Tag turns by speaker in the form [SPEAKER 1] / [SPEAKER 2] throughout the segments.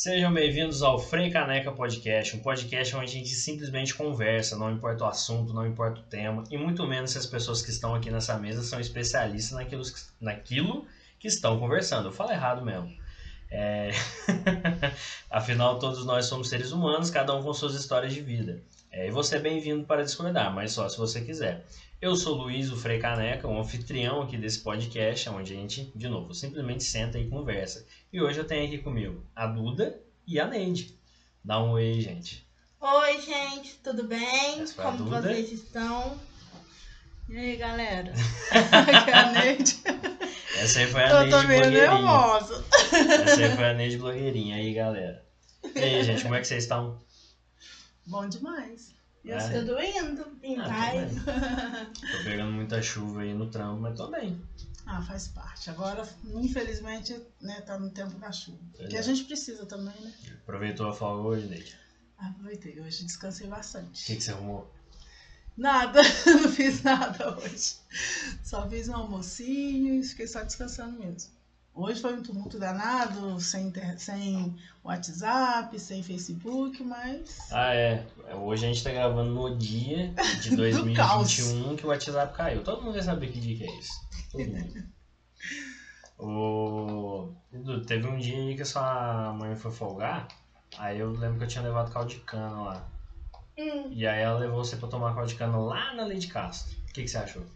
[SPEAKER 1] Sejam bem-vindos ao Frei Caneca Podcast, um podcast onde a gente simplesmente conversa, não importa o assunto, não importa o tema, e muito menos se as pessoas que estão aqui nessa mesa são especialistas naquilo, naquilo que estão conversando. Eu falo errado mesmo. É... Afinal, todos nós somos seres humanos, cada um com suas histórias de vida. É, e você é bem-vindo para discordar, mas só se você quiser. Eu sou o Luiz, o Frei Caneca, um anfitrião aqui desse podcast, onde a gente, de novo, simplesmente senta e conversa. E hoje eu tenho aqui comigo a Duda e a Neide. Dá um oi, gente.
[SPEAKER 2] Oi, gente, tudo bem?
[SPEAKER 1] Essa
[SPEAKER 2] Como vocês estão?
[SPEAKER 3] E aí, galera? Aqui é a Neide.
[SPEAKER 1] Essa aí foi a
[SPEAKER 3] Eu
[SPEAKER 1] Neide
[SPEAKER 3] tô meio
[SPEAKER 1] blogueirinha.
[SPEAKER 3] nervosa.
[SPEAKER 1] Essa aí foi a Neide blogueirinha. aí, galera. E aí, gente, como é que vocês estão?
[SPEAKER 3] Bom demais. E
[SPEAKER 1] É.
[SPEAKER 2] Tudo indo em
[SPEAKER 1] Ah,
[SPEAKER 2] paz.
[SPEAKER 1] Tô pegando muita chuva aí no trampo, mas tô bem.
[SPEAKER 3] ah, faz parte. Agora, infelizmente, né, tá no tempo da chuva.
[SPEAKER 1] Pois
[SPEAKER 3] Que
[SPEAKER 1] é.
[SPEAKER 3] a gente precisa também, né?
[SPEAKER 1] Aproveitou a folga hoje, Neide?
[SPEAKER 3] Aproveitei. Hoje descansei
[SPEAKER 1] O
[SPEAKER 3] bastante.
[SPEAKER 1] que, que você arrumou?
[SPEAKER 3] Nada, não fiz nada hoje. Só fiz um almocinho e fiquei só descansando mesmo. Hoje foi um tumulto danado, sem, inter- sem WhatsApp, sem Facebook, mas
[SPEAKER 1] Ah, é. Hoje a gente tá gravando no dia de
[SPEAKER 3] Do
[SPEAKER 1] 2021 que o WhatsApp caiu. Todo mundo vai saber que dia que é isso. Todo mundo. o... Edu, teve um dia aí que a sua mãe foi folgar. Aí eu lembro que eu tinha levado caldo de cana lá.
[SPEAKER 2] Hum,
[SPEAKER 1] E aí ela levou você pra tomar caldo de cana lá na Lei de Castro. O que, que você achou?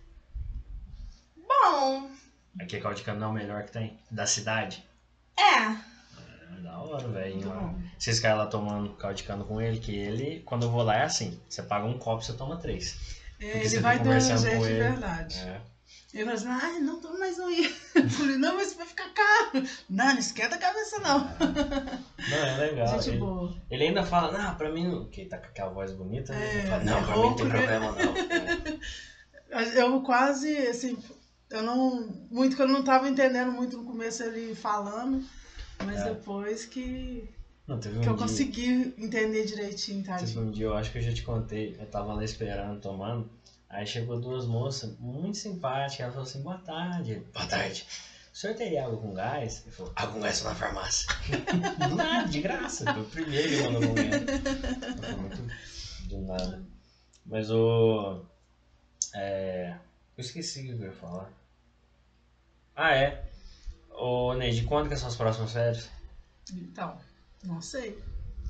[SPEAKER 2] bom,
[SPEAKER 1] Aqui é cana é o melhor que tem? Da cidade?
[SPEAKER 2] é.
[SPEAKER 1] É da hora, velho. Vocês caem lá tomando cana com ele, que ele, quando eu vou lá, é assim: você paga um copo, você toma três. Porque
[SPEAKER 3] Ele
[SPEAKER 1] você
[SPEAKER 3] vai
[SPEAKER 1] tá
[SPEAKER 3] dando jeito de
[SPEAKER 1] ele.
[SPEAKER 3] verdade.
[SPEAKER 1] É.
[SPEAKER 3] Ele falou assim, ai, não toma mais um aí. Eu falei, não, mas vai ficar caro. Não, não esquenta a cabeça não.
[SPEAKER 1] Não, é legal.
[SPEAKER 3] Gente
[SPEAKER 1] ele,
[SPEAKER 3] boa.
[SPEAKER 1] ele ainda fala, não, pra mim não. Que tá com aquela voz bonita, né?
[SPEAKER 3] É,
[SPEAKER 1] Ele fala, não,
[SPEAKER 3] é
[SPEAKER 1] pra mim não tem
[SPEAKER 3] né?
[SPEAKER 1] problema não. É.
[SPEAKER 3] Eu quase, assim, eu não. Muito que eu não tava entendendo muito no começo ele falando, mas
[SPEAKER 1] É.
[SPEAKER 3] depois que,
[SPEAKER 1] Não, teve um
[SPEAKER 3] que eu
[SPEAKER 1] dia.
[SPEAKER 3] consegui entender direitinho,
[SPEAKER 1] Teve
[SPEAKER 3] tadinho.
[SPEAKER 1] um dia, eu acho que eu já te contei, eu tava lá esperando, tomando. Aí chegou duas moças muito simpáticas. Ela falou assim: boa tarde. Ele, Boa tarde. O senhor teria água com gás? Ele falou: água com gás na farmácia. do nada, de graça. Foi o primeiro que mandou com gás. Foi muito do nada. Mas o. É. Eu esqueci o que eu ia falar. Ah, é. Ô, Neide, quando que são as próximas férias?
[SPEAKER 3] Então, não sei.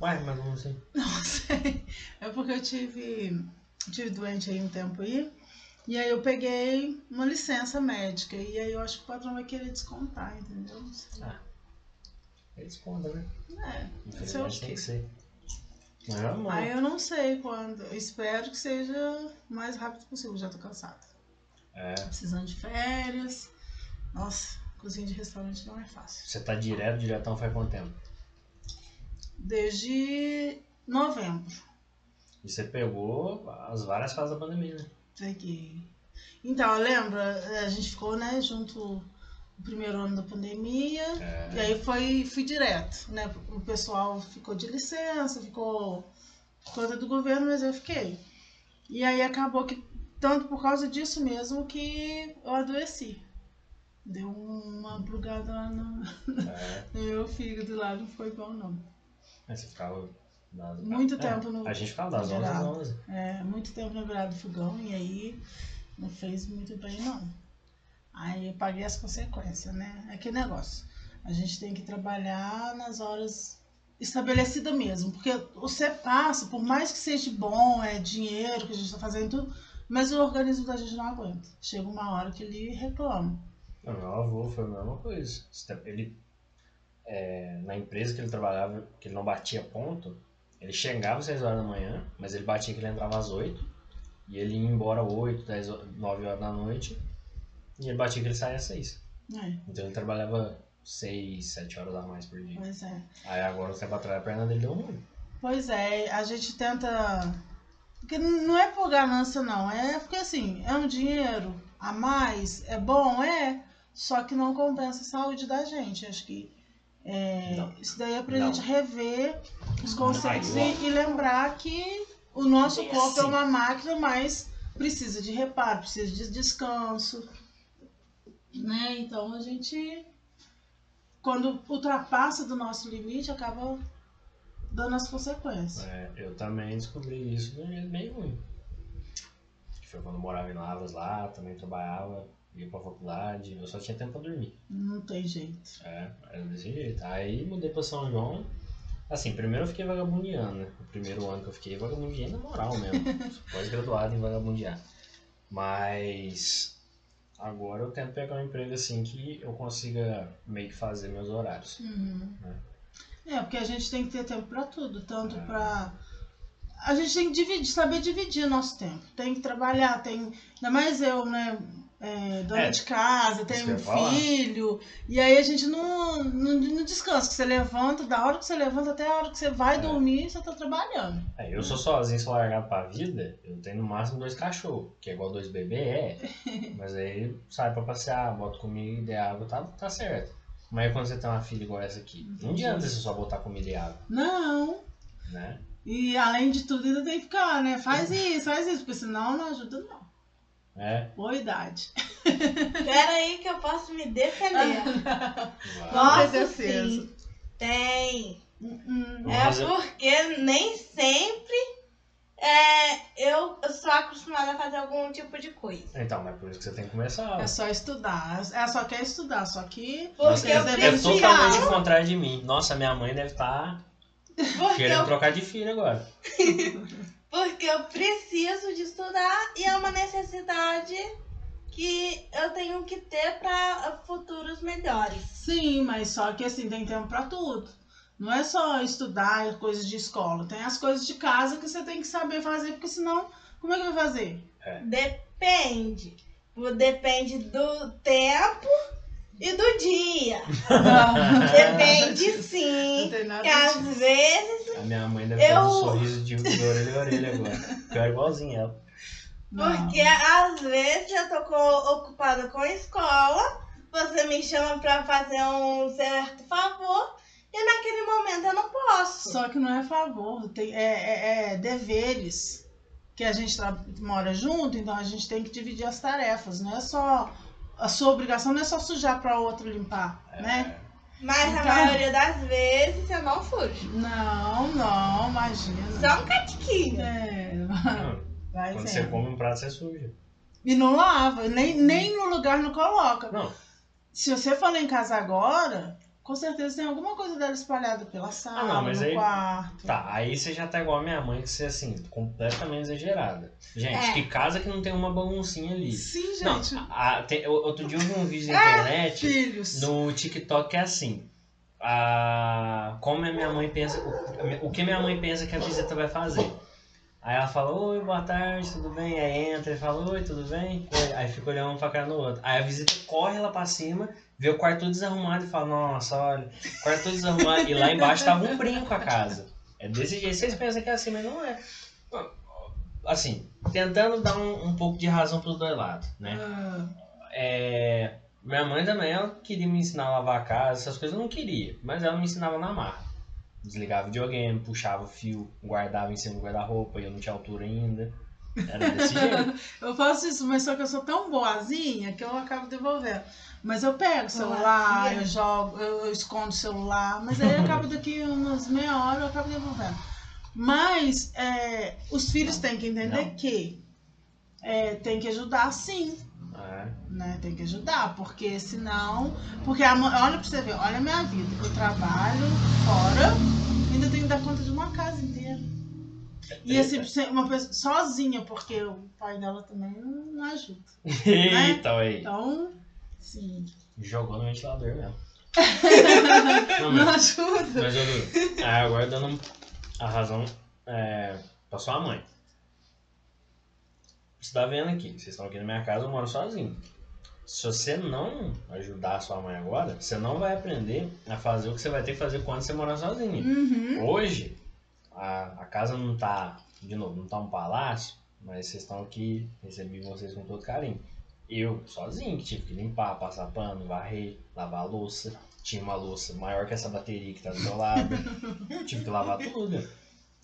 [SPEAKER 1] Uai, mas como assim?
[SPEAKER 3] Não sei. É porque eu tive, tive doente aí um tempo aí. E aí eu peguei uma licença médica. E aí eu acho que o patrão vai querer descontar, entendeu? Não sei.
[SPEAKER 1] Eles contam, né?
[SPEAKER 3] É, não sei o
[SPEAKER 1] Infelizmente tem
[SPEAKER 3] quê.
[SPEAKER 1] que ser. Mas, amor,
[SPEAKER 3] Aí eu não sei quando. Eu espero que seja o mais rápido possível. Já tô cansada.
[SPEAKER 1] É.
[SPEAKER 3] Precisando de férias. Nossa, cozinha de restaurante não é fácil.
[SPEAKER 1] Você tá direto, diretão faz quanto tempo?
[SPEAKER 3] Desde novembro.
[SPEAKER 1] E você pegou as várias fases da pandemia, né?
[SPEAKER 3] Peguei. Então, lembra? A gente ficou, né, junto no primeiro ano da pandemia.
[SPEAKER 1] É.
[SPEAKER 3] E aí foi, fui direto, né? O pessoal ficou de licença, ficou por conta do governo, mas eu fiquei. E aí acabou que, tanto por causa disso mesmo, que eu adoeci. Deu uma plugada lá no,
[SPEAKER 1] É.
[SPEAKER 3] no meu fígado lá, não foi bom não.
[SPEAKER 1] Aí você ficava. das-
[SPEAKER 3] Muito
[SPEAKER 1] é,
[SPEAKER 3] tempo no-
[SPEAKER 1] A gente ficava das 11 às
[SPEAKER 3] geral.
[SPEAKER 1] 11.
[SPEAKER 3] É, muito tempo na beirada do fogão e aí não fez muito bem não. Aí eu paguei as consequências, né? É que negócio. A gente tem que trabalhar nas horas estabelecidas mesmo. Porque você passa, por mais que seja bom, é dinheiro que a gente está fazendo tudo, mas o organismo da gente não aguenta. Chega uma hora que ele reclama.
[SPEAKER 1] Não, meu avô foi a mesma coisa. Ele, é, na empresa que ele trabalhava, que ele não batia ponto, ele chegava às 6 horas da manhã, mas ele batia que ele entrava às 8, e ele ia embora 8, 10, ho- 9 horas da noite, e ele batia que ele saía às 6.
[SPEAKER 3] É,
[SPEAKER 1] Então ele trabalhava 6, 7 horas a mais por dia.
[SPEAKER 3] pois é.
[SPEAKER 1] Aí agora, um tempo atrás, a perna dele deu ruim.
[SPEAKER 3] Pois é, a gente tenta. Porque não é por ganância, não. É porque assim, é um dinheiro a mais, é bom, é. Só que não compensa a saúde da gente. Acho que é, isso daí é pra
[SPEAKER 1] Não.
[SPEAKER 3] gente rever os conceitos e, e lembrar que o nosso
[SPEAKER 1] É
[SPEAKER 3] corpo é
[SPEAKER 1] assim.
[SPEAKER 3] uma máquina, mas precisa de reparo, precisa de descanso. Né? Então a gente quando ultrapassa do nosso limite, acaba dando as consequências.
[SPEAKER 1] É, eu também descobri isso de um jeito bem ruim. Que foi quando eu morava em Lavras lá, também trabalhava, ia pra faculdade, eu só tinha tempo pra dormir.
[SPEAKER 3] Não tem jeito.
[SPEAKER 1] É, era desse jeito. Aí mudei pra São João. Assim, primeiro eu fiquei vagabundeando, né? O primeiro ano que eu fiquei vagabundeando na moral mesmo. Pós-graduado em vagabundear. Mas agora eu tento pegar um emprego assim que eu consiga meio que fazer meus horários.
[SPEAKER 3] É, porque a gente tem que ter tempo pra tudo, tanto
[SPEAKER 1] É.
[SPEAKER 3] pra. A gente tem que dividir, saber dividir nosso tempo. Tem que trabalhar, tem. Ainda mais eu, né? É, dona
[SPEAKER 1] É,
[SPEAKER 3] de casa, tem um filho. E aí a gente não, não, não descansa. que Você levanta, da hora que você levanta até a hora que você vai
[SPEAKER 1] É.
[SPEAKER 3] dormir, você tá trabalhando.
[SPEAKER 1] É, eu sou sozinho, sou largado pra vida, eu tenho no máximo dois cachorros, que é igual dois bebês, é. Mas aí sai pra passear, bota comida e água, tá, tá certo. Mas aí quando você tem uma filha igual essa aqui, não adianta você só botar comida e água,
[SPEAKER 3] Não.
[SPEAKER 1] né?
[SPEAKER 3] E além de tudo, ainda tem que ficar, né? Faz isso, faz isso, porque senão não ajuda, não.
[SPEAKER 1] É,
[SPEAKER 3] Boa idade.
[SPEAKER 2] Pera aí que eu posso me defender. Nossa, sim. Tem.
[SPEAKER 3] Hum,
[SPEAKER 1] Vamos
[SPEAKER 2] É
[SPEAKER 1] fazer-
[SPEAKER 2] porque nem sempre é, eu sou acostumada a fazer algum tipo de coisa.
[SPEAKER 1] Então, mas por isso que você tem que começar.
[SPEAKER 3] É só estudar. Ela só quer estudar, só que.
[SPEAKER 2] Porque
[SPEAKER 1] Nossa,
[SPEAKER 2] eu
[SPEAKER 1] é, é totalmente o contrário de mim. Nossa, minha mãe deve estar
[SPEAKER 2] Porque
[SPEAKER 1] querendo
[SPEAKER 2] eu,
[SPEAKER 1] trocar de filho agora.
[SPEAKER 2] porque eu preciso de estudar e é uma necessidade que eu tenho que ter para futuros melhores.
[SPEAKER 3] Sim, mas só que assim, tem tempo pra tudo. Não é só estudar coisas de escola. Tem as coisas de casa que você tem que saber fazer, porque senão, como é que vai fazer?
[SPEAKER 2] Depende. Depende do tempo e do dia. Depende sim.
[SPEAKER 3] Não tem nada
[SPEAKER 2] Que às vezes,
[SPEAKER 1] A minha mãe deve ter
[SPEAKER 2] Eu-
[SPEAKER 1] um sorriso de, de orelha a orelha agora. Pior igualzinho ela.
[SPEAKER 3] Não.
[SPEAKER 2] porque às vezes eu tô co- ocupada com a escola, você me chama pra fazer um certo favor e naquele momento eu não posso.
[SPEAKER 3] Só que não é favor, tem, é, é- é deveres. Que a gente tra- mora junto, então a gente tem que dividir as tarefas. Não é só. A sua obrigação não é só sujar pra outro limpar, né?
[SPEAKER 2] Mas a
[SPEAKER 3] Então-
[SPEAKER 2] maioria das vezes eu não fujo.
[SPEAKER 3] Não, não, imagina.
[SPEAKER 2] Só um catiquinho.
[SPEAKER 3] É, vai
[SPEAKER 1] Quando
[SPEAKER 3] sendo.
[SPEAKER 1] você come um prato, você suja.
[SPEAKER 3] E não lava, nem, nem no lugar não coloca.
[SPEAKER 1] Não,
[SPEAKER 3] Se você for lá em casa agora, com certeza tem alguma coisa dela espalhada pela sala,
[SPEAKER 1] Ah, não, mas
[SPEAKER 3] no
[SPEAKER 1] aí-
[SPEAKER 3] quarto.
[SPEAKER 1] Tá, aí você já tá igual a minha mãe, que você, assim, completamente exagerada. Gente,
[SPEAKER 2] É.
[SPEAKER 1] que casa que não tem uma baguncinha ali.
[SPEAKER 3] Sim,
[SPEAKER 1] Não,
[SPEAKER 3] gente.
[SPEAKER 1] a- a- tem- outro dia eu vi um vídeo na internet,
[SPEAKER 3] Filhos.
[SPEAKER 1] no TikTok, que é assim. A, como a minha mãe pensa, o, o que minha mãe pensa que a visita vai fazer. Aí ela fala, oi, boa tarde, tudo bem? Aí entra e fala, oi, tudo bem? Aí fica olhando um pra cara no outro. Aí a visita corre lá pra cima, vê o quarto todo desarrumado e fala, nossa, olha, o quarto todo desarrumado. E lá embaixo tava um brinco a casa. É desse jeito. Vocês pensam que é assim, mas não é. Assim, tentando dar um, um pouco de razão pros dois lados, né?
[SPEAKER 3] Ah,
[SPEAKER 1] É, minha mãe também, ela queria me ensinar a lavar a casa, essas coisas eu não queria, mas ela me ensinava na marra. Desligava o videogame, puxava o fio, guardava em cima do guarda-roupa e eu não tinha altura ainda. Era desse jeito.
[SPEAKER 3] eu faço isso, mas só que eu sou tão boazinha que eu acabo devolvendo. Mas eu pego o celular, eu jogo, eu, eu escondo o celular, mas aí acaba daqui umas meia hora eu acabo devolvendo. Mas é, os filhos têm que entender
[SPEAKER 1] Não.
[SPEAKER 3] que é, tem que ajudar sim.
[SPEAKER 1] É.
[SPEAKER 3] né? Tem que ajudar, porque senão. Porque a, mãe- olha pra você ver, olha a minha vida. Eu trabalho fora, ainda tenho que dar conta de uma casa inteira. E assim, ser uma pessoa sozinha, porque o pai dela também não, ajuda.
[SPEAKER 1] Eita, aí.
[SPEAKER 3] Então, sim.
[SPEAKER 1] Jogou no ventilador mesmo. Não,
[SPEAKER 3] Não
[SPEAKER 1] mas,
[SPEAKER 3] ajuda.
[SPEAKER 1] mas eu digo, aí agora dando a razão é, pra sua mãe. Você tá vendo aqui, vocês estão aqui na minha casa, eu moro sozinho. Se você não ajudar a sua mãe agora, você não vai aprender a fazer o que você vai ter que fazer quando você morar sozinho.
[SPEAKER 3] Uhum.
[SPEAKER 1] Hoje, a, a casa não tá, de novo, não tá um palácio, mas vocês estão aqui, recebi vocês com todo carinho. Eu, sozinho, que tive que limpar, passar pano, varrer, lavar a louça. Tinha uma louça maior que essa bateria que tá do meu lado. tive que lavar tudo.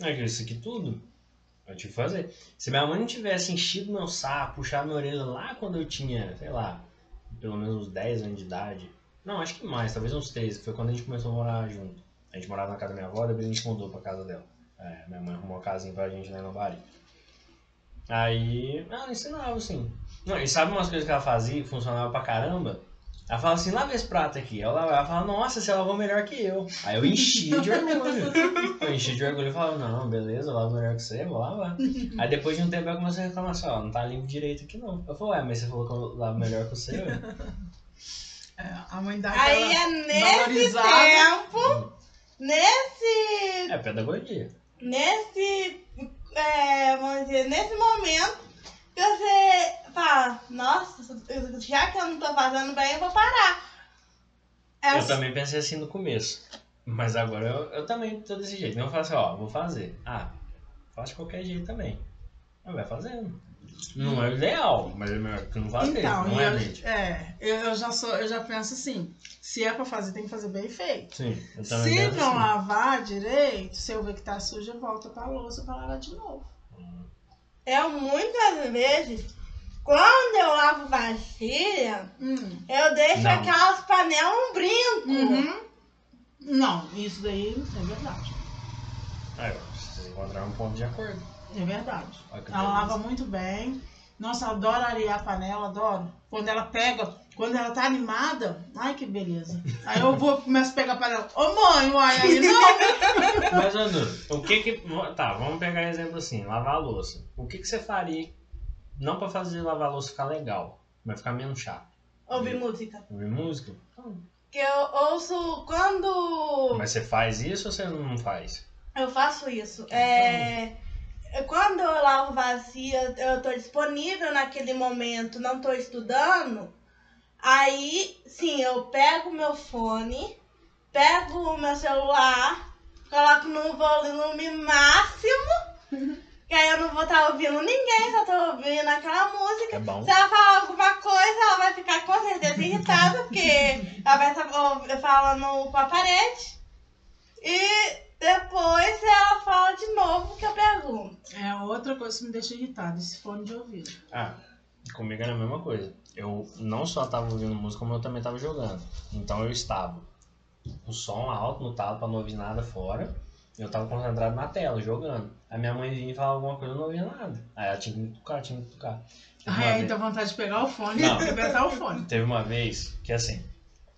[SPEAKER 1] É que isso aqui tudo, eu tive que fazer. Se minha mãe não tivesse enchido meu saco, puxado minha orelha lá quando eu tinha, sei lá, pelo menos uns 10 anos de idade, Não, acho que mais, talvez uns três. Foi quando a gente começou a morar junto. A gente morava na casa da minha avó, depois a gente mudou pra casa dela. É, minha mãe arrumou uma casinha pra gente lá no Bari. Aí, ela ensinava assim. Não, e sabe umas coisas que ela fazia que funcionava pra caramba? Ela fala assim, lava esse prato aqui. Eu lavava, ela fala, nossa, você lavou melhor que eu. Aí eu enchia de orgulho. Eu enchia de orgulho e falava, não, beleza, eu lavo melhor que você, vou lavar. Aí depois de um tempo eu comecei a reclamar assim, ó, não tá limpo direito aqui não. Eu falei, ué, mas você falou que eu lavo melhor que você, ué.
[SPEAKER 3] É, a mãe dá
[SPEAKER 2] Aí é nesse
[SPEAKER 3] valorizada.
[SPEAKER 2] tempo, nesse,
[SPEAKER 1] É pedagogia.
[SPEAKER 2] Nesse, é, vamos dizer, nesse momento que você fala, nossa, já que eu não tô fazendo bem, eu vou parar. É
[SPEAKER 1] Eu
[SPEAKER 2] assim-
[SPEAKER 1] também pensei assim no começo. Mas agora eu, eu também tô desse jeito. Não eu falo assim, ó, vou fazer. Ah, faço de qualquer jeito também. Mas vai fazendo. Não é o ideal, mas é melhor que não fazer.
[SPEAKER 3] Então,
[SPEAKER 1] não é
[SPEAKER 3] eu, é, eu, já sou, eu já penso assim, se é pra fazer, tem que fazer bem feito.
[SPEAKER 1] Sim, eu também
[SPEAKER 3] Se não
[SPEAKER 1] assim.
[SPEAKER 3] lavar direito, se eu ver que tá suja, volta pra louça pra lavar de novo.
[SPEAKER 2] Eu muitas vezes, quando eu lavo vasilha,
[SPEAKER 3] Hum.
[SPEAKER 2] eu deixo
[SPEAKER 1] Não.
[SPEAKER 2] aquelas panelas um brinco.
[SPEAKER 3] Uhum. Não, isso daí é verdade.
[SPEAKER 1] Aí, ó, vocês encontraram um ponto de acordo.
[SPEAKER 3] É verdade. Ela
[SPEAKER 1] beleza.
[SPEAKER 3] lava muito bem. Nossa, adoro arear a panela, adoro. Quando ela pega, quando ela tá animada, ai que beleza. Aí eu vou, começo a pegar a panela. Ô mãe, uai, aí não.
[SPEAKER 1] Mas, Andor, o que que. Tá, vamos pegar exemplo assim: lavar a louça. O que que você faria, não pra fazer lavar a louça ficar legal, mas ficar menos chato?
[SPEAKER 2] Ouvir música.
[SPEAKER 1] Ouvir música?
[SPEAKER 2] Que eu ouço quando
[SPEAKER 1] Mas você faz isso ou você não faz?
[SPEAKER 2] eu faço isso. É, quando eu lavo vazia, eu tô disponível naquele momento, não tô estudando. Aí, sim, eu pego o meu fone, pego o meu celular, coloco no volume máximo, que aí eu não vou estar ouvindo ninguém, só tô ouvindo aquela música.
[SPEAKER 1] É bom.
[SPEAKER 2] Se ela falar alguma coisa, ela vai ficar com certeza irritada, porque ela vai estar falando com a parede. E depois ela fala de novo que eu pergunto.
[SPEAKER 3] É outra coisa que me deixa irritada, esse fone de ouvido.
[SPEAKER 1] Ah, comigo era a mesma coisa. Eu não só tava ouvindo música, como eu também tava jogando. Então eu estava com o som alto no talo pra não ouvir nada fora. Eu tava concentrado na tela, jogando. Aí minha mãe vinha e falava alguma coisa, eu não ouvia nada. Aí ela tinha que me tocar, tinha que me tocar. Teve
[SPEAKER 3] Ai, aí
[SPEAKER 1] vez-
[SPEAKER 3] dá vontade de pegar o fone
[SPEAKER 1] Não.
[SPEAKER 3] e arrebentar o fone.
[SPEAKER 1] Teve uma vez que assim,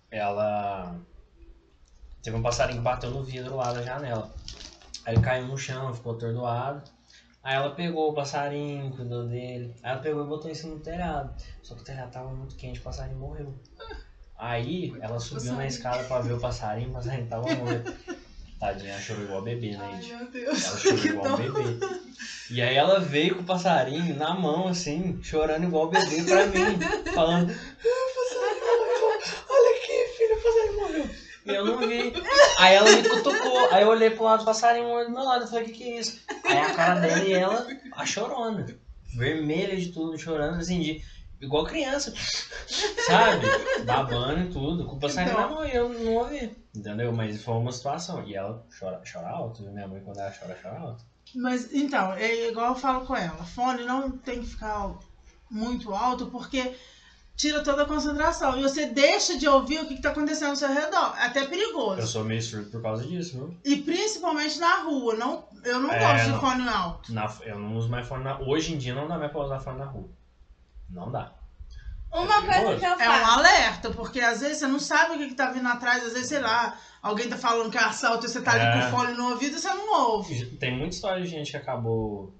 [SPEAKER 1] ela. Teve um passarinho que bateu no vidro lá da janela. Aí ele caiu no chão, ficou atordoado. Aí ela pegou o passarinho, cuidou dele. Aí ela pegou e botou em cima do telhado. Só que o telhado tava muito quente, o passarinho morreu. Aí ela subiu na escada pra ver o passarinho, o passarinho tava morto. Tadinha, ela chorou igual bebê, né,
[SPEAKER 3] Ai, meu Deus.
[SPEAKER 1] Ela chorou igual bebê. E aí ela veio com o passarinho na mão, assim, chorando igual bebê pra mim. Falando, olha aqui, filho, o passarinho morreu. E eu não vi. Aí ela me cutucou. Aí eu olhei pro lado do passarinho morreu do meu lado. Eu falei, o que que é isso? Aí a cara dela e ela, a chorona. Vermelha de tudo, chorando assim, de, igual criança. Sabe? Babando e tudo. Com o passarinho na mão e eu não ouvi. Entendeu? Mas foi uma situação. E ela chora, chora alto. viu? Minha mãe, quando ela chora, chora alto.
[SPEAKER 3] Mas então, é igual eu falo com ela, fone não tem que ficar muito alto porque tira toda a concentração. E você deixa de ouvir o que está acontecendo ao seu redor. É até
[SPEAKER 1] Eu
[SPEAKER 3] perigoso.
[SPEAKER 1] sou meio surdo por causa disso, viu?
[SPEAKER 3] E principalmente na rua. Não, eu não
[SPEAKER 1] É,
[SPEAKER 3] gosto
[SPEAKER 1] não.
[SPEAKER 3] de fone alto.
[SPEAKER 1] Na, eu não uso mais fone na Hoje em dia não dá mais pra usar fone na rua. Não dá.
[SPEAKER 2] Uma
[SPEAKER 1] É
[SPEAKER 2] coisa que eu
[SPEAKER 3] É um
[SPEAKER 2] faço.
[SPEAKER 3] alerta, porque às vezes você não sabe o que, que tá vindo atrás, às vezes, sei lá, alguém tá falando que é assalto e você tá ali
[SPEAKER 1] É.
[SPEAKER 3] com o fone no ouvido e você não ouve.
[SPEAKER 1] Tem muita história de gente que acabou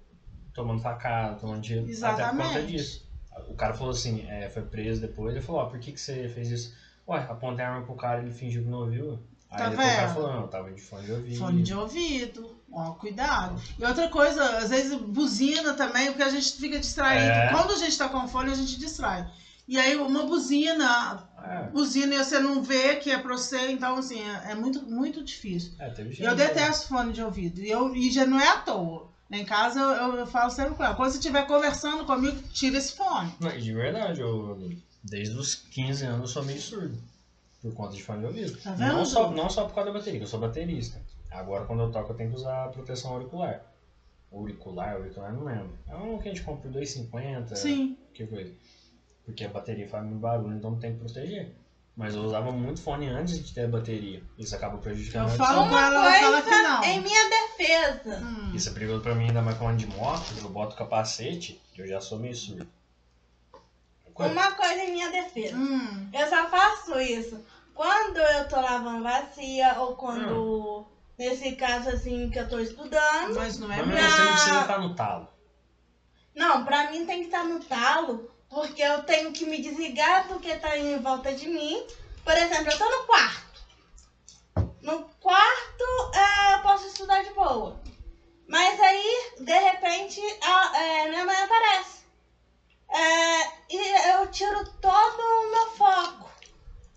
[SPEAKER 1] tomando facada, tomando tiro até por conta
[SPEAKER 3] Exatamente.
[SPEAKER 1] disso. O cara falou assim, é, foi preso depois, ele falou, ó, por que, que você fez isso? Ué, apontei a arma pro cara, ele fingiu que não ouviu. Aí
[SPEAKER 3] Tá
[SPEAKER 1] depois o cara falou, não, tava de fone de ouvido.
[SPEAKER 3] Fone de ouvido, ó, cuidado. E outra coisa, às vezes buzina também, porque a gente fica distraído.
[SPEAKER 1] É.
[SPEAKER 3] Quando a gente tá com fone, a gente distrai. E aí uma buzina,
[SPEAKER 1] É,
[SPEAKER 3] buzina e você não vê que é pra você, então assim, é, é muito, muito difícil.
[SPEAKER 1] é, teve gente.
[SPEAKER 3] Eu detesto fone de ouvido. E, eu, e já não é à toa. Em casa eu, eu, falo sempre com ela. Quando você estiver conversando comigo, tira esse fone.
[SPEAKER 1] Não, de verdade, eu, desde os 15 anos eu sou meio surdo. Por conta de fone de ouvido.
[SPEAKER 3] Tá vendo,
[SPEAKER 1] não, só, não só por causa da bateria, que eu sou baterista. Agora quando eu toco eu tenho que usar proteção auricular. Auricular, auricular, não lembro. É um que a gente compra por 2,50.
[SPEAKER 3] Sim.
[SPEAKER 1] Que coisa. Porque a bateria faz muito barulho, então tem que proteger. Mas eu usava muito fone antes de ter bateria. Isso acaba prejudicando
[SPEAKER 3] Eu
[SPEAKER 1] a
[SPEAKER 3] falo com ela, ela fala que não.
[SPEAKER 2] Uma coisa em minha defesa.
[SPEAKER 3] Hum.
[SPEAKER 1] Isso é perigoso pra mim, ainda mais falando de moto. Eu boto capacete eu já sou meio surdo. Coisa-
[SPEAKER 2] Uma coisa em minha defesa.
[SPEAKER 3] Hum.
[SPEAKER 2] Eu só faço isso quando eu tô lavando vacia ou quando. Nesse caso assim que eu tô estudando.
[SPEAKER 3] Mas não é
[SPEAKER 1] Mas
[SPEAKER 3] mesmo
[SPEAKER 1] assim não
[SPEAKER 2] Não.
[SPEAKER 1] precisa estar no talo.
[SPEAKER 2] Não, pra mim tem que estar no talo, porque eu tenho que me desligar do que tá em volta de mim. Por exemplo, eu tô no quarto. No quarto é, eu posso estudar de boa. Mas aí, de repente, a- é, minha mãe aparece. É, e eu tiro todo o meu foco.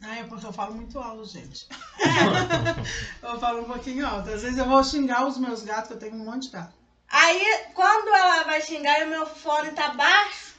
[SPEAKER 3] Ah, é porque eu falo muito alto, gente. eu falo um pouquinho alto. Às vezes eu vou xingar os meus gatos, que eu tenho um monte de gato.
[SPEAKER 2] Aí, quando ela vai xingar e o meu fone tá baixo,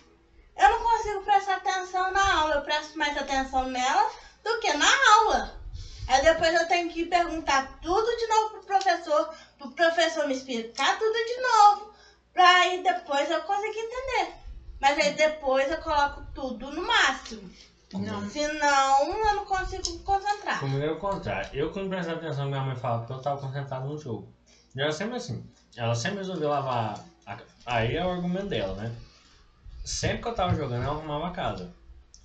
[SPEAKER 2] eu não consigo prestar atenção na aula. Eu presto mais atenção nela do que na aula. Aí depois eu tenho que perguntar tudo de novo pro professor, pro professor me explicar tudo de novo, pra aí depois eu conseguir entender. Mas aí depois eu coloco tudo no máximo.
[SPEAKER 3] Não.
[SPEAKER 2] Senão eu não consigo me concentrar.
[SPEAKER 1] Comigo é o contrário. Eu, quando prestava atenção, minha mãe falava porque eu tava concentrado no jogo. E ela sempre assim. Ela sempre resolveu lavar. A... Aí é o argumento dela, né? Sempre que eu tava jogando, ela arrumava a casa.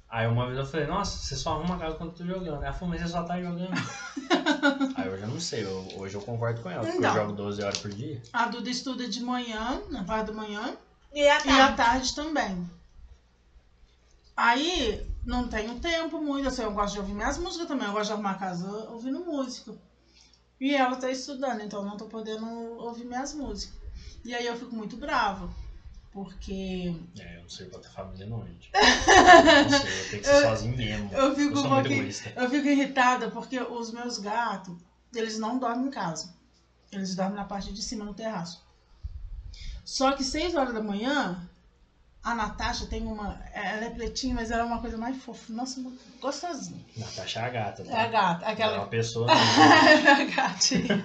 [SPEAKER 1] Aí uma vez eu falei, nossa, você só arruma a casa quando eu tô jogando. Ela falou, mas você só tá jogando. Aí eu já não sei, eu- hoje eu concordo com ela, porque eu
[SPEAKER 3] Então.
[SPEAKER 1] jogo 12 horas por dia.
[SPEAKER 3] A Duda estuda de manhã, na parte da manhã,
[SPEAKER 2] E a
[SPEAKER 3] e à
[SPEAKER 2] tarde?
[SPEAKER 3] tarde também. Aí não tenho tempo muito, assim, eu gosto de ouvir minhas músicas também, eu gosto de arrumar a casa ouvindo música. E ela tá estudando, então eu não tô podendo ouvir minhas músicas. E aí eu fico muito brava, porque
[SPEAKER 1] É, eu não sei pra ter família não, gente. Não sei, eu tenho que ser sozinho mesmo.
[SPEAKER 3] eu fico
[SPEAKER 1] Eu
[SPEAKER 3] um pouquinho. Eu fico irritada porque os meus gatos, eles não dormem em casa. Eles dormem na parte de cima no terraço. Só que 6 horas da manhã, a Natasha tem uma. Ela é pretinha, mas ela é uma coisa mais fofa. Nossa, gostosinha.
[SPEAKER 1] Natasha é a gata, tá?
[SPEAKER 3] É a gata.
[SPEAKER 1] Ela é
[SPEAKER 3] Aquela.
[SPEAKER 1] uma pessoa. né?
[SPEAKER 3] a gatinha.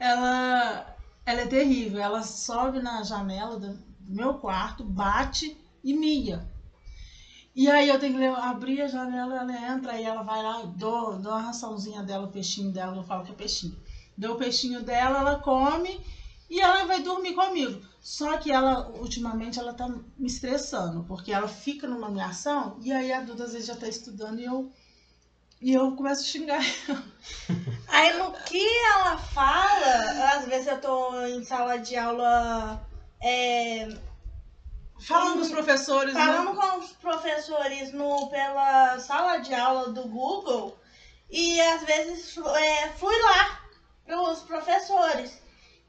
[SPEAKER 3] Ela, ela é terrível. Ela sobe na janela do meu quarto, bate e mia. E aí eu tenho que abrir a janela, ela entra e ela vai lá, dou, dou a raçãozinha dela, o peixinho dela, eu falo que é peixinho. Dou o peixinho dela, ela come e ela vai dormir comigo. Só que ela, ultimamente, ela tá me estressando, porque ela fica numa ameação e aí a Duda às vezes já tá estudando e eu, e eu começo a xingar
[SPEAKER 2] Aí no que ela fala, às vezes eu tô em sala de aula é,
[SPEAKER 3] Falando com os professores, né?
[SPEAKER 2] falando com os professores no, pela sala de aula do Google e às vezes é, fui lá para os professores.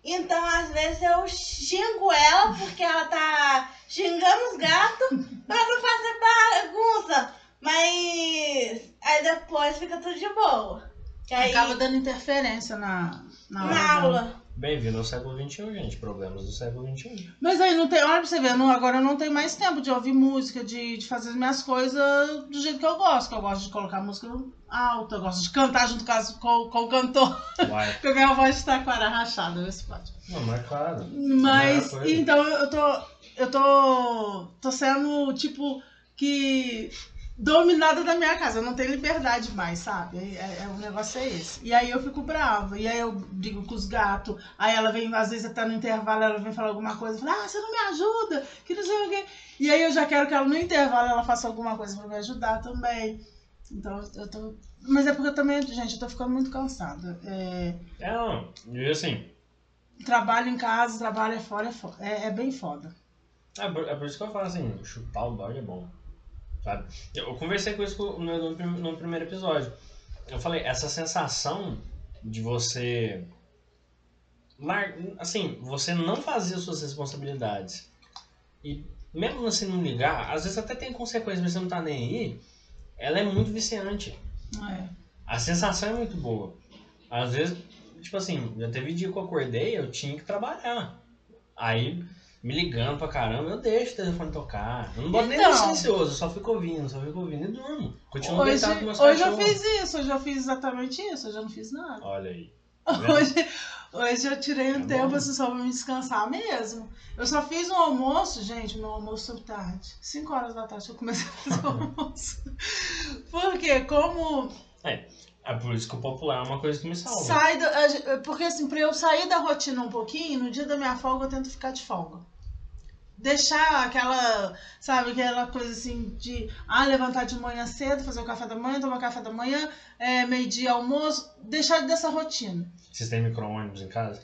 [SPEAKER 2] Então, às vezes eu xingo ela porque ela tá xingando os gatos pra não fazer bagunça. Mas aí depois fica tudo de boa. Aí,
[SPEAKER 3] Acaba dando interferência na, na, aula
[SPEAKER 2] na
[SPEAKER 3] dela.
[SPEAKER 2] aula.
[SPEAKER 1] Bem-vindo ao século XXI, gente. Problemas do século. XXI.
[SPEAKER 3] Mas aí não tem, olha pra você ver, não, agora eu não tenho mais tempo de ouvir música, de, de fazer as minhas coisas do jeito que eu gosto. Que eu gosto de colocar música alta, eu gosto de cantar junto com, as- com, com o cantor,
[SPEAKER 1] Uai.
[SPEAKER 3] porque a minha voz está com a cara rachada, vê se pode.
[SPEAKER 1] Não, mas é claro.
[SPEAKER 3] Mas,
[SPEAKER 1] coisa.
[SPEAKER 3] então eu tô, eu tô, tô sendo, tipo, que dominada da minha casa, eu não tenho liberdade mais, sabe? É, é, o negócio é esse. E aí eu fico brava, e aí eu brigo com os gatos, aí ela vem, às vezes até no intervalo, ela vem falar alguma coisa, fala, ah, você não me ajuda, que não sei o quê. E aí eu já quero que ela no intervalo ela faça alguma coisa pra me ajudar também. Então eu tô. Mas é porque eu também, gente, eu tô ficando muito cansada. É,
[SPEAKER 1] É, não. E assim,
[SPEAKER 3] trabalho em casa, trabalho é fora, é, é, é bem foda.
[SPEAKER 1] é por, é por isso que eu falo assim, chutar o balde é bom. Sabe? Eu conversei com isso no, no, prim- no primeiro episódio. Eu falei, essa sensação de você. lar- Assim, você não fazer as suas responsabilidades. E mesmo assim não ligar, às vezes até tem consequências, mas você não tá nem aí. Ela é muito viciante.
[SPEAKER 3] É.
[SPEAKER 1] A sensação é muito boa. Às vezes, tipo assim, já teve dia que eu acordei, eu tinha que trabalhar. Aí, me ligando pra caramba, eu deixo o telefone tocar. Eu não boto nem
[SPEAKER 3] Então.
[SPEAKER 1] no silencioso, eu só fico ouvindo, só fico ouvindo e durmo. Continuo
[SPEAKER 3] Hoje,
[SPEAKER 1] deitado com meus
[SPEAKER 3] hoje eu fiz isso, hoje eu fiz exatamente isso, hoje eu não fiz nada.
[SPEAKER 1] Olha aí. vendo?
[SPEAKER 3] Hoje, hoje eu tirei um
[SPEAKER 1] É
[SPEAKER 3] tempo
[SPEAKER 1] bom.
[SPEAKER 3] assim, só pra me descansar mesmo. Eu só fiz um almoço, gente, meu almoço tarde. 5 horas da tarde eu comecei a fazer o almoço. Porque como
[SPEAKER 1] É por isso que o popular é uma coisa que me salva.
[SPEAKER 3] sai gen- porque assim, pra eu sair da rotina um pouquinho, no dia da minha folga eu tento ficar de folga. Deixar aquela, sabe, aquela coisa assim de ah, levantar de manhã cedo, fazer o café da manhã, tomar café da manhã, é, meio-dia almoço, deixar dessa rotina.
[SPEAKER 1] Vocês têm micro-ônibus em casa?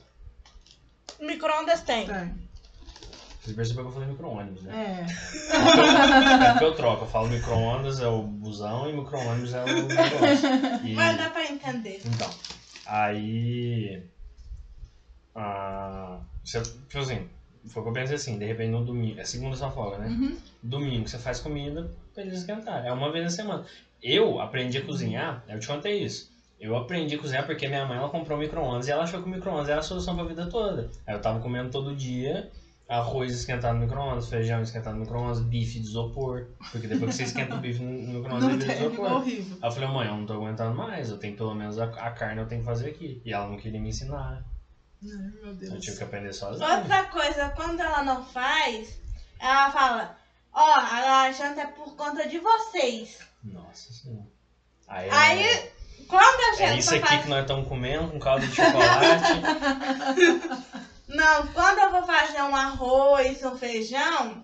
[SPEAKER 2] Micro-ondas tem.
[SPEAKER 3] Tem.
[SPEAKER 1] Vocês perceberam que eu falei micro-ônibus, né?
[SPEAKER 3] É.
[SPEAKER 1] É porque eu troco. Eu falo micro-ondas é o busão e micro-ônibus é o negócio. E-
[SPEAKER 2] Mas dá pra entender.
[SPEAKER 1] Então, aí. Ah, você, tipo assim, foi o que eu pensei assim, de repente no domingo, é segunda sua folga, né?
[SPEAKER 3] Uhum.
[SPEAKER 1] Domingo você faz comida pra eles esquentar. É uma vez na semana. Eu aprendi a cozinhar, eu te contei isso. Eu aprendi a cozinhar porque minha mãe ela comprou um micro-ondas e ela achou que o micro-ondas era a solução pra vida toda. Aí eu tava comendo todo dia arroz esquentado no micro-ondas, feijão esquentado no micro-ondas, bife de isopor. Porque depois que você esquenta o bife no micro-ondas, ele vira isopor.
[SPEAKER 3] horrível.
[SPEAKER 1] Aí eu falei, mãe, eu não tô aguentando mais, eu tenho pelo menos a, a carne eu tenho que fazer aqui. E ela não queria me ensinar.
[SPEAKER 3] Meu Deus.
[SPEAKER 1] Eu tive que aprender sozinho.
[SPEAKER 2] Outra coisa, quando ela não faz, ela fala, ó, a janta é por conta de vocês.
[SPEAKER 1] Nossa senhora. Aí, é-
[SPEAKER 2] Aí, quando a
[SPEAKER 1] é
[SPEAKER 2] gente
[SPEAKER 1] isso aqui
[SPEAKER 2] faz...
[SPEAKER 1] que nós estamos comendo com caldo de chocolate.
[SPEAKER 2] Não, quando eu vou fazer um arroz, um feijão,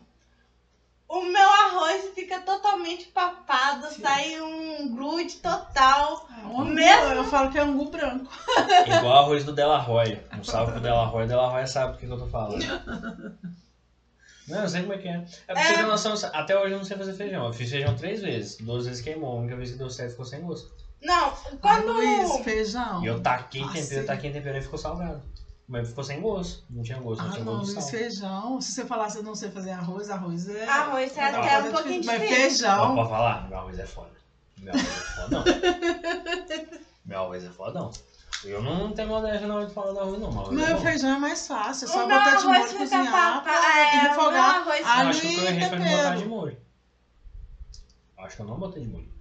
[SPEAKER 2] o meu arroz fica totalmente papado,
[SPEAKER 3] Sim.
[SPEAKER 2] sai um grude total.
[SPEAKER 3] É um angu,
[SPEAKER 2] Mesmo-
[SPEAKER 3] Eu falo que é angu branco.
[SPEAKER 1] Igual arroz do Della Roy. Um salve pro Della Roy, Della Roy sabe o que, que eu tô falando. Não, eu sei como é que é. É pra você
[SPEAKER 2] É.
[SPEAKER 1] ter noção, até hoje eu não sei fazer feijão. Eu fiz feijão três vezes. Duas vezes queimou. A única vez que deu certo ficou sem gosto.
[SPEAKER 2] Não, quando...
[SPEAKER 3] Luiz, feijão.
[SPEAKER 1] E eu taquei
[SPEAKER 3] Nossa.
[SPEAKER 1] tempero, taquei tempero e ficou salgado. Mas ficou sem gosto. Não tinha gosto, não
[SPEAKER 3] Ah,
[SPEAKER 1] tinha
[SPEAKER 3] não,
[SPEAKER 1] gosto de
[SPEAKER 3] Luiz,
[SPEAKER 1] sal.
[SPEAKER 3] feijão. Se você falar que eu não sei fazer arroz, arroz é.
[SPEAKER 2] Arroz é até
[SPEAKER 3] Mas
[SPEAKER 2] um pouquinho
[SPEAKER 3] Mas
[SPEAKER 2] diferente.
[SPEAKER 1] Ó,
[SPEAKER 3] feijão.
[SPEAKER 1] Pode falar? Meu arroz é foda. Meu arroz é fodão. Meu arroz é fodão. Eu não tenho maldade na hora de falar do arroz, não. Meu arroz é
[SPEAKER 3] Meu
[SPEAKER 1] bom.
[SPEAKER 3] feijão é mais fácil. É só botar de molho,
[SPEAKER 2] arroz fica
[SPEAKER 3] cozinhar, pra
[SPEAKER 2] É,
[SPEAKER 3] refogar
[SPEAKER 2] arroz
[SPEAKER 3] alho
[SPEAKER 1] acho que eu
[SPEAKER 3] e
[SPEAKER 1] errei foi não botar de molho. Acho que eu não botei de molho.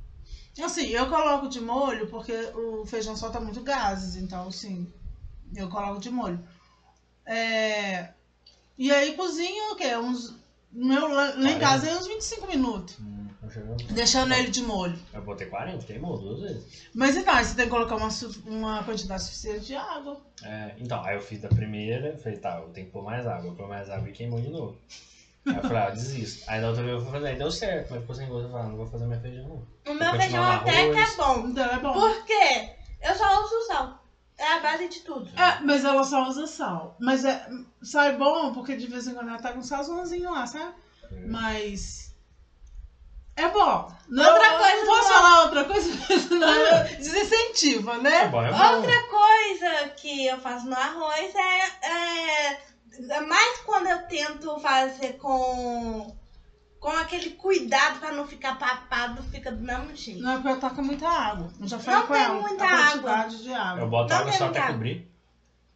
[SPEAKER 3] Assim, eu coloco de molho porque o feijão solta muito gases, então assim, eu coloco de molho. É, E aí cozinho o quê? Uns... Meu, lá em
[SPEAKER 1] 40.
[SPEAKER 3] casa é uns 25 minutos.
[SPEAKER 1] Hum.
[SPEAKER 3] Deixando ele de molho.
[SPEAKER 1] Eu botei 40, queimou duas vezes.
[SPEAKER 3] Mas então, aí você tem que colocar uma, uma quantidade suficiente de água.
[SPEAKER 1] É, então, aí eu fiz da primeira, falei, tá, eu tenho que pôr mais água. Eu pôr mais água e queimou de novo. Aí eu falei, ah, eu desisto. Aí da outra vez eu fazer, aí deu certo, mas ficou sem gosto. Eu falei, ah, não vou fazer mais feijão não.
[SPEAKER 2] O meu feijão até que é bom.
[SPEAKER 3] Então é bom.
[SPEAKER 2] Por quê? Eu só uso sal. É a base de tudo.
[SPEAKER 3] É, mas ela só usa sal. Mas é, sal é bom porque de vez em quando ela tá com salzãozinho lá, sabe? Mas. É bom. Não,
[SPEAKER 2] Outra coisa
[SPEAKER 3] Posso
[SPEAKER 2] não-
[SPEAKER 3] falar outra coisa? Senão desincentiva,
[SPEAKER 1] É
[SPEAKER 3] né?
[SPEAKER 1] bom, é bom.
[SPEAKER 2] Outra coisa que eu faço no arroz é, é, é mais quando eu tento fazer com com aquele cuidado pra não ficar papado, fica do mesmo jeito.
[SPEAKER 3] Não é porque taca muita água. Eu já falei
[SPEAKER 2] Não
[SPEAKER 3] com
[SPEAKER 2] tem
[SPEAKER 3] ela.
[SPEAKER 2] muita
[SPEAKER 3] a quantidade de
[SPEAKER 1] Eu
[SPEAKER 3] água.
[SPEAKER 1] boto
[SPEAKER 2] Não
[SPEAKER 1] água só até
[SPEAKER 2] muita
[SPEAKER 1] cobrir.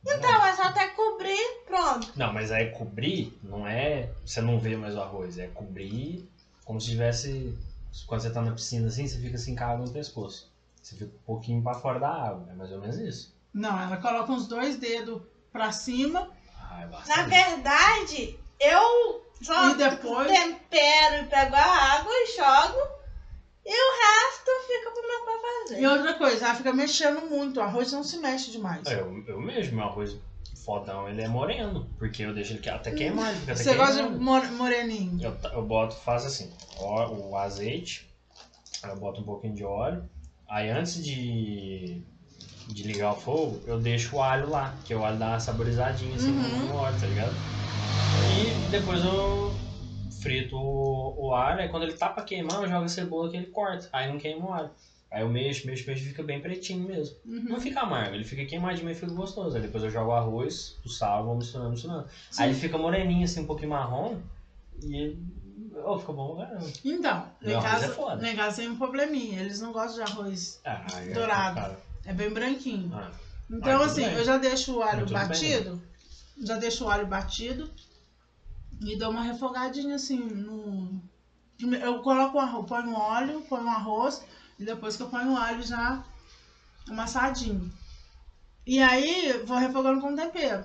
[SPEAKER 2] Então, é só até cobrir, pronto.
[SPEAKER 1] Não, mas aí cobrir não é. Você não vê mais o arroz, é cobrir como se tivesse. Quando você tá na piscina assim, você fica assim com a água no pescoço. Você fica um pouquinho pra fora da água. É mais ou menos isso.
[SPEAKER 3] Não, ela coloca uns dois dedos pra cima
[SPEAKER 1] Ah, é
[SPEAKER 2] Na verdade, eu só
[SPEAKER 3] E depois?
[SPEAKER 2] tempero e pego a água e jogo. E o resto fica pro meu pai fazer.
[SPEAKER 3] e outra coisa, ela fica mexendo muito. O arroz não se mexe demais.
[SPEAKER 1] Eu, eu mesmo, meu arroz fodão, ele é moreno. Porque eu deixo ele que- até queimar, ele fica até
[SPEAKER 3] Você gosta de more- moreninho?
[SPEAKER 1] Eu, eu boto, faço assim, ó, o azeite, aí eu boto um pouquinho de óleo, aí antes de, de ligar o fogo, eu deixo o alho lá, que o alho dá uma saborizadinha assim
[SPEAKER 3] Uhum.
[SPEAKER 1] no óleo, tá ligado? E depois eu frito o, o alho, aí quando ele tá pra queimar, eu jogo a cebola que ele corta, aí não queima o alho. Aí eu mexo, mexo, mexo, fica bem pretinho mesmo. Não
[SPEAKER 3] Uhum.
[SPEAKER 1] fica amargo, ele fica queimadinho e fica gostoso. Aí depois eu jogo o arroz, o sal, vou misturando, misturando. Aí ele fica moreninho, assim, um pouquinho marrom. E. Oh, fica bom, caramba.
[SPEAKER 3] Então, lá em, casa,
[SPEAKER 1] é foda.
[SPEAKER 3] lá em casa tem um probleminha. Eles não gostam de arroz.
[SPEAKER 1] Ah, é
[SPEAKER 3] Dourado.
[SPEAKER 1] complicado.
[SPEAKER 3] É bem branquinho.
[SPEAKER 1] Ah,
[SPEAKER 3] Então,
[SPEAKER 1] Ah,
[SPEAKER 3] assim,
[SPEAKER 1] bem.
[SPEAKER 3] eu já deixo o alho
[SPEAKER 1] Mas tudo bem,
[SPEAKER 3] batido. Já deixo o alho batido. E dou uma refogadinha assim no. Eu coloco o arroz, ponho óleo, ponho o arroz. E depois que eu ponho o alho já amassadinho. E aí, vou refogando com tempero.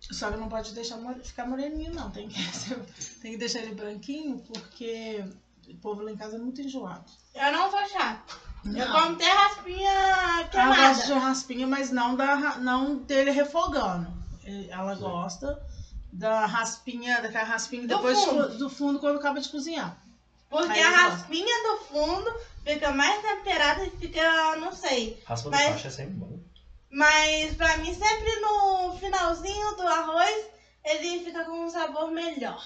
[SPEAKER 3] Só que não pode deixar ficar moreninho, não. Tem que, tem que deixar ele branquinho, porque o povo lá em casa é muito enjoado.
[SPEAKER 2] Eu não sou chata. Eu como até raspinha
[SPEAKER 3] Ela
[SPEAKER 2] queimada.
[SPEAKER 3] gosta de raspinha, mas não, da, não dele refogando. Ela
[SPEAKER 1] Sim.
[SPEAKER 3] gosta da raspinha, daquela raspinha
[SPEAKER 2] Do
[SPEAKER 3] depois de
[SPEAKER 2] fundo.
[SPEAKER 3] co- do fundo quando acaba de cozinhar.
[SPEAKER 2] Porque
[SPEAKER 3] Aí
[SPEAKER 2] a raspinha do fundo fica mais temperada e fica, não sei.
[SPEAKER 1] Raspa
[SPEAKER 2] Mas-
[SPEAKER 1] de faixa é sempre bom.
[SPEAKER 2] Mas pra mim, sempre no finalzinho do arroz, ele fica com um sabor melhor.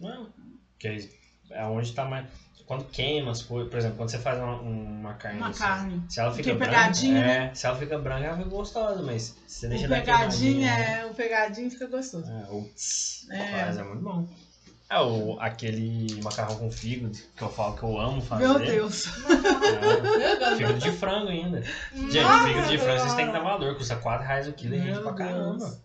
[SPEAKER 1] Não. Porque é onde tá mais. Quando queima as coisas, por exemplo, quando você faz uma, uma carne.
[SPEAKER 3] Uma
[SPEAKER 1] assim,
[SPEAKER 3] carne.
[SPEAKER 1] Se ela fica branca. é, Se ela fica branca, ela fica gostosa, mas se você deixa
[SPEAKER 3] O pegadinho, é, o pegadinho fica gostoso.
[SPEAKER 1] É, o tss,
[SPEAKER 3] É.
[SPEAKER 1] faz, é muito bom. É, o, aquele macarrão com fígado, que eu falo que eu amo fazer.
[SPEAKER 3] Meu Deus.
[SPEAKER 1] É, fígado de frango ainda. Gente,
[SPEAKER 2] Nossa,
[SPEAKER 1] fígado de frango vocês têm que dar valor, custa 4 reais o quilo e rende pra caramba.
[SPEAKER 3] Deus.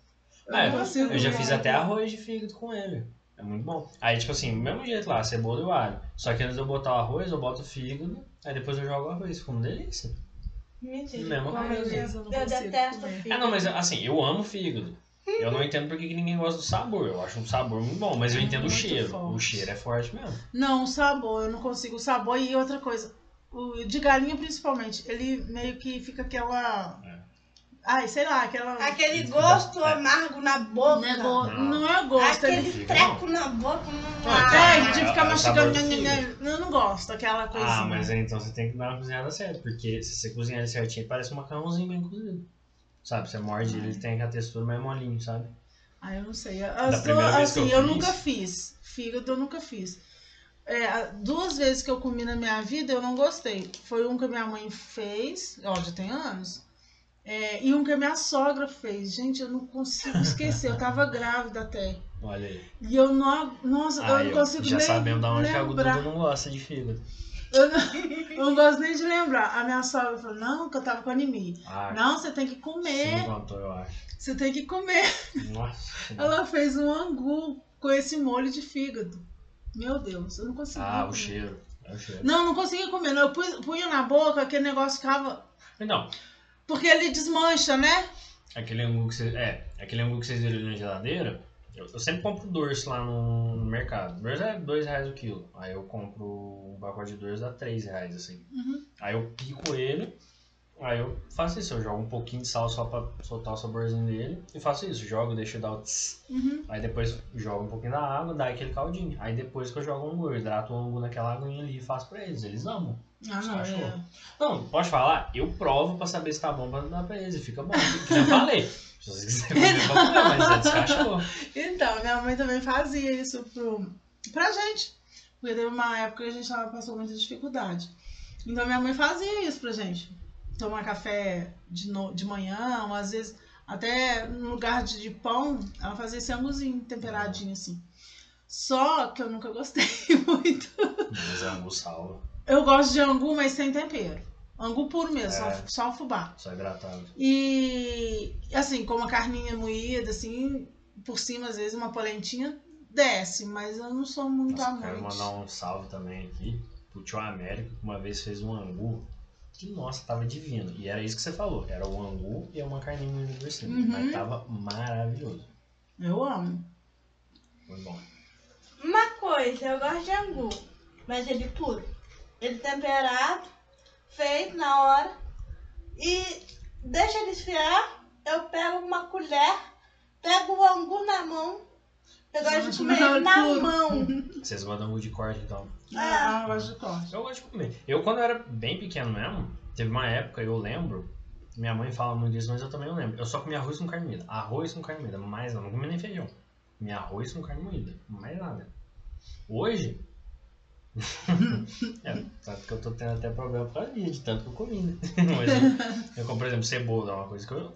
[SPEAKER 1] É, Eu já fiz até arroz de fígado com ele. É muito bom. Aí, tipo assim, mesmo jeito lá, cebola e o alho. Só que antes de eu botar o arroz, eu boto o fígado, aí depois eu jogo o arroz. Fica uma delícia.
[SPEAKER 2] Mentira.
[SPEAKER 1] Mesma
[SPEAKER 3] Ai,
[SPEAKER 1] coisa.
[SPEAKER 3] Deus, eu não
[SPEAKER 2] Eu detesto
[SPEAKER 3] comer.
[SPEAKER 2] fígado.
[SPEAKER 1] Ah, não, mas assim, eu amo fígado. Eu não entendo por que ninguém gosta do sabor. Eu acho um sabor muito bom, mas eu
[SPEAKER 3] É
[SPEAKER 1] entendo o cheiro.
[SPEAKER 3] forte.
[SPEAKER 1] O cheiro é forte mesmo.
[SPEAKER 3] Não, o sabor, eu não consigo o sabor. E outra coisa, o de galinha principalmente, ele meio que fica aquela.
[SPEAKER 1] É.
[SPEAKER 3] Ai, sei lá, aquela.
[SPEAKER 2] Aquele gosto
[SPEAKER 1] é.
[SPEAKER 2] amargo na boca.
[SPEAKER 3] Não é, go-
[SPEAKER 1] Não.
[SPEAKER 3] não é gosto, ele
[SPEAKER 2] Aquele
[SPEAKER 1] fica
[SPEAKER 2] treco na boca. Não...
[SPEAKER 1] Ah,
[SPEAKER 3] É,
[SPEAKER 1] Ah,
[SPEAKER 3] de
[SPEAKER 1] é-
[SPEAKER 3] ficar
[SPEAKER 1] é o sabor
[SPEAKER 3] mastigando.
[SPEAKER 1] do
[SPEAKER 3] Eu não gosto daquela coisinha.
[SPEAKER 1] Ah, mas então você tem que dar uma cozinhada certa, porque se você cozinhar ele certinho, parece um macarrãozinho bem cozido. Sabe, você morde ele, ele tem aquela textura mais molinho, sabe?
[SPEAKER 3] Ah, eu não sei. As
[SPEAKER 1] primeira
[SPEAKER 3] duas-
[SPEAKER 1] vez que
[SPEAKER 3] assim,
[SPEAKER 1] eu
[SPEAKER 3] eu,
[SPEAKER 1] fiz-
[SPEAKER 3] nunca fiz. Fígado eu nunca fiz. É, duas vezes que eu comi na minha vida eu não gostei. Foi um que a minha mãe fez, ó, já tem anos. É, e um que a minha sogra fez. Gente, eu não consigo esquecer. Eu tava grávida até.
[SPEAKER 1] Olha aí.
[SPEAKER 3] E eu não. Nossa, eu
[SPEAKER 1] Aí,
[SPEAKER 3] não consigo
[SPEAKER 1] já
[SPEAKER 3] nem
[SPEAKER 1] sabemos da onde que a
[SPEAKER 3] lembrar.
[SPEAKER 1] Não gosta de fígado.
[SPEAKER 3] Eu não, eu não gosto nem de lembrar. A minha sogra falou: não, que eu tava com anemia.
[SPEAKER 1] Ah,
[SPEAKER 3] Não, você tem que comer.
[SPEAKER 1] me contou, eu acho.
[SPEAKER 3] Você tem que comer.
[SPEAKER 1] Nossa.
[SPEAKER 3] Ela fez um angu com esse molho de fígado. Meu Deus, eu não conseguia.
[SPEAKER 1] Ah, o
[SPEAKER 3] comer.
[SPEAKER 1] cheiro. É o cheiro.
[SPEAKER 3] Não, não conseguia comer. Não. Eu punha na boca, aquele negócio ficava.
[SPEAKER 1] Então,
[SPEAKER 3] Porque ele desmancha, né?
[SPEAKER 1] aquele angu que vocês. É, aquele angu que vocês viram ali na geladeira, eu, eu sempre compro dorso lá no, no mercado. Dorso é 2 reais o quilo. Aí eu compro um pacote de dorso dá 3 reais, assim.
[SPEAKER 3] Uhum.
[SPEAKER 1] Aí eu pico ele, aí eu faço isso, eu jogo um pouquinho de sal só pra soltar o saborzinho dele. E faço isso, jogo, deixo dar o tss.
[SPEAKER 3] Uhum.
[SPEAKER 1] Aí depois jogo um pouquinho da água, dá aquele caldinho. Aí depois que eu jogo o angu, eu hidrato o angu naquela aguinha ali e faço pra eles. Eles amam.
[SPEAKER 3] Ah, não, é.
[SPEAKER 1] Não, pode falar, eu provo pra saber se tá bom pra dar pra eles. E fica bom. Que eu falei. Se vocês quiserem comer, comer, mas é descachorro.
[SPEAKER 3] Então, minha mãe também fazia isso pro, pra gente. Porque teve uma época que a gente tava, passou muita dificuldade. Então minha mãe fazia isso pra gente. Tomar café de, no, de manhã, ou às vezes até no lugar de, de pão, ela fazia esse anguzinho temperadinho assim. Só que eu nunca gostei muito.
[SPEAKER 1] Mas é angu salva,
[SPEAKER 3] Eu gosto de angu, mas sem tempero. Angu puro mesmo,
[SPEAKER 1] É.
[SPEAKER 3] só, fubá.
[SPEAKER 1] só hidratado.
[SPEAKER 3] E assim, com uma carninha moída, assim, por cima, às vezes, uma polentinha, desce, mas eu não sou muito
[SPEAKER 1] Nossa, quero
[SPEAKER 3] amante.
[SPEAKER 1] mandar um salve também aqui pro tio Américo, que uma vez fez um angu que, nossa, tava divino. E era isso que você falou, era o angu e uma carninha moída por cima.
[SPEAKER 3] Uhum.
[SPEAKER 1] Mas tava maravilhoso.
[SPEAKER 3] Eu amo.
[SPEAKER 1] Muito bom.
[SPEAKER 2] Uma coisa, eu gosto de angu, mas ele puro. Ele temperado, feito na hora. E deixa ele esfriar. Eu pego uma colher, pego o angu na mão. Eu gosto de comer na
[SPEAKER 3] puro.
[SPEAKER 2] mão.
[SPEAKER 1] Vocês gostam de angu de corte, então.
[SPEAKER 3] Ah, eu gosto de corte.
[SPEAKER 1] Eu gosto de comer. Eu, quando eu era bem pequeno mesmo, teve uma época, eu lembro, minha mãe fala muito disso, mas eu também não lembro. Eu só comia arroz com carne moída. Arroz com carne moída, mais não. Não comia nem feijão. Comia arroz com carne moída. Mais nada. Hoje. é, tanto que eu tô tendo até problema causa disso, de tanto que eu comi, né? Mas eu, eu como, por exemplo, cebola, é uma coisa que eu.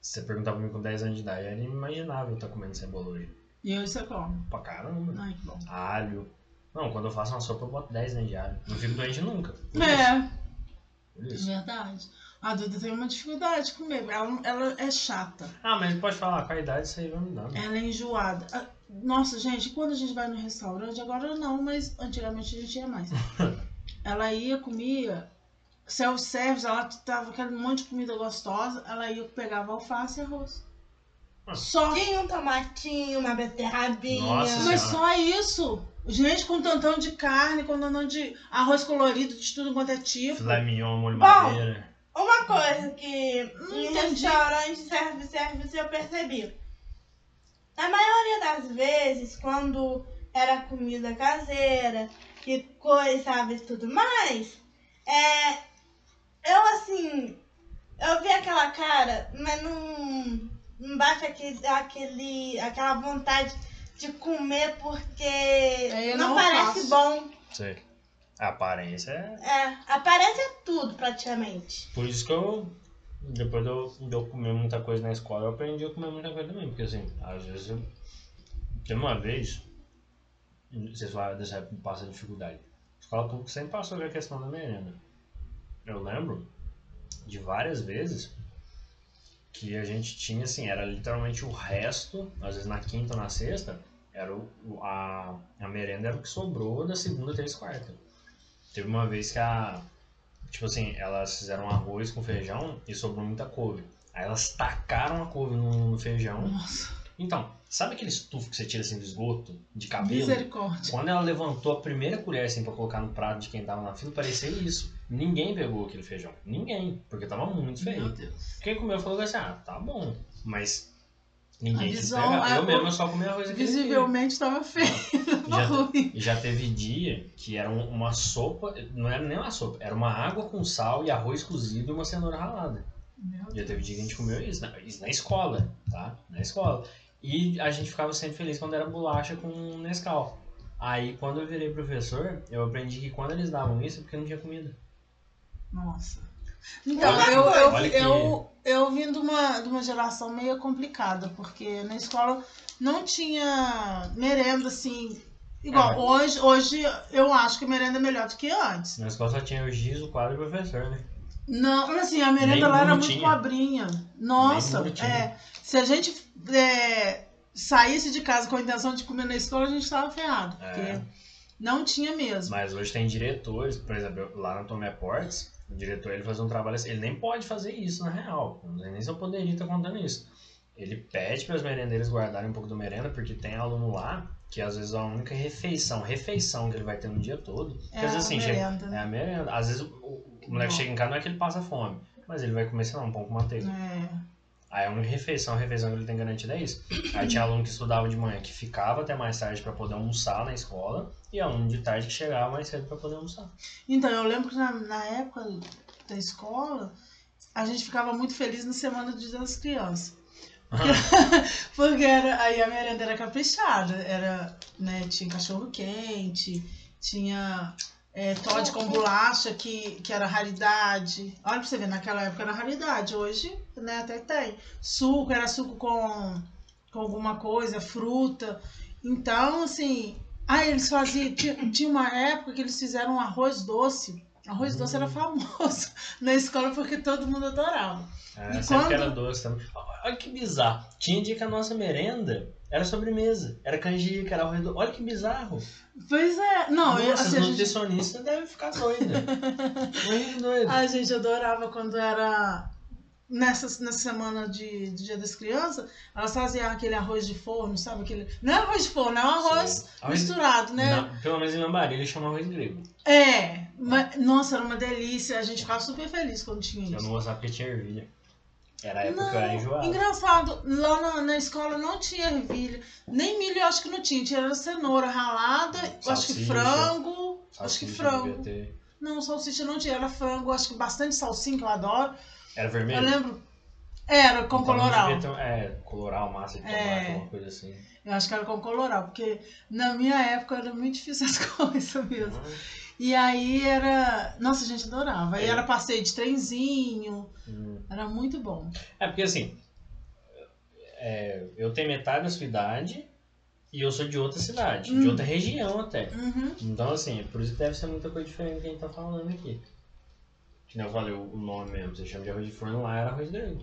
[SPEAKER 1] Se você perguntar pra mim com 10 anos de idade, era inimaginável eu estar comendo cebola hoje.
[SPEAKER 3] E eu isso eu como.
[SPEAKER 1] Pra caramba.
[SPEAKER 3] Ai, que bom.
[SPEAKER 1] Alho. Não, quando eu faço uma sopa, eu boto 10 dentro de alho. Não fico doente nunca. Por
[SPEAKER 3] É,
[SPEAKER 1] isso.
[SPEAKER 3] Verdade. A Duda tem uma dificuldade de comer. Ela, ela é chata.
[SPEAKER 1] Ah, mas pode falar, com a idade isso aí vai mudando.
[SPEAKER 3] Ela é enjoada. Nossa, gente, quando a gente vai no restaurante, agora não, mas antigamente a gente ia mais. Ela ia, comia. self-service, ela tava aquele monte de comida gostosa, ela ia pegava alface e arroz.
[SPEAKER 1] Ah.
[SPEAKER 3] Só.
[SPEAKER 2] Tinha um tomatinho, uma beterrabinha.
[SPEAKER 1] Nossa
[SPEAKER 3] Mas
[SPEAKER 1] Senhora.
[SPEAKER 3] só isso. Gente com tantão de carne, com tantão de arroz colorido, de tudo quanto é tipo.
[SPEAKER 1] Filé mignon, molho
[SPEAKER 2] Bom.
[SPEAKER 1] madeira.
[SPEAKER 2] Uma coisa que em restaurante serve service eu percebi. Na maioria das vezes, quando era comida caseira e coisa, sabe, e tudo mais, é, eu assim, eu vi aquela cara, mas não, não bate aquele, aquele, aquela vontade de comer porque
[SPEAKER 3] eu
[SPEAKER 2] não,
[SPEAKER 3] não
[SPEAKER 2] parece
[SPEAKER 3] faço.
[SPEAKER 2] bom.
[SPEAKER 1] Sei. A aparência é.
[SPEAKER 2] É, aparece tudo praticamente.
[SPEAKER 1] Por isso que eu. Depois de eu, eu comer muita coisa na escola, eu aprendi a comer muita coisa também. Porque assim, às vezes. Teve uma vez. Vocês falaram dessa época passa dificuldade. A escola pública sempre passou com a questão da merenda. Eu lembro de várias vezes que a gente tinha assim, era literalmente o resto, às vezes na quinta ou na sexta, era o- a, a merenda era o que sobrou da segunda, terça e quarta. Teve uma vez que a. Tipo assim, elas fizeram arroz com feijão e sobrou muita couve. Aí elas tacaram a couve no, no feijão.
[SPEAKER 3] Nossa,
[SPEAKER 1] Então, sabe aquele estufo que você tira assim do esgoto, de cabelo?
[SPEAKER 3] misericórdia.
[SPEAKER 1] Quando ela levantou a primeira colher assim pra colocar no prato de quem tava na fila, parecia isso. Ninguém pegou aquele feijão. Ninguém. Porque tava muito feio.
[SPEAKER 3] Meu Deus.
[SPEAKER 1] Quem comeu falou assim, ah, tá bom. Mas ninguém
[SPEAKER 3] A
[SPEAKER 1] quis
[SPEAKER 3] visão,
[SPEAKER 1] pegar.
[SPEAKER 3] a-
[SPEAKER 1] Eu mesmo só comi arroz aquele.
[SPEAKER 3] Visivelmente estava feio.
[SPEAKER 1] Já,
[SPEAKER 3] ruim.
[SPEAKER 1] já teve dia que era um- uma sopa, não era nem uma sopa, era uma água com sal e arroz cozido e uma cenoura ralada.
[SPEAKER 3] Meu
[SPEAKER 1] Já teve
[SPEAKER 3] Deus.
[SPEAKER 1] dia que a gente comeu isso, na, isso na escola, tá? Na escola. E a gente ficava sempre feliz quando era bolacha com Nescau. Aí quando eu virei professor, eu aprendi que quando eles davam isso é porque não tinha comida.
[SPEAKER 3] Nossa. Então, eu, eu,
[SPEAKER 1] que-
[SPEAKER 3] eu, eu vim de uma, de uma geração meio complicada, porque na escola não tinha merenda assim. Igual,
[SPEAKER 1] É.
[SPEAKER 3] hoje, hoje eu acho que a merenda é melhor do que antes.
[SPEAKER 1] Na escola só tinha o giz, o quadro e o professor, né?
[SPEAKER 3] Não, mas assim, a merenda
[SPEAKER 1] Nem
[SPEAKER 3] lá era muito
[SPEAKER 1] tinha.
[SPEAKER 3] pobrinha. Nossa, é, se a gente é, saísse de casa com a intenção de comer na escola, a gente estava ferrado,
[SPEAKER 1] É.
[SPEAKER 3] porque não tinha mesmo.
[SPEAKER 1] Mas hoje tem diretores, por exemplo, lá na Tomé Portes, o diretor ele faz um trabalho assim, ele nem pode fazer isso na real, não sei nem se eu poderia estar contando isso. Ele pede para as merendeiras guardarem um pouco do merenda, porque tem aluno lá que às vezes a única refeição, refeição que ele vai ter no dia todo, porque
[SPEAKER 3] É
[SPEAKER 1] às vezes
[SPEAKER 3] a
[SPEAKER 1] assim, chega,
[SPEAKER 3] merenda, né?
[SPEAKER 1] é a merenda, às vezes o, o- moleque
[SPEAKER 3] Não.
[SPEAKER 1] chega em casa não é que ele passa fome, mas ele vai comer, sei lá, um pão com manteiga.
[SPEAKER 3] É.
[SPEAKER 1] Aí a única refeição, a refeição que ele tem garantida é isso. Aí tinha aluno que estudava de manhã que ficava até mais tarde para poder almoçar na escola, e aluno de tarde que chegava mais cedo para poder almoçar.
[SPEAKER 3] Então, eu lembro que na, na época da escola, a gente ficava muito feliz na semana do Dia das Crianças. Porque era, aí a merenda era caprichada. Era, né, tinha cachorro quente, tinha é, Todd com bolacha, que, que era raridade. Olha pra você ver, naquela época era raridade. Hoje, né, até tem. Suco, era suco com, com alguma coisa, fruta. Então, assim. Aí eles faziam. Tinha, tinha uma época que eles fizeram um arroz doce. Arroz doce era famoso na escola porque todo mundo adorava.
[SPEAKER 1] É,
[SPEAKER 3] E
[SPEAKER 1] sempre
[SPEAKER 3] quando-
[SPEAKER 1] era doce também. Olha que bizarro. Tinha dia que a nossa merenda era sobremesa. Era canjica, era arroz doce. Olha que bizarro.
[SPEAKER 3] Pois é. Não, eu,
[SPEAKER 1] Nossa,
[SPEAKER 3] assim,
[SPEAKER 1] os
[SPEAKER 3] a gente-
[SPEAKER 1] nutricionistas devem ficar doidos. Muito doido.
[SPEAKER 3] A gente adorava quando era nessa, nessa semana de, de Dia das Crianças, elas faziam aquele arroz de forno, sabe? Aquele... Não é arroz de forno, é um arroz
[SPEAKER 1] Sim.
[SPEAKER 3] Misturado, né?
[SPEAKER 1] Pelo menos em Lambari eles chamam arroz grego.
[SPEAKER 3] É, mas, nossa, era uma delícia. A gente ficava super feliz quando tinha
[SPEAKER 1] Eu
[SPEAKER 3] isso.
[SPEAKER 1] não gostava porque tinha ervilha. Era a época que eu era enjoado.
[SPEAKER 3] engraçado, lá na, na escola não tinha ervilha, nem milho eu acho que não tinha, tinha cenoura ralada, eu acho que
[SPEAKER 1] Salsicha.
[SPEAKER 3] frango, acho que
[SPEAKER 1] Salsicha
[SPEAKER 3] frango. Não, salsicha não tinha, era frango, acho que bastante salsinha que eu adoro.
[SPEAKER 1] Era
[SPEAKER 3] Eu
[SPEAKER 1] vermelho?
[SPEAKER 3] lembro, era com
[SPEAKER 1] Então não
[SPEAKER 3] coloral.
[SPEAKER 1] ter- é, coloral, massa de tomate,
[SPEAKER 3] É.
[SPEAKER 1] alguma coisa assim.
[SPEAKER 3] Eu acho que era com coloral, porque na minha época era muito difícil as coisas mesmo. E aí era. Nossa, a gente adorava. Aí
[SPEAKER 1] É.
[SPEAKER 3] era passeio de trenzinho,
[SPEAKER 1] Hum.
[SPEAKER 3] era muito bom.
[SPEAKER 1] É porque assim, é, eu tenho metade da sua idade e eu sou de outra cidade, de
[SPEAKER 3] Hum.
[SPEAKER 1] outra região até.
[SPEAKER 3] Uhum.
[SPEAKER 1] Então assim, por isso que deve ser muita coisa diferente que a gente tá falando aqui. Que nem eu falei o o nome mesmo, você chama de arroz de forno lá, era arroz grego.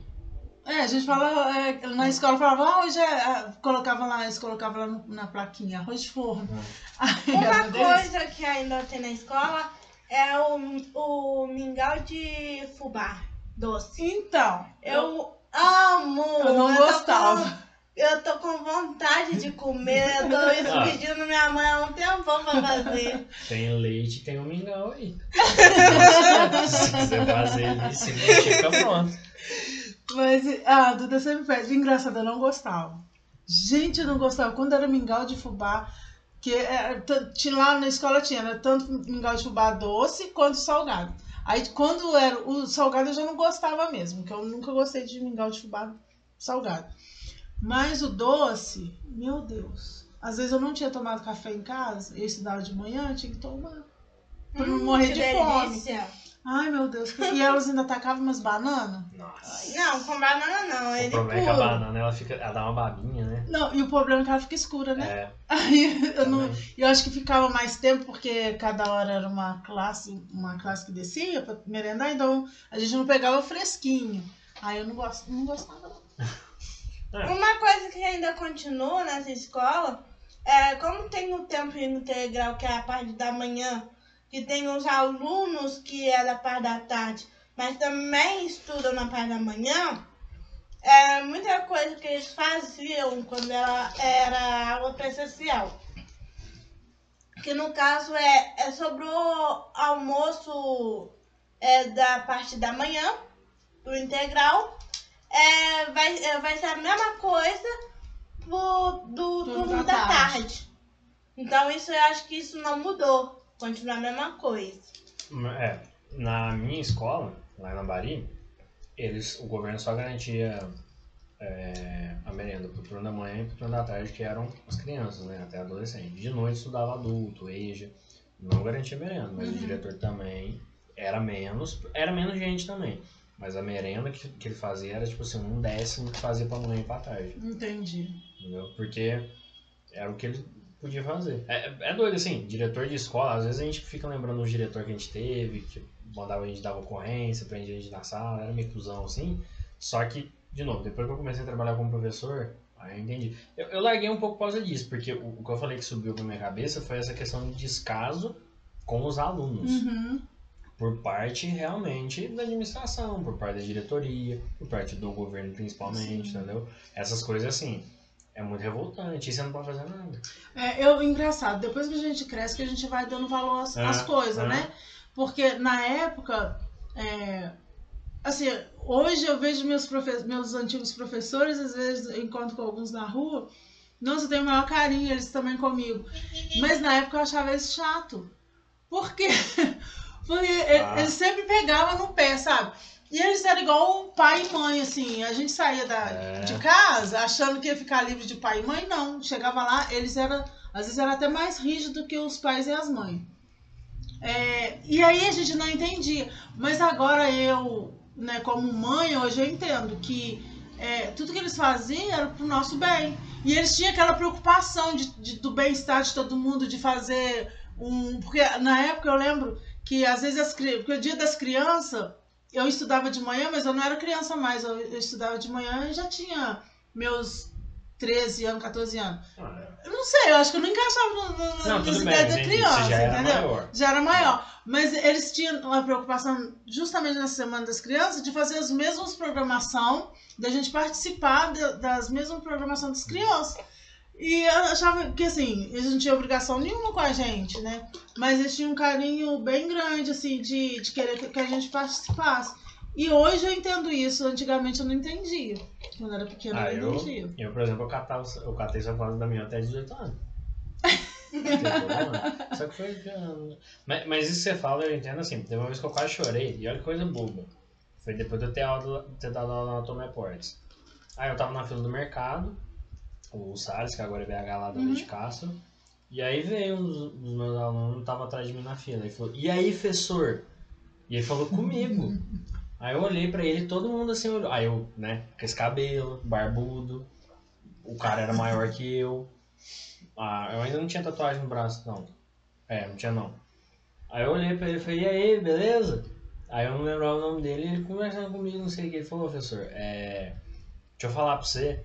[SPEAKER 3] É, a gente fala, é, na escola falava, ah, hoje é. ah, Colocava lá, eles colocavam lá no- na plaquinha, arroz de forno.
[SPEAKER 1] Hum.
[SPEAKER 3] Aí
[SPEAKER 2] Uma coisa que ainda tem na escola É o, o mingau de fubá doce.
[SPEAKER 3] Então,
[SPEAKER 2] Eu amo!
[SPEAKER 3] eu não
[SPEAKER 2] tô
[SPEAKER 3] gostava.
[SPEAKER 2] com- eu tô com vontade de comer. Eu tô isso
[SPEAKER 1] Ah.
[SPEAKER 2] pedindo minha mãe há um tempão pra fazer.
[SPEAKER 1] Tem leite tem um mingau aí. Se quiser fazer não fica pronto.
[SPEAKER 3] Mas, ah, Duda sempre pede. Engraçado, eu não gostava. Gente, eu não gostava. Quando era mingau de fubá, que é, t- tinha lá na escola tinha, né? Tanto mingau de fubá doce quanto salgado. Aí quando era o salgado eu já não gostava mesmo, que eu nunca gostei de mingau de fubá salgado. Mas o doce, meu Deus. Às vezes eu não tinha tomado café em casa, eu estudava de manhã, eu tinha que tomar. Pra não
[SPEAKER 2] Hum,
[SPEAKER 3] morrer
[SPEAKER 2] que
[SPEAKER 3] de fome. Ai, meu Deus. E elas ainda tacavam umas bananas.
[SPEAKER 1] Nossa.
[SPEAKER 2] Não, com banana não.
[SPEAKER 1] O
[SPEAKER 2] Ele
[SPEAKER 1] problema é que a
[SPEAKER 2] puro.
[SPEAKER 1] banana ela, fica, ela dá uma babinha, né?
[SPEAKER 3] Não, e o problema é que ela fica escura, né?
[SPEAKER 1] É,
[SPEAKER 3] Aí eu não. Eu acho que ficava mais tempo, porque cada hora era uma classe, uma classe que descia pra merendar, então a gente não pegava fresquinho. Aí eu não, gosto, não gostava, não.
[SPEAKER 2] Uma coisa que ainda continua nessa escola é como tem o tempo integral, que é a parte da manhã, que tem os alunos que é da parte da tarde, mas também estudam na parte da manhã. É muita coisa que eles faziam quando ela era aula presencial. Que no caso é, é sobre o almoço é, da parte da manhã, do integral é, vai, é, vai ser a mesma coisa pro, do
[SPEAKER 3] Turno
[SPEAKER 2] turno
[SPEAKER 3] da
[SPEAKER 2] da
[SPEAKER 3] tarde.
[SPEAKER 2] tarde. Então isso eu acho que isso não mudou. Continua a mesma coisa.
[SPEAKER 1] É, na minha escola, lá em Lambari, eles, o governo só garantia é, a merenda pro turno da manhã e pro turno da tarde, que eram as crianças, né? Até adolescente. De noite estudava adulto, EJA, não garantia merenda, mas
[SPEAKER 3] Uhum.
[SPEAKER 1] o diretor também era menos, era menos gente também. Mas a merenda que, que ele fazia era tipo assim, um décimo que fazia pra manhã e pra tarde.
[SPEAKER 3] Entendi.
[SPEAKER 1] Entendeu? Porque era o que ele podia fazer. É, é doido, assim, diretor de escola, às vezes a gente fica lembrando do diretor que a gente teve, que mandava a gente dar ocorrência, prendia a gente na sala, era meio cuzão, assim. Só que, de novo, depois que eu comecei a trabalhar como professor, aí eu entendi. Eu, eu larguei um pouco por causa disso, porque o, o que eu falei que subiu pra minha cabeça foi essa questão de descaso com os alunos
[SPEAKER 3] Uhum.
[SPEAKER 1] por parte realmente da administração, por parte da diretoria, por parte do governo principalmente,
[SPEAKER 3] Sim.
[SPEAKER 1] entendeu? Essas coisas assim, é muito revoltante e você não pode fazer nada.
[SPEAKER 3] É, eu, engraçado, depois que a gente cresce, que a gente vai dando valor às,
[SPEAKER 1] É,
[SPEAKER 3] às coisas,
[SPEAKER 1] é.
[SPEAKER 3] né? Porque na época, é, assim, hoje eu vejo meus, meus antigos professores, às vezes eu encontro com alguns na rua, nossa, eu tenho o maior carinho, eles também comigo. Mas na época eu achava eles chato. Por quê? Porque
[SPEAKER 1] Ah.
[SPEAKER 3] eles sempre pegavam no pé, sabe? E eles eram igual pai e mãe, assim. A gente saía da,
[SPEAKER 1] É.
[SPEAKER 3] de casa achando que ia ficar livre de pai e mãe, não. Chegava lá, eles eram, às vezes, eram até mais rígidos do que os pais e as mães. É, e aí a gente não entendia. Mas agora eu, né, como mãe, hoje eu entendo que é, tudo que eles faziam era pro nosso bem. E eles tinham aquela preocupação de, de- do bem-estar de todo mundo, de fazer um. Porque na época eu lembro que às vezes as. Porque o dia das crianças, eu estudava de manhã, mas eu não era criança mais. Eu, eu estudava de manhã e já tinha meus 13 anos, 14 anos. Eu não sei, eu acho que eu não encaixava no, no,
[SPEAKER 1] Não,
[SPEAKER 3] nas
[SPEAKER 1] tudo bem,
[SPEAKER 3] ideias da criança,
[SPEAKER 1] já era
[SPEAKER 3] entendeu?
[SPEAKER 1] maior.
[SPEAKER 3] Já era maior. Mas eles tinham uma preocupação, justamente na Semana das Crianças, de fazer as mesmas programação, da gente participar da- das mesmas programações das crianças. E eu achava que, assim, eles não tinham obrigação nenhuma com a gente, né? Mas eles tinham um carinho bem grande, assim, de, de querer que, a gente participasse. E hoje eu entendo isso, antigamente eu não entendia. Quando eu era pequena
[SPEAKER 1] Ah,
[SPEAKER 3] eu não entendia.
[SPEAKER 1] eu, por exemplo, eu, catava, eu catei sapato da minha até 18 anos. Só que foi. Mas, mas isso que você fala, eu entendo assim. Teve uma vez que eu quase chorei, e olha que coisa boba. Foi depois de eu ter, aula, ter dado aula na Anatomia Portes. Aí eu tava na fila do mercado, o Salles, que agora é BH lá da
[SPEAKER 3] Uhum.
[SPEAKER 1] Leite Castro. E aí veio um dos, meus alunos, tava atrás de mim na fila. Ele falou, e aí, professor? E ele falou comigo. Aí eu olhei pra ele, todo mundo assim olhou. Aí eu, né, com esse cabelo, barbudo. O cara era maior que eu. Ah, eu ainda não tinha tatuagem no braço, não. É, não tinha não. Aí eu olhei pra ele e falei, e aí, beleza? Aí eu não lembrava o nome dele e ele conversando comigo, não sei o que. Ele falou, professor, é. Deixa eu falar pra você.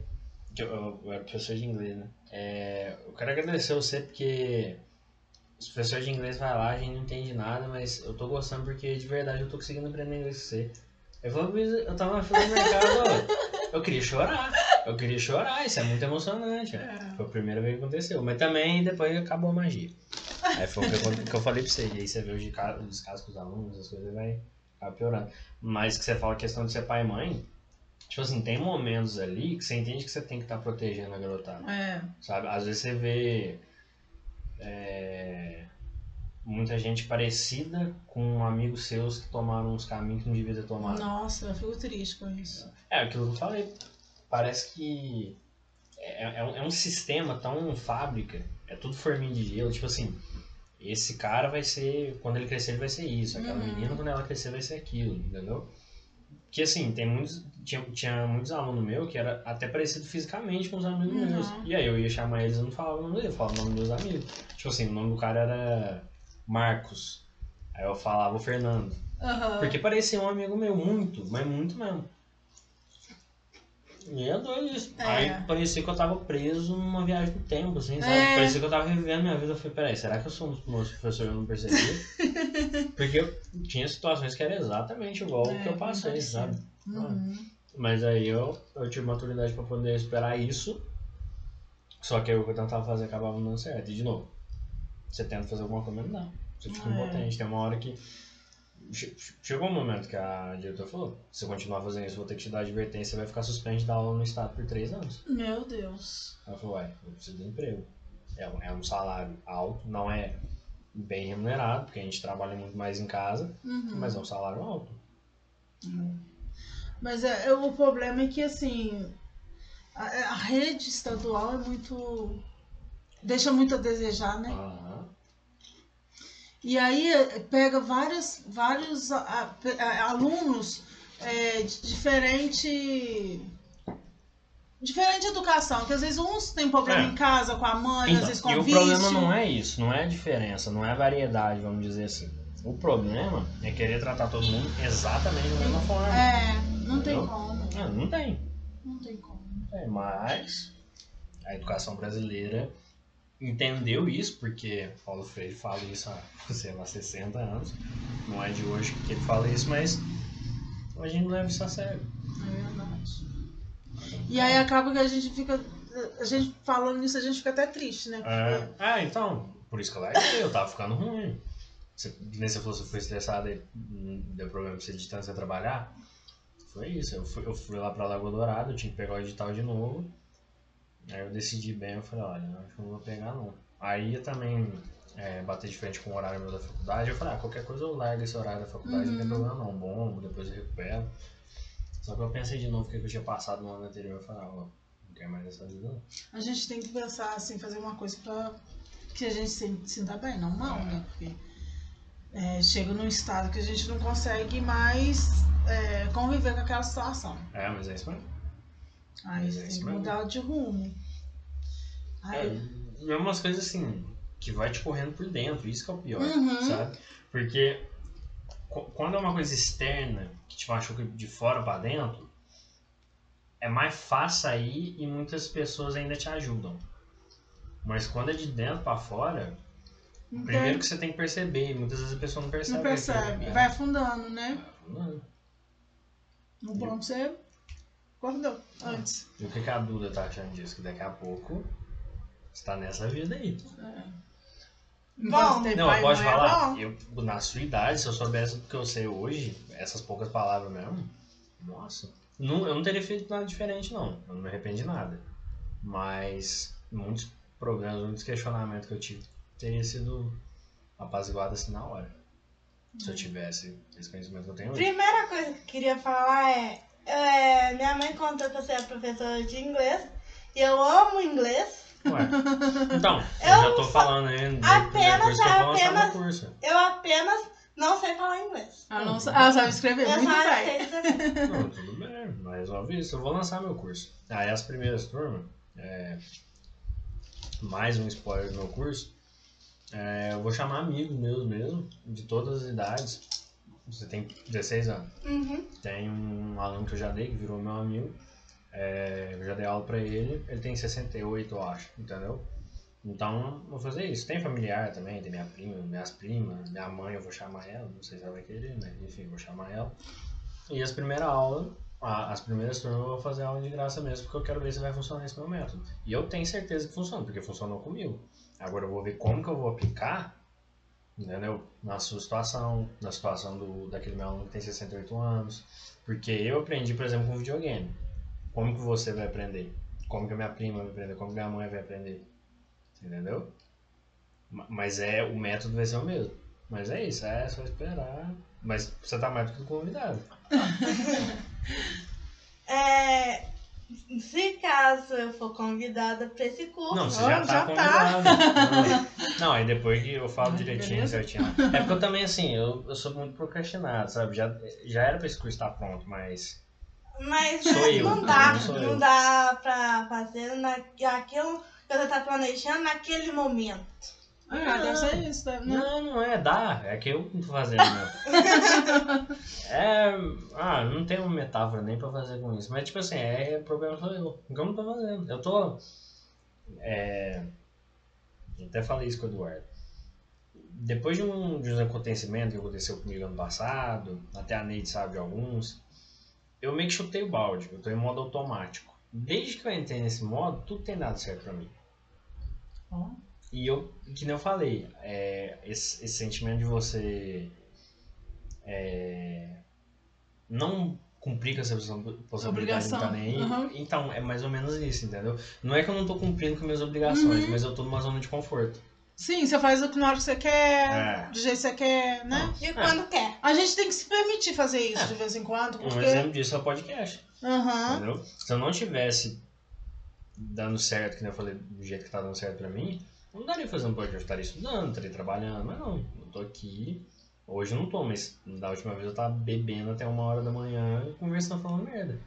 [SPEAKER 1] Que eu, eu, era professor de inglês, né? É, eu quero agradecer você porque os professores de inglês vai lá, a gente não entende nada, mas eu tô gostando porque de verdade eu tô conseguindo aprender inglês com você. Eu falei, "Luiz, eu tava na fila do mercado, eu queria chorar. Eu queria chorar, isso é muito emocionante.
[SPEAKER 3] É.
[SPEAKER 1] Foi a primeira vez que aconteceu. Mas também depois acabou a magia. Aí foi o que eu, que eu falei pra você. E aí você vê os de ca- os descasos com os alunos, as coisas vai ficar piorando. Mas que você fala a questão de ser pai e mãe, tipo assim, tem momentos ali que você entende que você tem que estar protegendo a garotada.
[SPEAKER 3] É.
[SPEAKER 1] Sabe? Às vezes você vê é, muita gente parecida com amigos seus que tomaram uns caminhos que não devia ter tomado.
[SPEAKER 3] Nossa, eu fico triste com isso.
[SPEAKER 1] É, aquilo que eu falei. Parece que é, é um, é um sistema tão fábrica, é tudo forminho de gelo, tipo assim, esse cara vai ser, quando ele crescer ele vai ser isso, aquela
[SPEAKER 3] Uhum.
[SPEAKER 1] menina quando ela crescer vai ser aquilo, entendeu? Que assim, tem muitos, tinha, tinha muitos alunos meus que era até parecido fisicamente com os amigos
[SPEAKER 3] Uhum.
[SPEAKER 1] meus. E aí eu ia chamar eles e não falava o nome dele, eu falava o nome dos meus amigos. Tipo assim, o nome do cara era Marcos. Aí eu falava o Fernando.
[SPEAKER 3] Aham.
[SPEAKER 1] Porque parecia um amigo meu, muito, mas muito mesmo. E é doido isso.
[SPEAKER 3] É.
[SPEAKER 1] Aí parecia que eu tava preso numa viagem do tempo, assim, sabe?
[SPEAKER 3] É.
[SPEAKER 1] Parecia que eu tava revivendo minha vida. Eu falei, peraí, será que eu sou um dos meus professores e eu não percebi? Porque eu tinha situações que era exatamente igual o
[SPEAKER 3] É,
[SPEAKER 1] que eu passei,
[SPEAKER 3] parecido.
[SPEAKER 1] sabe?
[SPEAKER 3] Uhum.
[SPEAKER 1] Mas aí eu, eu tive maturidade pra poder esperar isso. Só que aí o que eu tentava fazer acabava não dando certo. E de novo, você tenta fazer alguma coisa, mas não. Você fica
[SPEAKER 3] É.
[SPEAKER 1] impotente. Tem uma hora que. Che- Chegou um momento que a diretora falou: se você continuar fazendo isso, eu vou ter que te dar advertência, você vai ficar suspenso da aula no estado por três anos.
[SPEAKER 3] Meu Deus.
[SPEAKER 1] Ela falou: ué, eu preciso de emprego. É um, é um salário alto, não é bem remunerado, porque a gente trabalha muito mais em casa,
[SPEAKER 3] Uhum.
[SPEAKER 1] mas é um salário alto.
[SPEAKER 3] Mas é, é- o problema é que, assim, a, a rede estadual é muito. deixa muito a desejar, né?
[SPEAKER 1] Aham.
[SPEAKER 3] E aí é, pega vários, vários a- a- alunos é, de diferente. Diferente educação, que às vezes uns têm problema
[SPEAKER 1] É.
[SPEAKER 3] em casa com a mãe, às
[SPEAKER 1] Então,
[SPEAKER 3] vezes com
[SPEAKER 1] e o
[SPEAKER 3] vício.
[SPEAKER 1] problema não é isso, não é a diferença, não é a variedade, vamos dizer assim. O problema é querer tratar todo mundo exatamente da mesma forma.
[SPEAKER 3] É, não tem
[SPEAKER 1] Entendeu?
[SPEAKER 3] como.
[SPEAKER 1] Ah, não tem.
[SPEAKER 3] Não tem como.
[SPEAKER 1] É, mas a educação brasileira entendeu isso, porque Paulo Freire fala isso há, sei lá, 60 anos. Não é de hoje que ele fala isso, mas a gente não leva isso a sério.
[SPEAKER 3] É verdade. E aí acaba que a gente fica. A gente falando nisso, a gente fica até triste, né?
[SPEAKER 1] É. Ah, então, por isso que eu larguei, eu tava ficando ruim. Você, nem você falou, você foi estressado e hum, deu problema pra você de tanto você trabalhar. Foi isso, eu fui, eu fui lá pra Lagoa Dourada, eu tinha que pegar o edital de novo. Aí eu decidi bem, eu falei, olha, acho que eu não vou pegar não. Aí eu também é, bater de frente com o horário meu da faculdade, eu falei, ah, qualquer coisa eu largo esse horário da faculdade, não tem
[SPEAKER 3] Uhum.
[SPEAKER 1] problema não, bom, depois eu recupero. Só que eu pensei de novo o que eu tinha passado no ano anterior, eu falei, ah, ó, não quero mais essa vida não.
[SPEAKER 3] A gente tem que pensar assim, fazer uma coisa pra que a gente se sinta bem, não mal, né? Porque é, chega num estado que a gente não consegue mais é, conviver com aquela situação.
[SPEAKER 1] É, mas é isso mesmo.
[SPEAKER 3] Aí
[SPEAKER 1] Mas é
[SPEAKER 3] tem que mudar de rumo.
[SPEAKER 1] É,
[SPEAKER 3] Aí,
[SPEAKER 1] é umas coisas assim, que vai te correndo por dentro, isso que é o pior,
[SPEAKER 3] Uhum.
[SPEAKER 1] sabe? Porque qu- quando é uma coisa externa que te machuca de fora pra dentro, é mais fácil sair e muitas pessoas ainda te ajudam. Mas quando é de dentro pra fora,
[SPEAKER 3] não,
[SPEAKER 1] primeiro que você tem que perceber, muitas vezes a pessoa não percebe.
[SPEAKER 3] não percebe.
[SPEAKER 1] aquilo, né?
[SPEAKER 3] Vai afundando, né?
[SPEAKER 1] Não.
[SPEAKER 3] O bom que você acordou antes.
[SPEAKER 1] E o que, que a Duda tá achando disso? Que daqui a pouco você tá nessa vida aí.
[SPEAKER 3] É.
[SPEAKER 2] Bom,
[SPEAKER 1] Não,
[SPEAKER 3] pai
[SPEAKER 1] pode
[SPEAKER 3] é
[SPEAKER 1] falar.
[SPEAKER 3] bom.
[SPEAKER 1] eu, na sua idade, se eu soubesse o que eu sei hoje, essas poucas palavras mesmo, nossa. Não, eu não teria feito nada diferente, não. Eu não me arrependo de nada. Mas muitos problemas, muitos questionamentos que eu tive teria sido apaziguado assim na hora. Se eu tivesse esse conhecimento que eu tenho hoje.
[SPEAKER 2] Primeira coisa que eu queria falar é, é, minha mãe contou que você é professora de inglês e eu amo inglês.
[SPEAKER 1] Ué. Então, eu,
[SPEAKER 2] Eu
[SPEAKER 1] já tô falando aí. no
[SPEAKER 2] apenas-
[SPEAKER 1] eu lançar
[SPEAKER 2] apenas-
[SPEAKER 1] meu curso.
[SPEAKER 2] Eu apenas não sei falar inglês.
[SPEAKER 3] Ela, não, sa- ela sabe escrever
[SPEAKER 2] Eu
[SPEAKER 3] muito bem.
[SPEAKER 2] sei escrever.
[SPEAKER 1] Não, tudo bem, mas resolve isso. Eu vou lançar meu curso. Aí as primeiras turmas, é, mais um spoiler do meu curso, é, eu vou chamar amigos meus mesmo, de todas as idades. Você tem 16 anos.
[SPEAKER 2] Uhum.
[SPEAKER 1] Tem um aluno que eu já dei, que virou meu amigo. É, eu já dei aula pra ele, ele tem 68, eu acho, entendeu? Então, vou fazer isso. Tem familiar também, tem minha prima, minhas primas, minha mãe, eu vou chamar ela, não sei se ela vai querer, mas enfim, vou chamar ela. E as primeiras aulas, as primeiras turmas eu vou fazer aula de graça mesmo, porque eu quero ver se vai funcionar esse meu método. E eu tenho certeza que funciona, porque funcionou comigo. Agora eu vou ver como que eu vou aplicar, entendeu? Na sua situação, na situação do, daquele meu aluno que tem 68 anos. Porque eu aprendi, por exemplo, com videogame. Como que você vai aprender? Como que a minha prima vai aprender? Como que a minha mãe vai aprender? Entendeu? Ma- Mas é, o método vai ser o mesmo. Mas é isso, é só esperar. Mas você tá mais do que convidado.
[SPEAKER 2] É, se caso eu for convidada pra esse curso,
[SPEAKER 1] Não, você já tá
[SPEAKER 3] já tá.
[SPEAKER 1] convidado. Não, aí depois que eu falo direitinho,
[SPEAKER 3] beleza.
[SPEAKER 1] certinho. É porque eu também, assim, eu, eu sou muito procrastinado, sabe? Já, já era pra esse curso estar pronto, mas.
[SPEAKER 2] mas
[SPEAKER 1] Sou eu,
[SPEAKER 2] não dá,
[SPEAKER 1] não
[SPEAKER 2] não dá pra fazer na, aquilo que você tá planejando naquele momento.
[SPEAKER 3] Ah, deve ser isso, deve, né?
[SPEAKER 1] Não, não é, dá. É que eu não tô fazendo, meu. é. Ah, não tem uma metáfora nem pra fazer com isso. Mas, tipo assim, é, o problema sou eu. Porque eu não tô fazendo. Eu tô. É. eu Até falei isso com o Eduardo. Depois de um, de um acontecimento que aconteceu comigo ano passado, até a Neide sabe de alguns, eu meio que chutei o balde. Eu tô em modo automático. Desde que eu entrei nesse modo, tudo tem dado certo pra mim.
[SPEAKER 3] Ó.
[SPEAKER 1] E eu, que nem eu falei, é, esse, esse sentimento de você é, não cumprir com essa possibilidade de tá nem.
[SPEAKER 3] Uhum.
[SPEAKER 1] Então, é mais ou menos isso, entendeu? Não é que eu não tô cumprindo com minhas obrigações,
[SPEAKER 3] Uhum.
[SPEAKER 1] mas eu tô numa zona de conforto.
[SPEAKER 3] Sim, você faz o que na hora que você quer,
[SPEAKER 1] É.
[SPEAKER 3] do jeito que você quer, né?
[SPEAKER 2] E quando quer.
[SPEAKER 3] A gente tem que se permitir fazer isso
[SPEAKER 1] É.
[SPEAKER 3] de vez em quando,
[SPEAKER 1] Um
[SPEAKER 3] porque.
[SPEAKER 1] exemplo disso é o podcast,
[SPEAKER 3] Aham.
[SPEAKER 1] entendeu? Se eu não tivesse dando certo, que nem eu falei, do jeito que tá dando certo pra mim, não daria fazendo podcast, eu estaria estudando, estaria trabalhando, mas não, eu tô aqui. Hoje eu não tô, mas da última vez eu tava bebendo até uma hora da manhã e conversando falando merda.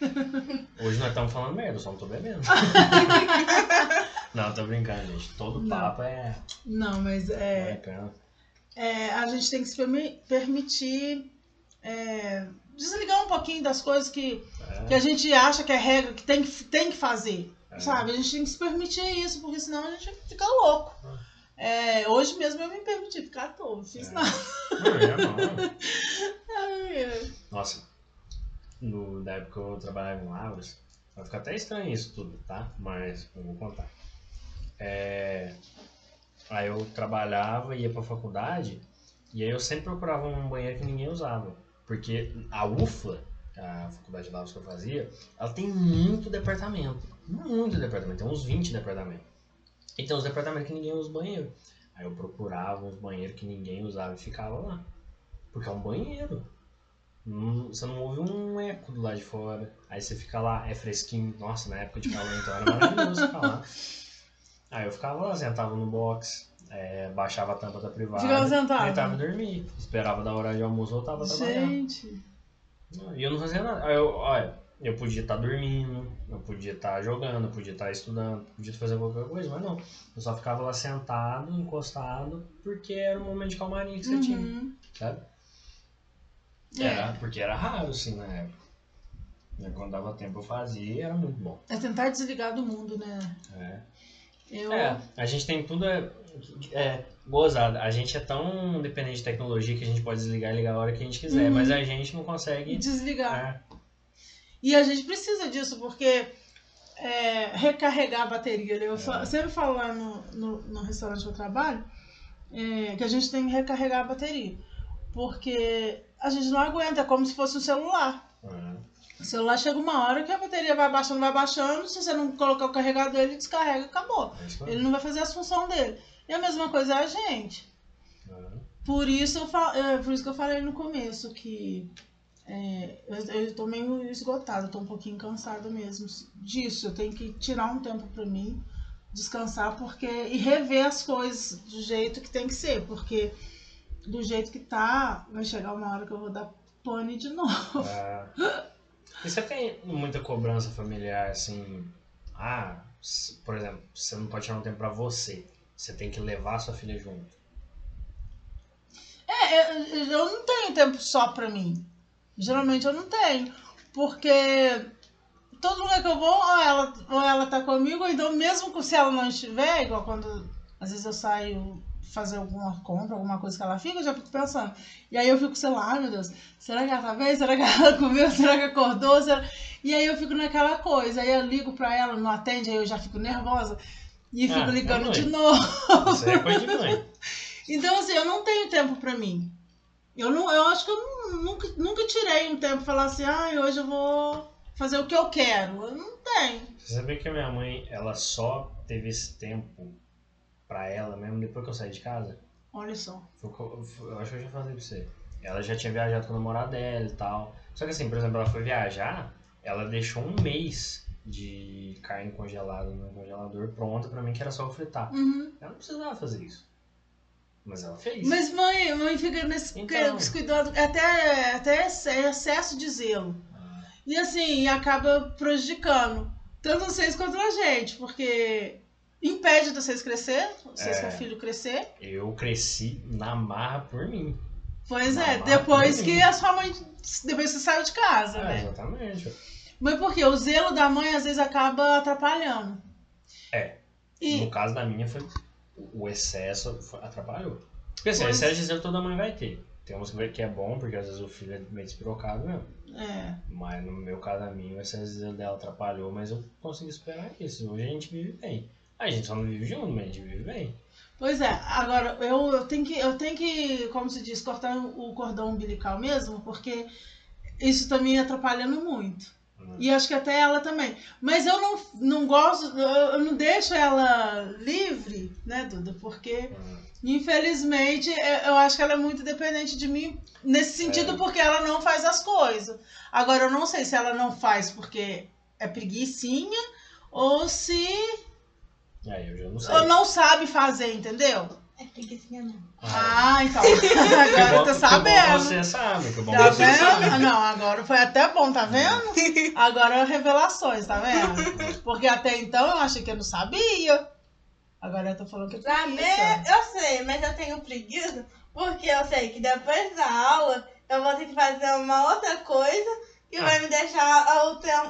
[SPEAKER 1] Hoje nós estamos falando merda, eu só não tô bebendo. não, tô brincando, gente. Todo
[SPEAKER 3] Não.
[SPEAKER 1] papo é.
[SPEAKER 3] Não, mas é,
[SPEAKER 1] bacana.
[SPEAKER 3] é, a gente tem que se permi- permitir é, desligar um pouquinho das coisas que,
[SPEAKER 1] É.
[SPEAKER 3] que a gente acha que é regra, que tem que, tem que fazer.
[SPEAKER 1] É.
[SPEAKER 3] Sabe? A gente tem que se permitir isso, porque senão a gente fica louco. É, hoje mesmo eu me permiti ficar à toa, não fiz
[SPEAKER 1] É.
[SPEAKER 3] nada.
[SPEAKER 1] Não, não.
[SPEAKER 3] Ai, ai.
[SPEAKER 1] Nossa, no, na época que eu trabalhava em Lavras, vai ficar até estranho isso tudo, tá? Mas eu vou contar. É, aí eu trabalhava, ia pra faculdade, e aí eu sempre procurava um banheiro que ninguém usava. Porque a UFLA, a faculdade de Lavras que eu fazia, ela tem muito departamento. Muito departamento, tem uns 20 departamentos. E tem uns departamentos que ninguém usa banheiro. Aí eu procurava uns banheiros que ninguém usava e ficava lá. Porque é um banheiro. Você não ouve um eco do lado de fora. Aí você fica lá, é fresquinho. Nossa, na época de calor então era maravilhoso ficar lá. Aí eu ficava lá, sentava no box, é, baixava a tampa da privada.
[SPEAKER 3] Ficava sentado?
[SPEAKER 1] Tentava dormir. Esperava da hora de almoço, voltava a trabalhar.
[SPEAKER 3] Gente.
[SPEAKER 1] E eu não fazia nada. Aí eu, olha, eu podia estar dormindo, eu podia estar jogando, eu podia estar estudando, podia fazer qualquer coisa, mas não. Eu só ficava lá sentado, encostado, porque era o momento de calmaria que você tinha,
[SPEAKER 3] Uhum.
[SPEAKER 1] sabe?
[SPEAKER 3] É.
[SPEAKER 1] Era, porque era raro, assim, na época. E Quando dava tempo eu fazia e era muito bom.
[SPEAKER 3] É tentar desligar do mundo, né?
[SPEAKER 1] É.
[SPEAKER 3] Eu,
[SPEAKER 1] É, a gente tem tudo é, é gozado. A gente é tão dependente de tecnologia que a gente pode desligar e ligar a hora que a gente quiser,
[SPEAKER 3] Uhum.
[SPEAKER 1] mas a gente não consegue.
[SPEAKER 3] desligar.
[SPEAKER 1] É,
[SPEAKER 3] E a gente precisa disso, porque é, recarregar a bateria. né? Eu
[SPEAKER 1] É.
[SPEAKER 3] sempre falo lá no, no, no restaurante que eu trabalho é, que a gente tem que recarregar a bateria. Porque a gente não aguenta, é como se fosse um celular.
[SPEAKER 1] é.
[SPEAKER 3] O celular chega uma hora que a bateria vai baixando, vai baixando. Se você não colocar o carregador, ele descarrega, acabou.
[SPEAKER 1] É.
[SPEAKER 3] Ele não vai fazer as funções dele. E a mesma coisa é a gente.
[SPEAKER 1] É.
[SPEAKER 3] Por isso, eu fa- é, por isso que eu falei no começo que é, eu, eu tô meio esgotada, tô um pouquinho cansada mesmo disso. Eu tenho que tirar um tempo pra mim, descansar porque e rever as coisas do jeito que tem que ser, porque do jeito que tá, vai chegar uma hora que eu vou dar pane de novo.
[SPEAKER 1] É. E você tem muita cobrança familiar, assim, ah, por exemplo, você não pode tirar um tempo pra você, você tem que levar sua filha junto.
[SPEAKER 3] É, eu, eu não tenho tempo só pra mim. Geralmente eu não tenho. Porque todo lugar que eu vou, ou ela, ou ela tá comigo, ou então mesmo se ela não estiver, igual quando às vezes eu saio fazer alguma compra, alguma coisa que ela fica, eu já fico pensando. E aí eu fico, sei lá, meu Deus, será que ela tá bem? Será que ela comeu? Será que acordou? Será... E aí eu fico naquela coisa. Aí eu ligo pra ela, não atende, aí eu já fico nervosa. E fico
[SPEAKER 1] Ah,
[SPEAKER 3] ligando
[SPEAKER 1] é
[SPEAKER 3] de
[SPEAKER 1] mãe.
[SPEAKER 3] novo.
[SPEAKER 1] Isso é coisa de mãe.
[SPEAKER 3] Então, assim, eu não tenho tempo pra mim. Eu, não, eu acho que eu nu- nunca, nunca tirei um tempo pra falar assim, ah, hoje eu vou fazer o que eu quero. Eu não tenho.
[SPEAKER 1] Você sabia que a minha mãe, ela só teve esse tempo pra ela mesmo depois que eu saí de casa?
[SPEAKER 3] Olha só.
[SPEAKER 1] Eu, eu acho que eu já falei pra você. Ela já tinha viajado com o namorado dela e tal. Só que assim, por exemplo, ela foi viajar, ela deixou um mês de carne congelada no congelador pronta pra mim, que era só eu fritar.
[SPEAKER 3] Uhum.
[SPEAKER 1] Ela não precisava fazer isso. Mas ela fez.
[SPEAKER 3] Mas mãe, mãe fica nesse
[SPEAKER 1] Então.
[SPEAKER 3] cuidado, até, até ex- excesso de zelo. E assim, acaba prejudicando tanto vocês quanto a gente, porque impede de vocês crescer, vocês
[SPEAKER 1] É.
[SPEAKER 3] seu filho crescer.
[SPEAKER 1] Eu cresci na marra por mim.
[SPEAKER 3] Pois
[SPEAKER 1] Na
[SPEAKER 3] é, depois que
[SPEAKER 1] mim.
[SPEAKER 3] a sua mãe, depois que você saiu de casa,
[SPEAKER 1] Ah,
[SPEAKER 3] né?
[SPEAKER 1] exatamente.
[SPEAKER 3] Mas porque o zelo da mãe às vezes acaba atrapalhando.
[SPEAKER 1] É.
[SPEAKER 3] E,
[SPEAKER 1] No caso da minha, foi o excesso atrapalhou. Porque assim,
[SPEAKER 3] Pois.
[SPEAKER 1] excesso de zelo toda mãe vai ter. Tem uns que é bom, porque às vezes o filho é meio despirocado mesmo.
[SPEAKER 3] é,
[SPEAKER 1] Mas no meu caso, a minha, o excesso dela atrapalhou, mas eu consegui esperar isso. Hoje a gente vive bem. A gente só não vive junto, mas a gente vive bem.
[SPEAKER 3] Pois é, agora eu, eu tenho que, eu tenho que, como se diz, cortar o cordão umbilical mesmo, porque isso tá me atrapalhando muito.
[SPEAKER 1] Hum.
[SPEAKER 3] E acho que até ela também. Mas eu não, não gosto, eu, não deixo ela livre, né, Duda? Porque,
[SPEAKER 1] Hum.
[SPEAKER 3] infelizmente, eu eu acho que ela é muito dependente de mim nesse sentido,
[SPEAKER 1] É.
[SPEAKER 3] porque ela não faz as coisas. Agora, eu não sei se ela não faz porque é preguiçinha ou se
[SPEAKER 1] Aí eu já não sei.
[SPEAKER 3] ou não sabe fazer, entendeu?
[SPEAKER 2] É preguiçinha não.
[SPEAKER 1] Ah,
[SPEAKER 3] Ah, então.
[SPEAKER 1] que
[SPEAKER 3] Agora
[SPEAKER 1] bom-
[SPEAKER 3] eu tô
[SPEAKER 1] que bom
[SPEAKER 3] sabendo.
[SPEAKER 1] você sabe, que bom
[SPEAKER 3] Tá
[SPEAKER 1] você sabe.
[SPEAKER 3] vendo? Não, agora foi até bom, tá vendo? Agora revelações, tá vendo? Porque até então eu achei que eu não sabia. Agora eu tô falando que é
[SPEAKER 2] Saber,
[SPEAKER 3] preguiça.
[SPEAKER 2] eu sei, mas eu tenho preguiça porque eu sei que depois da aula eu vou ter que fazer uma outra coisa que vai me deixar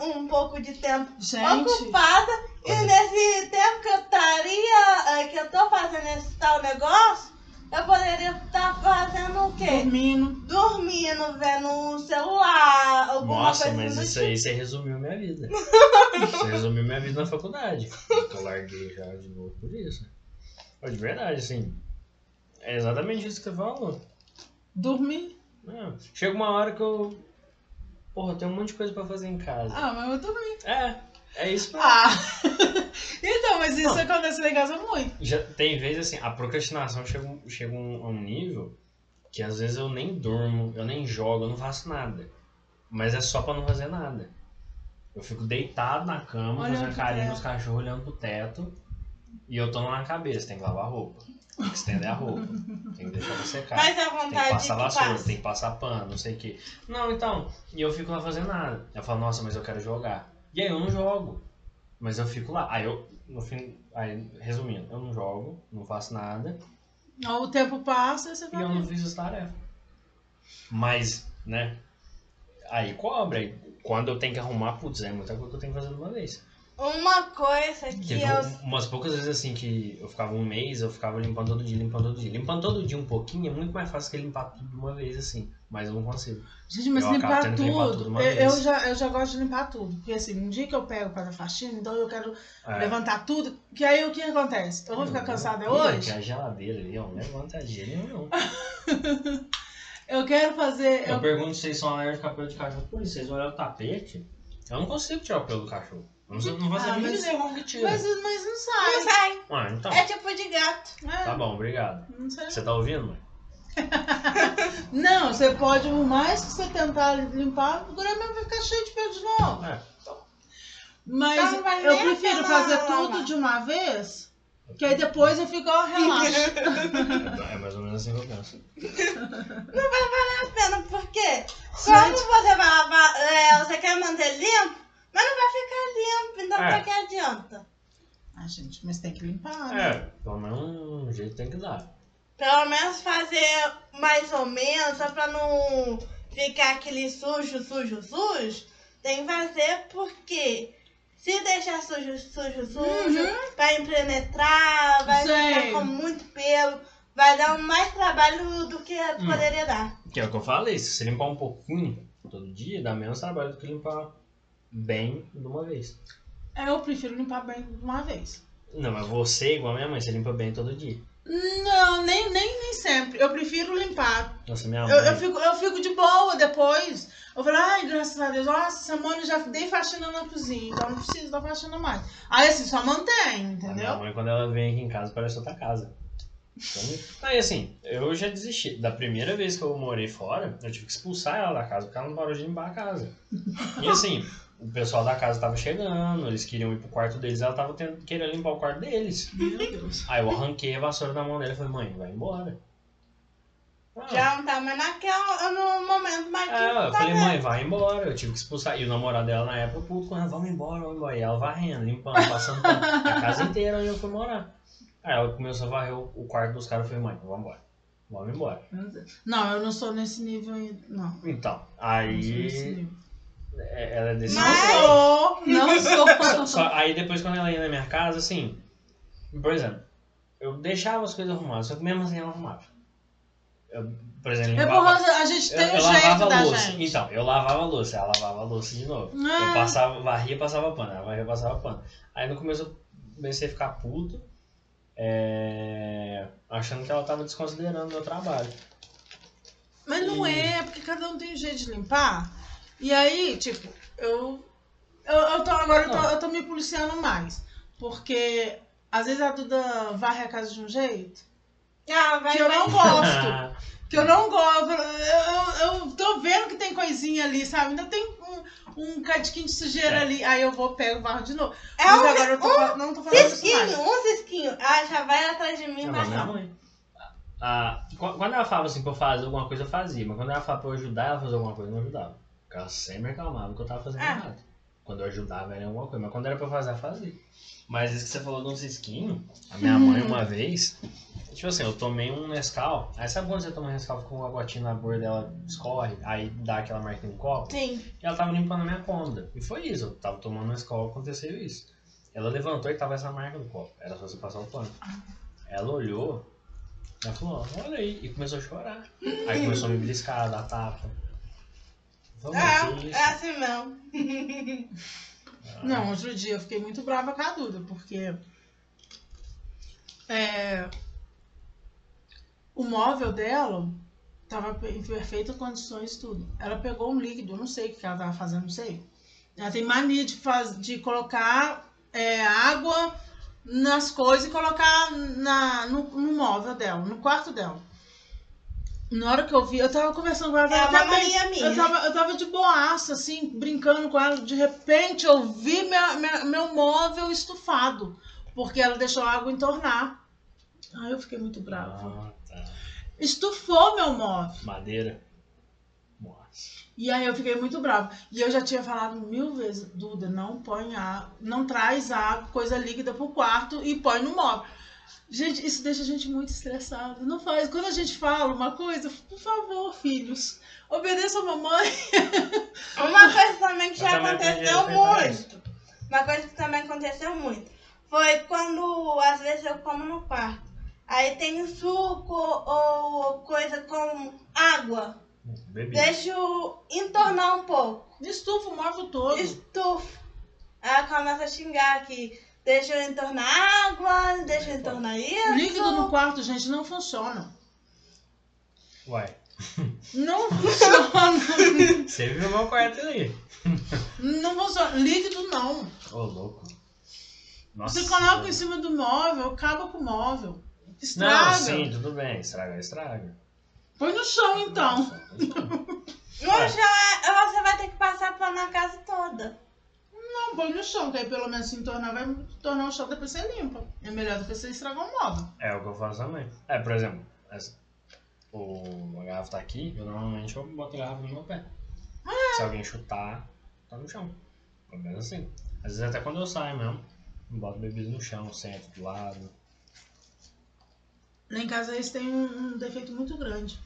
[SPEAKER 2] um pouco de tempo
[SPEAKER 3] Gente,
[SPEAKER 2] ocupada. E nesse tempo que eu estaria, eh, que eu tô fazendo esse tal negócio, eu poderia estar fazendo o quê?
[SPEAKER 3] dormindo.
[SPEAKER 2] Dormindo, vendo um celular, alguma
[SPEAKER 1] Nossa,
[SPEAKER 2] coisa
[SPEAKER 1] mas isso
[SPEAKER 2] tipo.
[SPEAKER 1] aí você resumiu minha vida. Você resumiu minha vida na faculdade. Eu larguei já de novo por isso. Mas de verdade, assim. É exatamente isso que você falou.
[SPEAKER 3] Dormir.
[SPEAKER 1] Não, chega uma hora que eu. Porra, tem um monte de coisa pra fazer em casa.
[SPEAKER 3] Ah, mas eu dormi.
[SPEAKER 1] É, é isso pra
[SPEAKER 3] Ah! então, mas isso acontece lá em casa muito.
[SPEAKER 1] Já tem vezes assim, a procrastinação chega, chega um- a um nível que às vezes eu nem durmo, eu nem jogo, eu não faço nada. Mas é só pra não fazer nada. Eu fico deitado na cama,
[SPEAKER 3] Olhando
[SPEAKER 1] fazendo carinho nos cachorros, olhando pro teto. E eu tô na cabeça, tem que lavar a roupa. Tem que estender a roupa. tem que deixar pra secar.
[SPEAKER 2] Mas a
[SPEAKER 1] Tem que
[SPEAKER 2] vontade
[SPEAKER 1] passar
[SPEAKER 2] que
[SPEAKER 1] vassoura,
[SPEAKER 2] passa.
[SPEAKER 1] tem que passar pano, não sei o que. Não, então, e eu fico lá fazendo nada. Eu falo, nossa, mas eu quero jogar. E aí eu não jogo. Mas eu fico lá. Aí eu, no fim, aí, resumindo, eu não jogo, não faço nada
[SPEAKER 3] O tempo passa e você
[SPEAKER 1] e
[SPEAKER 3] vai.
[SPEAKER 1] eu não fiz as tarefas. Mas, né? Aí cobra. Aí, quando eu tenho que arrumar, putz, é muita coisa que eu tenho que fazer de uma vez.
[SPEAKER 2] Uma coisa que
[SPEAKER 1] Teve
[SPEAKER 2] eu.
[SPEAKER 1] um- umas poucas vezes assim que eu ficava um mês, eu ficava limpando todo dia, limpando todo dia. Limpando todo dia um pouquinho é muito mais fácil que limpar tudo de uma vez, assim. Mas eu não consigo.
[SPEAKER 3] Gente, mas
[SPEAKER 1] Eu
[SPEAKER 3] limpar tudo,
[SPEAKER 1] limpar tudo
[SPEAKER 3] eu, eu já, eu já gosto de limpar tudo. Porque assim, um dia que eu pego para faxina, então eu quero
[SPEAKER 1] É.
[SPEAKER 3] levantar tudo, que aí o que acontece? Eu vou ficar cansada
[SPEAKER 1] Ih,
[SPEAKER 3] hoje?
[SPEAKER 1] Que a geladeira ali, ó, não levanta jeito nenhum.
[SPEAKER 3] Eu quero fazer.
[SPEAKER 1] Eu
[SPEAKER 3] Eu,
[SPEAKER 1] pergunto se vocês são alérgicos a pelo de cachorro. Por isso, vocês olham o tapete, eu não consigo tirar o pelo do cachorro. Eu não, sei- não faço
[SPEAKER 3] Ah,
[SPEAKER 1] a mínima
[SPEAKER 3] mas-
[SPEAKER 1] ideia como que tira.
[SPEAKER 3] mas, mas não sai.
[SPEAKER 2] Não sai.
[SPEAKER 1] Ah, então.
[SPEAKER 2] É tipo de gato.
[SPEAKER 3] É,
[SPEAKER 1] Tá bom, obrigado.
[SPEAKER 3] não, sei.
[SPEAKER 1] Você tá ouvindo, mãe?
[SPEAKER 3] não, você pode, por mais que você tentar limpar, o grama vai ficar cheio de pelo de novo.
[SPEAKER 1] É.
[SPEAKER 3] Mas
[SPEAKER 2] Então não vai
[SPEAKER 3] eu prefiro fazer tudo de uma vez, que aí depois eu fico, ó, relaxa.
[SPEAKER 1] É mais ou menos assim que eu penso.
[SPEAKER 2] a pena, porque como você vai lavar, é, você quer manter limpo, mas não vai ficar limpo, então
[SPEAKER 1] É.
[SPEAKER 2] pra que adianta?
[SPEAKER 3] Ah, gente, mas tem que limpar, né?
[SPEAKER 1] É, pelo menos um jeito tem que dar.
[SPEAKER 2] Pelo menos fazer mais ou menos, só pra não ficar aquele sujo, sujo, sujo. Tem que fazer porque se deixar sujo, sujo, sujo,
[SPEAKER 3] Uhum.
[SPEAKER 2] vai impenetrar, vai
[SPEAKER 3] Sei.
[SPEAKER 2] ficar com muito pelo, vai dar mais trabalho do que
[SPEAKER 1] Hum.
[SPEAKER 2] poderia dar.
[SPEAKER 1] Que é o que eu falei, se você limpar um pouquinho todo dia, dá menos trabalho do que limpar bem de uma vez.
[SPEAKER 3] É, Eu prefiro limpar bem de uma vez.
[SPEAKER 1] Não, mas você, igual a minha mãe, você limpa bem todo dia.
[SPEAKER 3] Não, nem, nem, nem sempre. Eu prefiro limpar.
[SPEAKER 1] Nossa, minha mãe.
[SPEAKER 3] Eu, eu, fico, eu fico de boa depois. Eu falo, ai, graças a Deus, nossa, essa semana já dei faxina na cozinha, então não preciso dar faxina mais. Aí assim, só mantém,
[SPEAKER 1] A minha
[SPEAKER 3] entendeu?
[SPEAKER 1] mãe, quando ela vem aqui em casa, parece outra casa. Então, aí assim, eu já desisti. Da primeira vez que eu morei fora, eu tive que expulsar ela da casa, porque ela não parou de limpar a casa. E assim, o pessoal da casa tava chegando, eles queriam ir pro quarto deles, ela tava tendo, querendo limpar o quarto deles.
[SPEAKER 3] Meu Deus.
[SPEAKER 1] Aí eu arranquei a vassoura da mão dela e falei, mãe, vai embora. Ah,
[SPEAKER 2] Já não tá mais naquela, no momento mais
[SPEAKER 1] É, eu
[SPEAKER 2] tá
[SPEAKER 1] falei,
[SPEAKER 2] vendo?
[SPEAKER 1] mãe, vai embora. Eu tive que expulsar. E o namorado dela na época, puto, com ela, vamos embora, vamos embora. E ela varrendo, limpando, passando a casa inteira onde eu fui morar. Aí ela começou a varrer o, o quarto dos caras. Eu falei, mãe, vamos embora. Vamos embora.
[SPEAKER 3] Não, eu não sou nesse nível ainda. Não.
[SPEAKER 1] Então,
[SPEAKER 3] não sou nesse
[SPEAKER 1] aí. É- Ela é desse
[SPEAKER 3] Não
[SPEAKER 2] Mas-
[SPEAKER 3] sou, não sou.
[SPEAKER 1] só- aí depois quando ela ia na minha casa, assim. Por exemplo, eu deixava as coisas arrumadas, só que mesmo assim ela arrumava. Eu, por exemplo,
[SPEAKER 3] É
[SPEAKER 1] limpava-
[SPEAKER 3] porque a gente
[SPEAKER 1] Eu,
[SPEAKER 3] tem
[SPEAKER 1] eu
[SPEAKER 3] o jeito
[SPEAKER 1] lavava
[SPEAKER 3] da
[SPEAKER 1] a louça.
[SPEAKER 3] gente.
[SPEAKER 1] Então, eu lavava a louça, ela lavava a louça de novo.
[SPEAKER 3] Ah.
[SPEAKER 1] Eu passava, varria e passava pano, ela varria e passava pano. Aí no começo eu comecei a ficar puto, é, achando que ela tava desconsiderando o meu trabalho.
[SPEAKER 3] Mas não
[SPEAKER 1] E-
[SPEAKER 3] é, porque cada um tem um jeito de limpar. E aí, tipo, eu. Eu, eu tô, agora eu tô, eu tô me policiando mais. Porque às vezes a Duda varre a casa de um jeito
[SPEAKER 2] Ah, vai,
[SPEAKER 3] que eu
[SPEAKER 2] vai.
[SPEAKER 3] não gosto. Que eu não gosto. Eu, eu, eu tô vendo que tem coisinha ali, sabe? Ainda tem um, um cadiquinho de sujeira
[SPEAKER 1] É.
[SPEAKER 3] ali. Aí eu vou, pego, varro de novo.
[SPEAKER 2] É
[SPEAKER 3] Mas
[SPEAKER 2] um,
[SPEAKER 3] agora eu tô, fa- não tô isso
[SPEAKER 2] cisquinho,
[SPEAKER 3] mais.
[SPEAKER 2] um cisquinho. Ah, já vai atrás de mim, mas
[SPEAKER 1] mas minha mãe. Ah, qu- quando ela falava assim pra eu fazer alguma coisa, eu fazia. Mas quando ela falava pra eu ajudar ela a fazer alguma coisa, eu não ajudava. Ela sempre reclamava que eu tava fazendo
[SPEAKER 2] Ah.
[SPEAKER 1] errado. Quando eu ajudava era alguma coisa. Mas quando era pra fazer, eu fazia. Mas isso que você falou de um cisquinho, a minha mãe uma vez, tipo assim, eu tomei um Nescau. Aí sabe quando você toma um Nescau com uma gotinha na borda dela escorre, aí dá aquela marquinha no copo?
[SPEAKER 2] Sim.
[SPEAKER 1] E ela tava limpando a minha cômoda. E foi isso, eu tava tomando Nescau, aconteceu isso. Ela levantou e tava essa marca no copo. Era só você passar o pano. Ela olhou, ela falou, "Ó, olha aí, e começou a chorar. Aí começou a me beliscar, dar tapa. Vamos, que
[SPEAKER 2] É, é assim mesmo.
[SPEAKER 3] Não, outro dia eu fiquei muito brava com a Duda, porque é, o móvel dela tava em perfeitas condições tudo. Ela pegou um líquido, eu não sei o que ela tava fazendo, não sei. Ela tem mania de, faz, de colocar é, água nas coisas e colocar na, no, no móvel dela, no quarto dela. Na hora que eu vi, eu tava conversando com ela,
[SPEAKER 2] É
[SPEAKER 3] ela
[SPEAKER 2] uma
[SPEAKER 3] tava
[SPEAKER 2] minha.
[SPEAKER 3] eu tava, eu tava de boaça, assim, brincando com ela. De repente, eu vi minha, minha- meu móvel estufado. Porque ela deixou a água entornar. Aí eu fiquei muito brava.
[SPEAKER 1] Ah, tá.
[SPEAKER 3] Estufou meu móvel.
[SPEAKER 1] Madeira. Nossa.
[SPEAKER 3] E aí eu fiquei muito brava. E eu já tinha falado mil vezes, Duda, não põe água, não traz água, coisa líquida pro quarto e põe no móvel. Gente, isso deixa a gente muito estressada. Não faz. Quando a gente fala uma coisa, por favor, filhos, obedeçam a mamãe.
[SPEAKER 2] Uma coisa também que já
[SPEAKER 1] também
[SPEAKER 2] aconteceu muito. Uma coisa que também aconteceu muito. Foi quando, às vezes, eu como no quarto. Aí tem suco ou coisa com água.
[SPEAKER 1] Bebi.
[SPEAKER 2] Deixo entornar um pouco.
[SPEAKER 3] Estufa o móvel todo.
[SPEAKER 2] Estufo. Aí ela começa a xingar que deixa eu entornar água, deixa eu entornar isso.
[SPEAKER 3] Líquido no quarto, gente, não funciona.
[SPEAKER 1] Uai.
[SPEAKER 3] Não funciona.
[SPEAKER 1] Você viu meu quarto ali.
[SPEAKER 3] não funciona. Líquido não.
[SPEAKER 1] Ô, louco. Nossa.
[SPEAKER 3] Você coloca em cima do móvel, acaba com o móvel.
[SPEAKER 1] Não,
[SPEAKER 3] Estraga.
[SPEAKER 1] sim, tudo bem. Estraga, estraga.
[SPEAKER 3] Põe no chão então.
[SPEAKER 2] No chão é, você vai ter que passar pano na casa toda.
[SPEAKER 3] Não, põe no chão, que aí pelo menos se entornar, vai tornar o chão, depois você limpa. É melhor do que você estragar o móvel.
[SPEAKER 1] É o que eu faço também. É, por exemplo, essa- o, a garrafa tá aqui, eu normalmente eu boto a garrafa no meu pé. Se alguém chutar, tá no chão. Pelo menos assim. Às vezes até quando eu saio mesmo, eu boto bebida no chão, sento do lado.
[SPEAKER 3] Lá em casa eles têm um, um defeito muito grande.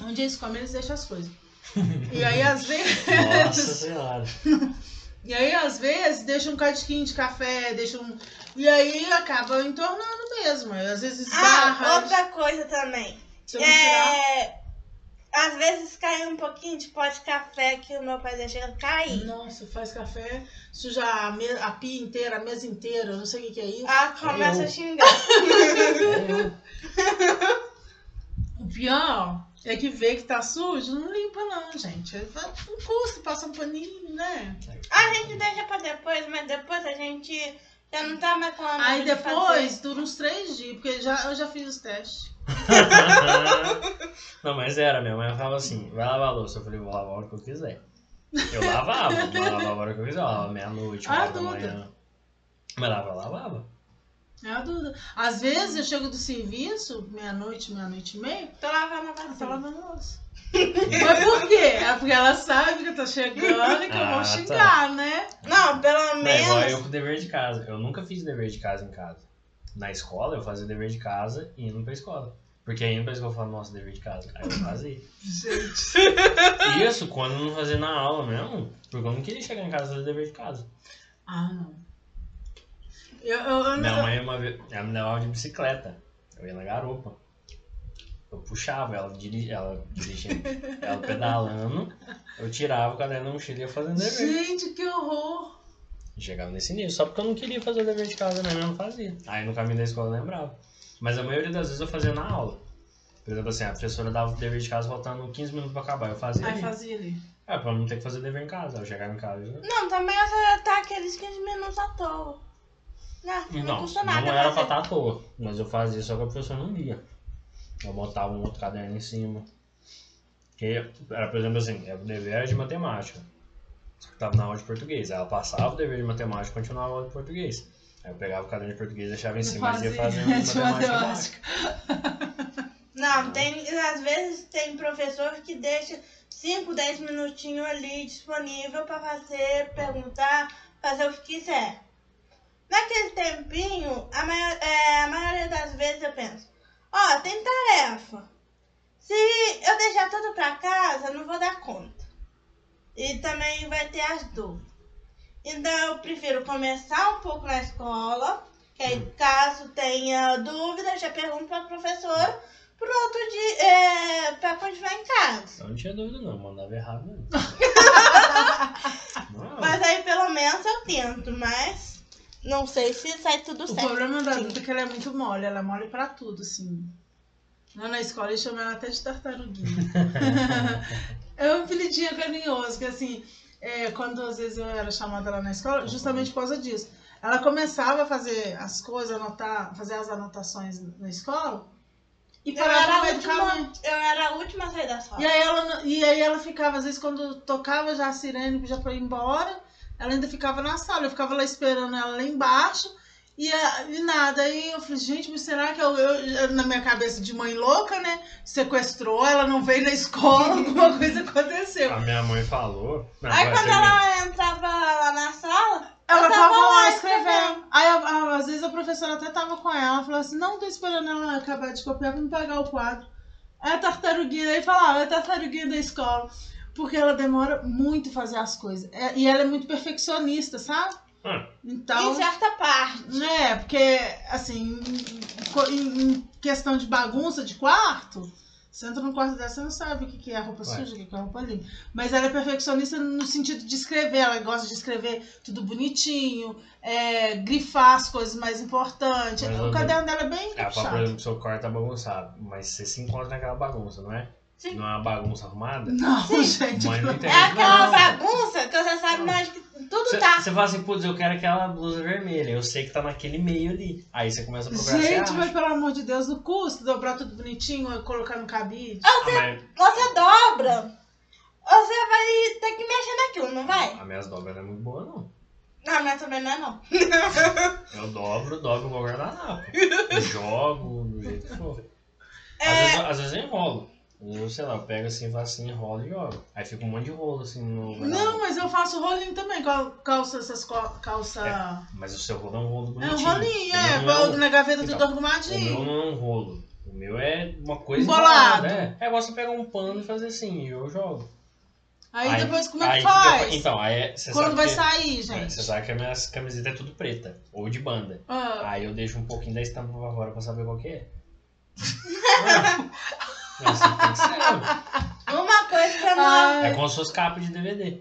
[SPEAKER 3] Onde eles comem, eles deixam as coisas. E aí, às vezes.
[SPEAKER 1] Nossa senhora.
[SPEAKER 3] E aí, às vezes, deixa um cadiquinho de café, deixa um. E aí acaba entornando mesmo. Às vezes
[SPEAKER 2] Ah,
[SPEAKER 3] esbarra.
[SPEAKER 2] outra coisa também.
[SPEAKER 3] se eu não tirar.
[SPEAKER 2] É, às vezes cai um pouquinho de pó de café que o meu pai deixa cair.
[SPEAKER 3] Nossa, faz café, suja a, me... a pia inteira, a mesa inteira, eu não sei o que, que é isso.
[SPEAKER 2] Ah, começa
[SPEAKER 1] Eu.
[SPEAKER 2] a xingar.
[SPEAKER 1] É,
[SPEAKER 3] O pior é que vê que tá sujo, não limpa não, gente. Não custa, passa um paninho, né?
[SPEAKER 2] A gente deixa pra depois, mas depois a gente já não tá mais com a
[SPEAKER 3] Aí
[SPEAKER 2] de
[SPEAKER 3] depois dura uns três dias, porque já, eu já fiz os testes.
[SPEAKER 1] Não, mas era, minha mãe falava assim, vai lavar a louça. Eu falei, vou lavar a hora que eu quiser. Eu lavava, mas lavava a hora que eu quiser. Eu lavava meia-noite, uma
[SPEAKER 3] Ah,
[SPEAKER 1] hora da manhã. Mas lavava, lavava.
[SPEAKER 3] É a dúvida. Às vezes eu chego do serviço, meia-noite, meia-noite e meia,
[SPEAKER 2] Tô lavando a
[SPEAKER 3] ela tá lavando louça. Mas por quê? É porque ela sabe que eu tô chegando e que eu
[SPEAKER 1] Ah,
[SPEAKER 3] vou
[SPEAKER 1] tá.
[SPEAKER 3] xingar, né?
[SPEAKER 2] Não, pelo
[SPEAKER 1] Não, é igual eu
[SPEAKER 2] menos.
[SPEAKER 1] com o dever de casa. Eu nunca fiz dever de casa em casa. Na escola, eu fazia dever de casa indo pra escola. Porque aí escola eu falava, nossa, dever de casa. Aí eu fazia.
[SPEAKER 3] Gente.
[SPEAKER 1] Isso quando eu não fazia na aula mesmo, porque eu não queria chegar em casa e fazer dever de casa.
[SPEAKER 3] Ah, não. Eu, eu, eu,
[SPEAKER 1] Minha
[SPEAKER 3] eu-
[SPEAKER 1] mãe uma vez, ela me levava de bicicleta. Eu ia na garupa. Eu puxava ela, diri, ela dirigindo, ela pedalando, eu tirava o caderno da mochila e ia fazendo dever.
[SPEAKER 3] Gente, que horror!
[SPEAKER 1] Chegava nesse nível, só porque eu não queria fazer o dever de casa mesmo, eu não fazia. Aí no caminho da escola eu lembrava. Mas a maioria das vezes eu fazia na aula. Por exemplo, assim, a professora dava o dever de casa faltando 15 minutos pra acabar. Eu fazia
[SPEAKER 3] Aí
[SPEAKER 1] ali.
[SPEAKER 3] fazia ali.
[SPEAKER 1] É, pra não ter que fazer dever em casa. Eu chegava em casa e já...
[SPEAKER 2] Não, também tá aqueles 15 minutos à toa. Não, não,
[SPEAKER 1] Não,
[SPEAKER 2] custa
[SPEAKER 1] não
[SPEAKER 2] nada
[SPEAKER 1] era pra estar à toa. Mas eu fazia só que a professora não via. Eu botava um outro caderno em cima. Que era, por exemplo, assim, era o dever de matemática. Só que tava na aula de português. Aí ela passava o dever de matemática e continuava a aula de português. Aí eu pegava o caderno de português, deixava em cima e ia fazendo
[SPEAKER 3] de
[SPEAKER 1] matemática.
[SPEAKER 3] matemática.
[SPEAKER 2] Não, tem, às vezes tem professor que deixa 5, 10 minutinhos ali disponível pra fazer, perguntar, fazer o que quiser. Naquele tempinho, a, mai- é, a maioria das vezes eu penso, ó, tem tarefa. Se eu deixar tudo pra casa, não vou dar conta. E também vai ter as dúvidas. Então eu prefiro começar um pouco na escola, que aí caso tenha dúvida, eu já pergunto pra professora, pro outro dia, é, continuar em casa.
[SPEAKER 1] Eu não tinha dúvida não, mandava errado mesmo. Não,
[SPEAKER 2] Mas aí pelo menos eu tento, mas não sei se sai tudo
[SPEAKER 3] O
[SPEAKER 2] certo.
[SPEAKER 3] problema da Duda é que ela é muito mole, ela é mole pra tudo, assim. Lá na escola eles chamam ela até de tartaruguinha. é um apelidinho carinhoso, que assim, é, quando às vezes eu era chamada lá na escola, justamente por causa disso. Ela começava a fazer as coisas, anotar, fazer as anotações na escola e
[SPEAKER 2] Eu
[SPEAKER 3] parava
[SPEAKER 2] era,
[SPEAKER 3] no
[SPEAKER 2] a
[SPEAKER 3] meio do caminho.
[SPEAKER 2] última, eu era a última a sair da sala.
[SPEAKER 3] E aí, ela, e aí ela ficava, às vezes, quando tocava já a sirene já pra ir embora, ela ainda ficava na sala. Eu ficava lá esperando ela lá embaixo e, e nada. Aí eu falei, gente, mas será que eu, eu- na minha cabeça de mãe louca, né? Sequestrou, ela não veio na escola, alguma coisa aconteceu.
[SPEAKER 1] A minha mãe falou.
[SPEAKER 2] Aí quando
[SPEAKER 1] termina.
[SPEAKER 2] ela entrava lá na sala,
[SPEAKER 3] Ela
[SPEAKER 2] eu
[SPEAKER 3] tava lá
[SPEAKER 2] lá
[SPEAKER 3] escrevendo. Aí, a- a- às vezes, a professora até tava com ela. Ela falou assim: Não, tô esperando ela acabar de copiar pra me pegar o quadro. É a tartaruguinha. Aí falava: É a tartaruguinha da escola. Porque ela demora muito fazer as coisas. É- e ela é muito perfeccionista, sabe?
[SPEAKER 1] Ah.
[SPEAKER 3] Então.
[SPEAKER 2] em certa parte.
[SPEAKER 3] É, porque, assim, em, em- questão de bagunça de quarto, você entra no quarto dela, você não sabe o que é roupa
[SPEAKER 1] Ué.
[SPEAKER 3] suja, o que é roupa limpa. Mas ela é perfeccionista no sentido de escrever, ela gosta de escrever tudo bonitinho, é, grifar as coisas mais importantes.
[SPEAKER 1] Mas
[SPEAKER 3] o caderno dela é bem
[SPEAKER 1] É,
[SPEAKER 3] puxado.
[SPEAKER 1] exemplo, seu quarto tá bagunçado, mas você se encontra naquela bagunça, não é?
[SPEAKER 2] Sim.
[SPEAKER 1] Não é uma bagunça arrumada?
[SPEAKER 3] Não, gente.
[SPEAKER 1] Mãe não entende.
[SPEAKER 2] É aquela
[SPEAKER 1] não.
[SPEAKER 2] bagunça que você sabe onde que tudo
[SPEAKER 1] Você
[SPEAKER 2] tá.
[SPEAKER 1] você fala assim, putz, eu quero aquela blusa vermelha, eu sei que tá naquele meio ali. Aí você começa a procurar
[SPEAKER 3] Gente,
[SPEAKER 1] você
[SPEAKER 3] mas pelo amor de Deus, no custo, dobrar tudo bonitinho, colocar no cabide.
[SPEAKER 1] Ah, mas
[SPEAKER 2] Você dobra, você vai ter que mexer naquilo, não vai?
[SPEAKER 1] a minhas dobras não é muito boa, não.
[SPEAKER 2] Não, mas também não é não.
[SPEAKER 1] Eu dobro, dobro igual guardanapo. Eu jogo do jeito que for. Às,
[SPEAKER 2] É.
[SPEAKER 1] vezes, às vezes eu enrolo. Eu, sei lá, eu pego assim, faço assim, enrolo e jogo. Aí fica um monte de rolo assim no.
[SPEAKER 3] Não, mas eu faço rolinho também, cal- calça essas calça.
[SPEAKER 1] É, Mas o seu rolo é um rolo
[SPEAKER 3] É
[SPEAKER 1] bonitinho.
[SPEAKER 3] um rolinho, é,
[SPEAKER 1] não
[SPEAKER 3] pô, na gaveta
[SPEAKER 1] Então,
[SPEAKER 3] tudo
[SPEAKER 1] O meu
[SPEAKER 3] arrumadinho.
[SPEAKER 1] não é um rolo. O meu é uma coisa
[SPEAKER 3] Embolado.
[SPEAKER 1] embolada, É, é igual você pegar um pano e fazer assim, e eu jogo.
[SPEAKER 3] Aí, depois como é que
[SPEAKER 1] aí
[SPEAKER 3] faz?
[SPEAKER 1] depois- então, aí é- você
[SPEAKER 3] Quando
[SPEAKER 1] sabe
[SPEAKER 3] vai
[SPEAKER 1] que,
[SPEAKER 3] sair,
[SPEAKER 1] é,
[SPEAKER 3] gente?
[SPEAKER 1] Você sabe que a minha camiseta é tudo preta, ou de banda.
[SPEAKER 3] Ah,
[SPEAKER 1] Aí eu deixo um pouquinho da estampa pra fora pra saber qual que é. é assim que tem que ser.
[SPEAKER 2] Uma coisa que eu não.
[SPEAKER 3] ai,
[SPEAKER 1] É como se fosse capa de DVD.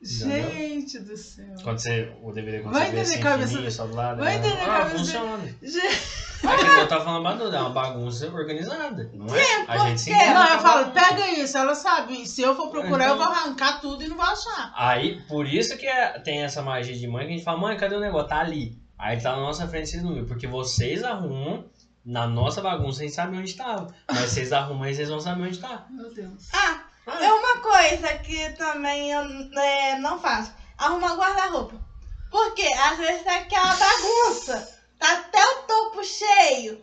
[SPEAKER 3] gente do céu.
[SPEAKER 1] Quando você, o DVD quando
[SPEAKER 3] Vai
[SPEAKER 1] você vê assim,
[SPEAKER 3] cabeça
[SPEAKER 1] fininho, só do lado.
[SPEAKER 3] Vai
[SPEAKER 1] é-
[SPEAKER 3] entender
[SPEAKER 1] ah,
[SPEAKER 3] cabeça
[SPEAKER 1] funciona.
[SPEAKER 3] Gente,
[SPEAKER 1] É que eu tava falando bagunça, é uma bagunça organizada, não é? a gente se
[SPEAKER 3] Não, eu falo, pega isso, ela sabe. Se eu for procurar, eu vou
[SPEAKER 1] Então-
[SPEAKER 3] arrancar tudo e não vou achar.
[SPEAKER 1] Aí, por isso que é- tem essa magia de mãe que a gente fala, mãe, cadê o negócio? Tá ali. Aí tá na nossa frente, vocês não viram. Porque vocês arrumam, na nossa bagunça a gente sabe onde tava. Mas vocês arrumam e vocês vão saber onde tá.
[SPEAKER 3] Meu Deus.
[SPEAKER 2] Ah, é uma coisa que também eu é, não faço. Arrumar guarda-roupa. Porque às vezes tá aquela bagunça. Tá até o topo cheio.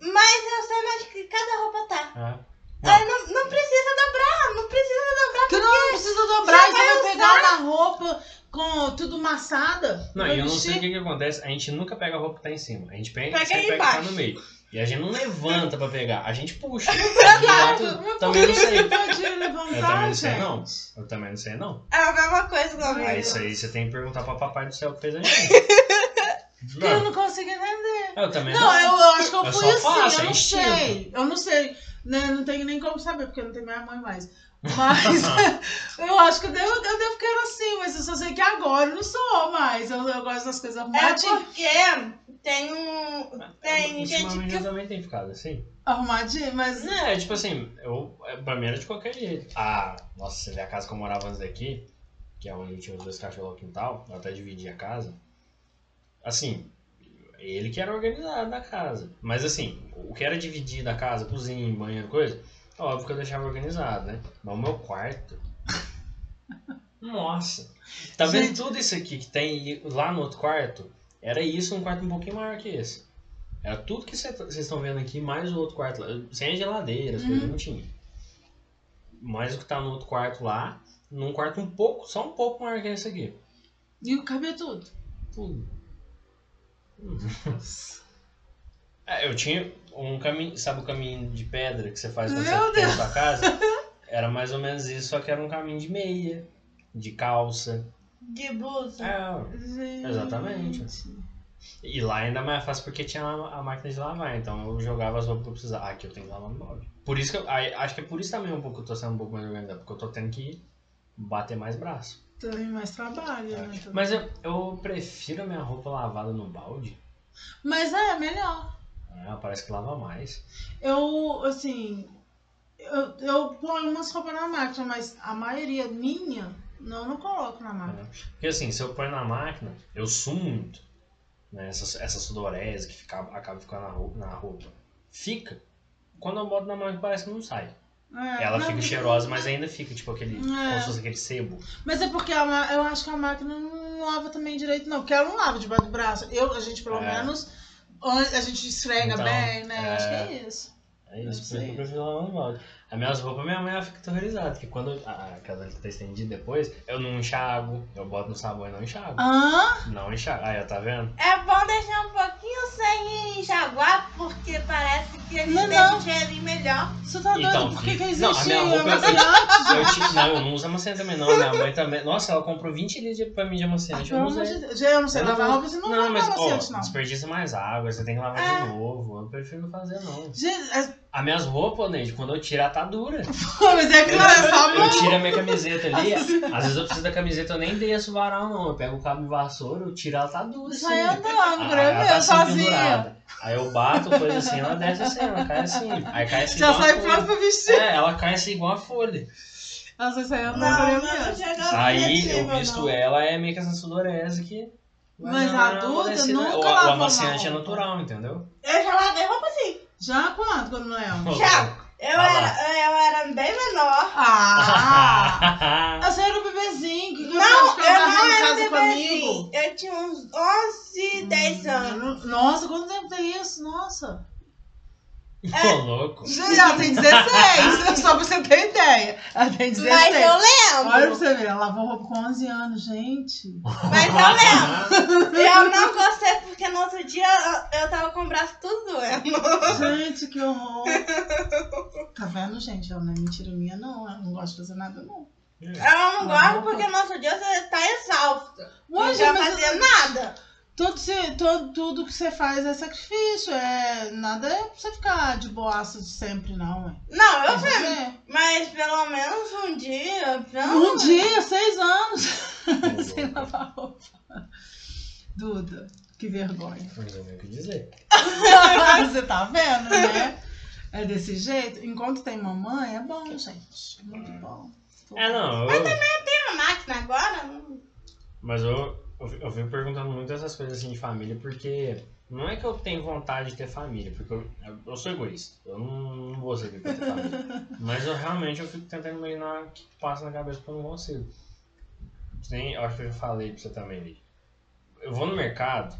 [SPEAKER 2] Mas eu sei mais que cada roupa tá.
[SPEAKER 1] Ah.
[SPEAKER 2] Aí não, não precisa dobrar, não precisa dobrar.
[SPEAKER 3] Que não precisa dobrar,
[SPEAKER 2] Você
[SPEAKER 3] você vai
[SPEAKER 2] vai
[SPEAKER 3] pegar uma roupa com tudo maçada.
[SPEAKER 1] Não, e eu não sei o que, que acontece. A gente nunca pega a roupa que tá em cima. A gente pega,
[SPEAKER 2] Pega
[SPEAKER 1] sempre pega que tá no meio. E a gente não levanta pra pegar, a gente puxa.
[SPEAKER 3] Exato, mas
[SPEAKER 1] Também não sei.
[SPEAKER 3] levantar,
[SPEAKER 1] Eu também não sei, não. Eu também não sei, não.
[SPEAKER 2] É a mesma coisa comigo.
[SPEAKER 1] Aí isso aí você tem que perguntar pra papai do céu que fez a gente.
[SPEAKER 3] Porque eu não consigo entender.
[SPEAKER 1] Eu também
[SPEAKER 3] Não,
[SPEAKER 1] não.
[SPEAKER 3] eu, eu acho que eu
[SPEAKER 1] Eu
[SPEAKER 3] fui assim,
[SPEAKER 1] faço,
[SPEAKER 3] eu
[SPEAKER 1] é
[SPEAKER 3] não
[SPEAKER 1] instinto.
[SPEAKER 3] sei. Eu não sei. Né? Não tenho nem como saber, porque eu não tenho minha mãe mais. Mas eu acho que eu devo, eu devo que era assim, mas eu só sei que agora eu não sou mais. Eu, eu gosto das coisas
[SPEAKER 2] É
[SPEAKER 3] arrumadinhas.
[SPEAKER 2] porque tem um. Tem gente
[SPEAKER 1] Ultimamente
[SPEAKER 2] que.
[SPEAKER 1] eu também tenho ficado assim.
[SPEAKER 3] Arrumadinho, mas.
[SPEAKER 1] É, tipo assim, eu, é, pra mim era de qualquer jeito. Ah, nossa, você vê a casa que eu morava antes daqui, que é onde tinha os dois cachorros no quintal, eu até dividi a casa. Assim, ele que era organizado na casa. Mas assim, o que era dividido a casa, cozinha, banheiro, coisa, óbvio que eu deixava organizado, né? Mas o meu quarto. Nossa! Tá vendo
[SPEAKER 3] Gente.
[SPEAKER 1] tudo isso aqui que tem lá no outro quarto? Era isso, um quarto um pouquinho maior que esse. Era tudo que vocês estão vendo aqui, mais o outro quarto lá. Sem a geladeira, as coisas não tinha. Mais o que tá no outro quarto lá, num quarto um pouco, só um pouco maior que esse aqui.
[SPEAKER 3] E o cabelo tudo.
[SPEAKER 1] Tudo. É, eu tinha um caminho, sabe o caminho de pedra que você faz quando
[SPEAKER 3] Meu
[SPEAKER 1] você tem sua casa? Era mais ou menos isso, só que era um caminho de meia, de calça.
[SPEAKER 2] De blusa.
[SPEAKER 1] É. Exatamente. E lá ainda mais fácil porque tinha a máquina de lavar, então eu jogava as roupas que eu precisava. Ah, aqui eu tenho que lavar no balde. Por isso que eu. acho que é por isso também um pouco que eu tô sendo um pouco mais organizado, porque eu tô tendo que bater mais braço.
[SPEAKER 3] Tem mais trabalho, né?
[SPEAKER 1] É. Mas eu, eu prefiro a minha roupa lavada no balde.
[SPEAKER 3] Mas é, melhor.
[SPEAKER 1] Ah, parece que lava mais.
[SPEAKER 3] Eu, assim, eu, eu ponho umas roupas na máquina, mas a maioria minha, não, não coloco na máquina.
[SPEAKER 1] Porque assim, se eu pôr na máquina, eu sumo muito. Né? Essa, essa sudorese que fica, acaba ficando na roupa, na roupa. Fica. Quando eu boto na máquina parece que não sai.
[SPEAKER 3] É,
[SPEAKER 1] Ela fica cheirosa, mas ainda fica tipo aquele.
[SPEAKER 3] É.
[SPEAKER 1] Como se fosse aquele sebo.
[SPEAKER 3] Mas é porque a eu acho que a máquina não lava também direito, não. Porque ela não lava debaixo do braço. Eu, a gente, pelo
[SPEAKER 1] É.
[SPEAKER 3] menos, a gente esfrega
[SPEAKER 1] Então,
[SPEAKER 3] bem, né?
[SPEAKER 1] é.
[SPEAKER 3] Acho que é isso.
[SPEAKER 1] É isso, por isso que eu prefiro no balde. As minhas roupas, minha mãe fica terrorizada, porque quando eu- a a casa que tá estendida depois, eu não enxago, eu boto no sabão e não enxago.
[SPEAKER 3] Hã?
[SPEAKER 1] Não enxago. Aí, ó, tá vendo?
[SPEAKER 2] É bom deixar um pouquinho sem enxaguar, porque parece que ele
[SPEAKER 3] Não,
[SPEAKER 2] deixa
[SPEAKER 3] não.
[SPEAKER 2] o cheirinho melhor.
[SPEAKER 3] Você tá
[SPEAKER 1] Então,
[SPEAKER 3] doido? Por que, que existe
[SPEAKER 1] não, a minha roupa-
[SPEAKER 3] amaciante,
[SPEAKER 1] Eu
[SPEAKER 3] gente?
[SPEAKER 1] ti- não, eu não uso amaciante também, não. Minha mãe também. Nossa, ela comprou 20 litros de- pra mim de
[SPEAKER 3] Ah,
[SPEAKER 1] amaciante. eu não usei.
[SPEAKER 3] de. Eu não sei
[SPEAKER 1] Eu
[SPEAKER 3] lavar roupa, você não,
[SPEAKER 1] Não,
[SPEAKER 3] lava
[SPEAKER 1] mas,
[SPEAKER 3] amaciante,
[SPEAKER 1] ó,
[SPEAKER 3] não.
[SPEAKER 1] desperdiça mais água, você tem que lavar
[SPEAKER 2] É.
[SPEAKER 1] de novo. Eu prefiro não fazer, não.
[SPEAKER 3] Gente, é-
[SPEAKER 1] As minhas roupas, Neide, quando eu tirar, tá dura.
[SPEAKER 3] mas é que não é só
[SPEAKER 1] Eu tiro a minha camiseta ali, às vezes eu preciso da camiseta, eu nem desço o varal, não. Eu pego o cabo de vassoura, eu tiro ela, tá dura. assim.
[SPEAKER 3] Sai andando,
[SPEAKER 1] Ah,
[SPEAKER 3] eu
[SPEAKER 1] tá
[SPEAKER 3] mesmo,
[SPEAKER 1] assim,
[SPEAKER 3] sozinha.
[SPEAKER 1] Aí eu bato, coisa assim, ela desce assim, ela cai assim. Aí cai assim
[SPEAKER 3] Já sai pronto pra vestir.
[SPEAKER 1] É, ela cai assim igual a folha.
[SPEAKER 3] Ela sai saindo
[SPEAKER 2] Não,
[SPEAKER 3] por eu
[SPEAKER 2] não, não ao
[SPEAKER 1] Aí eu visto
[SPEAKER 2] não.
[SPEAKER 1] ela, é meio que essa sudorese que. vai
[SPEAKER 3] Mas adulta nunca
[SPEAKER 1] O, o amaciante é natural, entendeu?
[SPEAKER 2] Eu já lavei roupa assim.
[SPEAKER 3] Já quanto quando não lembro?
[SPEAKER 2] Já. Eu,
[SPEAKER 1] Vai
[SPEAKER 2] era, eu era bem menor.
[SPEAKER 3] Ah! Eu era um bebezinho que
[SPEAKER 2] Não, eu
[SPEAKER 3] ficar
[SPEAKER 2] não era bebezinho.
[SPEAKER 3] comigo.
[SPEAKER 2] Eu tinha uns 11, 10 anos.
[SPEAKER 3] Nossa, quanto tempo tem isso? Nossa.
[SPEAKER 1] Ô, louco.
[SPEAKER 3] Ela tem 16, só pra você ter ideia. Ela tem 16.
[SPEAKER 2] Mas eu
[SPEAKER 3] Olha pra
[SPEAKER 2] lembro.
[SPEAKER 3] você ver, ela lavou roupa com 11 anos, gente.
[SPEAKER 2] Mas eu lembro. Eu não gostei porque no outro dia eu, eu tava com o braço tudo doendo.
[SPEAKER 3] Gente, que horror. Tá vendo, gente? Ela não é mentira minha, não. Ela não gosta de fazer nada, não.
[SPEAKER 2] Eu não gosto porque no outro dia você tá exausto. Não
[SPEAKER 3] Hoje,
[SPEAKER 2] vai
[SPEAKER 3] mas
[SPEAKER 2] fazer nada.
[SPEAKER 3] Tudo, se, todo, tudo que você faz é sacrifício. É, nada é pra você ficar de boaça sempre, não. Ué.
[SPEAKER 2] Não, eu sei. Mas pelo menos um dia. pelo
[SPEAKER 3] Um dia, seis anos, sem lavar roupa. Duda, que vergonha.
[SPEAKER 1] Não o que dizer.
[SPEAKER 3] Você tá vendo, né? É desse jeito. Enquanto tem mamãe, é bom, gente. Muito bom.
[SPEAKER 1] É, não, eu,
[SPEAKER 2] Tem uma máquina agora?
[SPEAKER 1] Mas eu, eu, fico perguntando muito essas coisas assim de família, porque não é que eu tenho vontade de ter família, porque eu, eu sou egoísta. Eu não, não vou pra ter família. Mas eu realmente eu fico tentando imaginar o que passa na cabeça porque eu não consigo. Nem, eu acho que eu já falei pra você também, Lid. Eu vou no mercado,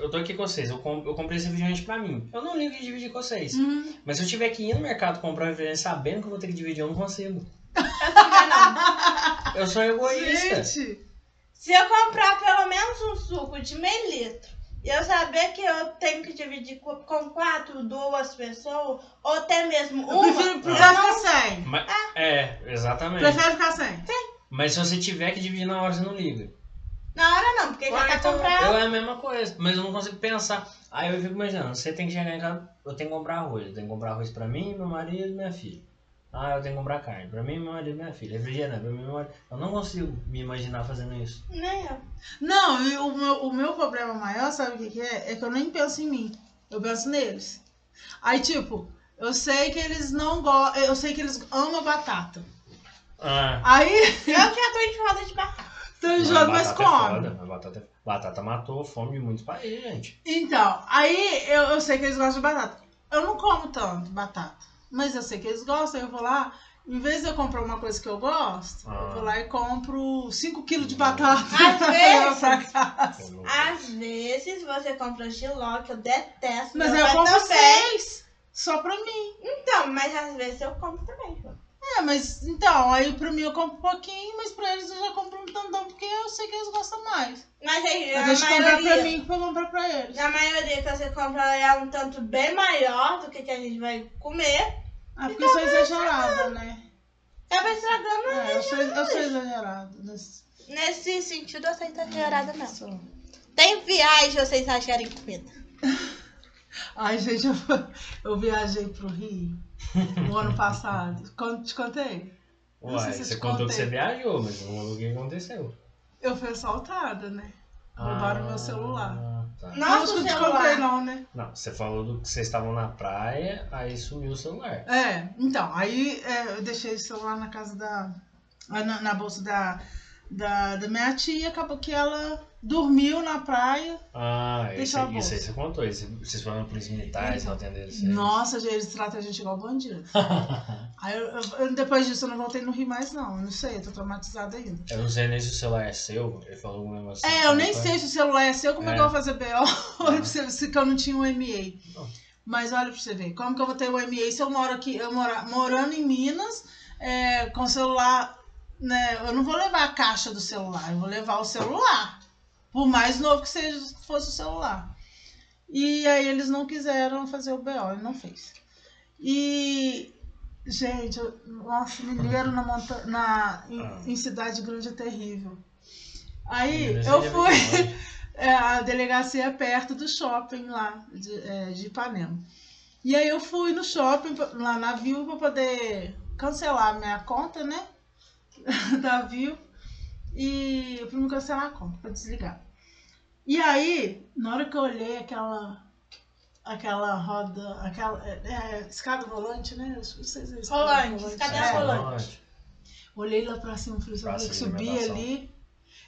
[SPEAKER 1] eu tô aqui com vocês, eu, com, eu comprei esse refrigerante pra mim. Eu não ligo de dividir com vocês.
[SPEAKER 3] Uhum.
[SPEAKER 1] Mas se eu tiver que ir no mercado comprar um refrigerante sabendo que eu vou ter que dividir, eu não consigo.
[SPEAKER 2] Eu
[SPEAKER 1] sou egoísta.
[SPEAKER 3] Gente,
[SPEAKER 2] Se eu comprar pelo menos um suco de meio litro e eu saber que eu tenho que dividir co- com quatro, duas pessoas, ou até mesmo
[SPEAKER 3] eu
[SPEAKER 2] uma,
[SPEAKER 3] prefiro,
[SPEAKER 2] eu
[SPEAKER 3] prefiro
[SPEAKER 2] não-
[SPEAKER 3] ficar sem.
[SPEAKER 1] Mas, é, exatamente.
[SPEAKER 3] Prefiro ficar sem.
[SPEAKER 1] Mas se você tiver que dividir na hora, você não liga.
[SPEAKER 2] na hora não, porque já
[SPEAKER 1] Ué,
[SPEAKER 2] quer
[SPEAKER 1] então,
[SPEAKER 2] comprar.
[SPEAKER 1] eu é a mesma coisa, mas eu não consigo pensar. Aí eu fico imaginando, você tem que chegar em casa, eu tenho que comprar arroz. Eu tenho que comprar arroz pra mim, meu marido e minha filha. Ah, eu tenho que comprar carne pra mim, meu marido e minha filha. Refrigerante pra mim, meu marido. Eu não consigo me imaginar fazendo isso.
[SPEAKER 2] Nem eu.
[SPEAKER 3] Não, e o meu, o meu problema maior, sabe o que, que é? É que eu nem penso em mim. Eu penso neles. Aí, tipo, eu sei que eles não gostam. Eu sei que eles amam batata.
[SPEAKER 1] Ah,
[SPEAKER 3] Aí,
[SPEAKER 2] Eu já tô enjoada de batata.
[SPEAKER 3] tô enjoado, mas
[SPEAKER 1] batata é
[SPEAKER 3] come.
[SPEAKER 1] foda, mas batata, é- batata matou a fome de muitos países, gente.
[SPEAKER 3] Então, aí eu, eu sei que eles gostam de batata. Eu não como tanto batata. Mas eu sei que eles gostam, eu vou lá. Em vez de eu comprar uma coisa que eu gosto,
[SPEAKER 1] Ah.
[SPEAKER 3] eu vou lá e compro 5 quilos de batata.
[SPEAKER 2] Às vezes. Às vezes você compra giló, que eu detesto.
[SPEAKER 3] Mas aí eu compro seis. Só pra mim.
[SPEAKER 2] Então, mas às vezes eu compro também.
[SPEAKER 3] É, mas então, aí pra mim eu compro um pouquinho, mas pra eles eu já compro um tantão, porque eu sei que eles gostam mais.
[SPEAKER 2] Mas aí,
[SPEAKER 3] Eu
[SPEAKER 2] a
[SPEAKER 3] deixo comprar pra
[SPEAKER 2] maioria,
[SPEAKER 3] mim pra comprar pra eles.
[SPEAKER 2] a maioria que você compra é um tanto bem maior do que, que a gente vai comer.
[SPEAKER 3] Ah, porque eu sou exagerada, né?
[SPEAKER 2] Acaba estragando.
[SPEAKER 3] É, eu sou, eu sou exagerada. nesse-
[SPEAKER 2] Nesse sentido, eu sou exagerada mesmo.
[SPEAKER 3] sou.
[SPEAKER 2] Tem viagem vocês acharem comida.
[SPEAKER 3] Ai, gente, eu, eu viajei pro Rio no ano passado. Con- Te contei? Não sei
[SPEAKER 1] Uai,
[SPEAKER 3] se
[SPEAKER 1] você
[SPEAKER 3] te
[SPEAKER 1] contou que
[SPEAKER 3] contei.
[SPEAKER 1] você viajou, mas não o que aconteceu.
[SPEAKER 3] Eu fui assaltada, né? Roubaram
[SPEAKER 1] Ah,
[SPEAKER 3] meu celular.
[SPEAKER 1] Tá.
[SPEAKER 3] Não,
[SPEAKER 2] Nossa,
[SPEAKER 3] acho que
[SPEAKER 2] o
[SPEAKER 3] eu te contei, não, né?
[SPEAKER 1] Não, você falou do que vocês estavam na praia, aí sumiu o celular.
[SPEAKER 3] É, então, aí é, eu deixei o celular na casa da. ah, Na, na bolsa da, da, da minha tia, acabou que ela dormiu na praia.
[SPEAKER 1] Ah, esse,
[SPEAKER 3] Deixa a
[SPEAKER 1] isso aí você contou. Esse, vocês foram na polícia militar, eles não atenderam isso.
[SPEAKER 3] Nossa, eles tratam a gente igual bandido. aí eu, eu- depois disso eu não voltei no Rio mais, não. Eu não sei, eu tô traumatizada ainda.
[SPEAKER 1] Eu não sei nem se o celular é seu, ele falou algum negócio assim.
[SPEAKER 3] É, eu nem sei se o celular é seu, como é,
[SPEAKER 1] É.
[SPEAKER 3] que eu vou fazer BO? Olha pra você ver se que eu não tinha um MA.
[SPEAKER 1] Não.
[SPEAKER 3] Mas olha pra você ver, como que eu vou ter um MA se eu moro aqui, eu mora, morando em Minas, é, com o celular, né? Eu não vou levar a caixa do celular, eu vou levar o celular. Por mais novo que seja, fosse o celular. E aí eles não quiseram fazer o BO, ele não fez. E, gente, eu- nossa, mineiro na monta na, em,
[SPEAKER 1] Ah.
[SPEAKER 3] em cidade grande é terrível. Aí
[SPEAKER 1] Minas
[SPEAKER 3] eu
[SPEAKER 1] é
[SPEAKER 3] fui. É, a delegacia é perto do shopping lá, de, é, de Ipanema. E aí eu fui no shopping, lá na Viu, pra poder cancelar a minha conta, né? da Viu. E pra me cancelar a conta, pra desligar. E aí, na hora que eu olhei aquela. Aquela roda. Aquela. É, é, escada rolante, né? Eu Não sei se é escada
[SPEAKER 2] Rolante, escada
[SPEAKER 3] É,
[SPEAKER 2] rolante.
[SPEAKER 3] Olhei lá pra cima e falei, eu vou ter que subir ali.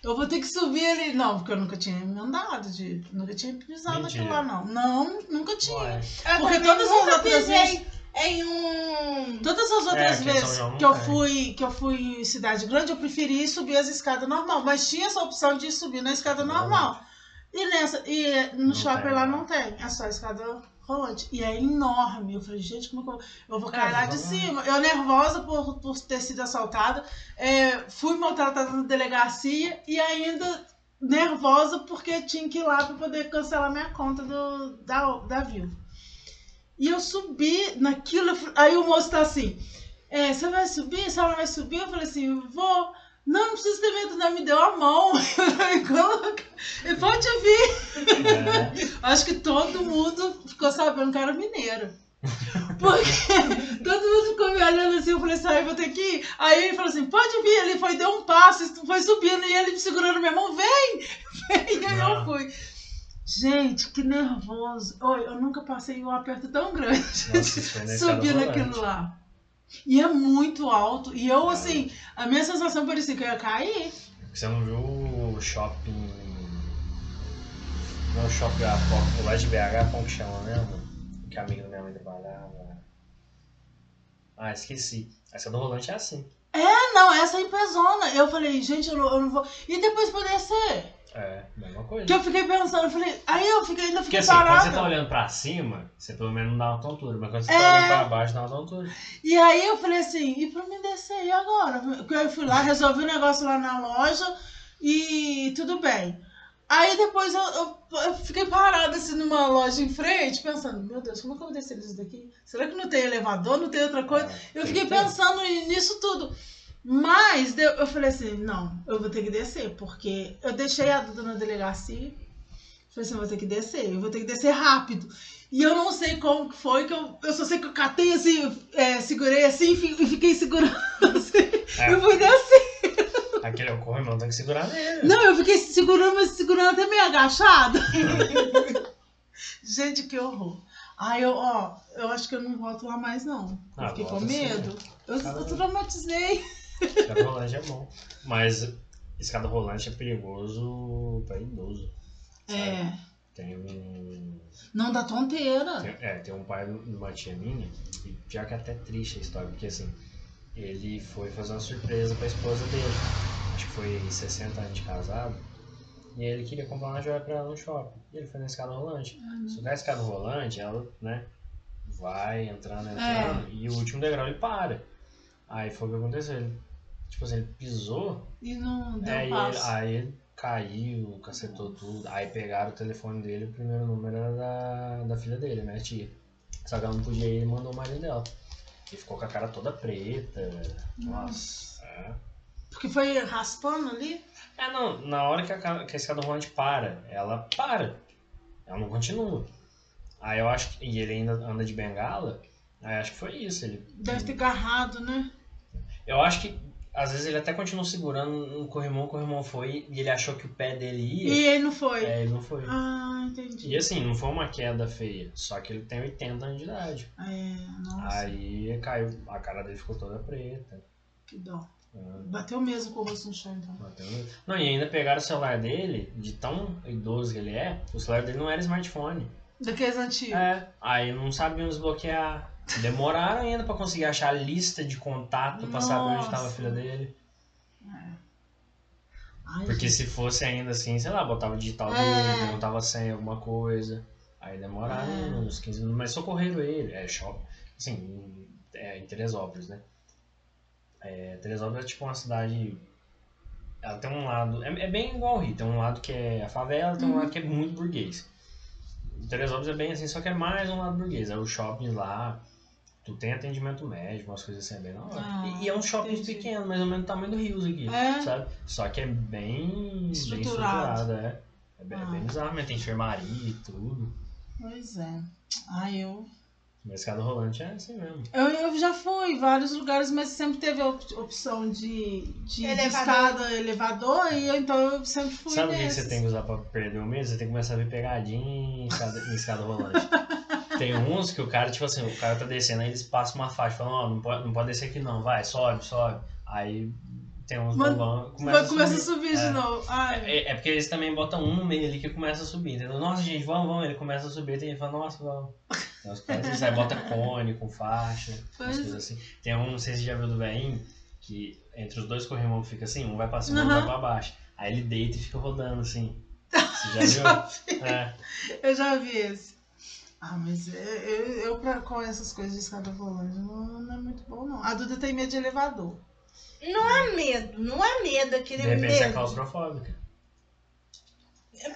[SPEAKER 3] Eu vou ter que subir ali. Não, porque eu nunca tinha me andado de. Nunca tinha pisado
[SPEAKER 1] Mentira.
[SPEAKER 3] naquilo lá, não. Não, nunca tinha.
[SPEAKER 2] Eu
[SPEAKER 3] Porque todas as outras vezes-
[SPEAKER 2] em um.
[SPEAKER 3] Todas as outras
[SPEAKER 1] É,
[SPEAKER 3] vezes
[SPEAKER 1] não
[SPEAKER 3] que eu fui que eu fui em cidade grande, eu preferi subir as escadas normal, mas tinha essa opção de subir na escada normal. E nessa e no
[SPEAKER 1] Não
[SPEAKER 3] shopping
[SPEAKER 1] tem,
[SPEAKER 3] lá
[SPEAKER 1] não.
[SPEAKER 3] não tem, é só escada rolante. E é enorme. Eu falei, gente, como que eu, eu vou cair
[SPEAKER 1] É,
[SPEAKER 3] lá de cima? Eu nervosa por, por ter sido assaltada, é, fui maltratada na delegacia e ainda nervosa porque tinha que ir lá para poder cancelar minha conta do, da, da Vivo. E eu subi naquilo, aí o moço tá assim. é, você vai subir? Se ela vai subir, eu falei assim, vou. Não, não precisa ter medo, não. Me deu a mão. e pode vir.
[SPEAKER 1] É.
[SPEAKER 3] Acho que todo mundo ficou sabendo que era mineiro. Porque todo mundo ficou me olhando assim, eu falei assim, ah, eu vou ter que ir. Aí ele falou assim, pode vir, ele foi, deu um passo, foi subindo, e ele me segurando minha mão, vem, vem, e aí eu
[SPEAKER 1] Ah.
[SPEAKER 3] fui. Gente, que nervoso. Oi, eu nunca passei um aperto tão grande
[SPEAKER 1] Nossa,
[SPEAKER 3] subir
[SPEAKER 1] rolante.
[SPEAKER 3] naquilo lá. E é muito alto. E eu,
[SPEAKER 1] Ah.
[SPEAKER 3] assim, a minha sensação parecia que eu ia cair.
[SPEAKER 1] Você não viu o shopping. Não, o shopping a Foco, lá de BH, como que chama mesmo? Que a amiga da minha mãe trabalhava. Ah, esqueci. Essa do rolante é assim.
[SPEAKER 3] Ah, não, essa é em pezona. Eu falei, gente, eu não, eu não vou. E depois pra descer.
[SPEAKER 1] É, mesma coisa.
[SPEAKER 3] Que eu fiquei pensando, eu falei, aí eu fiquei, ainda
[SPEAKER 1] Porque
[SPEAKER 3] fiquei
[SPEAKER 1] assim, quando
[SPEAKER 3] parada.
[SPEAKER 1] você tá olhando pra cima, você pelo menos não dá uma tontura. Mas quando você
[SPEAKER 3] É.
[SPEAKER 1] tá olhando pra baixo, dá uma tontura.
[SPEAKER 3] E aí eu falei assim, e pra me descer, e agora? Porque eu fui lá, resolvi o negócio lá na loja e tudo bem. Aí depois eu, eu, eu fiquei parada assim numa loja em frente, pensando, meu Deus, como é que eu vou descer disso daqui? Será que não tem elevador, não tem outra coisa?
[SPEAKER 1] É,
[SPEAKER 3] Eu fiquei pensando nisso tudo. Mas deu- eu falei assim, não, eu vou ter que descer, porque eu deixei a Duda na delegacia. Falei assim, eu vou ter que descer, eu vou ter que descer rápido. E eu não sei como que foi, que eu, eu só sei que eu catei assim, é, segurei assim e fi- fiquei segurando assim.
[SPEAKER 1] É.
[SPEAKER 3] Eu fui descer.
[SPEAKER 1] Aquele é o corrimão, tem que segurar nele.
[SPEAKER 3] Não, eu fiquei segurando, mas segurando até meio agachada. Gente, que horror. Ai, eu, ó, eu acho que eu não volto lá mais, não. Eu
[SPEAKER 1] Ah,
[SPEAKER 3] fiquei com medo. Eu, eu
[SPEAKER 1] Caramba.
[SPEAKER 3] traumatizei.
[SPEAKER 1] Escada rolante é bom. Mas escada rolante é perigoso pra idoso. sabe?
[SPEAKER 3] É,
[SPEAKER 1] Tem um.
[SPEAKER 3] não dá tonteira.
[SPEAKER 1] tem- é, tem um pai de uma tia minha, e pior que é até triste a história, porque assim, ele foi fazer uma surpresa pra esposa dele. Acho que foi 60 anos de casado. E ele queria comprar uma joia pra ela no shopping. E ele foi na escada rolante. Se na escada rolante, ela, né, vai entrando, entrando, e o último degrau ele para. Aí foi o que aconteceu. Ele, tipo assim, ele pisou,
[SPEAKER 3] E não deu
[SPEAKER 1] aí, ele,
[SPEAKER 3] passo.
[SPEAKER 1] aí ele caiu, cacetou tudo. Aí pegaram o telefone dele, o primeiro número era da, da filha dele, né, tia. Só que ela não podia ir, ele mandou o marido dela. E ficou com a cara toda preta. Nossa. É.
[SPEAKER 3] Porque foi raspando ali.
[SPEAKER 1] É, não, na hora que a, que a escada rolante para, ela para. Ela não continua. Aí eu acho que. E ele ainda anda de bengala. Aí acho que foi isso. Ele,
[SPEAKER 3] Deve ter agarrado, né?
[SPEAKER 1] Eu acho que às vezes ele até continuou segurando um corrimão, o corrimão foi e ele achou que o pé dele ia.
[SPEAKER 3] E ele não foi.
[SPEAKER 1] É, ele não foi.
[SPEAKER 3] Ah, entendi.
[SPEAKER 1] E assim, não foi uma queda feia. Só que ele tem 80 anos de idade.
[SPEAKER 3] É, nossa,
[SPEAKER 1] Aí caiu, a cara dele ficou toda preta.
[SPEAKER 3] que dó.
[SPEAKER 1] Ah,
[SPEAKER 3] Bateu mesmo com o rosto no chão, então.
[SPEAKER 1] bateu no- Não, e ainda pegaram o celular dele, de tão idoso que ele é, o celular dele não era smartphone.
[SPEAKER 3] Daqueles antigos.
[SPEAKER 1] É, aí não sabiam desbloquear. Demoraram ainda pra conseguir achar a lista de contato pra saber onde tava a filha dele.
[SPEAKER 3] Ai,
[SPEAKER 1] Porque
[SPEAKER 3] gente.
[SPEAKER 1] se fosse ainda assim, sei lá, botava o digital
[SPEAKER 3] É.
[SPEAKER 1] dele, perguntava sem alguma coisa. Aí demoraram
[SPEAKER 3] É.
[SPEAKER 1] uns 15 minutos, mas socorreram ele. É shopping. Assim, é em Teresópolis, né? É, Teresópolis é tipo uma cidade. Ela tem um lado. É, é bem igual ao Rio, tem um lado que é a favela, tem um
[SPEAKER 3] Uhum.
[SPEAKER 1] lado que é muito burguês. Teresópolis é bem assim, só que é mais um lado burguês. É o shopping lá, tu tem atendimento médico, umas coisas assim, é bem na hora.
[SPEAKER 3] Ah,
[SPEAKER 1] e, e é um shopping
[SPEAKER 3] entendi.
[SPEAKER 1] pequeno, mais ou menos do tamanho do Rios aqui,
[SPEAKER 3] É?
[SPEAKER 1] sabe? Só que é bem bem
[SPEAKER 3] Estruturado.
[SPEAKER 1] estruturado, é. É bem, é bem
[SPEAKER 3] Ah.
[SPEAKER 1] bizarro, mas tem enfermaria e tudo.
[SPEAKER 3] Pois é. Ai, eu.
[SPEAKER 1] Mas escada rolante é assim mesmo.
[SPEAKER 3] Eu, eu já fui em vários lugares, mas sempre teve a op- opção de, de, de
[SPEAKER 2] Elevador.
[SPEAKER 3] escada, elevador, e eu- então eu sempre fui
[SPEAKER 1] Sabe o que você tem que usar pra perder o medo? Você tem que começar a ver pegadinha em escada, em escada rolante. tem uns que o cara, tipo assim, o cara tá descendo, aí eles passam uma faixa, falam, ó, não, pode, não pode descer aqui não, vai, sobe, sobe. Aí tem uns
[SPEAKER 3] Mas-
[SPEAKER 1] bobão,
[SPEAKER 3] Começa,
[SPEAKER 1] começa
[SPEAKER 3] a subir de
[SPEAKER 1] É.
[SPEAKER 3] novo. Ai,
[SPEAKER 1] É, é porque eles também botam um no meio ali que começa a subir, entendeu? Nossa, gente, vamos, vamos. Ele começa a subir, tem gente fala, nossa, vamos. Então, os caras eles aí bota cone com faixa, umas coisas assim. Tem um, não sei se você já viu do veinho, que entre os dois corrimão fica assim, um vai pra cima, outro
[SPEAKER 3] Aham.
[SPEAKER 1] vai pra baixo. Aí ele deita e fica rodando assim. Você já viu? É.
[SPEAKER 3] eu já vi esse. Ah, mas eu, eu, eu pra, com essas coisas de escada rolante não, não é muito bom, não. A Duda tem medo de elevador.
[SPEAKER 2] Não é medo, não é medo aquele
[SPEAKER 1] De repente você é
[SPEAKER 2] medo.
[SPEAKER 1] claustrofóbica.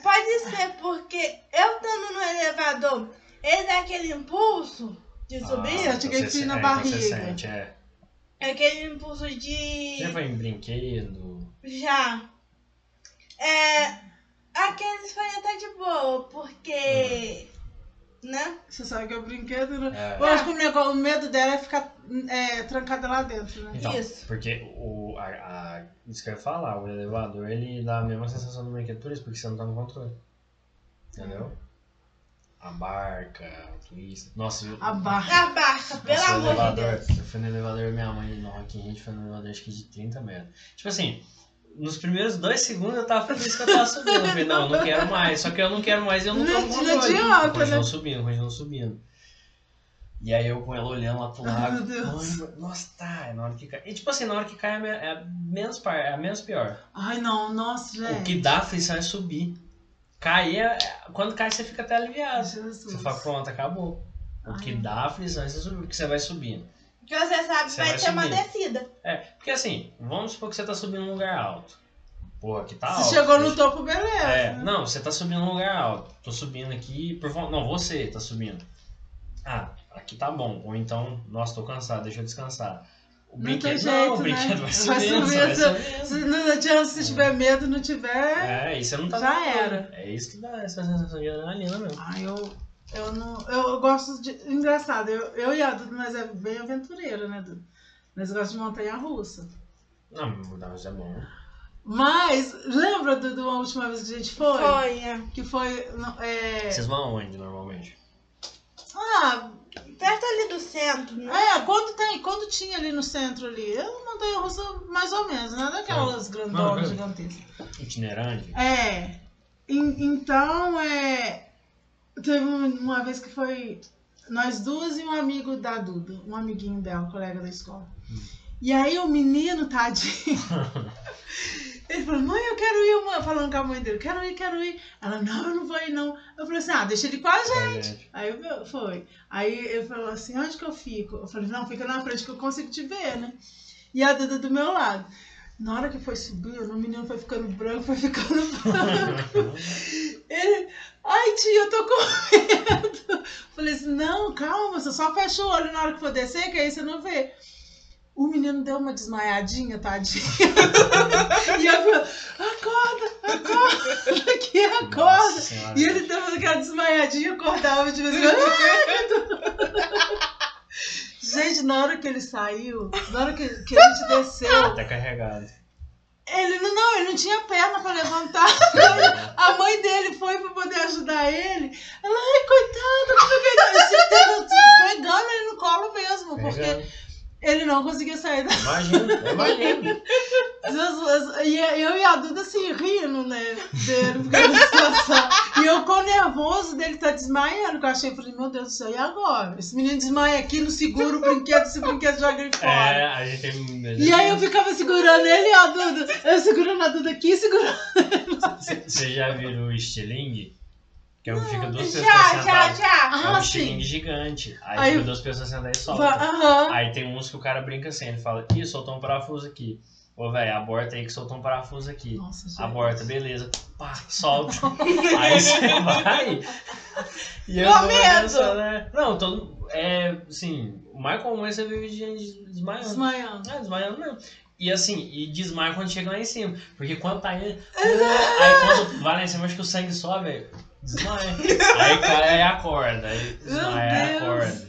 [SPEAKER 2] Pode ser, porque eu estando no elevador, ele dá aquele impulso de subir.
[SPEAKER 3] Ah, eu tinha que
[SPEAKER 1] você
[SPEAKER 3] ir na
[SPEAKER 1] é, então você
[SPEAKER 3] barriga.
[SPEAKER 1] sente, é.
[SPEAKER 2] Aquele impulso de.
[SPEAKER 1] Já foi em brinquedo?
[SPEAKER 2] Já. É. Aqueles foi até de boa, porque. Né?
[SPEAKER 3] Você sabe que é o brinquedo. né?
[SPEAKER 1] É.
[SPEAKER 3] Eu acho que o, o medo dela é ficar é, trancada lá dentro, né?
[SPEAKER 1] Então,
[SPEAKER 2] Isso.
[SPEAKER 1] porque o, a, a- isso que eu ia falar, o elevador ele dá a mesma sensação do brinquedo por isso, porque você não tá no controle. Entendeu? A barca, o twist. Nossa, eu,
[SPEAKER 3] A barra.
[SPEAKER 2] A barca, pelo amor de
[SPEAKER 1] elevador,
[SPEAKER 2] Deus.
[SPEAKER 1] eu fui no elevador minha mãe no Rock in Rio, a gente foi no elevador acho que de 30 metros. Tipo assim, nos primeiros dois segundos eu tava feliz que eu tava subindo. Eu falei, não, eu não quero mais. Só que eu não quero mais e eu não tô
[SPEAKER 3] Não
[SPEAKER 1] controle.
[SPEAKER 3] adianta,
[SPEAKER 1] Continuou
[SPEAKER 3] né?
[SPEAKER 1] subindo, continuou subindo. E aí eu com ela olhando lá pro
[SPEAKER 3] Deus.
[SPEAKER 1] "Ai, Nossa, tá, é na hora que cai. E tipo assim, na hora que cai é a é menos, par, é a menos pior.
[SPEAKER 3] Ai, não, nossa,
[SPEAKER 1] O
[SPEAKER 3] gente.
[SPEAKER 1] que dá aflição é subir. Cair é. é- Quando cai, você fica até aliviado.
[SPEAKER 3] Jesus.
[SPEAKER 1] Você fala, pronto, acabou. O que
[SPEAKER 3] Ai.
[SPEAKER 1] dá aflição é você subir, porque você vai subindo.
[SPEAKER 2] Porque você sabe que
[SPEAKER 1] Você
[SPEAKER 2] vai
[SPEAKER 1] vai
[SPEAKER 2] ter uma descida.
[SPEAKER 1] É, porque assim, vamos supor que você tá subindo num lugar alto. Porra, aqui tá
[SPEAKER 3] Se
[SPEAKER 1] alto.
[SPEAKER 3] chegou no topo, beleza.
[SPEAKER 1] É,
[SPEAKER 3] né?
[SPEAKER 1] não, você tá subindo num lugar alto. Tô subindo aqui, por. Não, você tá subindo. Ah, aqui tá bom. Ou então, nossa, tô cansado, deixa eu descansar. O
[SPEAKER 3] Não
[SPEAKER 1] brinquedo
[SPEAKER 3] tem
[SPEAKER 1] não,
[SPEAKER 3] jeito,
[SPEAKER 1] o brinquedo
[SPEAKER 3] né?
[SPEAKER 1] vai subindo,
[SPEAKER 3] subir,
[SPEAKER 1] vai
[SPEAKER 3] se-
[SPEAKER 1] subindo.
[SPEAKER 3] Se não adianta se tiver medo, não tiver.
[SPEAKER 1] É, você não tá
[SPEAKER 3] Já era.
[SPEAKER 1] É isso que dá essa sensação de adrenalina mesmo.
[SPEAKER 3] Ai, eu, eu não. Eu gosto de. Engraçado, eu, eu e a Duda, nós é bem aventureira, né, Duda? Nós gostamos de montanha russa.
[SPEAKER 1] Não, mas é bom.
[SPEAKER 3] Mas, lembra do, de uma última vez que a gente foi?
[SPEAKER 2] Foi, é.
[SPEAKER 3] Que foi. não, É...
[SPEAKER 1] Vocês vão aonde normalmente?
[SPEAKER 3] Ah,
[SPEAKER 2] Perto ali do centro, né?
[SPEAKER 3] é, quando, tem, quando tinha ali no centro ali, é uma montanha russa mais ou menos, né? Daquelas
[SPEAKER 1] Não,
[SPEAKER 3] grandonas,
[SPEAKER 1] não.
[SPEAKER 3] gigantescas.
[SPEAKER 1] Itinerante?
[SPEAKER 3] É. En- então, é. Teve um- uma vez que foi nós duas e um amigo da Duda, um amiguinho dela, um colega da escola. E aí o menino, tadinho, ele falou, mãe, eu quero ir, mãe, falando com a mãe dele, quero ir, quero ir. Ela, não, eu não vou ir, não. Eu falei assim, ah, deixa ele com a gente.
[SPEAKER 1] gente.
[SPEAKER 3] Aí eu- foi. Aí ele falou assim, onde que eu fico? Eu falei, não, fica na frente que eu consigo te ver, né? E a Duda do meu lado. Na hora que foi subindo, o menino foi ficando branco, foi ficando branco. Ele, ai tia, eu tô com medo. Falei assim, não, calma, você só fecha o olho na hora que for descer, que aí você não vê. O menino deu uma desmaiadinha, tadinho. e eu falei, acorda, acorda,
[SPEAKER 1] Nossa
[SPEAKER 3] acorda. E ele dava aquela desmaiadinha, acordava de vez em quando. "Ai, Gente, na hora que ele saiu, na hora que, que a gente desceu,
[SPEAKER 1] Até carregado.
[SPEAKER 3] Ele não, não, ele não tinha perna pra levantar. A mãe dele foi pra poder ajudar ele. Ela, ai, coitado, como é que ele Você tava pegando ele no colo mesmo, porque. Ele não conseguia sair da.
[SPEAKER 1] Imagina, imagina.
[SPEAKER 3] Jesus, E eu e a Duda assim, rindo, né? Dele, situação. E eu com nervoso dele tá desmaiando, que eu achei, falei, meu Deus do céu, e agora? Esse menino desmaia aqui, não segura o brinquedo, esse brinquedo joga ele fora.
[SPEAKER 1] É, a gente.
[SPEAKER 3] E aí eu ficava segurando ele e a Duda. Eu segurando a Duda aqui, segurando.
[SPEAKER 1] Você já viu o estilingue? Que é o que fica duas pessoas
[SPEAKER 2] Já, já,
[SPEAKER 1] sentadas.
[SPEAKER 2] já.
[SPEAKER 1] É um
[SPEAKER 3] Ah,
[SPEAKER 1] estilingue gigante. Aí,
[SPEAKER 3] Aí
[SPEAKER 1] fica
[SPEAKER 3] eu-
[SPEAKER 1] duas pessoas sentadas e solta.
[SPEAKER 3] Aham.
[SPEAKER 1] Aí tem uns que o cara brinca assim, ele fala, ih, soltou um parafuso aqui. Ô, velho, aborta aí que soltou um parafuso aqui.
[SPEAKER 3] Nossa.
[SPEAKER 1] Aborta, beleza. Pá, solta. aí você vai. E eu
[SPEAKER 2] medo.
[SPEAKER 1] pensando, né? Não, todo. É, assim, o mais comum é você ver de gente desmaiando.
[SPEAKER 3] Desmaiando.
[SPEAKER 1] É, desmaiando mesmo. E assim, e desmaia quando chega lá em cima. Porque quando tá indo. aí quando vai lá em cima, acho que o sangue sobe, aí desmaia. Aí cai, aí acorda. Aí desmaia, aí
[SPEAKER 3] Deus.
[SPEAKER 1] acorda.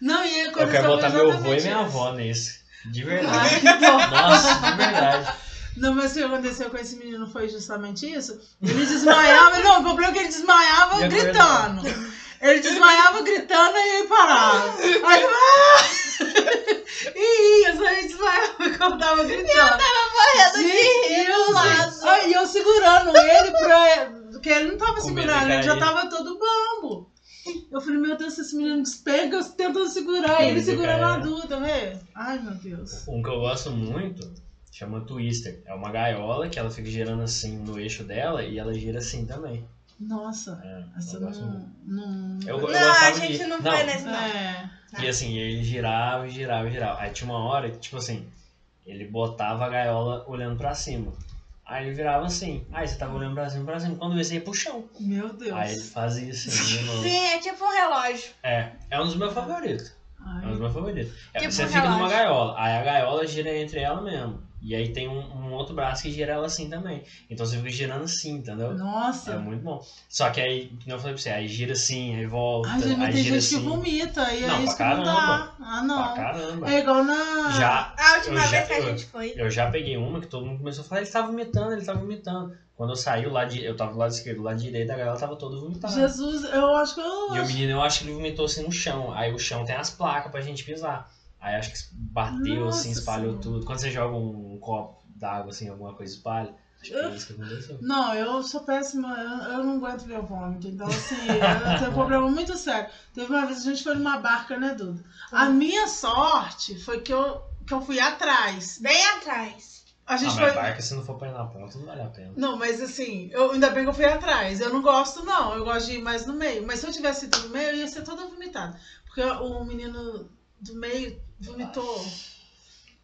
[SPEAKER 3] Não, e aí
[SPEAKER 1] Eu quero botar meu avô e minha avó nesse. De
[SPEAKER 3] Ai,
[SPEAKER 1] verdade.
[SPEAKER 3] dó.
[SPEAKER 1] Nossa, de verdade.
[SPEAKER 3] Não, mas o que aconteceu com esse menino foi justamente isso. Ele desmaiava, não, o problema é que ele desmaiava
[SPEAKER 1] E
[SPEAKER 3] gritando. Ele desmaiava gritando e aí parava. Aí ele ah! E ia, só ele desmaiava e acordava gritando.
[SPEAKER 2] Correndo de rir do
[SPEAKER 3] Deus,
[SPEAKER 2] lado.
[SPEAKER 3] Aí eu segurando ele pra. Porque ele não tava segurando, ele já tava todo bambo. Eu falei, meu Deus, se esse menino despega, eu tentando segurar, ele segurando a Duda, vê? Ai, meu Deus.
[SPEAKER 1] Um que eu gosto muito chama Twister. É uma gaiola que ela fica girando assim no eixo dela e ela gira assim também.
[SPEAKER 3] Nossa,
[SPEAKER 1] É,
[SPEAKER 3] essa
[SPEAKER 1] eu gosto
[SPEAKER 3] não.
[SPEAKER 1] muito.
[SPEAKER 3] não...
[SPEAKER 1] Eu, eu
[SPEAKER 2] Não, a gente
[SPEAKER 1] de-
[SPEAKER 2] não foi nesse, não.
[SPEAKER 3] É.
[SPEAKER 1] E assim, ele girava e girava e girava. Aí tinha uma hora que, tipo assim, ele botava a gaiola olhando pra cima. Aí ele virava assim. Aí você tava olhando pra cima, pra cima. Quando vê, você ia pro chão.
[SPEAKER 3] Meu Deus.
[SPEAKER 1] Aí ele fazia assim de novo.
[SPEAKER 2] Sim, é tipo um relógio.
[SPEAKER 1] É, é um dos meus favoritos. É um
[SPEAKER 3] Ai,
[SPEAKER 1] dos meus favoritos. É,
[SPEAKER 2] Tipo
[SPEAKER 1] você
[SPEAKER 2] um
[SPEAKER 1] fica numa gaiola. Aí a gaiola gira entre ela mesmo. E aí tem um, um outro braço que gira ela assim também. Então você fica girando assim, entendeu?
[SPEAKER 3] Nossa.
[SPEAKER 1] É muito bom. Só que aí, como eu falei pra você, aí gira assim, aí volta,
[SPEAKER 3] Ai, gente, mas
[SPEAKER 1] aí
[SPEAKER 3] tem
[SPEAKER 1] gira
[SPEAKER 3] gente
[SPEAKER 1] assim.
[SPEAKER 3] que vomita, e
[SPEAKER 1] Não,
[SPEAKER 3] é isso que
[SPEAKER 1] pra
[SPEAKER 3] não dá.
[SPEAKER 1] caramba.
[SPEAKER 3] Ah,
[SPEAKER 1] Pra
[SPEAKER 3] não.
[SPEAKER 1] caramba.
[SPEAKER 3] É igual na.
[SPEAKER 1] Já,
[SPEAKER 2] A última
[SPEAKER 1] Eu já-
[SPEAKER 2] vez que a
[SPEAKER 1] eu-
[SPEAKER 2] gente foi.
[SPEAKER 1] eu já peguei uma que todo mundo começou a falar, ele tá vomitando, ele tá vomitando. Quando eu saí, o lado, eu tava do lado esquerdo, do lado direito, a gaiola tava toda vomitada.
[SPEAKER 3] Jesus, eu acho que eu.
[SPEAKER 1] E o menino, eu acho que ele vomitou assim no chão. Aí o chão tem as placas pra gente pisar. Aí acho que bateu
[SPEAKER 3] Nossa
[SPEAKER 1] assim, espalhou
[SPEAKER 3] Senhora.
[SPEAKER 1] tudo. Quando você joga um copo d'água assim, alguma coisa espalha. Acho que é isso que aconteceu.
[SPEAKER 3] Não, eu sou péssima, eu, eu não aguento ver vômito. Então, assim, eu tenho um problema muito sério. Teve uma vez a gente foi numa barca, né, Duda? A minha sorte foi que eu, que eu fui atrás.
[SPEAKER 2] Bem atrás.
[SPEAKER 3] A
[SPEAKER 1] Ah,
[SPEAKER 3] gente
[SPEAKER 1] mas
[SPEAKER 3] foi.
[SPEAKER 1] barca, se não for pra ir na ponta, não vale a pena.
[SPEAKER 3] Não, mas assim, eu, ainda bem que eu fui atrás. Eu não gosto, não. Eu gosto de ir mais no meio. Mas se eu tivesse ido no meio, eu ia ser toda vomitada. Porque o menino do meio vomitou.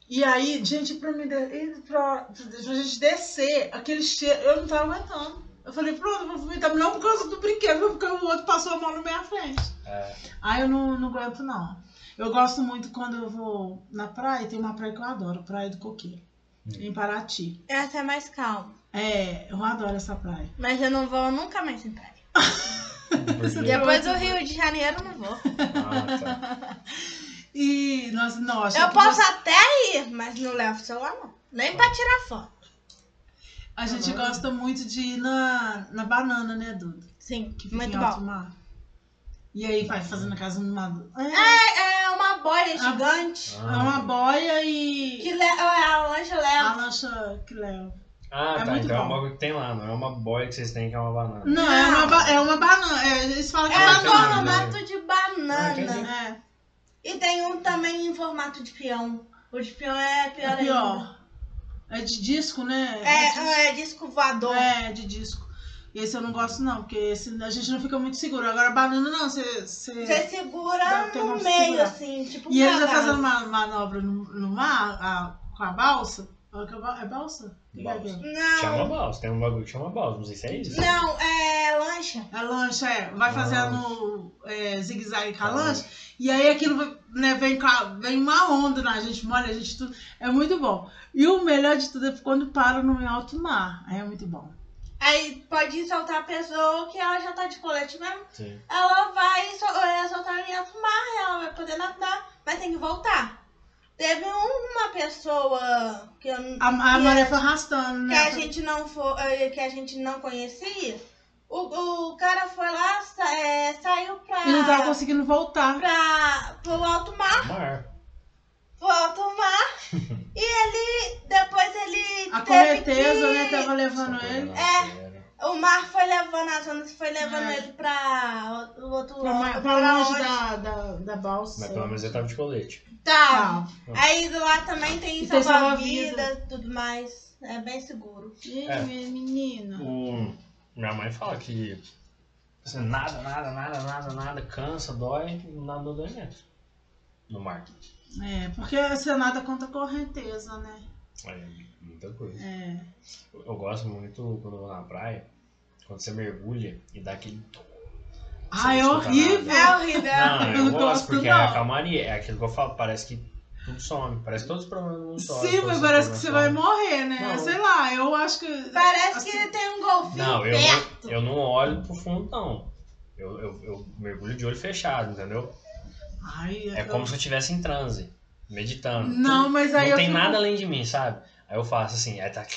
[SPEAKER 3] E aí, gente, pra, me de- ir pra, pra gente descer, aquele cheiro, eu não tava aguentando. Eu falei, pronto, eu vou vomitar. Não por causa do brinquedo, mas porque o outro passou a mão na minha frente.
[SPEAKER 1] É,
[SPEAKER 3] Aí eu não, não aguento, não. Eu gosto muito quando eu vou na praia, tem uma praia que eu adoro, Praia do Coqueiro,
[SPEAKER 1] Hum.
[SPEAKER 3] em Paraty.
[SPEAKER 2] Essa é mais calma.
[SPEAKER 3] É, eu adoro essa praia.
[SPEAKER 2] Mas eu não vou nunca mais em praia. Depois do Rio de Janeiro, eu não vou.
[SPEAKER 1] Ah, tá.
[SPEAKER 3] E, nossa, não, acho
[SPEAKER 2] Eu posso até ir, mas não levo celular, não. Nem pra tirar foto.
[SPEAKER 3] a gente
[SPEAKER 1] Uhum.
[SPEAKER 3] gosta muito de ir na, na banana, né, Duda?
[SPEAKER 2] Sim,
[SPEAKER 3] Que fica
[SPEAKER 2] muito
[SPEAKER 3] em alto
[SPEAKER 2] bom.
[SPEAKER 3] mar. E aí vai fazendo a casa numa... É,
[SPEAKER 2] É, é uma boia gigante.
[SPEAKER 3] é uma boia e
[SPEAKER 2] Que le... a lancha
[SPEAKER 3] a
[SPEAKER 2] leva.
[SPEAKER 3] lancha que leva.
[SPEAKER 1] Ah,
[SPEAKER 3] É
[SPEAKER 1] tá.
[SPEAKER 3] muito
[SPEAKER 1] Então é um
[SPEAKER 3] bom.
[SPEAKER 1] bagulho que tem lá, não é uma boia que vocês têm que é uma banana.
[SPEAKER 3] Não, é uma, ba- é uma banana. É, eles falam que
[SPEAKER 2] É
[SPEAKER 3] é
[SPEAKER 1] Ah,
[SPEAKER 2] um formato de
[SPEAKER 1] Ah,
[SPEAKER 2] banana.
[SPEAKER 3] É,
[SPEAKER 2] E tem um também em formato de peão. O de peão é pior,
[SPEAKER 3] é
[SPEAKER 2] ainda.
[SPEAKER 3] pior. É de disco, né?
[SPEAKER 2] É, é disco voador.
[SPEAKER 3] É, de disco. Esse eu não gosto, não, porque esse a gente não fica muito seguro. Agora, banana não, você.
[SPEAKER 2] Você segura no meio, assim, tipo
[SPEAKER 3] E eles vão
[SPEAKER 2] cavalo.
[SPEAKER 3] fazendo uma manobra no, no mar a- com a balsa. É É balsa? É
[SPEAKER 1] Balsa.
[SPEAKER 3] aquilo?
[SPEAKER 1] Chama
[SPEAKER 2] Não,
[SPEAKER 1] balsa, tem um bagulho que chama balsa, não sei se é isso.
[SPEAKER 2] não, é lancha.
[SPEAKER 3] A lancha, é. Vai
[SPEAKER 1] Lancha.
[SPEAKER 3] fazendo é, zigue-zague com a
[SPEAKER 1] Ah.
[SPEAKER 3] lancha. E aí aquilo né, vem, vem uma onda na gente, molha a gente tudo. É muito bom. E o melhor de tudo é quando para no alto mar. Aí é muito bom.
[SPEAKER 2] Aí pode soltar a pessoa que ela já tá de colete mesmo.
[SPEAKER 1] Sim.
[SPEAKER 2] Ela vai sol- é, soltar em alto mar, ela vai poder nadar, mas tem que voltar. Teve uma pessoa que, eu,
[SPEAKER 3] A, a
[SPEAKER 2] que
[SPEAKER 3] maré foi arrastando,
[SPEAKER 2] que
[SPEAKER 3] né?
[SPEAKER 2] a gente não for, eh, que a gente não conhecia. O, o cara foi lá, sa- é, saiu pra,
[SPEAKER 3] E não tava conseguindo voltar.
[SPEAKER 2] pra pro alto mar,
[SPEAKER 1] Mar.
[SPEAKER 2] pro alto mar. e ele depois ele
[SPEAKER 3] A
[SPEAKER 2] teve
[SPEAKER 3] correnteza,
[SPEAKER 2] que-
[SPEAKER 3] né, tava levando ele.
[SPEAKER 2] É. O mar foi levando as ondas, foi levando
[SPEAKER 3] É.
[SPEAKER 2] ele pra o outro
[SPEAKER 3] Pra,
[SPEAKER 2] lado.
[SPEAKER 3] ma- pra longe da, da, da balsa.
[SPEAKER 1] Mas pelo menos ele tava de colete.
[SPEAKER 2] Tá.
[SPEAKER 3] Tá.
[SPEAKER 2] Aí do lá também tem
[SPEAKER 3] E
[SPEAKER 2] salva-vida, tudo mais. É bem seguro.
[SPEAKER 3] Ih,
[SPEAKER 1] É.
[SPEAKER 3] menina.
[SPEAKER 1] O... Minha mãe fala que assim, nada, nada, nada, nada, nada, cansa, dói, nada não dói mesmo. No mar.
[SPEAKER 3] É, porque você nada contra a correnteza, né?
[SPEAKER 1] É muita coisa.
[SPEAKER 3] É.
[SPEAKER 1] Eu gosto muito quando eu vou na praia, quando você mergulha e dá aquele.
[SPEAKER 3] Ah, é horrível.
[SPEAKER 1] nada.
[SPEAKER 2] É horrível.
[SPEAKER 1] Não,
[SPEAKER 3] Eu
[SPEAKER 1] gosto porque
[SPEAKER 3] não.
[SPEAKER 1] é a calmaria, é aquilo que eu falo, parece que tudo some, parece que todos os problemas não somem.
[SPEAKER 3] Sim, mas parece que você vai
[SPEAKER 1] problemas
[SPEAKER 3] morrer, né?
[SPEAKER 1] Não.
[SPEAKER 3] Sei lá, eu acho que.
[SPEAKER 2] Parece
[SPEAKER 3] assim,
[SPEAKER 2] que tem um golfinho
[SPEAKER 1] Não, eu
[SPEAKER 2] perto.
[SPEAKER 1] não, eu não olho pro fundo, não. Eu, eu, eu mergulho de olho fechado, entendeu?
[SPEAKER 3] Ai,
[SPEAKER 1] É
[SPEAKER 3] eu-
[SPEAKER 1] como se eu estivesse em transe, meditando.
[SPEAKER 3] Não, mas aí
[SPEAKER 1] não tem
[SPEAKER 3] fico-
[SPEAKER 1] nada além de mim, sabe? Aí eu faço assim, aí tá. Aí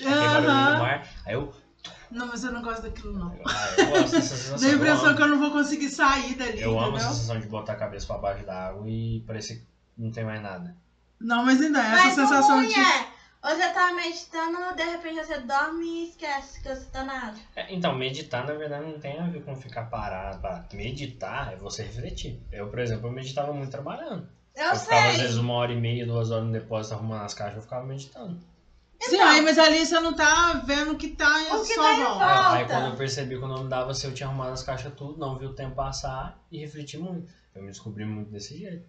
[SPEAKER 1] tem do mar, aí eu.
[SPEAKER 3] Não, mas eu não gosto daquilo, não.
[SPEAKER 1] Ah, eu gosto dessa sensação.
[SPEAKER 3] Dá a impressão que eu não vou conseguir sair dali,
[SPEAKER 1] eu amo a sensação de botar a cabeça pra baixo da água e parecer que não tem mais nada.
[SPEAKER 3] Não, mas ainda, essa
[SPEAKER 2] Mas o
[SPEAKER 3] sensação
[SPEAKER 2] ruim
[SPEAKER 3] de.
[SPEAKER 2] é, você tá meditando, de repente você dorme e esquece que você tá na água.
[SPEAKER 1] É, então, meditar na verdade não tem a ver com ficar parado. parado. Meditar é você refletir. Eu, por exemplo, eu meditava muito trabalhando.
[SPEAKER 2] Eu,
[SPEAKER 1] Eu, ficava às
[SPEAKER 2] sei.
[SPEAKER 1] vezes uma hora e meia, duas horas no depósito arrumando as caixas, eu ficava meditando.
[SPEAKER 3] Sim, aí, mas ali você não tá vendo o que tá em
[SPEAKER 2] O que
[SPEAKER 3] sua
[SPEAKER 2] tá em
[SPEAKER 3] volta.
[SPEAKER 1] Aí, quando eu percebi que eu não dava se eu tinha arrumado as caixas tudo, não vi o tempo passar e refleti muito. Eu me descobri muito desse jeito.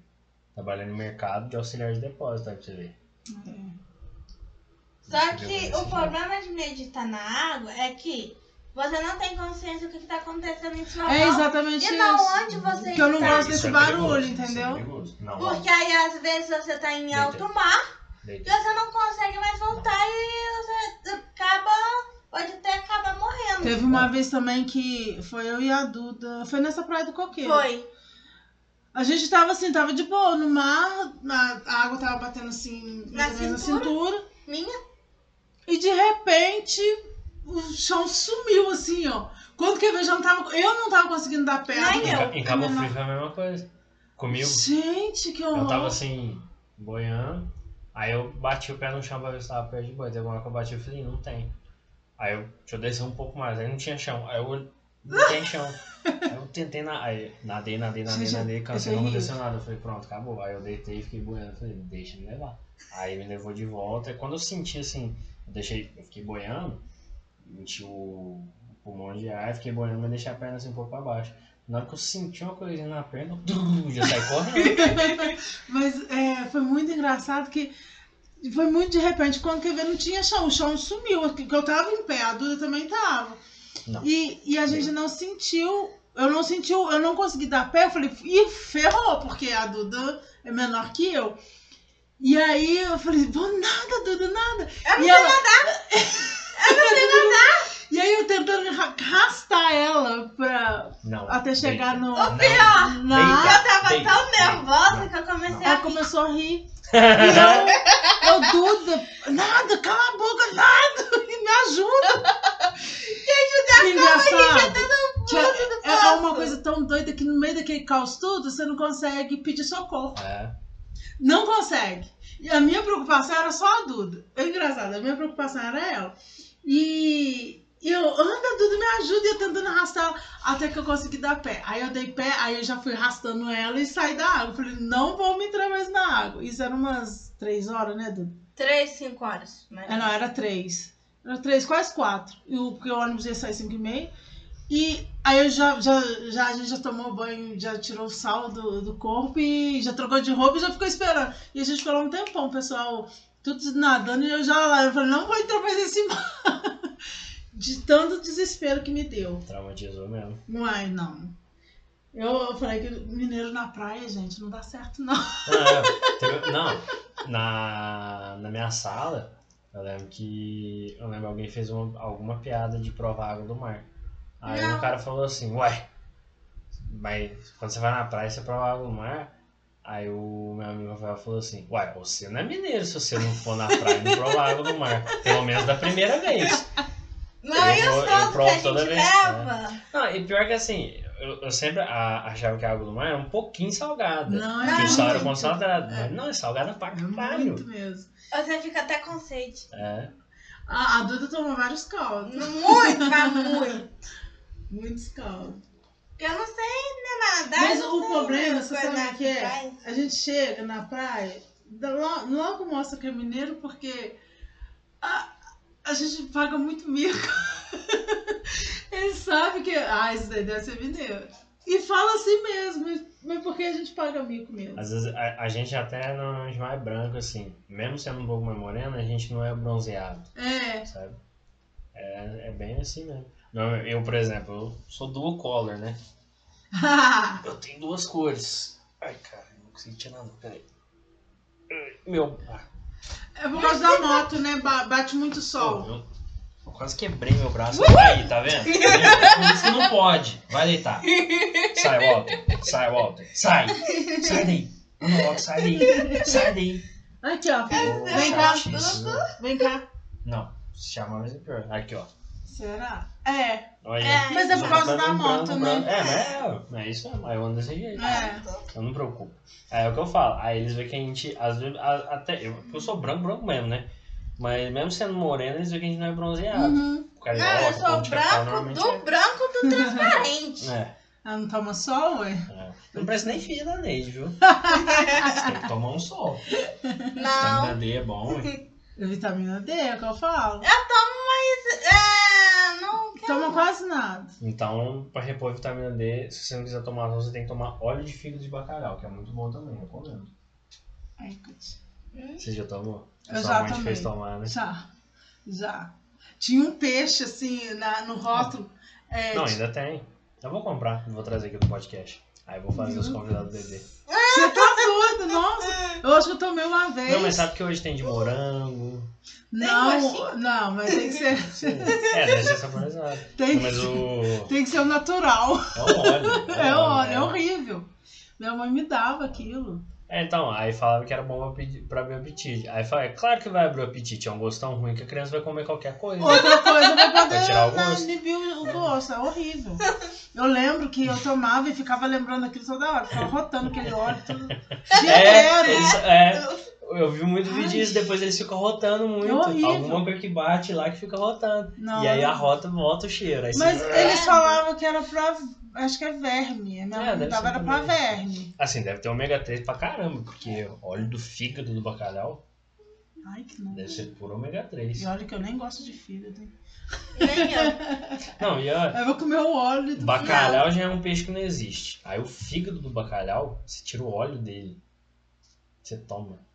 [SPEAKER 1] Trabalhando no mercado de auxiliar de depósito, aí pra você ver.
[SPEAKER 3] É.
[SPEAKER 2] Só que o
[SPEAKER 1] jeito.
[SPEAKER 2] problema de meditar na água é que Você não tem consciência do que, que tá acontecendo em seu
[SPEAKER 3] É
[SPEAKER 2] volta.
[SPEAKER 3] exatamente
[SPEAKER 2] E
[SPEAKER 3] isso.
[SPEAKER 2] não, onde você
[SPEAKER 3] Que eu não
[SPEAKER 2] está?
[SPEAKER 3] gosto desse
[SPEAKER 1] é
[SPEAKER 3] barulho,
[SPEAKER 1] perigoso, é
[SPEAKER 3] entendeu?
[SPEAKER 1] Não,
[SPEAKER 2] Porque aí às vezes você tá em
[SPEAKER 1] Deita.
[SPEAKER 2] alto mar e
[SPEAKER 1] deita.
[SPEAKER 2] você não consegue mais voltar e você acaba. Pode até acabar morrendo.
[SPEAKER 3] Teve uma vez também que foi eu e a Duda. Foi nessa praia do Coqueiro.
[SPEAKER 2] Foi.
[SPEAKER 3] A gente tava assim, tava de boa no mar, a água tava batendo assim
[SPEAKER 2] Na cintura?
[SPEAKER 3] na cintura.
[SPEAKER 2] Minha?
[SPEAKER 3] E de repente o chão sumiu assim, ó. Quando que eu vejo, eu não tava, eu não tava conseguindo dar pé.
[SPEAKER 2] Nem
[SPEAKER 1] Em,
[SPEAKER 2] eu.
[SPEAKER 1] Em Cabo Frio foi a mesma coisa. Comigo,
[SPEAKER 3] Gente, que horror.
[SPEAKER 1] eu tava assim, boiando. Aí eu bati o pé no chão pra ver se tava perto de boi. Teve uma hora que eu bati e falei, não tem. Aí eu, deixa eu descer um pouco mais. Aí não tinha chão. Aí eu olhei, não tem chão. Aí eu tentei na. Aí nadei, nadei, nadei,
[SPEAKER 3] Gente,
[SPEAKER 1] nadei, cansei, não
[SPEAKER 3] eu ri.
[SPEAKER 1] aconteceu nada. Eu falei, pronto, acabou. Aí eu deitei e fiquei boiando. Falei, deixa me levar. Aí me levou de volta. E quando eu senti assim, eu deixei, eu fiquei boiando, meti o, o pulmão de ar, fiquei boiando, mas deixei a perna assim um pouco pra baixo. Na hora que eu senti uma coisinha na perna, eu já saí correndo.
[SPEAKER 3] Mas é, foi muito engraçado que foi muito de repente. Quando que eu vi, não tinha chão. O chão sumiu. Porque eu tava em pé, a Duda também tava.
[SPEAKER 1] Não.
[SPEAKER 3] E, e a gente não sentiu. Eu não senti, eu não consegui dar pé. Eu falei, ih, ferrou, porque a Duda é menor que eu. E aí eu falei, vou nada, Duda, nada.
[SPEAKER 2] Eu não
[SPEAKER 3] e
[SPEAKER 2] sei
[SPEAKER 3] ela... E aí eu tentando arra- arrastar ela pra,
[SPEAKER 1] Não.
[SPEAKER 3] até chegar no.
[SPEAKER 1] Não,
[SPEAKER 2] pior,
[SPEAKER 3] na,
[SPEAKER 1] deita.
[SPEAKER 2] Eu tava
[SPEAKER 1] Deita,
[SPEAKER 2] tão
[SPEAKER 1] deita.
[SPEAKER 2] nervosa que eu comecei
[SPEAKER 3] Ela
[SPEAKER 2] a.
[SPEAKER 3] começou a rir. E eu, eu, Duda, nada, cala a boca, nada, me ajuda. Que engraçado. Que é, é uma coisa tão doida que no meio daquele caos tudo, você não consegue pedir socorro.
[SPEAKER 1] É.
[SPEAKER 3] Não consegue. E a minha preocupação era só a Duda. É engraçado, a minha preocupação era ela. E eu, anda, Duda, me ajuda, e eu tentando arrastar ela, até que eu consegui dar pé. Aí eu dei pé, aí eu já fui arrastando ela e saí da água. Falei, não vou me entrar mais na água. Isso era umas três horas, né, Duda?
[SPEAKER 2] Três, cinco horas. Mas...
[SPEAKER 3] É, não, era três. Era três, quase quatro. E o, porque o ônibus ia sair cinco e meia. E aí eu já, já, já, a gente já tomou banho, já tirou o sal do, do corpo e já trocou de roupa e já ficou esperando. E a gente ficou lá um tempão, o pessoal tudo nadando e eu já lá. Eu falei, não vou entrar mais nesse mar. De tanto desespero que me deu.
[SPEAKER 1] Traumatizou mesmo.
[SPEAKER 3] Uai, não. Eu, eu falei que mineiro na praia, gente, não dá certo, não.
[SPEAKER 1] Não, é, teve- não, na, na minha sala, eu lembro que. Eu lembro alguém fez uma, alguma piada de provar água do mar. Aí o cara falou assim, ué, mas quando você vai na praia você prova água do mar. Aí o meu amigo Rafael falou assim, uai, você não é mineiro se você não for na praia e não provar água do mar. Pelo menos da primeira vez.
[SPEAKER 2] Não,
[SPEAKER 1] Eu vou- eu provo toda vez,
[SPEAKER 2] leva?
[SPEAKER 1] Não, e pior que assim, eu, eu sempre a- achava que a água do mar era um pouquinho salgada.
[SPEAKER 3] Não,
[SPEAKER 2] é
[SPEAKER 1] o sal era
[SPEAKER 3] muito.
[SPEAKER 1] concentrado. Mas não, é salgada pra
[SPEAKER 3] É
[SPEAKER 1] caralho.
[SPEAKER 3] muito mesmo.
[SPEAKER 2] Você fica até com sede.
[SPEAKER 1] É.
[SPEAKER 3] A, a Duda tomou vários caldos.
[SPEAKER 2] Muito, mas muito.
[SPEAKER 3] Muitos caldos.
[SPEAKER 2] Eu não sei nem nadar.
[SPEAKER 3] Mas o problema, você sabe o que é?
[SPEAKER 2] naturais.
[SPEAKER 3] A gente chega na praia, logo mostra que é mineiro, porque a, a gente paga muito mico. Ele sabe que. Ah, isso daí deve ser mineiro. E fala assim mesmo, mas- porque a gente paga mico mesmo.
[SPEAKER 1] Às vezes a, a gente até não é branco assim. Mesmo sendo um pouco mais moreno, a gente não é bronzeado,
[SPEAKER 3] É.
[SPEAKER 1] sabe? É, é bem assim mesmo. Eu, por exemplo, eu sou dual color, né? Eu tenho duas cores. Ai, cara, não consegui tirar não, peraí. Meu.
[SPEAKER 3] É por causa da moto, né? Ba- Bate muito sol.
[SPEAKER 1] pô, eu, eu quase quebrei meu braço. Aí, tá vendo? Por isso que não pode. Vai deitar. Sai, Walter. Sai, Walter. Sai. Sai daí. Não, Walter, sai daí. Sai daí.
[SPEAKER 3] Aqui, ó. Vem cá. Vem cá.
[SPEAKER 1] Não, se chama mais é pior. Aqui, ó.
[SPEAKER 3] Será? É.
[SPEAKER 1] Olha.
[SPEAKER 2] É,
[SPEAKER 3] Mas é por causa da
[SPEAKER 1] Branco,
[SPEAKER 3] moto,
[SPEAKER 1] branco.
[SPEAKER 3] né?
[SPEAKER 1] É, mas é, é isso mesmo. Aí eu ando desse jeito.
[SPEAKER 3] É.
[SPEAKER 1] Eu não me preocupo. É o que eu falo. Aí eles veem que a gente, às vezes, a- até. Eu, eu sou branco, branco mesmo, né? Mas mesmo sendo moreno, eles veem que a gente não é bronzeado.
[SPEAKER 3] Uhum.
[SPEAKER 1] Cara
[SPEAKER 2] Não, eu sou
[SPEAKER 1] cacau,
[SPEAKER 2] branco do branco do transparente.
[SPEAKER 1] é. É,
[SPEAKER 3] Ela não toma sol, ué?
[SPEAKER 1] é. Não parece nem filha da Neide, viu? Você tem que tomar um sol.
[SPEAKER 2] Não.
[SPEAKER 1] Vitamina D é bom, hein?
[SPEAKER 3] Vitamina D, é o que eu falo.
[SPEAKER 2] Eu tomo, mas. É, não quero.
[SPEAKER 3] Toma quase nada.
[SPEAKER 1] Então, pra repor vitamina D, se você não quiser tomar, você tem que tomar óleo de fígado de bacalhau, que é muito bom também, recomendo.
[SPEAKER 3] Ai.
[SPEAKER 1] Você já tomou?
[SPEAKER 3] Eu
[SPEAKER 1] Sua
[SPEAKER 3] já
[SPEAKER 1] mãe
[SPEAKER 3] tomei.
[SPEAKER 1] fez tomar, né?
[SPEAKER 3] Já. Já. Tinha um peixe, assim, na, no rótulo. É,
[SPEAKER 1] Não, ainda tem. Eu vou comprar, vou trazer aqui pro podcast. Aí eu vou fazer os convidados beber.
[SPEAKER 3] Você tá doido, nossa. Eu acho que eu tomei uma vez.
[SPEAKER 1] Não, mas sabe que hoje tem de morango.
[SPEAKER 3] Não, não, mas tem que ser.
[SPEAKER 1] É, deve ser saborizado.
[SPEAKER 3] Tem,
[SPEAKER 1] Mas o.
[SPEAKER 3] tem que ser o natural.
[SPEAKER 1] É o óleo.
[SPEAKER 3] É, olha, é
[SPEAKER 1] é.
[SPEAKER 3] horrível. Minha mãe me dava aquilo.
[SPEAKER 1] É, então, aí falava que era bom pra abrir o apetite. Aí fala, é claro que vai abrir o apetite, é um gosto tão ruim que a criança vai comer qualquer coisa.
[SPEAKER 3] Outra coisa pra poder
[SPEAKER 1] tirar o
[SPEAKER 3] né,
[SPEAKER 1] gosto.
[SPEAKER 3] inibir o o gosto, é horrível. Eu lembro que eu tomava e ficava lembrando aquilo toda hora, ficava rotando aquele óleo tudo. o dia
[SPEAKER 1] É,
[SPEAKER 3] inteiro.
[SPEAKER 1] eles, é, eu vi muito vídeo disso, depois eles ficam rotando muito.
[SPEAKER 3] É.
[SPEAKER 1] Alguma coisa que bate lá que fica rotando.
[SPEAKER 3] Não,
[SPEAKER 1] e aí
[SPEAKER 3] não.
[SPEAKER 1] a rota volta o cheiro. Aí
[SPEAKER 3] Mas
[SPEAKER 1] você...
[SPEAKER 3] eles falavam que era pra. Acho que é verme. A minha
[SPEAKER 1] É, ser
[SPEAKER 3] era pra verme.
[SPEAKER 1] Assim, deve ter ômega 3 pra caramba, porque óleo do fígado do bacalhau
[SPEAKER 3] Ai, que nojo.
[SPEAKER 1] deve ser puro ômega 3.
[SPEAKER 3] E olha que eu nem gosto de fígado. hein?
[SPEAKER 2] Nem eu.
[SPEAKER 1] Não, e
[SPEAKER 3] Aí eu vou comer o óleo do
[SPEAKER 1] bacalhau já é um peixe que não existe. Aí o fígado do bacalhau, você tira o óleo dele, você toma.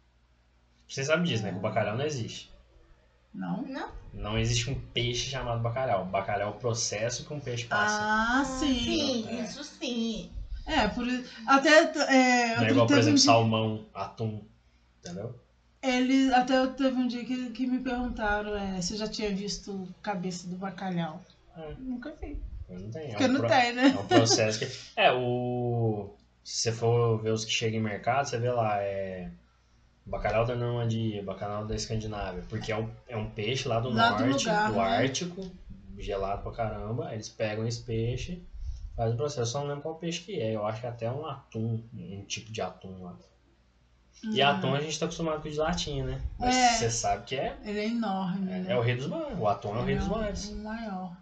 [SPEAKER 1] Você sabe disso, né? Que o bacalhau não existe.
[SPEAKER 3] Não?
[SPEAKER 2] Não?
[SPEAKER 1] Não existe um peixe chamado bacalhau. Bacalhau é o processo que um peixe passa.
[SPEAKER 3] Ah, sim.
[SPEAKER 2] Sim,
[SPEAKER 1] É.
[SPEAKER 2] isso sim.
[SPEAKER 3] É, por até é,
[SPEAKER 1] não é igual, por
[SPEAKER 3] teve um
[SPEAKER 1] exemplo,
[SPEAKER 3] dia-
[SPEAKER 1] salmão, atum. Entendeu?
[SPEAKER 3] Eles até teve um dia que, que me perguntaram é, se eu já tinha visto cabeça do bacalhau.
[SPEAKER 1] É.
[SPEAKER 3] Nunca vi.
[SPEAKER 1] Não tem.
[SPEAKER 3] Porque
[SPEAKER 1] é um
[SPEAKER 3] não
[SPEAKER 1] pro-
[SPEAKER 3] tem, né?
[SPEAKER 1] É um processo que. É, o. Se você for ver os que chegam em mercado, você vê lá, é. Bacalhau da Normandia, bacalhau da Escandinávia. Porque é um, é um peixe lá do
[SPEAKER 3] Lá do
[SPEAKER 1] norte,
[SPEAKER 3] lugar,
[SPEAKER 1] do
[SPEAKER 3] né?
[SPEAKER 1] Ártico, gelado pra caramba. Eles pegam esse peixe, fazem o processo. Eu só não lembro qual peixe que é. Eu acho que é até um atum, um tipo de atum lá. E
[SPEAKER 3] Hum.
[SPEAKER 1] atum a gente tá acostumado com o de latinha, né? Mas
[SPEAKER 3] É.
[SPEAKER 1] você sabe que é,
[SPEAKER 3] Ele é enorme,
[SPEAKER 1] é,
[SPEAKER 3] né?
[SPEAKER 1] é o rei dos mares. O atum é o rei dos mares.
[SPEAKER 3] O maior.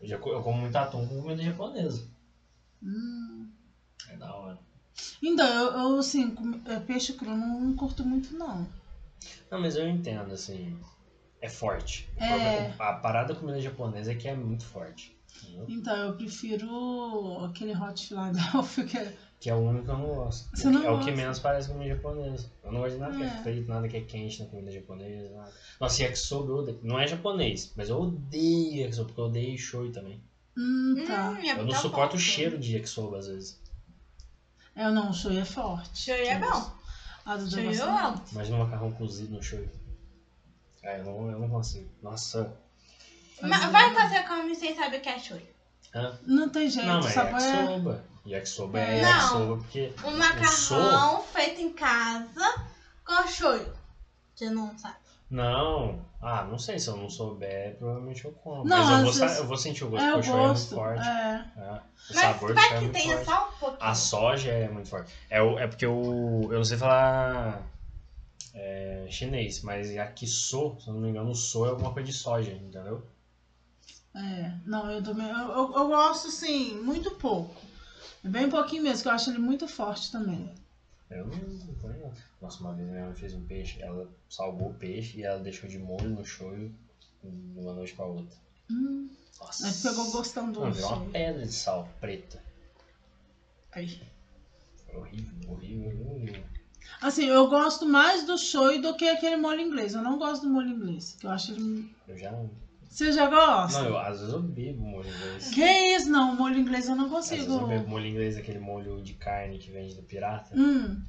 [SPEAKER 1] Eu, já, eu como muito atum com comida japonesa.
[SPEAKER 3] Hum.
[SPEAKER 1] É da hora.
[SPEAKER 3] Então, eu, eu assim, é, peixe cru não, não curto muito, não.
[SPEAKER 1] Não, mas eu entendo, assim. É forte.
[SPEAKER 3] É.
[SPEAKER 1] A parada da comida japonesa é que é muito forte. entendeu?
[SPEAKER 3] Então, eu prefiro aquele hot Philadelphia que é...
[SPEAKER 1] Que é o único que eu não gosto.
[SPEAKER 3] Você
[SPEAKER 1] é o
[SPEAKER 3] não
[SPEAKER 1] que- é o que
[SPEAKER 3] gosta?
[SPEAKER 1] menos parece comida japonesa. Eu não gosto de nada que é
[SPEAKER 3] É.
[SPEAKER 1] feito, nada que é quente na comida japonesa. Nada. Nossa, yakisoba eu odeio. Não é japonês, mas eu odeio yakisoba, porque eu odeio shoyu também.
[SPEAKER 3] Hum, tá.
[SPEAKER 2] Hum, é
[SPEAKER 1] Eu não
[SPEAKER 2] muito
[SPEAKER 1] suporto o cheiro de yakisoba às vezes.
[SPEAKER 3] É, não, o shoyu é forte.
[SPEAKER 2] Shoyu é bom.
[SPEAKER 3] A do
[SPEAKER 2] Shoyu eu amo.
[SPEAKER 1] Imagina um macarrão cozido no shoyu. Ah, eu não, eu não consigo. Nossa.
[SPEAKER 2] Mas vai que você come sem saber o que é shoyu.
[SPEAKER 1] Hã?
[SPEAKER 3] Não tem jeito,
[SPEAKER 1] Não, é
[SPEAKER 3] sabor é...
[SPEAKER 1] yakisoba. Yakisoba é
[SPEAKER 2] Não.
[SPEAKER 1] yakisoba porque.
[SPEAKER 2] Um
[SPEAKER 1] o
[SPEAKER 2] macarrão feito em casa com shoyu. Você não sabe.
[SPEAKER 1] Não. Ah, não sei. Se eu não souber, provavelmente eu como.
[SPEAKER 3] Não,
[SPEAKER 1] Mas eu vou,
[SPEAKER 3] vezes-
[SPEAKER 1] eu vou sentir o gosto,
[SPEAKER 3] É,
[SPEAKER 1] porque
[SPEAKER 3] o
[SPEAKER 1] o shoyu é muito
[SPEAKER 3] gosto.
[SPEAKER 1] forte.
[SPEAKER 3] É.
[SPEAKER 1] É. O
[SPEAKER 2] Mas
[SPEAKER 1] sabor do
[SPEAKER 2] vai
[SPEAKER 1] é
[SPEAKER 2] que
[SPEAKER 1] muito
[SPEAKER 2] tenha
[SPEAKER 1] forte.
[SPEAKER 2] só um pouquinho.
[SPEAKER 1] A soja é muito forte. É, o, é porque o. Eu não sei falar é, chinês, mas yakiso, se eu não me engano, o so é alguma coisa de soja, entendeu?
[SPEAKER 3] É, não, eu também. Eu, eu, eu gosto, sim, muito pouco. É Bem pouquinho mesmo, que eu acho ele muito forte também.
[SPEAKER 1] Eu não, não conheço. Nossa, uma vez minha mãe fez um peixe, ela salgou o peixe e ela deixou de molho no shoyu de uma noite pra outra.
[SPEAKER 3] Hum,
[SPEAKER 1] Nossa.
[SPEAKER 3] aí pegou gostão
[SPEAKER 1] Não,
[SPEAKER 3] doce.
[SPEAKER 1] virou uma pedra de sal preta.
[SPEAKER 3] Aí.
[SPEAKER 1] Foi horrível, horrível, horrível.
[SPEAKER 3] Assim, eu gosto mais do shoyu do que aquele molho inglês. Eu não gosto do molho inglês, que eu acho ele.
[SPEAKER 1] Eu já.
[SPEAKER 3] Você já gosta?
[SPEAKER 1] Não, eu, às vezes eu bebo molho inglês.
[SPEAKER 3] Que isso? Não, molho inglês eu não
[SPEAKER 1] Às vezes
[SPEAKER 3] consigo.
[SPEAKER 1] eu bebo molho inglês, aquele molho de carne que vende do pirata.
[SPEAKER 3] Hum,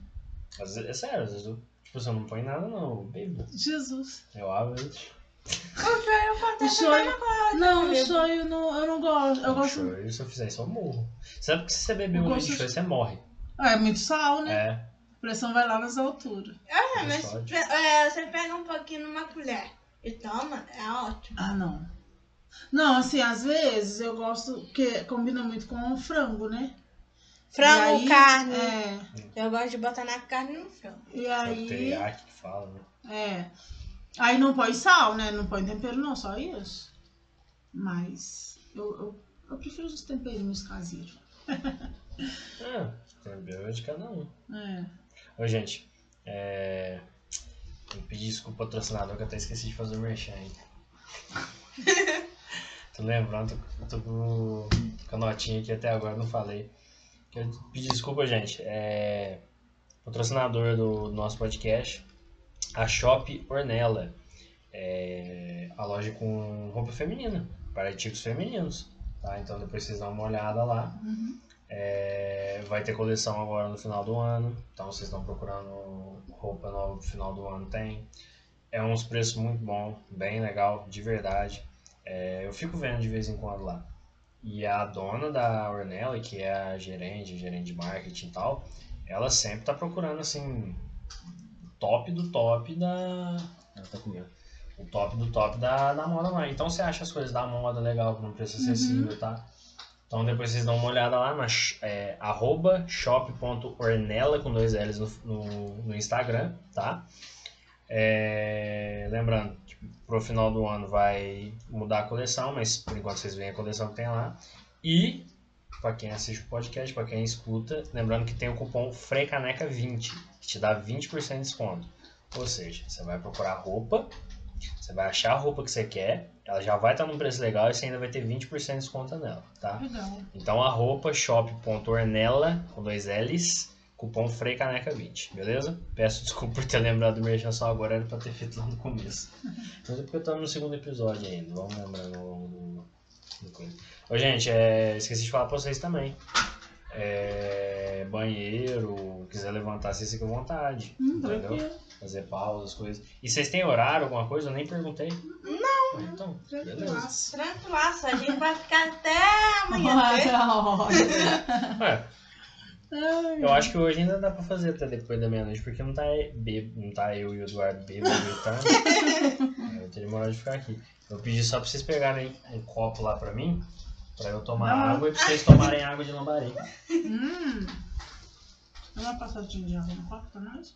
[SPEAKER 1] Às vezes, é sério, às vezes eu. Tipo, você não põe nada não, eu bebo.
[SPEAKER 3] Jesus.
[SPEAKER 1] Eu abro.
[SPEAKER 2] O shoyu
[SPEAKER 3] O shoyu. Não, o shoyu não, eu não gosto. Eu gosto.
[SPEAKER 1] Shoyu, se eu fizer isso, eu morro. Sabe que se você beber
[SPEAKER 3] Eu
[SPEAKER 1] um leite
[SPEAKER 3] gosto
[SPEAKER 1] de shoyu, você morre.
[SPEAKER 3] Ah, é muito sal, né?
[SPEAKER 1] É.
[SPEAKER 3] A pressão vai lá nas alturas.
[SPEAKER 2] É, mas é, você pega um pouquinho numa colher e toma, é ótimo.
[SPEAKER 3] Ah, não. Não, assim, às vezes eu gosto, porque combina muito com o frango, né?
[SPEAKER 2] Frango,
[SPEAKER 3] aí,
[SPEAKER 2] carne.
[SPEAKER 3] É.
[SPEAKER 2] Eu gosto de botar na carne e no frango.
[SPEAKER 3] E
[SPEAKER 1] É o
[SPEAKER 3] aí.
[SPEAKER 1] teriyaki que fala, né?
[SPEAKER 3] É. Aí não põe sal, né? Não põe tempero, não, só isso. Mas eu, eu, eu prefiro os temperinhos caseiros.
[SPEAKER 1] É, tempero é de cada um.
[SPEAKER 3] É.
[SPEAKER 1] Ô, gente, é... Eu pedi desculpa pro patrocinador que eu até esqueci de fazer o merchan ainda. tô lembrando, tô, tô com, com a notinha aqui até agora, não falei. Eu pedi desculpa, gente. É... Patrocinador do nosso podcast, a Shop Ornella. é a loja com roupa feminina, para artigos femininos. Tá? Então depois vocês dão uma olhada lá.
[SPEAKER 3] Uhum.
[SPEAKER 1] É, vai ter coleção agora no final do ano. Então vocês estão procurando roupa nova no final do ano, tem. É uns preços muito bons, bem legal, de verdade. É, eu fico vendo de vez em quando lá. E a dona da Ornella, que é a gerente, gerente de marketing e tal, ela sempre tá procurando assim top do top da. Ela tá comendo. O top do top da, da moda lá. Então você acha as coisas da moda legal, por um preço acessível, tá? Então depois vocês dão uma olhada lá na é, shop.ornella com dois L's no, no, no Instagram, tá? É, lembrando, tipo, pro final do ano vai mudar a coleção, mas por enquanto vocês veem a coleção que tem lá. E para quem assiste o podcast, para quem escuta, lembrando que tem o cupom FREICANECA20, que te dá 20% de desconto. Ou seja, você vai procurar roupa, você vai achar a roupa que você quer, ela já vai estar num preço legal e você ainda vai ter 20% de desconto nela, tá?
[SPEAKER 3] Legal.
[SPEAKER 1] Então a roupa shop.ornella com dois L's, cupom FREICANECA20, beleza? Peço desculpa por ter lembrado do merchan só agora, era pra ter feito lá no começo. Mas é porque eu tô no segundo episódio ainda, vamos do, do coisa. Ô gente, é, esqueci de falar pra vocês também. É, banheiro, quiser levantar, vocês ficam à vontade.
[SPEAKER 3] Hum,
[SPEAKER 1] entendeu?
[SPEAKER 3] tranquilo.
[SPEAKER 1] Fazer pausas, coisas. E vocês têm horário, alguma coisa? Eu nem perguntei. Não. Então, beleza.
[SPEAKER 3] Tranquilaço.
[SPEAKER 2] Tranquilaço, a gente vai ficar até amanhã. né?
[SPEAKER 1] É, eu acho que hoje ainda dá pra fazer até depois da meia-noite, porque não tá, bebo, não tá eu e o Eduardo bêbado, tá? É, eu teria moral de ficar aqui. Eu pedi só pra vocês pegarem um copo lá pra mim, pra eu tomar
[SPEAKER 3] Não.
[SPEAKER 1] água e pra vocês tomarem água de lambari.
[SPEAKER 3] Hum. Dá uma passadinha de água no copo pra nós?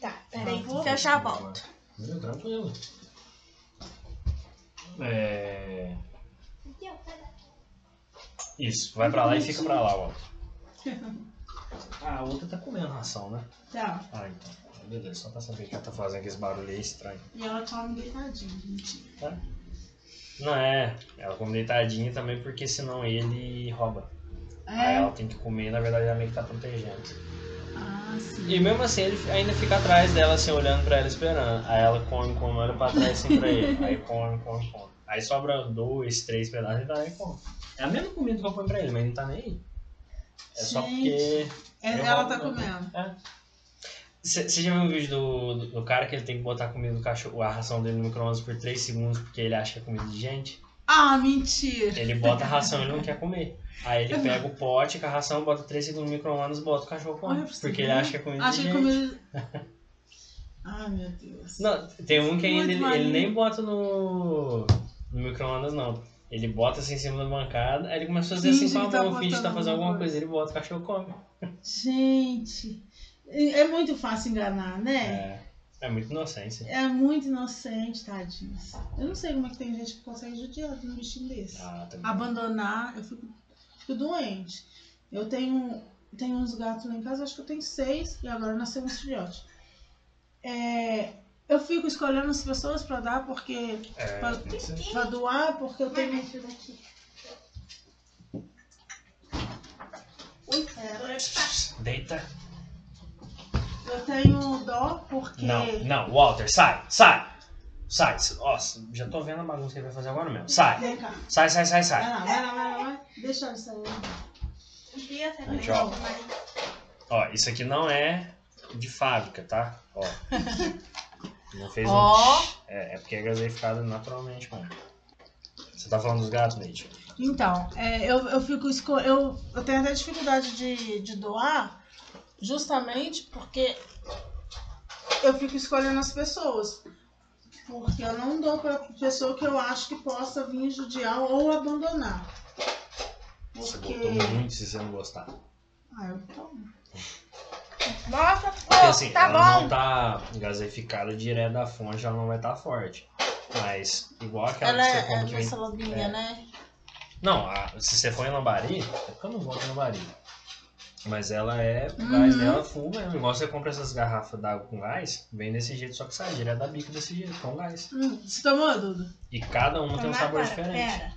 [SPEAKER 2] Tá, peraí,
[SPEAKER 3] favor.
[SPEAKER 2] que eu já volto.
[SPEAKER 1] Meu, tranquilo. É... Isso, vai pra lá e fica pra lá, ó. Ah, a outra tá comendo ração, né?
[SPEAKER 3] Tá.
[SPEAKER 1] Ah, então. Beleza, só pra saber que ela tá fazendo aquele barulho aí estranho.
[SPEAKER 3] E ela come deitadinha, mentira.
[SPEAKER 1] Não é, ela come deitadinha também porque senão ele rouba. Aí
[SPEAKER 3] É.
[SPEAKER 1] ela tem que comer, na verdade ela meio que tá protegendo.
[SPEAKER 3] Ah, sim.
[SPEAKER 1] E mesmo assim ele ainda fica atrás dela, assim, olhando pra ela esperando. Aí ela come, come, olha pra trás assim pra ele. Aí come, come, come. Aí sobra dois, três pedaços e vai e come. É a mesma comida que eu ponho pra ele, mas ele não tá nem aí. É só
[SPEAKER 3] Gente.
[SPEAKER 1] porque.
[SPEAKER 3] É- ela
[SPEAKER 1] roubo
[SPEAKER 3] tá
[SPEAKER 1] mesmo.
[SPEAKER 3] comendo.
[SPEAKER 1] É. Você já viu um vídeo do, do, do cara que ele tem que botar a comida do cachorro, a ração dele no micro-ondas por 3 segundos porque ele acha que é comida de gente?
[SPEAKER 3] Ah, mentira.
[SPEAKER 1] Ele bota a ração e ele não quer comer. Aí ele pega o pote com a ração, bota 3 segundos no micro-ondas, bota o cachorro come.
[SPEAKER 3] Olha
[SPEAKER 1] Porque ele acha que é comida
[SPEAKER 3] Acha
[SPEAKER 1] de
[SPEAKER 3] que
[SPEAKER 1] gente.
[SPEAKER 3] comida. Ai, meu Deus.
[SPEAKER 1] Não, tem um que ainda ele, ele nem bota no, no micro-ondas, não. Ele bota assim em cima da bancada, aí ele começa a fazer assim com a
[SPEAKER 3] tá
[SPEAKER 1] mão, finge que tá
[SPEAKER 3] botando
[SPEAKER 1] fazendo alguma
[SPEAKER 3] alguma
[SPEAKER 1] coisa. Ele bota, o cachorro come.
[SPEAKER 3] Gente. É muito fácil enganar, né?
[SPEAKER 1] É, é muito inocência.
[SPEAKER 3] É muito inocente, tadinhos. Eu não sei como é que tem gente que consegue judiar de um bichinho desse.
[SPEAKER 1] Ah.
[SPEAKER 3] Abandonar, eu fico, fico doente. Eu tenho, tenho uns gatos lá em casa, acho que eu tenho seis, e agora nasceu um filhote. É, eu fico escolhendo as pessoas pra dar, porque.
[SPEAKER 1] É,
[SPEAKER 3] pra, pra doar, porque eu tenho.
[SPEAKER 2] pera.
[SPEAKER 1] Deita.
[SPEAKER 3] Eu tenho dó porque.
[SPEAKER 1] Não, não, Walter, sai, sai. Sai. Nossa, já tô vendo a bagunça que ele vai fazer agora mesmo. Sai.
[SPEAKER 3] Vem cá.
[SPEAKER 1] Sai, sai, sai,
[SPEAKER 3] Vai
[SPEAKER 1] sai.
[SPEAKER 3] lá, vai lá, vai lá, vai. Deixa ele sair.
[SPEAKER 2] Melhor,
[SPEAKER 1] ó. Ó, isso aqui não é de fábrica, tá? Ó. Não fez
[SPEAKER 2] Ó.
[SPEAKER 1] um. É, é porque é gaseificado naturalmente, mano. Você tá falando dos gatos, Neide?
[SPEAKER 3] Então, é, eu, eu fico esco... eu, eu tenho até dificuldade de, de doar, justamente porque eu fico escolhendo as pessoas. Porque eu não dou pra pessoa que eu acho que possa vir judiar ou abandonar.
[SPEAKER 1] Você
[SPEAKER 3] Porque.
[SPEAKER 1] botou muito se você não gostar.
[SPEAKER 3] Ah, eu tomo.
[SPEAKER 2] Nossa,
[SPEAKER 1] Porque
[SPEAKER 2] pô,
[SPEAKER 1] assim,
[SPEAKER 2] tá
[SPEAKER 1] ela
[SPEAKER 2] bom.
[SPEAKER 1] não tá gaseificada direto da fonte, ela não vai estar forte. Mas, igual aquela
[SPEAKER 2] Ela
[SPEAKER 1] que você
[SPEAKER 2] é,
[SPEAKER 1] come
[SPEAKER 2] é
[SPEAKER 1] que vem.
[SPEAKER 2] lobinha,
[SPEAKER 1] é.
[SPEAKER 2] né?
[SPEAKER 1] Não, a- se você for em lambari, é porque eu não gosto de lambari. Mas ela é, o
[SPEAKER 3] Uhum.
[SPEAKER 1] gás dela full mesmo. Igual você compra essas garrafas d'água com gás, vem desse jeito, só que sai direto da bica desse jeito, com gás.
[SPEAKER 3] Hum, você tomou, Duda?
[SPEAKER 1] E cada uma tem um sabor diferente.
[SPEAKER 2] Pera.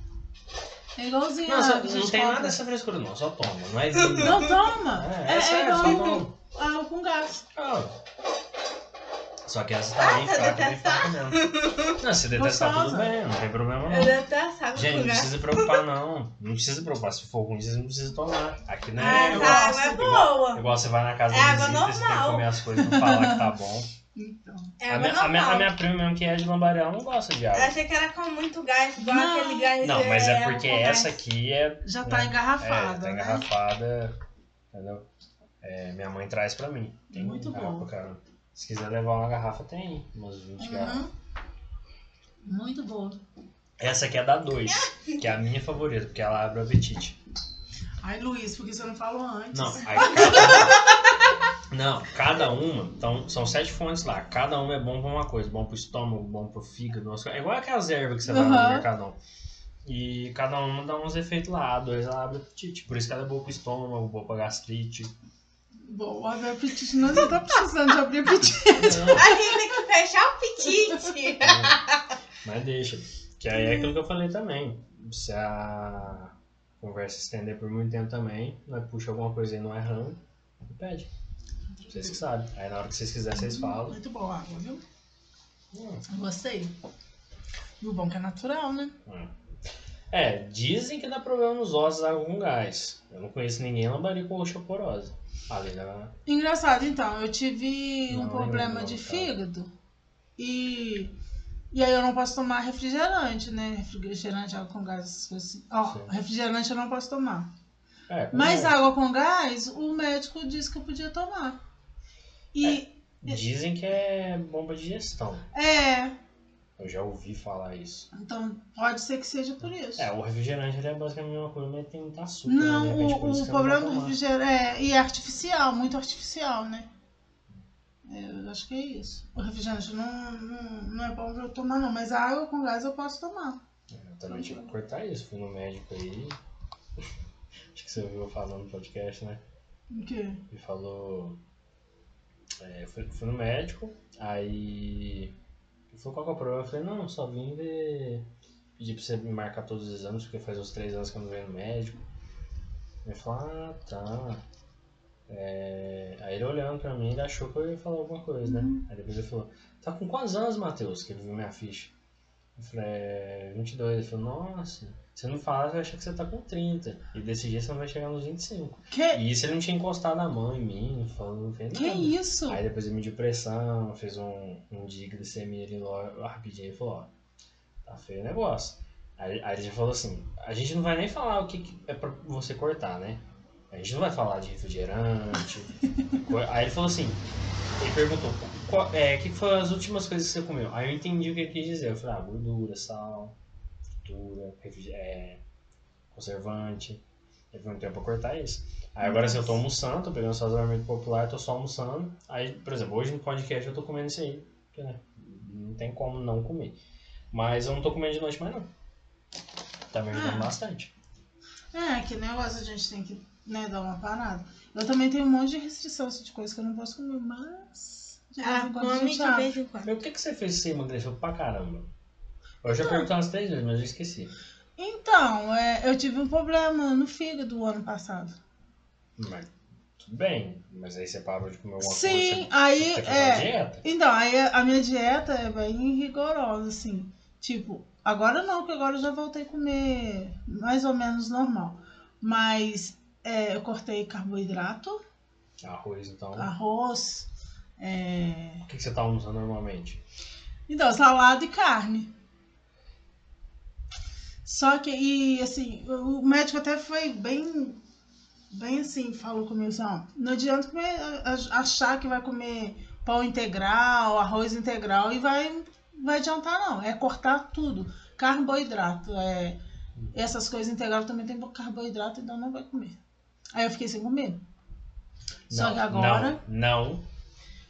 [SPEAKER 3] É igualzinho
[SPEAKER 1] Não, só- não tem nada dessa frescura não, só toma, não é.
[SPEAKER 3] Não toma!
[SPEAKER 1] É, é sério, só
[SPEAKER 3] igual com gás.
[SPEAKER 1] Ah, Só que essa tá bem
[SPEAKER 2] Ah,
[SPEAKER 1] fraca, bem
[SPEAKER 2] detestar.
[SPEAKER 1] fraca mesmo. Não, se detestar tudo bem, não tem problema
[SPEAKER 2] Eu
[SPEAKER 1] não.
[SPEAKER 2] detestava
[SPEAKER 1] Gente, não precisa se preocupar não. Não precisa se preocupar. Se for ruim, vocês não precisam tomar. Aqui não
[SPEAKER 2] Ah,
[SPEAKER 1] é
[SPEAKER 3] eu
[SPEAKER 2] essa
[SPEAKER 1] igual,
[SPEAKER 2] água é boa.
[SPEAKER 1] igual você vai na casa
[SPEAKER 2] É
[SPEAKER 1] da visita você tem que comer as coisas e não falar que tá bom.
[SPEAKER 3] Então.
[SPEAKER 2] É
[SPEAKER 1] a, minha, a, minha, a minha prima mesmo que é de Lambaré, ela não gosta de
[SPEAKER 2] Eu
[SPEAKER 1] água.
[SPEAKER 2] achei que era com muito gás, igual
[SPEAKER 3] Não.
[SPEAKER 2] aquele gás.
[SPEAKER 1] Não, mas é porque
[SPEAKER 2] com gás.
[SPEAKER 1] essa aqui é.
[SPEAKER 3] Já tá
[SPEAKER 1] né,
[SPEAKER 3] engarrafada,
[SPEAKER 1] É, tá
[SPEAKER 3] né?
[SPEAKER 1] engarrafada. Entendeu? É, minha mãe traz pra mim. Tem
[SPEAKER 3] Muito bom.
[SPEAKER 1] cara. Se quiser levar uma garrafa, tem. Umas 20 garrafas.
[SPEAKER 3] Uhum. Muito boa.
[SPEAKER 1] Essa aqui é da 2, que é a minha favorita, porque ela abre o apetite.
[SPEAKER 3] Ai, Luiz, por que você não falou antes?
[SPEAKER 1] Não, aí cada... Não, cada uma, então, são sete fontes lá. Cada uma é bom pra uma coisa, bom pro estômago, bom pro fígado. É igual aquelas ervas que você vai no
[SPEAKER 3] Uhum.
[SPEAKER 1] mercadão. E cada uma dá uns efeitos lá. A dois ela abre apetite. Por isso que ela é boa pro estômago, boa pra gastrite.
[SPEAKER 3] Bom, abrir apetite, nós não tá precisando de abrir apetite.
[SPEAKER 1] Não,
[SPEAKER 2] A gente tem que fechar o apetite.
[SPEAKER 1] mas deixa. Que aí é aquilo que eu falei também. Se a conversa estender por muito tempo também, nós puxa alguma coisa aí não errando, e pede. Vocês que sabem. Aí na hora que vocês quiserem, vocês falam.
[SPEAKER 3] Muito boa a água, viu?
[SPEAKER 1] Hum.
[SPEAKER 3] Gostei. E o bom que é natural, né?
[SPEAKER 1] É, dizem que dá problema nos ossos água com gás. Eu não conheço ninguém em lambari com osteoporose. Da.
[SPEAKER 3] Engraçado, então, eu tive um
[SPEAKER 1] Não,
[SPEAKER 3] problema
[SPEAKER 1] não,
[SPEAKER 3] de
[SPEAKER 1] tá.
[SPEAKER 3] fígado e, e aí eu não posso tomar refrigerante, né? Refrigerante, água com gás, assim. Ó,
[SPEAKER 1] Sim.
[SPEAKER 3] refrigerante eu não posso tomar.
[SPEAKER 1] É,
[SPEAKER 3] Mas
[SPEAKER 1] gás.
[SPEAKER 3] água com gás, o médico disse que eu podia tomar. E
[SPEAKER 1] Dizem que é bom pra digestão.
[SPEAKER 3] é,
[SPEAKER 1] Eu já ouvi falar isso.
[SPEAKER 3] então pode ser que seja por isso.
[SPEAKER 1] É, o refrigerante é basicamente a mesma coisa, mas tem muito açúcar.
[SPEAKER 3] Não,
[SPEAKER 1] né? Repente,
[SPEAKER 3] o, o problema do refrigerante é, e é artificial, muito artificial, né? É, eu acho que é isso. O refrigerante não, não, não é bom pra eu tomar, não, mas a água com gás eu posso tomar.
[SPEAKER 1] Eu também tive que cortar isso. Fui no médico aí. Acho que você ouviu falando no podcast, né?
[SPEAKER 3] O quê?
[SPEAKER 1] Ele falou. É, fui, fui no médico, aí. Falou qual que é o problema? Eu falei, não, só vim ver. Pedir pra você me marcar todos os exames, porque faz uns três anos que eu não venho no médico. Ele falou, ah, tá. É, Aí ele olhando pra mim, ele achou que eu ia falar alguma coisa, né? Aí depois ele falou, tá com quantos anos, Matheus? Que ele viu minha ficha. Eu falei, é, 22. Ele falou, nossa, se não falar, eu acho que você tá com 30. E desse jeito você não vai chegar nos 25.
[SPEAKER 3] Que,
[SPEAKER 1] E isso ele não tinha encostado a mão em mim, não falou, não fez
[SPEAKER 3] que
[SPEAKER 1] nada.
[SPEAKER 3] isso?
[SPEAKER 1] Aí depois ele mediu pressão, fez um, um de glicemia ali lá, rapidinho e falou, ó, tá feio o negócio. Aí, aí ele já falou assim, a gente não vai nem falar o que, que é pra você cortar, né? A gente não vai falar de refrigerante. aí ele falou assim, ele perguntou, qual, é, o que foram as últimas coisas que você comeu? Aí eu entendi o que ele quis dizer. Eu falei, ah, gordura, sal, é, conservante. Ele perguntou pra cortar isso. Aí agora assim, eu tô almoçando, tô pegando sazonamento popular, tô só almoçando. Aí, por exemplo, hoje no podcast eu tô comendo isso aí. Porque, né, não tem como não comer. Mas eu não tô comendo de noite mais não. Tá me ajudando
[SPEAKER 3] Ah.
[SPEAKER 1] bastante.
[SPEAKER 3] É, que negócio a gente tem que né, dar uma parada. Eu também tenho um monte de restrição assim, de coisa que eu não posso comer, mas. De vez
[SPEAKER 2] Ela
[SPEAKER 3] em quando a
[SPEAKER 2] come
[SPEAKER 3] gente
[SPEAKER 2] de vez em quando.
[SPEAKER 1] Mas o que, que você fez que você emagreceu pra caramba? Eu já perguntei umas três vezes, mas eu esqueci.
[SPEAKER 3] Então, é, eu tive um problema no fígado o ano passado.
[SPEAKER 1] Mas tudo bem, mas aí você parou de comer alguma
[SPEAKER 3] Sim,
[SPEAKER 1] coisa.
[SPEAKER 3] aí,
[SPEAKER 1] Você
[SPEAKER 3] é.
[SPEAKER 1] dieta?
[SPEAKER 3] Então, aí a minha dieta é bem rigorosa, assim. Tipo, agora não, porque agora eu já voltei a comer mais ou menos normal. Mas é, eu cortei carboidrato,
[SPEAKER 1] Arroz, então.
[SPEAKER 3] arroz, é...
[SPEAKER 1] O que, que você tá almoçando normalmente?
[SPEAKER 3] Então, salada e carne. Só que, e assim, o médico até foi bem, bem assim, falou comigo assim, ó, não adianta comer, achar que vai comer pão integral, arroz integral e vai, vai adiantar não, é cortar tudo. Carboidrato, é, essas coisas integrais também tem carboidrato, então não vai comer. Aí eu fiquei sem comer. Só
[SPEAKER 1] Não,
[SPEAKER 3] que agora
[SPEAKER 1] Não, não,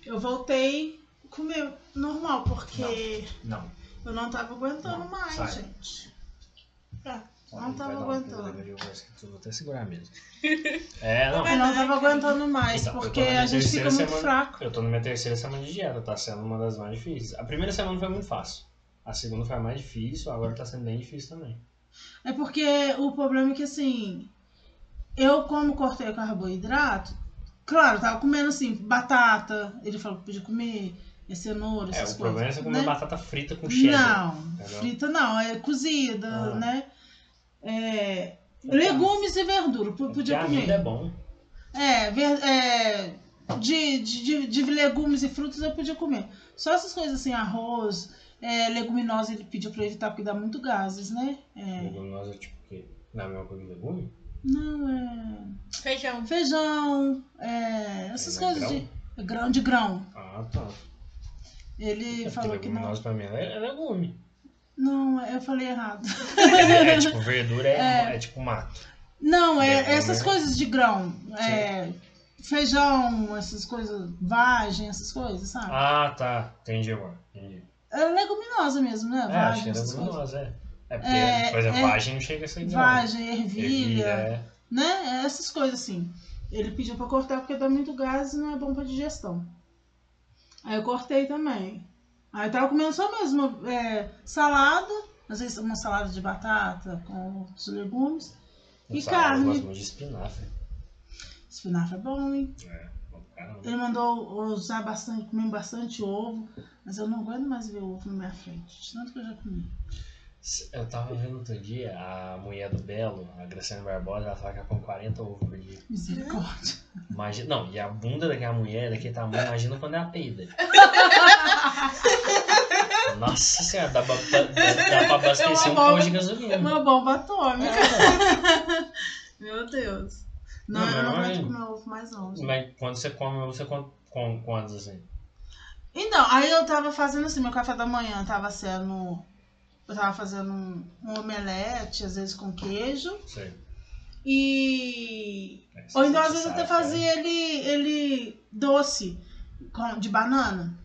[SPEAKER 3] eu voltei comer normal, porque
[SPEAKER 1] não.
[SPEAKER 3] eu não tava aguentando
[SPEAKER 1] Não,
[SPEAKER 3] mais,
[SPEAKER 1] sai.
[SPEAKER 3] gente. É,
[SPEAKER 1] Não
[SPEAKER 3] Não tava aguentando.
[SPEAKER 1] Eu vou até segurar mesmo. É, não.
[SPEAKER 3] eu não tava aguentando mais,
[SPEAKER 1] Então,
[SPEAKER 3] porque a gente fica
[SPEAKER 1] terceira
[SPEAKER 3] muito
[SPEAKER 1] semana.
[SPEAKER 3] fraco.
[SPEAKER 1] Eu tô na minha terceira semana de dieta, tá sendo uma das mais difíceis. A primeira semana foi muito fácil. A segunda foi a mais difícil, agora tá sendo bem difícil também.
[SPEAKER 3] É porque o problema é que assim, eu como cortei o carboidrato, claro, tava comendo assim, batata, ele falou que podia comer, é cenoura, essas
[SPEAKER 1] É, o
[SPEAKER 3] coisas.
[SPEAKER 1] problema é você comer
[SPEAKER 3] né?
[SPEAKER 1] batata frita com cheddar.
[SPEAKER 3] Não,
[SPEAKER 1] entendeu?
[SPEAKER 3] frita não, é cozida,
[SPEAKER 1] Ah.
[SPEAKER 3] né? É, legumes e verdura, podia comer.
[SPEAKER 1] é bom.
[SPEAKER 3] É, ver- é, de, de, de, de legumes e frutas eu podia comer. Só essas coisas assim, arroz, é, leguminosa ele pediu pra evitar porque dá muito gases, né? É,
[SPEAKER 1] Leguminosa é tipo o quê? Não é a mesma coisa que legume?
[SPEAKER 3] não, é.
[SPEAKER 2] Feijão.
[SPEAKER 3] Feijão, é, essas
[SPEAKER 1] é
[SPEAKER 3] coisas
[SPEAKER 1] grão?
[SPEAKER 3] de. Grão de grão.
[SPEAKER 1] Ah, tá.
[SPEAKER 3] Ele
[SPEAKER 1] É,
[SPEAKER 3] falou que não.
[SPEAKER 1] leguminosa pra mim é é legume.
[SPEAKER 3] Não, eu falei errado.
[SPEAKER 1] É, é tipo, verdura é, é tipo mato.
[SPEAKER 3] Não, é essas
[SPEAKER 1] né?
[SPEAKER 3] coisas de grão. É, feijão, essas coisas, vagem, essas coisas, sabe?
[SPEAKER 1] Ah, tá. Entendi agora. Entendi.
[SPEAKER 3] É leguminosa mesmo, né?
[SPEAKER 1] É, acho
[SPEAKER 3] Vagem,
[SPEAKER 1] que é
[SPEAKER 3] essas coisas.
[SPEAKER 1] leguminosa, é. É porque,
[SPEAKER 3] É,
[SPEAKER 1] por exemplo,
[SPEAKER 3] é-
[SPEAKER 1] vagem não chega a ser grão.
[SPEAKER 3] Vagem, ervilha,
[SPEAKER 1] Ervilha, é.
[SPEAKER 3] né? Essas coisas assim. Ele pediu pra cortar porque dá muito gás e não é bom pra digestão. Aí eu cortei também. Aí eu tava comendo só mesmo é, salada, às vezes uma salada de batata com outros legumes. E carne.
[SPEAKER 1] Eu gosto muito de espinafre.
[SPEAKER 3] Espinafre é bom, hein?
[SPEAKER 1] É, bom caramba.
[SPEAKER 3] Ele mandou usar bastante, comer bastante ovo, mas eu não aguento mais ver ovo na minha frente, de tanto que eu já comi.
[SPEAKER 1] Eu tava vendo outro dia a mulher do Belo, a Graciane Barbosa, ela fala que ela come 40 ovos por dia.
[SPEAKER 3] Misericórdia.
[SPEAKER 1] Imagina, não, e a bunda daquela mulher, daquele tamanho, imagina quando ela peida. Nossa senhora, dá pra, dá, dá pra abastecer um posto de gasolina.
[SPEAKER 3] Uma bomba atômica.
[SPEAKER 1] É,
[SPEAKER 3] Meu Deus. Não,
[SPEAKER 1] Não,
[SPEAKER 3] eu não
[SPEAKER 1] mas-
[SPEAKER 3] aguento comer ovo mais não. gente.
[SPEAKER 1] Mas quando você come, você come com quantos assim?
[SPEAKER 3] Então, aí eu tava fazendo assim, meu café da manhã tava sendo. Eu tava fazendo um, um omelete, às vezes com queijo.
[SPEAKER 1] Sei.
[SPEAKER 3] E.
[SPEAKER 1] É,
[SPEAKER 3] Ou então, às vezes, até fazia ele, ele doce, com, de banana.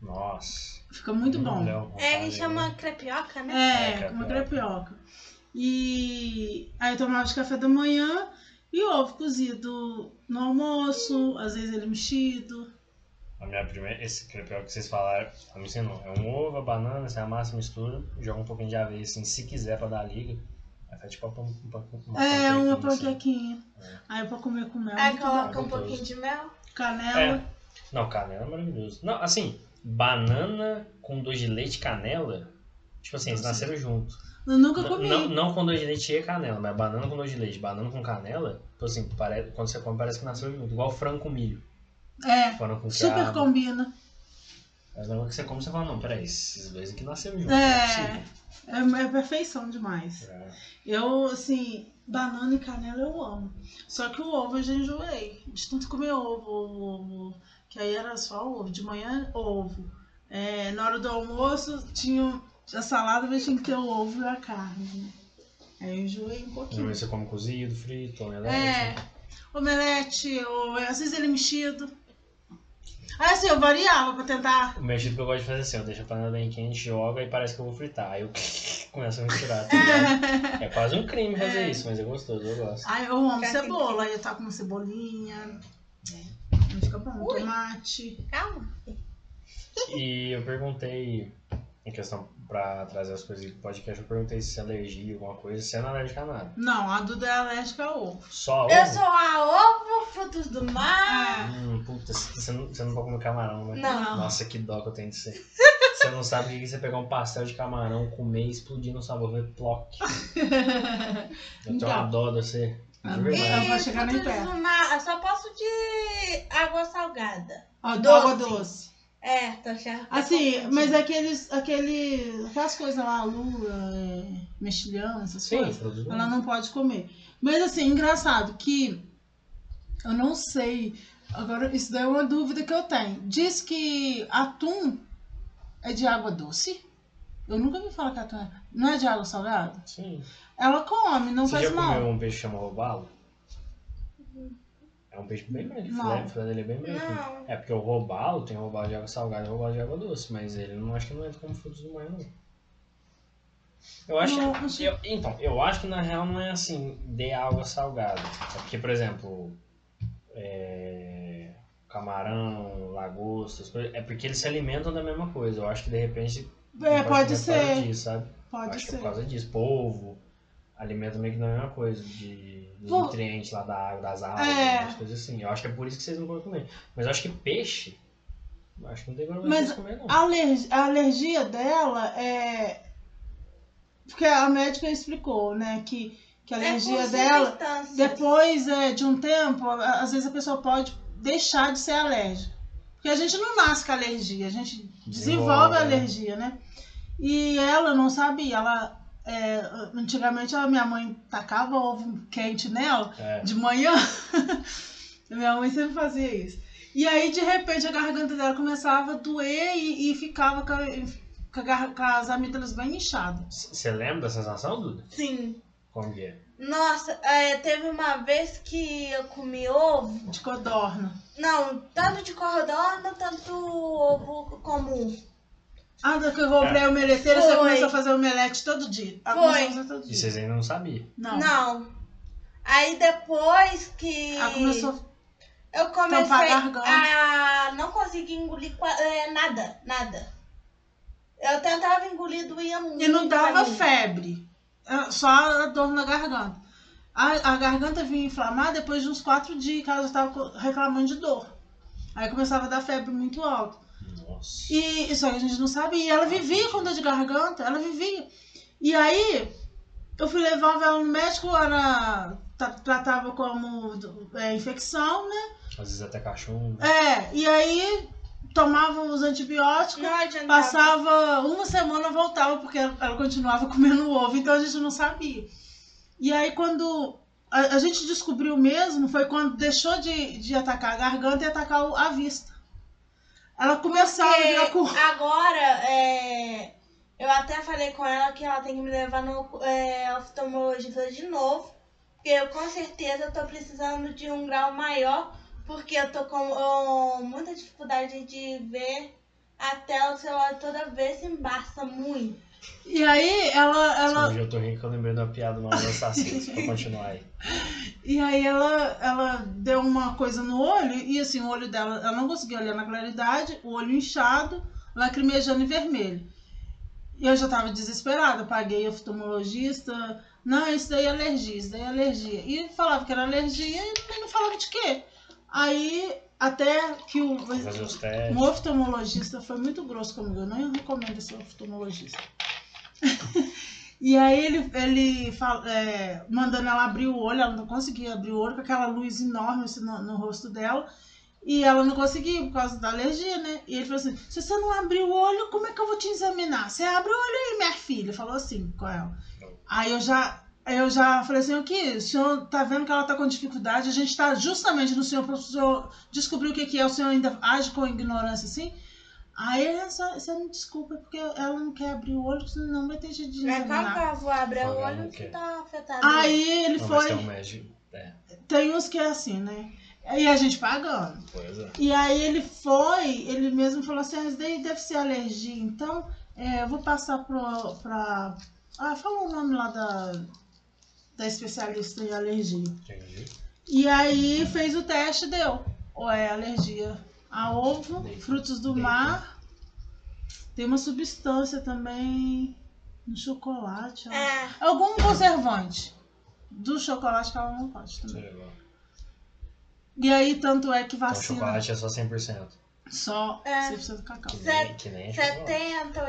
[SPEAKER 1] Nossa.
[SPEAKER 3] Fica muito bom.
[SPEAKER 2] É, ele chama crepioca, né?
[SPEAKER 3] É,
[SPEAKER 1] É,
[SPEAKER 3] com uma
[SPEAKER 1] crepioca.
[SPEAKER 3] crepioca. E aí eu tomava de café da manhã e ovo cozido no almoço, às vezes ele mexido.
[SPEAKER 1] A minha primeira, esse crepioca que vocês falaram, ela me ensinou. É um ovo, a banana, você amassa, mistura, joga um pouquinho de aveia, assim, se quiser pra dar liga. Aí faz tipo uma, uma, uma
[SPEAKER 3] é, uma
[SPEAKER 1] panquequinha, assim.
[SPEAKER 3] panquequinha.
[SPEAKER 1] É.
[SPEAKER 3] Aí pra comer com mel.
[SPEAKER 2] Aí coloca um pouquinho de mel.
[SPEAKER 3] Canela.
[SPEAKER 1] É. Não, canela é maravilhoso. Não, assim, banana com doce de leite e canela, tipo assim, eles nasceram junto.
[SPEAKER 3] Eu nunca
[SPEAKER 1] Não,
[SPEAKER 3] comi.
[SPEAKER 1] não, não com doce de leite e canela, mas banana com doce de leite, banana com canela, tipo assim, parece, quando você come parece que nasceu junto. Igual frango com milho.
[SPEAKER 3] É,
[SPEAKER 1] com
[SPEAKER 3] super combina.
[SPEAKER 1] Mas na hora que você come, você fala, não, peraí, esses dois aqui nasceram juntos.
[SPEAKER 3] É.
[SPEAKER 1] não
[SPEAKER 3] É, é perfeição demais.
[SPEAKER 1] É.
[SPEAKER 3] Eu, assim, banana e canela eu amo. Só que o ovo eu já enjoei. De tanto comer ovo, ovo. Que aí era só ovo. De manhã, ovo. É, na hora do almoço, tinha a salada, mas tinha que ter o ovo e a carne. né? Aí eu enjoei um pouquinho.
[SPEAKER 1] Mas você come cozido, frito, omelete.
[SPEAKER 3] É, omelete, ou às vezes ele mexido. Aí assim, eu variava pra tentar.
[SPEAKER 1] O mexido que eu gosto de fazer assim, eu deixo a panela bem quente, joga e parece que eu vou fritar. Aí eu começo a misturar. Tá é quase um crime fazer
[SPEAKER 3] É.
[SPEAKER 1] isso, mas é gostoso, eu gosto.
[SPEAKER 3] Aí eu amo
[SPEAKER 2] Fica
[SPEAKER 3] cebola, aí eu taco uma cebolinha. Aí fica bom,
[SPEAKER 2] Ui.
[SPEAKER 3] tomate.
[SPEAKER 2] Calma.
[SPEAKER 1] E eu perguntei, em questão pra trazer as coisas do podcast, eu perguntei se é alergia, alguma coisa, se é não é alérgica a nada.
[SPEAKER 3] Não, a Duda é alérgica a ovo.
[SPEAKER 1] Só
[SPEAKER 2] Eu
[SPEAKER 1] ovo?
[SPEAKER 2] sou a ovo, frutos do mar.
[SPEAKER 1] Hum, puta, você não, você não pode comer camarão, né?
[SPEAKER 2] Não.
[SPEAKER 1] Nossa, que dó que eu tenho de ser. Você não sabe o que é você pegar um pastel de camarão, comer e explodir no sabor, ver ploc. Eu tenho
[SPEAKER 3] Então.
[SPEAKER 1] uma dó de você.
[SPEAKER 3] Não. vai chegar nem perto.
[SPEAKER 2] mar, eu só posso de água salgada.
[SPEAKER 3] Ó,
[SPEAKER 2] Doce.
[SPEAKER 3] água doce.
[SPEAKER 2] É, tô já.
[SPEAKER 3] Assim, mas aqueles, aquele, aquelas coisas lá, lula, é, mexilhão, essas
[SPEAKER 1] Sim,
[SPEAKER 3] coisas, ela não pode comer. Mas assim, engraçado que eu não sei. Agora, isso daí é uma dúvida que eu tenho. Diz que atum é de água doce. Eu nunca ouvi falar que atum é. Não é de água salgada?
[SPEAKER 1] Sim.
[SPEAKER 3] Ela come, não
[SPEAKER 1] Você
[SPEAKER 3] faz
[SPEAKER 1] já
[SPEAKER 3] mal.
[SPEAKER 1] comeu um peixe que chama robalo? É um peixe bem branco, o
[SPEAKER 3] Não.
[SPEAKER 1] filé, o filé dele é bem branco.
[SPEAKER 2] Não.
[SPEAKER 1] É porque o robalo tem robalo de água salgada e robalo de água doce, mas ele não acho que não entra como frutos do mar, não. Eu acho
[SPEAKER 3] Não,
[SPEAKER 1] que. eu- então, eu acho que na real não é assim, de água salgada. É porque, por exemplo, é, camarão, lagosta, é porque eles se alimentam da mesma coisa. Eu acho que de repente.
[SPEAKER 3] É, pode ser.
[SPEAKER 1] Disso, sabe?
[SPEAKER 3] Pode
[SPEAKER 1] acho que é
[SPEAKER 3] ser.
[SPEAKER 1] por causa disso. Polvo, alimenta meio que da mesma coisa, de, dos nutrientes lá da água, das algas,
[SPEAKER 3] É.
[SPEAKER 1] as coisas assim. Eu acho que é por isso que vocês não podem comer. Mas eu acho que peixe, Acho que não tem problema
[SPEAKER 3] Mas
[SPEAKER 1] de comer, não.
[SPEAKER 3] A alergia, a alergia dela é. Porque a médica explicou, né? Que, que a
[SPEAKER 2] É
[SPEAKER 3] alergia
[SPEAKER 2] por
[SPEAKER 3] dela, depois é, de um tempo, às vezes a pessoa pode deixar de ser alérgica. Porque a gente não nasce com alergia, a gente desenvolve,
[SPEAKER 1] Desenvolve,
[SPEAKER 3] a
[SPEAKER 1] né?
[SPEAKER 3] alergia, né? E ela não sabia, ela. É, antigamente a minha mãe tacava ovo quente nela
[SPEAKER 1] É.
[SPEAKER 3] de manhã. Minha mãe sempre fazia isso. E aí, de repente, a garganta dela começava a doer e, e ficava com, a- com, a gar- com as amígdalas bem inchadas.
[SPEAKER 1] Você lembra da sensação, Duda?
[SPEAKER 2] Sim.
[SPEAKER 1] Como que é?
[SPEAKER 2] Nossa, é, teve uma vez que eu comi ovo.
[SPEAKER 3] De codorna.
[SPEAKER 2] Não, tanto de cordona, tanto ovo comum.
[SPEAKER 3] Ah, da que eu vou pra omeleteira, você
[SPEAKER 2] Foi.
[SPEAKER 3] começou a fazer omelete todo dia. Ela
[SPEAKER 2] Foi.
[SPEAKER 3] começou a fazer todo
[SPEAKER 1] E
[SPEAKER 3] dia.
[SPEAKER 1] vocês ainda não sabiam.
[SPEAKER 3] Não.
[SPEAKER 2] Não. Aí depois que
[SPEAKER 3] Ela começou.
[SPEAKER 2] eu comecei
[SPEAKER 3] tampar a garganta.
[SPEAKER 2] a não conseguir engolir qua- é, nada, nada. Eu tentava engolir, doía muito.
[SPEAKER 3] E não
[SPEAKER 2] pra
[SPEAKER 3] dava
[SPEAKER 2] mim.
[SPEAKER 3] febre. Era Só a dor na garganta. A, a garganta vinha inflamar depois de uns quatro dias que ela já estava reclamando de dor. Aí começava a dar febre muito alta.
[SPEAKER 1] Nossa.
[SPEAKER 3] E e só que a gente não sabia. E ela vivia com dor de garganta, ela vivia. E aí, eu fui levar ela no médico, tra- tratava como é, infecção, né?
[SPEAKER 1] Às vezes até cachorro.
[SPEAKER 3] É, e aí tomava os antibióticos, passava uma semana, voltava, porque ela, ela continuava comendo ovo, então a gente não sabia. E aí quando a, a gente descobriu mesmo, foi quando deixou de, de atacar a garganta e atacar a vista. Ela começava a virar
[SPEAKER 2] Porque
[SPEAKER 3] cor.
[SPEAKER 2] agora, é, eu até falei com ela que ela tem que me levar no é, oftalmologista de novo. Porque eu com certeza tô precisando de um grau maior. Porque eu tô com ó, muita dificuldade de ver a tela do celular toda vez embaça muito.
[SPEAKER 3] E aí ela, ela,
[SPEAKER 1] Hoje eu tô rindo que eu lembrei da piada mal das assassinos. pra continuar aí.
[SPEAKER 3] E aí ela, ela deu uma coisa no olho e assim, o olho dela, ela não conseguia olhar na claridade, o olho inchado, lacrimejando e vermelho. E eu já tava desesperada, paguei oftalmologista, não, isso daí é alergia, isso daí é alergia. E falava que era alergia e não falava de quê. Aí, até que o, um oftalmologista foi muito grosso comigo, eu não recomendo esse oftalmologista. E aí ele, ele fala, é, mandando ela abrir o olho, ela não conseguia abrir o olho com aquela luz enorme assim, no, no rosto dela. E ela não conseguia por causa da alergia, né? E ele falou assim: se você não abrir o olho, como é que eu vou te examinar? Você abre o olho aí, minha filha. Falou assim com ela. Aí eu já. Eu já falei assim, o que? O senhor tá vendo que ela tá com dificuldade, a gente tá justamente no senhor para descobrir o que é, o senhor ainda age com ignorância assim? Aí ele, "Só- você me desculpa, porque ela não quer abrir o olho, senão vai ter jeito de
[SPEAKER 2] Mas que
[SPEAKER 3] examinar.
[SPEAKER 2] eu vou abrir o
[SPEAKER 1] Não,
[SPEAKER 2] olho
[SPEAKER 1] não
[SPEAKER 2] que tá afetado?
[SPEAKER 3] Aí ele
[SPEAKER 1] Não, mas
[SPEAKER 3] foi.
[SPEAKER 1] tem um médico. É,
[SPEAKER 3] Tem uns que é assim, né? E a gente pagando.
[SPEAKER 1] pois é.
[SPEAKER 3] E aí ele foi, ele mesmo falou assim, ah, isso daí deve ser alergia, então é, eu vou passar pro, pra. Ah, falou o nome lá da, da especialista em alergia.
[SPEAKER 1] Entendi.
[SPEAKER 3] E aí fez o teste, deu. Ou é alergia a ovo, frutos do mar. Tem uma substância também no chocolate.
[SPEAKER 2] É,
[SPEAKER 3] Algum conservante. Do chocolate que ela não pode também. E aí, tanto é que
[SPEAKER 1] Então
[SPEAKER 3] vacina
[SPEAKER 1] chocolate é só 100%.
[SPEAKER 3] só
[SPEAKER 2] É.
[SPEAKER 3] 100% cacau.
[SPEAKER 1] Que nem, que nem chocolate.
[SPEAKER 2] 70,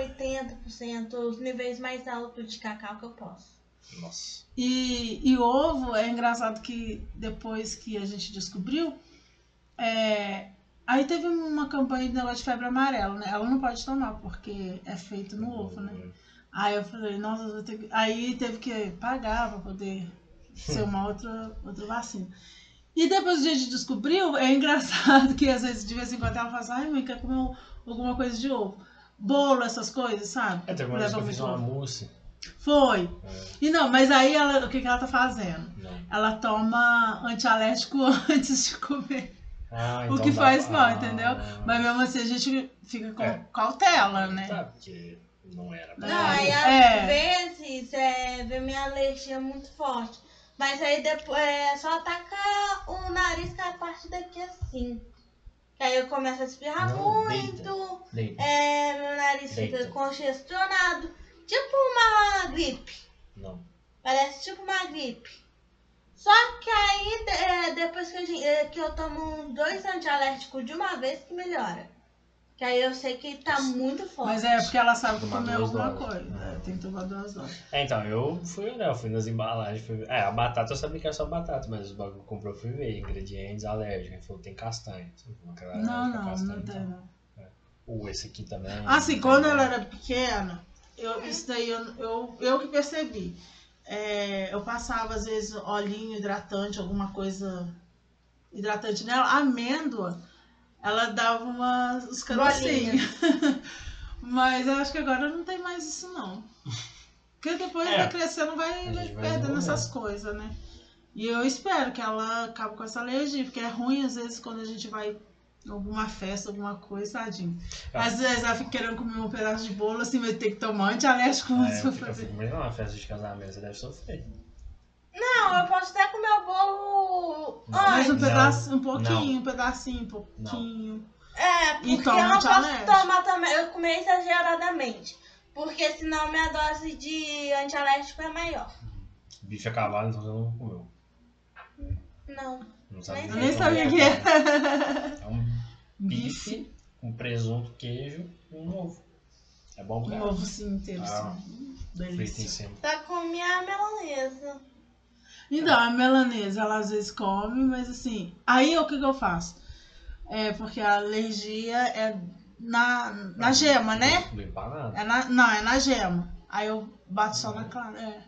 [SPEAKER 2] 80%, os níveis mais altos de cacau que eu posso.
[SPEAKER 1] Nossa.
[SPEAKER 3] E, e ovo, é engraçado que depois que a gente descobriu, é, aí teve uma campanha de negócio de febre amarela, né? Ela não pode tomar, porque é feito no ovo, né? Aí eu falei, nossa, vou ter que... aí teve que pagar pra poder ser uma outra, outra vacina. E depois a gente descobriu, é engraçado que às vezes de vez em quando ela fala assim, ai mãe, quer comer um- alguma coisa de ovo. Bolo, essas coisas, sabe?
[SPEAKER 1] É, teve uma vez que eu fiz
[SPEAKER 3] muito
[SPEAKER 1] uma
[SPEAKER 3] ovo.
[SPEAKER 1] mousse.
[SPEAKER 3] Foi.
[SPEAKER 1] É,
[SPEAKER 3] E não, mas aí ela, o que, que ela tá fazendo?
[SPEAKER 1] não.
[SPEAKER 3] Ela toma antialérgico antes de comer.
[SPEAKER 1] Ah,
[SPEAKER 3] o
[SPEAKER 1] então
[SPEAKER 3] que
[SPEAKER 1] dá-
[SPEAKER 3] faz mal,
[SPEAKER 1] ah,
[SPEAKER 3] entendeu? Mas mesmo assim a gente fica com
[SPEAKER 1] É.
[SPEAKER 3] cautela, né?
[SPEAKER 1] Tá, porque não era pra
[SPEAKER 2] Não,
[SPEAKER 3] É.
[SPEAKER 2] aí às
[SPEAKER 3] É.
[SPEAKER 2] vezes é, vem minha alergia muito forte. Mas aí depois é só atacar o nariz com a parte daqui assim. Que aí eu começo a espirrar
[SPEAKER 1] Não,
[SPEAKER 2] muito.
[SPEAKER 1] Deita.
[SPEAKER 2] É, meu nariz
[SPEAKER 1] Deita.
[SPEAKER 2] fica congestionado. Tipo uma gripe.
[SPEAKER 1] Não.
[SPEAKER 2] Parece tipo uma gripe. Só que aí, é, depois que, a gente- é, que eu tomo dois antialérgicos de uma vez, que melhora. Que aí eu sei que tá muito forte.
[SPEAKER 3] Mas é porque ela sabe comer
[SPEAKER 1] duas
[SPEAKER 3] alguma
[SPEAKER 1] doses.
[SPEAKER 3] coisa. É, tem que tomar duas doses.
[SPEAKER 1] É, então, eu fui, né, eu fui nas embalagens, fui... É, a batata eu sabia que era só batata, mas os bagulho que comprou eu fui ver, ingredientes alérgicos, ele falou, tem castanha.
[SPEAKER 3] Não,
[SPEAKER 1] a
[SPEAKER 3] não,
[SPEAKER 1] castanha,
[SPEAKER 3] não tem
[SPEAKER 1] então.
[SPEAKER 3] não.
[SPEAKER 1] Uh, esse aqui também.
[SPEAKER 3] Assim, quando ela era pequena, eu, isso daí eu, eu, eu que percebi. É, eu passava, às vezes, olhinho hidratante, alguma coisa hidratante nela. A amêndoa, ela dava umas, uns carocinhos. Mas eu acho que agora não tem mais isso, não. Porque depois
[SPEAKER 1] É.
[SPEAKER 3] vai crescendo, vai, vai
[SPEAKER 1] vai
[SPEAKER 3] perdendo essas coisas, né? E eu espero que ela acabe com essa alergia, porque é ruim, às vezes, quando a gente vai alguma festa, alguma coisa, tadinho.
[SPEAKER 1] É.
[SPEAKER 3] Às vezes ela fica querendo comer um pedaço de bolo, assim, vai ter que tomar antialérgico
[SPEAKER 1] É,
[SPEAKER 3] antes
[SPEAKER 1] eu
[SPEAKER 3] pra
[SPEAKER 1] fico, eu
[SPEAKER 3] fazer.
[SPEAKER 1] fico imaginando uma festa de casamento, você deve sofrer.
[SPEAKER 2] Não, eu posso até comer o bolo
[SPEAKER 3] Mas um
[SPEAKER 2] antes.
[SPEAKER 3] pedaço, um pouquinho,
[SPEAKER 1] Não.
[SPEAKER 3] um pedacinho, um pouquinho.
[SPEAKER 2] É, porque eu não posso tomar também, eu comer exageradamente. Porque senão minha dose de antialérgico é maior.
[SPEAKER 1] Bife a cavalo, então você não comeu.
[SPEAKER 2] Não.
[SPEAKER 1] Não sabe
[SPEAKER 2] Nem
[SPEAKER 3] Eu
[SPEAKER 1] nem como
[SPEAKER 3] sabia que
[SPEAKER 1] é.
[SPEAKER 3] era.
[SPEAKER 1] É um bife com presunto, queijo e um ovo. É bom
[SPEAKER 3] Um
[SPEAKER 1] cara.
[SPEAKER 3] ovo assim inteiro,
[SPEAKER 1] Ah. em
[SPEAKER 3] Delícia.
[SPEAKER 1] cima.
[SPEAKER 2] Tá com minha melanesa.
[SPEAKER 3] Então, a melanesa, ela às vezes come, mas assim. Aí o que, que eu faço? É porque a alergia é na, na gema, né?
[SPEAKER 1] Não.
[SPEAKER 3] É na, não, é na gema. Aí eu bato só na clara. É.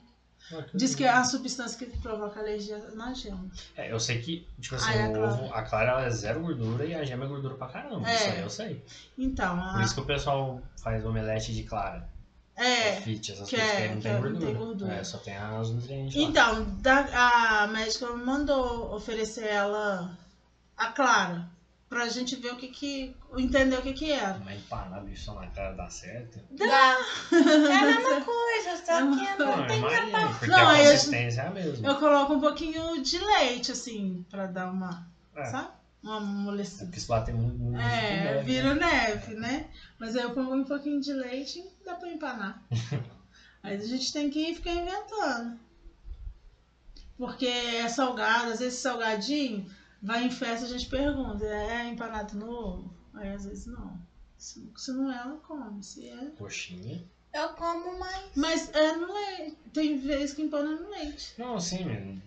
[SPEAKER 3] Diz que a substância que provoca alergia é na gema.
[SPEAKER 1] É, eu sei que, tipo assim,
[SPEAKER 3] Ah, é a
[SPEAKER 1] o ovo, a clara ela é zero gordura e a gema é gordura pra caramba.
[SPEAKER 3] É.
[SPEAKER 1] Isso aí eu sei.
[SPEAKER 3] Então,
[SPEAKER 1] Por
[SPEAKER 3] a,
[SPEAKER 1] isso que o pessoal faz omelete de clara.
[SPEAKER 3] é.
[SPEAKER 1] Fit, essas
[SPEAKER 3] que
[SPEAKER 1] coisas que
[SPEAKER 3] é-
[SPEAKER 1] aí não
[SPEAKER 3] que
[SPEAKER 1] tem
[SPEAKER 3] é- não
[SPEAKER 1] gordura.
[SPEAKER 3] tem gordura.
[SPEAKER 1] É, só tem as nutrientes lá.
[SPEAKER 3] Então, da- a médica mandou oferecer ela a clara. Pra gente ver o que que. entender o que que era.
[SPEAKER 1] Mas empanar bicho só na cara dá certo?
[SPEAKER 2] Dá. É a mesma coisa, só que
[SPEAKER 1] Não,
[SPEAKER 2] não
[SPEAKER 1] eu
[SPEAKER 2] tem
[SPEAKER 1] porque
[SPEAKER 3] Não,
[SPEAKER 1] a
[SPEAKER 3] aí eu-
[SPEAKER 1] consistência é a mesma.
[SPEAKER 3] Eu coloco um pouquinho de leite, assim, pra dar uma.
[SPEAKER 1] É.
[SPEAKER 3] Sabe? Uma amolecida.
[SPEAKER 1] Porque se bater muito, muito
[SPEAKER 3] É,
[SPEAKER 1] neve,
[SPEAKER 3] vira
[SPEAKER 1] né?
[SPEAKER 3] neve, né? Mas aí eu pongo um pouquinho de leite e dá pra empanar. aí a gente tem que ficar inventando. Porque é salgado, às vezes salgadinho, vai em festa a gente pergunta, é empanado no ovo? Aí às vezes não. Se, se não é, ela come. Se é.
[SPEAKER 1] Coxinha.
[SPEAKER 2] Eu como mais.
[SPEAKER 3] Mas é no leite. Tem vezes que empana no leite.
[SPEAKER 1] Não, sim, mesmo.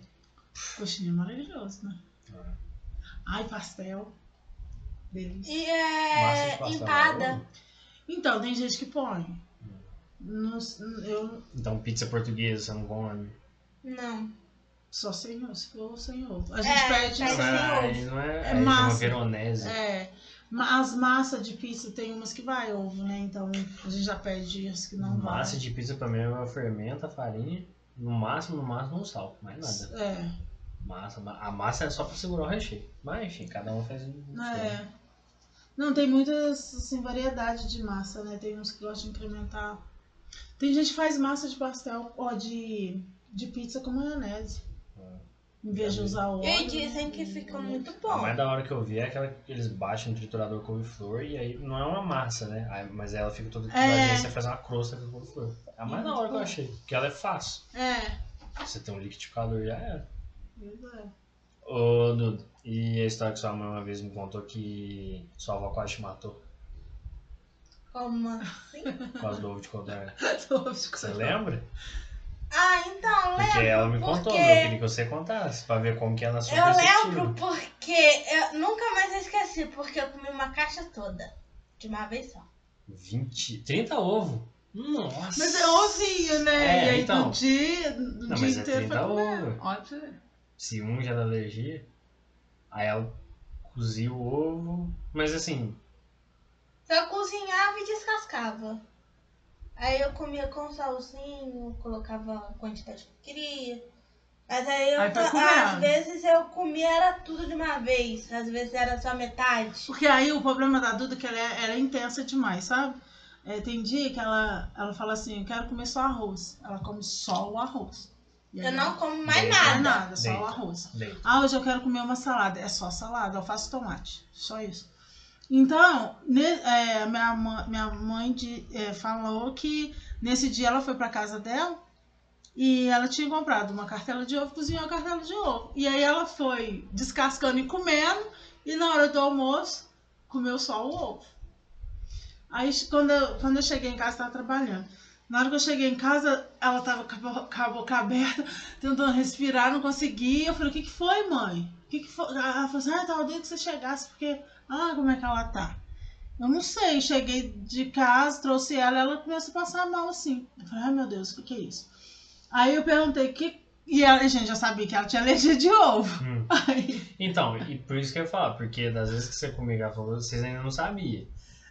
[SPEAKER 3] Coxinha é maravilhoso, né?
[SPEAKER 1] É.
[SPEAKER 3] Ai, pastel. Delícia.
[SPEAKER 2] E é
[SPEAKER 1] pastel,
[SPEAKER 2] empada.
[SPEAKER 1] ovo.
[SPEAKER 3] Então, tem gente que põe. Não, eu
[SPEAKER 1] Então, pizza portuguesa você não come.
[SPEAKER 2] Não.
[SPEAKER 3] Só sem ovo, se for sem ovo. A gente
[SPEAKER 2] É,
[SPEAKER 3] pede
[SPEAKER 1] Ah,
[SPEAKER 3] ovo.
[SPEAKER 1] aí não é,
[SPEAKER 3] É
[SPEAKER 1] chama
[SPEAKER 3] massa.
[SPEAKER 1] veronese.
[SPEAKER 3] É. As massas de pizza tem umas que vai ovo, né? Então a gente já pede as que não
[SPEAKER 1] Massa
[SPEAKER 3] vai.
[SPEAKER 1] de pizza pra mim é fermenta, farinha, no máximo, no máximo um sal, mais nada.
[SPEAKER 3] É.
[SPEAKER 1] Massa, ma- a massa é só pra segurar o recheio. Mas enfim, cada um faz um
[SPEAKER 3] É. Não, tem muitas assim, variedade de massa, né? Tem uns que gostam de incrementar. Tem gente que faz massa de pastel ou de, de pizza com maionese. Em vez de usar óleo.
[SPEAKER 2] E dizem que fica muito
[SPEAKER 1] A
[SPEAKER 2] bom.
[SPEAKER 1] mais da hora que eu vi é aquela que eles batem no triturador couve-flor e aí não é uma massa, né? Aí- mas ela fica toda trituradinha
[SPEAKER 3] É.
[SPEAKER 1] e você faz uma crosta com couve-flor. É a mais da hora que eu achei, porque ela é fácil.
[SPEAKER 3] É.
[SPEAKER 1] Você tem um liquidificador já era.
[SPEAKER 3] É.
[SPEAKER 1] Ô, Dudu, e a história que sua mãe uma vez me contou que sua avó quase te matou
[SPEAKER 2] Como assim?
[SPEAKER 1] por causa do ovo de codorna. Você lembra?
[SPEAKER 2] Ah, então,
[SPEAKER 1] Porque
[SPEAKER 2] lembro.
[SPEAKER 1] ela me contou,
[SPEAKER 2] porque-
[SPEAKER 1] eu queria que você contasse, pra ver como que é na sua
[SPEAKER 2] Eu lembro porque eu nunca mais esqueci, porque eu comi uma caixa toda. De uma vez só.
[SPEAKER 1] 20, 30 ovos. Nossa!
[SPEAKER 3] Mas é ovinho, né?
[SPEAKER 1] É,
[SPEAKER 3] e aí
[SPEAKER 1] então.
[SPEAKER 3] no dia, no
[SPEAKER 1] Não,
[SPEAKER 3] dia
[SPEAKER 1] mas é
[SPEAKER 3] inteiro
[SPEAKER 1] 30
[SPEAKER 3] foi comer.
[SPEAKER 1] ovo.
[SPEAKER 3] Olha pra você ver.
[SPEAKER 1] Se um já dá alergia, aí ela cozia o ovo, mas assim,
[SPEAKER 2] Eu cozinhava e descascava. Aí eu comia com salzinho, colocava a quantidade que eu queria. Mas aí eu,
[SPEAKER 3] Aí
[SPEAKER 2] às vezes eu comia era tudo de uma vez, às vezes era só metade.
[SPEAKER 3] Porque aí o problema da Duda é que ela é, ela é intensa demais, sabe? É, tem dia que ela, ela fala assim, eu quero comer só arroz. Ela come só o arroz.
[SPEAKER 2] Eu não como mais
[SPEAKER 1] Deita.
[SPEAKER 3] não é
[SPEAKER 2] nada.
[SPEAKER 3] nada, só o
[SPEAKER 1] Deita.
[SPEAKER 3] arroz.
[SPEAKER 1] deita.
[SPEAKER 3] Ah, hoje eu quero comer uma salada. É só salada, alface e tomate. Só isso. Então, é, minha, minha mãe de- é, falou que nesse dia ela foi pra casa dela e ela tinha comprado uma cartela de ovo, cozinhou a cartela de ovo. E aí ela foi descascando e comendo, e na hora do almoço comeu só o ovo. Aí quando eu, quando eu cheguei em casa, tava trabalhando. Na hora que eu cheguei em casa, ela tava com a boca aberta, tentando respirar, não conseguia. Eu falei, o que, que foi, mãe? O que, que foi? Ela falou assim, ah, tava doido que você chegasse, porque. Ah, como é que ela tá? Eu não sei, cheguei de casa, trouxe ela, ela começou a passar mal assim. Eu falei, ai meu Deus, o que, que é isso? Aí eu perguntei, que. E ela, a gente já sabia que ela tinha alergia de ovo.
[SPEAKER 1] Hum.
[SPEAKER 3] Aí,
[SPEAKER 1] Então, e por isso que eu ia falar, porque das vezes que você comigo ela falou, vocês ainda não sabiam.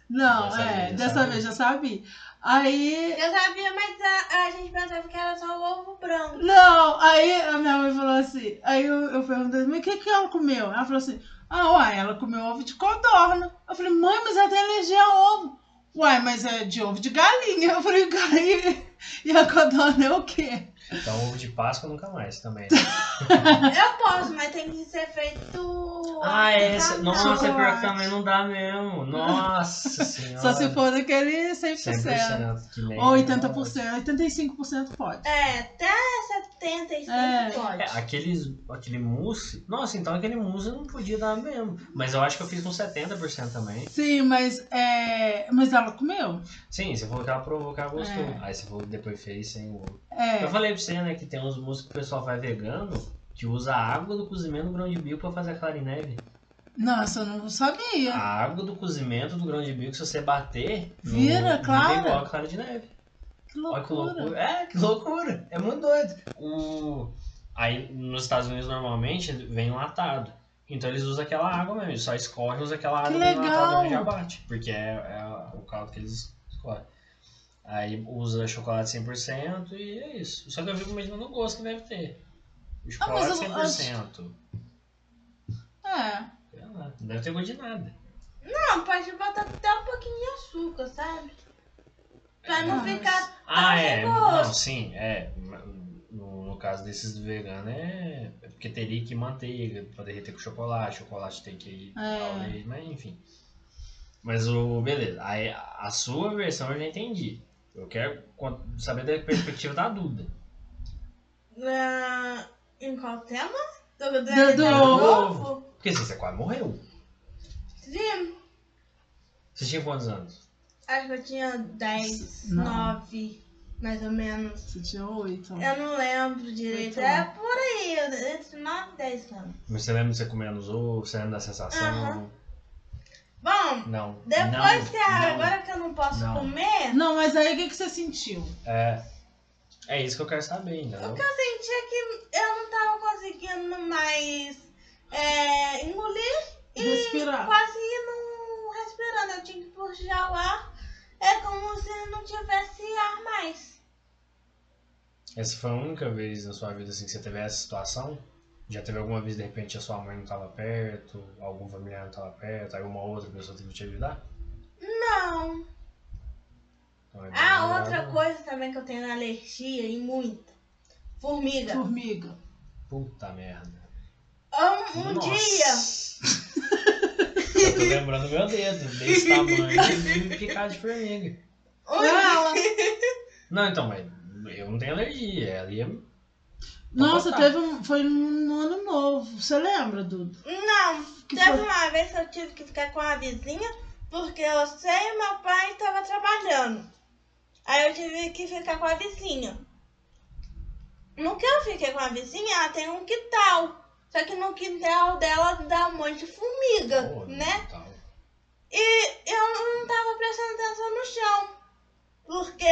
[SPEAKER 3] não,
[SPEAKER 1] Dessa
[SPEAKER 3] é,
[SPEAKER 1] vez já
[SPEAKER 3] dessa
[SPEAKER 1] sabia.
[SPEAKER 3] vez já sabia. Aí
[SPEAKER 2] Eu sabia, mas a, a gente pensava que era só o ovo branco.
[SPEAKER 3] Não, aí a minha mãe falou assim, aí eu, eu perguntei, mas o que, que ela comeu? Ela falou assim, ah, uai, ela comeu ovo de codorna. Eu falei, mãe, mas ela tem alergia a ovo. Uai, mas é de ovo de galinha. Eu falei, galinha e a codorna é o quê?
[SPEAKER 1] Então, ovo de Páscoa nunca mais também.
[SPEAKER 2] Eu posso, mas tem que ser feito.
[SPEAKER 1] ah, é essa.
[SPEAKER 2] artesanal.
[SPEAKER 1] Nossa, pior que também não dá mesmo. Nossa senhora.
[SPEAKER 3] Só se for daquele 100%.
[SPEAKER 1] 100%. Que nem
[SPEAKER 3] Ou 80%, 85% pode.
[SPEAKER 2] É, até 75
[SPEAKER 3] É.
[SPEAKER 2] pode.
[SPEAKER 1] É, aqueles, aquele mousse. Nossa, então aquele mousse eu não podia dar mesmo. Mas eu acho que eu fiz com 70% também.
[SPEAKER 3] Sim, mas, é, mas ela comeu.
[SPEAKER 1] Sim, você falou que ela provou que ela gostou.
[SPEAKER 3] É.
[SPEAKER 1] Aí você falou que depois fez sem o ovo.
[SPEAKER 3] É,
[SPEAKER 1] Eu falei pra você, né, que tem uns mousses que o pessoal faz vegano que usa a água do cozimento do grão de bico pra fazer a clara em neve.
[SPEAKER 3] nossa, eu não sabia.
[SPEAKER 1] A água do cozimento do grão de bico, se você bater,
[SPEAKER 3] Vira
[SPEAKER 1] não
[SPEAKER 3] clara?
[SPEAKER 1] fica igual a clara de neve.
[SPEAKER 3] Que
[SPEAKER 1] Olha que
[SPEAKER 3] loucura.
[SPEAKER 1] loucura. É, que loucura. É muito doido. O... Aí nos Estados Unidos normalmente vem enlatado. Então eles usam aquela água mesmo, eles só escorrem, usam aquela água do
[SPEAKER 3] legal.
[SPEAKER 1] e já bate. Porque é, é o caldo que eles escorrem. Aí usa chocolate 100% e é isso. Só que eu fico imaginando o gosto que deve ter. O
[SPEAKER 3] Ah, mas
[SPEAKER 1] chocolate
[SPEAKER 3] eu acho-
[SPEAKER 1] 100%.
[SPEAKER 3] É.
[SPEAKER 1] Sei lá, Não deve ter gosto de nada.
[SPEAKER 2] Não, pode botar até um pouquinho de açúcar, sabe? Pra não
[SPEAKER 3] Ah,
[SPEAKER 2] ficar.
[SPEAKER 1] Ah, é.
[SPEAKER 2] gosto.
[SPEAKER 1] Não, sim, é. No, no caso desses do vegano é. é porque teria que manteiga pra derreter com chocolate, chocolate tem que ir
[SPEAKER 3] É.
[SPEAKER 1] mas enfim. Mas o. Beleza. Aí a sua versão eu já entendi. Eu quero saber da perspectiva da Duda.
[SPEAKER 2] Em qual tema? Do, do,
[SPEAKER 3] Do- do
[SPEAKER 2] ovo?
[SPEAKER 1] Porque assim, você quase morreu.
[SPEAKER 2] Sim,
[SPEAKER 1] Você tinha quantos anos?
[SPEAKER 2] acho que eu tinha 10,
[SPEAKER 3] Não.
[SPEAKER 2] 9, mais ou menos.
[SPEAKER 3] Você tinha oito.
[SPEAKER 2] Eu não lembro direito.
[SPEAKER 3] Oito
[SPEAKER 2] É por aí, entre 9 e 10 anos.
[SPEAKER 1] Mas você lembra de você comendo os ovos? Você lembra da sensação?
[SPEAKER 2] Aham. Bom,
[SPEAKER 1] Não.
[SPEAKER 2] depois
[SPEAKER 1] não,
[SPEAKER 2] que a-
[SPEAKER 1] não.
[SPEAKER 2] agora que eu não posso
[SPEAKER 1] Não.
[SPEAKER 2] comer,
[SPEAKER 3] Não, mas aí o que, que você sentiu?
[SPEAKER 1] É. É isso que eu quero saber ainda.
[SPEAKER 2] o que eu senti é que eu não tava conseguindo mais é, engolir e
[SPEAKER 3] Respirar.
[SPEAKER 2] quase não respirando. Eu tinha que puxar o ar. É como se não tivesse ar mais.
[SPEAKER 1] Essa foi a única vez na sua vida assim que você teve essa situação? Já teve alguma vez de repente a sua mãe não estava perto, algum familiar não estava perto, aí uma outra pessoa teve que te ajudar?
[SPEAKER 2] Não.
[SPEAKER 1] Então, é
[SPEAKER 2] Ah, outra coisa também que eu tenho alergia e muita. Formiga.
[SPEAKER 3] Formiga.
[SPEAKER 1] Puta merda.
[SPEAKER 2] Um, um dia.
[SPEAKER 1] Eu tô lembrando meu dedo, desse tamanho, e me picar de formiga.
[SPEAKER 3] Ela.
[SPEAKER 1] Não, então, mas eu não tenho alergia, ela ia.
[SPEAKER 3] Nossa,
[SPEAKER 1] tá.
[SPEAKER 3] teve um, foi no ano novo. Você lembra, Dudu?
[SPEAKER 2] Não,
[SPEAKER 3] Que
[SPEAKER 2] teve
[SPEAKER 3] foi?
[SPEAKER 2] uma vez que eu tive que ficar com a vizinha, porque eu sei e meu pai estava trabalhando. Aí eu tive que ficar com a vizinha. No que eu fiquei com a vizinha, ela tem um quintal. Só que no quintal dela dá um monte de formiga, né? E eu não tava prestando atenção no chão. Porque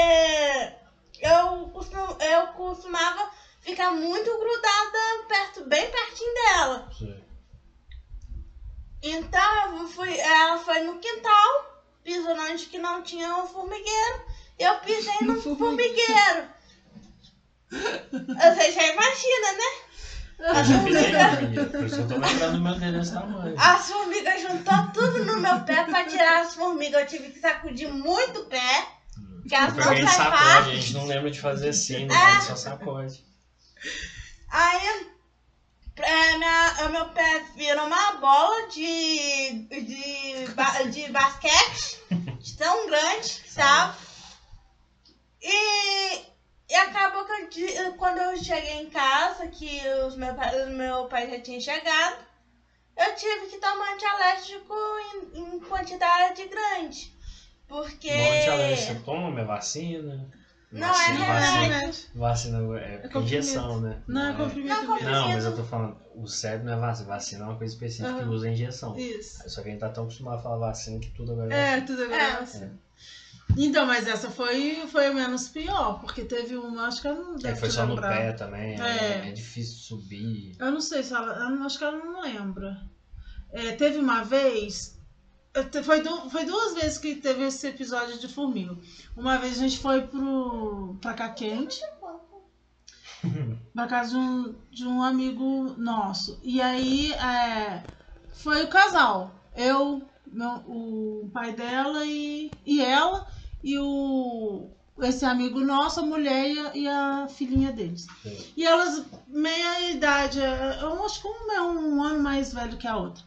[SPEAKER 2] eu, costum, eu costumava ficar muito grudada perto, bem pertinho dela.
[SPEAKER 1] Sei.
[SPEAKER 2] Então eu fui, ela foi no quintal, pisou onde que não tinha um formigueiro, eu pisei no
[SPEAKER 3] No
[SPEAKER 2] formigueiro. Você já imagina, né?
[SPEAKER 1] Eu já pisei na formiga, por isso que eu tô lembrando meu dedo desse tamanho.
[SPEAKER 2] As formigas juntou tudo no meu pé pra tirar as formigas. Eu tive que sacudir muito o pé. Que as
[SPEAKER 1] Porque a
[SPEAKER 2] não fácil.
[SPEAKER 1] a gente não lembra de fazer assim, né?
[SPEAKER 2] É.
[SPEAKER 1] Só sacode.
[SPEAKER 2] Aí é, minha, meu pé virou uma bola de, de, de basquete, de tão grande, sabe? E, e acabou que eu quando eu cheguei em casa, que os meu, meu pai já tinha chegado, eu tive que tomar antialérgico em, em quantidade grande. Porque.
[SPEAKER 1] Monte alérgico, você toma vacina.
[SPEAKER 2] Não,
[SPEAKER 1] vacina,
[SPEAKER 2] é
[SPEAKER 1] vacina,
[SPEAKER 3] remédio.
[SPEAKER 1] vacina é,
[SPEAKER 3] comprimido.
[SPEAKER 1] injeção, né?
[SPEAKER 3] Não, é
[SPEAKER 1] é-
[SPEAKER 3] comprimido
[SPEAKER 2] Não, comprimido.
[SPEAKER 1] Não, mas eu tô falando, o certo não é vacina. Vacina é uma coisa específica que
[SPEAKER 3] Aham.
[SPEAKER 1] usa injeção.
[SPEAKER 3] Isso.
[SPEAKER 1] Só que a gente tá tão acostumado a falar vacina que tudo agora
[SPEAKER 3] É, tudo agora é
[SPEAKER 2] É.
[SPEAKER 3] vacina. Então, mas essa foi, foi menos pior, porque teve uma, acho que ela não
[SPEAKER 1] É,
[SPEAKER 3] deve
[SPEAKER 1] foi
[SPEAKER 3] te
[SPEAKER 1] só no
[SPEAKER 3] lembrar.
[SPEAKER 1] pé também,
[SPEAKER 3] É.
[SPEAKER 1] é, é difícil subir.
[SPEAKER 3] Eu não sei se ela. Acho que ela não lembra. É, teve uma vez. Foi, foi duas vezes que teve esse episódio de formiga. Uma vez a gente foi pro, pra cá quente, pra casa de um, de um amigo nosso. E aí é, foi o casal. Eu, meu, o pai dela e, e ela, e o, esse amigo nosso, a mulher e a, filhinha deles. E elas, meia idade, é, eu acho que uma é um ano mais velho que a outra.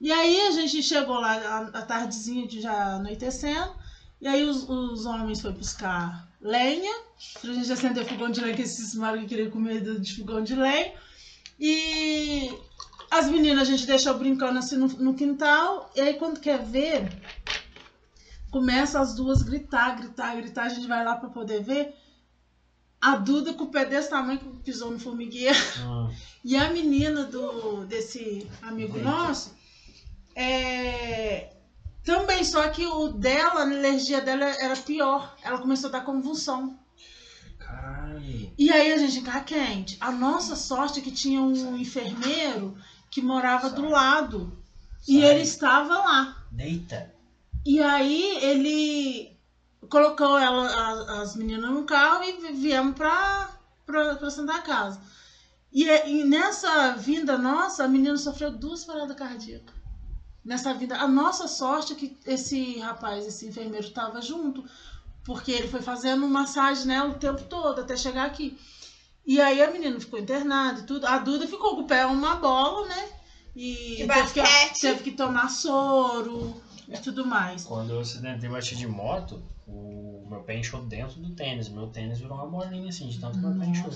[SPEAKER 3] E aí a gente chegou lá à tardezinha de já anoitecendo, e aí os, os homens foram buscar lenha, pra gente acender fogão de lenha, que esses maros que queriam comer de fogão de lenha. E as meninas a gente deixou brincando assim no, no quintal, e aí quando quer ver, começa as duas gritar, gritar, gritar, a gente vai lá pra poder ver. A Duda com o pé desse tamanho que pisou no formigueiro.
[SPEAKER 1] Hum,
[SPEAKER 3] E a menina do desse amigo
[SPEAKER 1] Gente.
[SPEAKER 3] nosso, é, também, só que o dela, a alergia dela era pior. Ela começou a dar convulsão.
[SPEAKER 1] caralho.
[SPEAKER 3] E aí a gente ficar quente. A nossa sorte é que tinha um enfermeiro que morava do
[SPEAKER 1] Sai.
[SPEAKER 3] lado. E
[SPEAKER 1] Sai.
[SPEAKER 3] ele estava lá.
[SPEAKER 1] Deita.
[SPEAKER 3] E aí ele colocou ela, a- as meninas no carro e vi- viemos pra, pra, pra Santa Casa. E, e nessa vinda nossa, a menina sofreu duas paradas cardíacas. Nessa vinda. A nossa sorte é que esse rapaz, esse enfermeiro, estava junto. Porque ele foi fazendo massagem nela o tempo todo até chegar aqui. E aí a menina ficou internada e tudo. A Duda ficou com o pé uma bola, né? E
[SPEAKER 2] De
[SPEAKER 3] teve que, teve que tomar soro e tudo mais.
[SPEAKER 1] Quando eu acidentei bati de moto, o meu pé inchou dentro do tênis. Meu tênis virou uma bolinha assim, de tanto que meu pé inchou.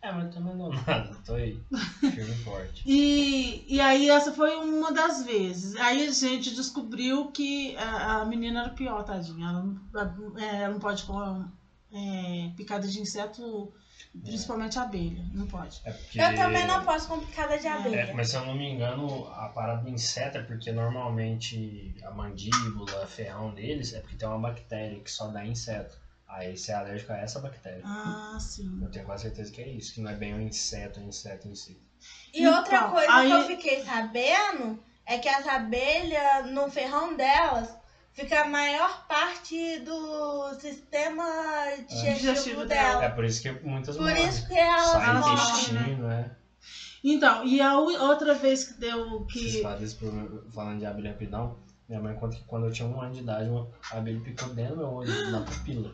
[SPEAKER 1] É, É, mas também não nada. Tô aí. Firme e forte.
[SPEAKER 3] E, e aí essa foi uma das vezes. Aí a gente descobriu que a, a menina era pior, tadinha. Ela não, é, ela não pode com é, picada de inseto, principalmente abelha. Não pode.
[SPEAKER 1] É porque...
[SPEAKER 2] Eu também não posso com picada de abelha.
[SPEAKER 1] É, mas se eu não me engano, a parada do inseto é porque normalmente a mandíbula, ferrão deles é porque tem uma bactéria que só dá inseto. Aí você é alérgico a essa bactéria.
[SPEAKER 3] Ah, sim.
[SPEAKER 1] Eu tenho quase certeza que é isso, que não é bem um inseto, é um inseto em si.
[SPEAKER 2] E outra
[SPEAKER 3] Então,
[SPEAKER 2] coisa
[SPEAKER 3] aí-
[SPEAKER 2] que eu fiquei sabendo é que as abelhas, no ferrão delas, fica a maior parte do sistema digestivo
[SPEAKER 3] Digestivo
[SPEAKER 2] dela.
[SPEAKER 1] É por isso que muitas
[SPEAKER 2] Por
[SPEAKER 1] morrem.
[SPEAKER 2] isso que elas
[SPEAKER 1] Sai
[SPEAKER 2] morrem.
[SPEAKER 1] intestino, né?
[SPEAKER 3] Então, e a outra vez que deu
[SPEAKER 1] Vocês
[SPEAKER 3] que.
[SPEAKER 1] falam desse problema, falando de abelha rapidão, minha mãe conta que quando eu tinha um ano de idade, uma abelha picou dentro do meu olho, na pupila.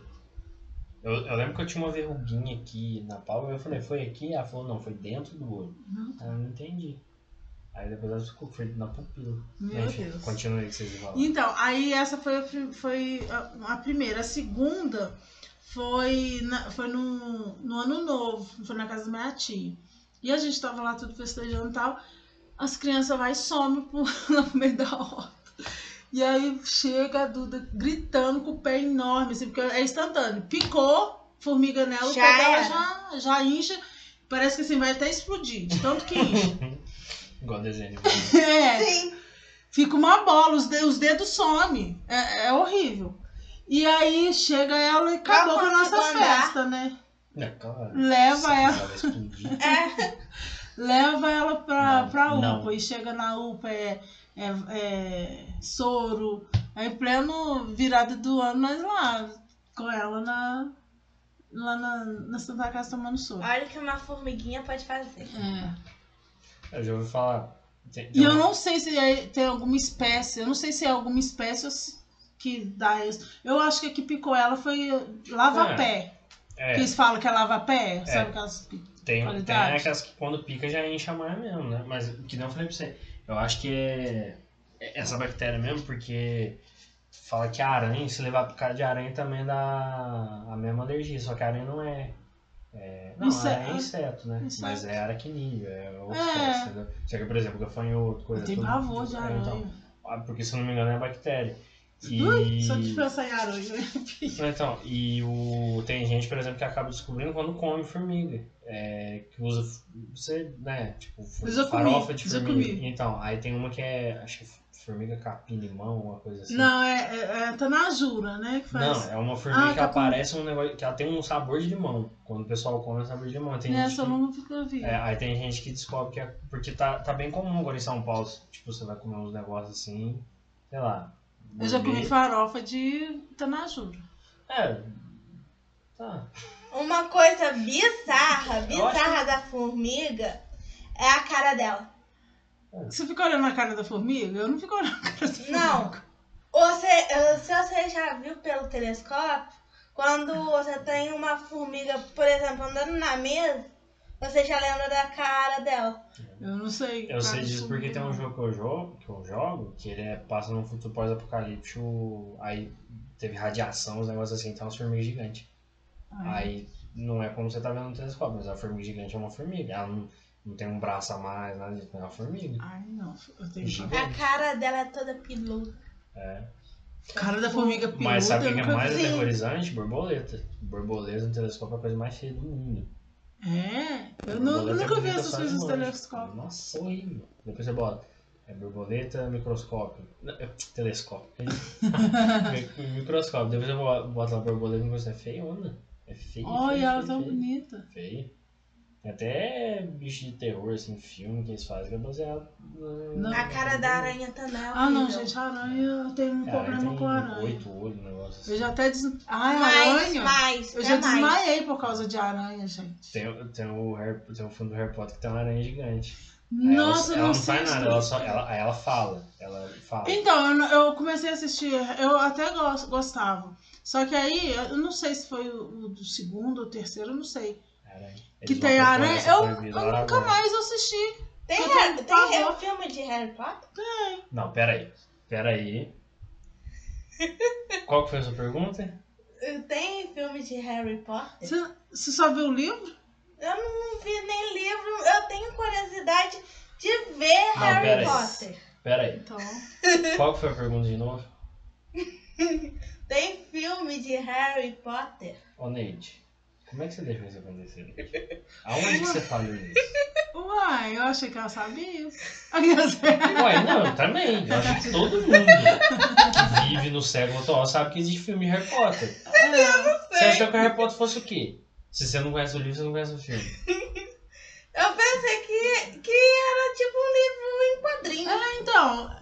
[SPEAKER 1] Eu, eu lembro que eu tinha uma verruguinha aqui na pálpebra, eu falei, foi aqui? Ela falou, não, foi dentro do olho.
[SPEAKER 3] Uhum.
[SPEAKER 1] Aí eu não entendi. Aí depois ela ficou, foi na pupila.
[SPEAKER 3] Meu
[SPEAKER 1] Enfim,
[SPEAKER 3] Deus.
[SPEAKER 1] continue aí que vocês falam.
[SPEAKER 3] Então, aí essa foi a, foi a, a primeira. A segunda foi, na- foi no, no ano novo, foi na casa da minha tia. E a gente tava lá tudo festejando e tal. As crianças vai e some por, lá no meio da horta. E aí chega a Duda gritando com o pé enorme, assim, porque é instantâneo. Picou, formiga nela, o
[SPEAKER 2] Já
[SPEAKER 3] pé dela já, já incha. Parece que assim, vai até explodir, de tanto que incha.
[SPEAKER 1] Igual desenho.
[SPEAKER 3] é.
[SPEAKER 2] Sim.
[SPEAKER 3] Fica uma bola, os, de- os dedos somem. É, é horrível. E aí chega ela e acabou com a nossa festa, né?
[SPEAKER 1] É, claro.
[SPEAKER 3] Leva ela.
[SPEAKER 2] É.
[SPEAKER 3] leva ela pra,
[SPEAKER 1] Não,
[SPEAKER 3] pra UPA.
[SPEAKER 1] não.
[SPEAKER 3] E chega na UPA, é, é, é soro. Aí, pleno virada do ano, nós lá com ela na, lá na, na Santa Casa tomando soro.
[SPEAKER 2] Olha o que uma formiguinha pode fazer.
[SPEAKER 3] É.
[SPEAKER 1] Eu já ouvi falar. Tem,
[SPEAKER 3] E
[SPEAKER 1] tem
[SPEAKER 3] eu
[SPEAKER 1] uma-
[SPEAKER 3] não sei se é- tem alguma espécie, eu não sei se é alguma espécie que dá isso. Eu acho que a que picou ela foi lava-pé.
[SPEAKER 1] É,
[SPEAKER 3] Que eles falam que é lava-pé,
[SPEAKER 1] É.
[SPEAKER 3] sabe aquelas...
[SPEAKER 1] tem, tem aquelas que quando pica já enche a mesmo, né? Mas o que não eu falei pra você, eu acho que é é essa bactéria mesmo, porque fala que a aranha, se levar picada de aranha também dá a mesma alergia, só que a aranha não é. É não, aranha é inseto, né?
[SPEAKER 3] Inseto.
[SPEAKER 1] Mas é aracnídeo, é outra
[SPEAKER 3] É.
[SPEAKER 1] Só que, por exemplo, gafanhoto, coisa
[SPEAKER 3] Tem pavor de
[SPEAKER 1] é,
[SPEAKER 3] aranha.
[SPEAKER 1] então, ah, porque se eu não me engano é bactéria.
[SPEAKER 3] Ui,
[SPEAKER 1] E...
[SPEAKER 3] só de pensar em aranha.
[SPEAKER 1] Então, e o... tem gente, por exemplo, que acaba descobrindo quando come formiga. É, que usa, você, né, tipo, farofa de formiga. Então, aí tem uma que é, acho que é formiga capim-limão, uma coisa assim.
[SPEAKER 3] Não, é, é, é tanajura, né? Que faz.
[SPEAKER 1] Não, é uma formiga
[SPEAKER 3] Ah,
[SPEAKER 1] que
[SPEAKER 3] tá
[SPEAKER 1] aparece um negócio, que ela tem um sabor de limão. Quando o pessoal come, é sabor de limão. Tem gente
[SPEAKER 3] Nessa eu
[SPEAKER 1] que-
[SPEAKER 3] nunca vi.
[SPEAKER 1] É, aí tem gente que descobre que é. Porque tá, tá bem comum agora em São Paulo. Tipo, você vai comer uns negócios assim, sei lá.
[SPEAKER 3] Eu já comi farofa de tanajura.
[SPEAKER 1] É. Tá.
[SPEAKER 2] Uma coisa bizarra, bizarra da formiga é a cara dela.
[SPEAKER 3] Você fica olhando a cara da formiga? Eu não fico olhando a cara da formiga.
[SPEAKER 2] Não. Você, se você já viu pelo telescópio, quando você tem uma formiga, por exemplo, andando na mesa, você já lembra da cara dela.
[SPEAKER 3] Eu não sei.
[SPEAKER 1] Eu sei disso porque
[SPEAKER 3] formiga,
[SPEAKER 1] tem um jogo que eu jogo, que eu jogo, que ele é, passa num futuro pós-apocalíptico, aí teve radiação, os negócios assim, tem umas formigas gigantes.
[SPEAKER 3] Ah,
[SPEAKER 1] Aí não é como você tá vendo no telescópio, mas a formiga gigante é uma formiga. Ela não, não tem um braço a mais, nada disso, é uma formiga.
[SPEAKER 3] Ai, não. Eu tenho
[SPEAKER 1] Gigante.
[SPEAKER 2] A cara dela é toda peluda.
[SPEAKER 1] É.
[SPEAKER 3] cara da formiga peluda.
[SPEAKER 1] Mas sabe o
[SPEAKER 3] eu
[SPEAKER 1] que é mais
[SPEAKER 3] vi.
[SPEAKER 1] aterrorizante? Borboleta. Borboleta no telescópio é a coisa mais feia do mundo.
[SPEAKER 3] É? Eu, não, eu
[SPEAKER 1] é
[SPEAKER 3] nunca vi essas coisas no telescópio.
[SPEAKER 1] Nossa, horrível. Depois você bota. É borboleta, microscópio. Não, é telescópio. Mi- microscópio. Depois você bo- bota lá borboleta e microscópio. É feiona. É feio.
[SPEAKER 3] Olha, ela
[SPEAKER 1] feio,
[SPEAKER 3] tá
[SPEAKER 1] feio.
[SPEAKER 3] bonita.
[SPEAKER 1] Feio. Tem até bicho de terror, assim, filme que eles fazem que é baseado na...
[SPEAKER 2] A cara da aranha também é
[SPEAKER 3] Ah, não, gente, a aranha, eu tenho um
[SPEAKER 1] É,
[SPEAKER 3] problema
[SPEAKER 1] tem
[SPEAKER 3] com a aranha.
[SPEAKER 1] oito olhos, um negócio assim.
[SPEAKER 3] Eu já até des... Ai,
[SPEAKER 2] Mais,
[SPEAKER 3] aranha?
[SPEAKER 2] mais,
[SPEAKER 3] Eu
[SPEAKER 2] até
[SPEAKER 3] já
[SPEAKER 2] mais.
[SPEAKER 3] desmaiei por causa de aranha, gente.
[SPEAKER 1] Tem, tem, o Harry, tem o fundo do Harry Potter que tem uma aranha gigante.
[SPEAKER 3] Nossa,
[SPEAKER 1] ela,
[SPEAKER 3] não
[SPEAKER 1] ela não
[SPEAKER 3] sei.
[SPEAKER 1] faz nada, ela só, ela, ela fala. Ela fala.
[SPEAKER 3] Então, eu, eu comecei a assistir, eu até gos- gostava. Só que aí, eu não sei se foi o, o do segundo ou terceiro, eu não sei.
[SPEAKER 1] Aranha.
[SPEAKER 3] Que
[SPEAKER 1] Eles vão
[SPEAKER 3] tem aranha,
[SPEAKER 1] essa
[SPEAKER 3] eu, eu nunca
[SPEAKER 1] agora.
[SPEAKER 3] mais assisti.
[SPEAKER 2] Tem,
[SPEAKER 3] Eu
[SPEAKER 2] Harry- tem Harry-
[SPEAKER 3] pavor.
[SPEAKER 2] filme de Harry Potter?
[SPEAKER 1] Não, peraí. Peraí. Qual que foi a sua pergunta?
[SPEAKER 2] Tem filme de Harry Potter?
[SPEAKER 3] Você, só viu o livro?
[SPEAKER 2] Eu não vi nem livro, eu tenho curiosidade de ver
[SPEAKER 1] Não,
[SPEAKER 2] Harry
[SPEAKER 1] pera aí.
[SPEAKER 2] Potter.
[SPEAKER 1] Peraí.
[SPEAKER 3] Então.
[SPEAKER 1] Qual que foi a pergunta de novo?
[SPEAKER 2] Tem filme de Harry Potter?
[SPEAKER 1] Ô, Neide, como é que você deixou isso acontecer? Aonde que você falou isso?
[SPEAKER 3] Uai, eu achei que ela sabia.
[SPEAKER 1] Ué, não, eu também. Eu acho que todo mundo que vive no século atual sabe que existe filme de Harry Potter. Você achou que Harry Potter fosse o quê? Se você não conhece o livro, você não conhece o filme.
[SPEAKER 2] Eu pensei que, que era tipo um livro em quadrinhos.
[SPEAKER 3] Ah, então,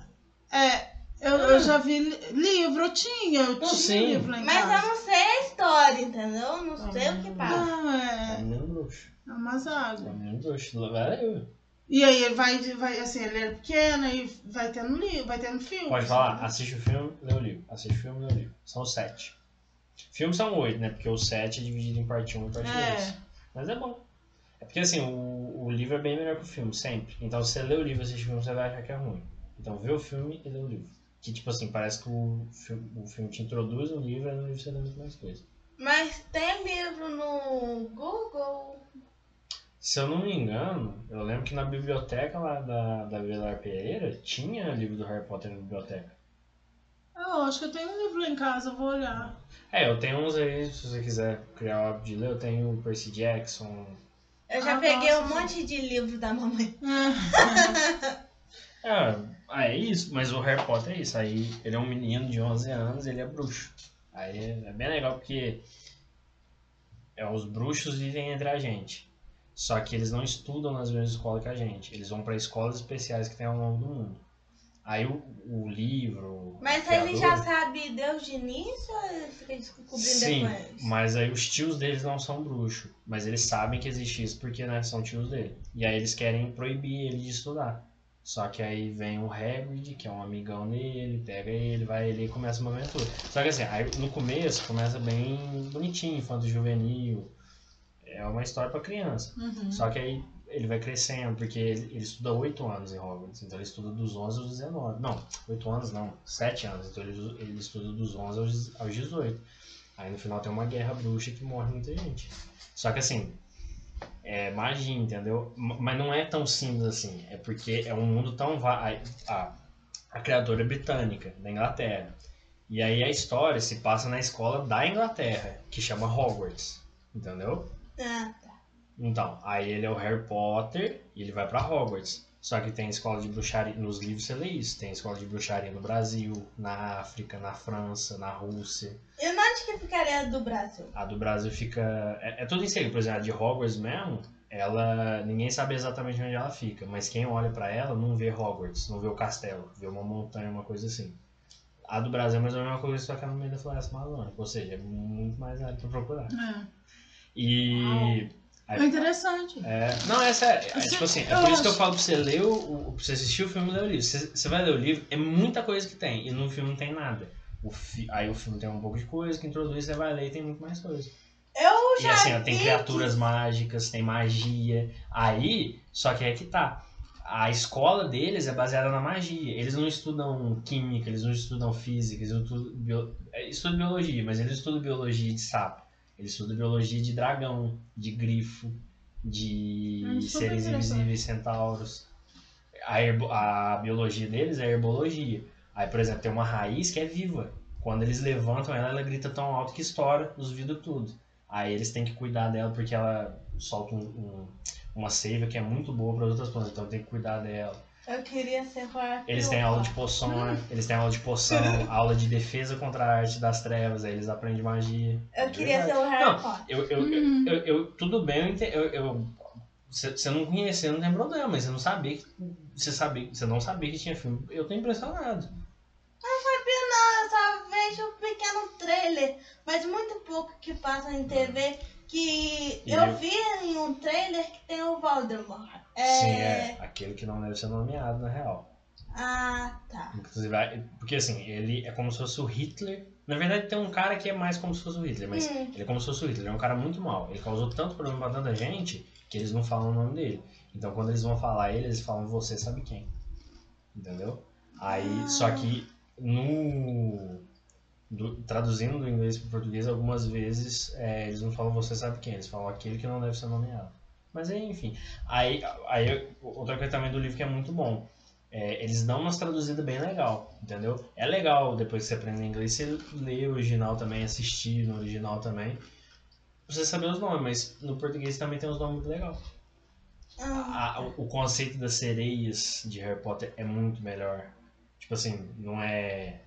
[SPEAKER 3] é, eu, eu já vi li- livro, eu tinha, eu tinha
[SPEAKER 1] sim.
[SPEAKER 3] livro lá em
[SPEAKER 2] Mas
[SPEAKER 3] casa.
[SPEAKER 2] eu não sei a história, entendeu? Eu não sei o que passa.
[SPEAKER 3] Não,
[SPEAKER 1] É
[SPEAKER 3] é,
[SPEAKER 1] menino bruxo.
[SPEAKER 3] é umas
[SPEAKER 1] É
[SPEAKER 3] águas.
[SPEAKER 1] menino bruxo. Vai eu.
[SPEAKER 3] E aí ele vai, vai, assim, ele é pequeno e vai tendo livro, vai tendo filme.
[SPEAKER 1] Pode falar, assiste o filme, lê o livro. Assiste o filme, lê o livro. São sete. Filmes são oito, né? Porque o sete é dividido em parte 1 e parte 2.
[SPEAKER 3] É,
[SPEAKER 1] Mas é bom. É porque assim, o, o livro é bem melhor que o filme, sempre. Então se você lê o livro e assiste o filme, você vai achar que é ruim. Então vê o filme e lê o livro. Que tipo assim, parece que o filme, o filme te introduz no livro e no livro você lê muito mais coisa.
[SPEAKER 2] Mas tem livro no Google.
[SPEAKER 1] Se eu não me engano, eu lembro que na biblioteca lá da, da Vila Pereira tinha livro do Harry Potter na biblioteca.
[SPEAKER 3] eu acho que eu tenho um livro lá em casa, eu vou olhar.
[SPEAKER 1] É, eu tenho uns aí, se você quiser criar o hábito de ler, eu tenho o Percy Jackson.
[SPEAKER 2] Eu já
[SPEAKER 3] Ah,
[SPEAKER 2] peguei
[SPEAKER 3] nossa,
[SPEAKER 2] um monte de livro da mamãe.
[SPEAKER 1] É, ah, é isso, mas o Harry Potter é isso. Aí ele é um menino de 11 anos, ele é bruxo. Aí é bem legal porque é, os bruxos vivem entre a gente. Só que eles não estudam nas mesmas escolas que a gente. Eles vão para escolas especiais que tem ao longo do mundo. Aí o, o livro.
[SPEAKER 2] Mas
[SPEAKER 1] o
[SPEAKER 2] ele já sabe Deus de início ou ele fica descobrindo
[SPEAKER 1] Sim,
[SPEAKER 2] depois?
[SPEAKER 1] mas aí os tios deles não são bruxos. Mas eles sabem que existe isso porque né, são tios dele. E aí eles querem proibir ele de estudar. Só que aí vem o Hagrid, que é um amigão dele, pega ele, vai ele e começa uma aventura. Só que assim, aí no começo começa bem bonitinho, infanto juvenil. É uma história pra criança.
[SPEAKER 3] Uhum.
[SPEAKER 1] Só que aí ele vai crescendo, porque ele, ele estuda 8 anos em Hogwarts, então ele estuda dos 11 aos 19. Não, 8 anos não, 7 anos, então ele, ele estuda dos 11 aos, aos 18. Aí no final tem uma guerra bruxa que morre muita gente. Só que assim, é magia, entendeu? Mas não é tão simples assim, é porque é um mundo tão va a, a, a criadora é britânica, da Inglaterra. E aí a história se passa na escola da Inglaterra, que chama Hogwarts. Entendeu?
[SPEAKER 2] Ah, tá.
[SPEAKER 1] Então, aí ele é o Harry Potter e ele vai pra Hogwarts. Só que tem escola de bruxaria, nos livros você lê isso, tem escola de bruxaria no Brasil, na África, na França, na Rússia.
[SPEAKER 2] E onde que ficaria a do Brasil?
[SPEAKER 1] A do Brasil fica. É, é tudo em segredo, por exemplo, a de Hogwarts mesmo, ela. ninguém sabe exatamente onde ela fica, mas quem olha pra ela não vê Hogwarts, não vê o castelo, vê uma montanha, uma coisa assim. A do Brasil é mais ou menos uma coisa só que é no meio da floresta amazônica, ou seja, é muito mais área pra procurar.
[SPEAKER 3] É.
[SPEAKER 1] E.
[SPEAKER 3] É interessante.
[SPEAKER 1] É, não, é sério. É,
[SPEAKER 3] Você-
[SPEAKER 1] tipo assim, é por isso que eu falo pra você ler o, pra você assistir o filme e ler o livro. Você, você vai ler o livro, é muita coisa que tem, e no filme não tem nada. O fi- aí o filme tem um pouco de coisa que introduz, você vai ler e tem muito mais coisa.
[SPEAKER 2] Eu
[SPEAKER 1] E
[SPEAKER 2] já
[SPEAKER 1] assim, ó,
[SPEAKER 2] vi
[SPEAKER 1] tem
[SPEAKER 2] que-
[SPEAKER 1] criaturas mágicas, tem magia. Aí, só que é que tá. A escola deles é baseada na magia. Eles não estudam química, eles não estudam física, eles não estudam, bio... é, estudam biologia, mas eles estudam biologia de sapo. Eles estudam biologia de dragão, de grifo, de
[SPEAKER 3] Hum, super
[SPEAKER 1] seres invisíveis, centauros. A, herbo- a biologia deles é herbologia. Aí, por exemplo, tem uma raiz que é viva. Quando eles levantam ela, ela grita tão alto que estoura os vidros tudo. Aí eles têm que cuidar dela porque ela solta um- um- uma seiva que é muito boa para outras plantas, então tem que cuidar dela.
[SPEAKER 2] Eu queria ser Harry
[SPEAKER 1] Eles têm aula de poção, eles têm aula de poção, aula de defesa contra a arte das trevas, aí eles aprendem magia.
[SPEAKER 2] Eu queria
[SPEAKER 1] Verdade.
[SPEAKER 2] ser o Harry
[SPEAKER 1] Não,
[SPEAKER 2] Potter.
[SPEAKER 1] Eu, eu,
[SPEAKER 3] Uhum.
[SPEAKER 1] eu, eu- eu- tudo bem, eu, ente- eu, eu- você não conhecer não tem problema, mas você não sabia que você sabia, você não sabia que tinha filme. Eu tô impressionado.
[SPEAKER 2] Não, eu só vejo um pequeno trailer, mas muito pouco que passa em TV. Que
[SPEAKER 1] E
[SPEAKER 2] eu vi em um trailer que tem o Voldemort. É...
[SPEAKER 1] Sim, é aquele que não deve ser nomeado na real.
[SPEAKER 2] Ah, tá.
[SPEAKER 1] Inclusive, vai- porque assim, ele é como se fosse o Hitler. Na verdade, tem um cara que é mais como se fosse o Hitler, mas
[SPEAKER 2] Hum.
[SPEAKER 1] ele é como se fosse o Hitler. Ele é um cara muito mal. Ele causou tanto problema pra tanta gente que eles não falam o nome dele. Então, quando eles vão falar ele, eles falam você sabe quem. Entendeu? Aí,
[SPEAKER 2] Ah.
[SPEAKER 1] só que no. Do- traduzindo do inglês para português, algumas vezes é, eles não falam você sabe quem, eles falam aquele que não deve ser nomeado. Mas aí, enfim. Aí, aí outra coisa também do livro que é muito bom. É, eles dão umas traduzidas bem legal, entendeu? É legal depois que você aprende inglês, você lê o original também, assistir no original também. Você saber os nomes, mas no português também tem uns nomes muito legais. O, o conceito das sereias de Harry Potter é muito melhor. Tipo assim, não é.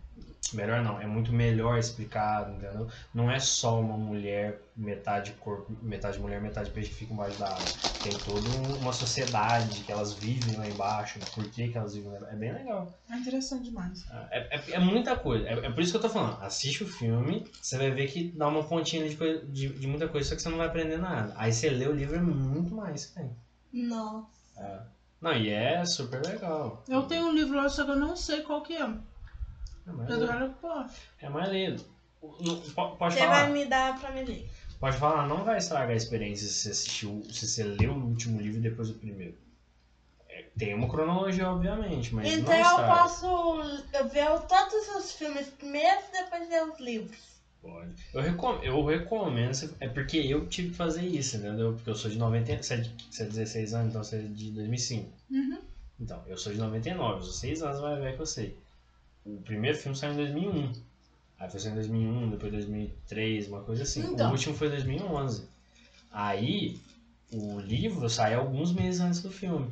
[SPEAKER 1] Melhor não, é muito melhor explicado, entendeu? Não é só uma mulher, metade corpo, metade mulher, metade peixe que fica embaixo da água. Tem toda um- uma sociedade que elas vivem lá embaixo, por que, que elas vivem lá embaixo. É bem legal.
[SPEAKER 3] É interessante demais.
[SPEAKER 1] É, é, é muita coisa. É, é por isso que eu tô falando. Assiste o filme, você vai ver que dá uma pontinha de, coisa- de, de muita coisa, só que você não vai aprender nada. Aí você lê o livro, é muito mais que tem.
[SPEAKER 2] Nossa.
[SPEAKER 1] É. Não, e é super legal.
[SPEAKER 3] Eu tenho um livro lá, só que eu não sei qual que é.
[SPEAKER 1] É mais,
[SPEAKER 3] do Harry Potter.
[SPEAKER 1] é mais lido. Po- Pode
[SPEAKER 2] Você
[SPEAKER 1] falar.
[SPEAKER 2] vai me dar pra me ler.
[SPEAKER 1] Pode falar, não vai estragar a experiência se você assistiu, se você leu o último livro e depois o primeiro. É, tem uma cronologia, obviamente, mas
[SPEAKER 2] então
[SPEAKER 1] não
[SPEAKER 2] eu
[SPEAKER 1] estraga.
[SPEAKER 2] posso ver todos os filmes primeiro e depois ler os livros.
[SPEAKER 1] Pode. Eu recomendo, eu recomendo, você- é porque eu tive que fazer isso, entendeu? Porque eu sou de 90, você é de, você é 16 anos, então você é de 2005.
[SPEAKER 3] Uhum.
[SPEAKER 1] Então, eu sou de 99, eu sou 6 anos mais velho que eu sei. O primeiro filme saiu em 2001. Aí foi em 2001, depois 2003, uma coisa assim.
[SPEAKER 3] Então.
[SPEAKER 1] O último foi em 2011. Aí, o livro saiu alguns meses antes do filme.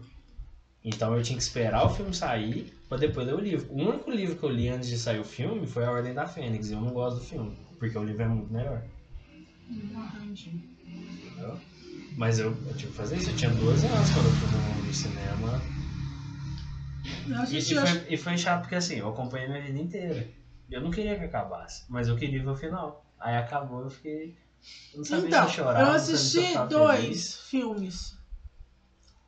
[SPEAKER 1] Então eu tinha que esperar o filme sair pra depois ler o livro. O único livro que eu li antes de sair o filme foi A Ordem da Fênix. E eu não gosto do filme, porque o livro é muito melhor. Entendeu? Mas eu, eu tive que fazer isso. Eu tinha 12 anos quando eu fui no cinema.
[SPEAKER 3] Eu
[SPEAKER 1] E, e
[SPEAKER 3] eu
[SPEAKER 1] foi, e foi chato porque assim, eu acompanhei minha vida inteira. Eu não queria que acabasse, mas eu queria ver o final. Aí acabou, eu fiquei. Eu não sabia
[SPEAKER 3] Então,
[SPEAKER 1] se eu chorava.
[SPEAKER 3] eu assisti
[SPEAKER 1] ficava
[SPEAKER 3] dois
[SPEAKER 1] feliz.
[SPEAKER 3] filmes.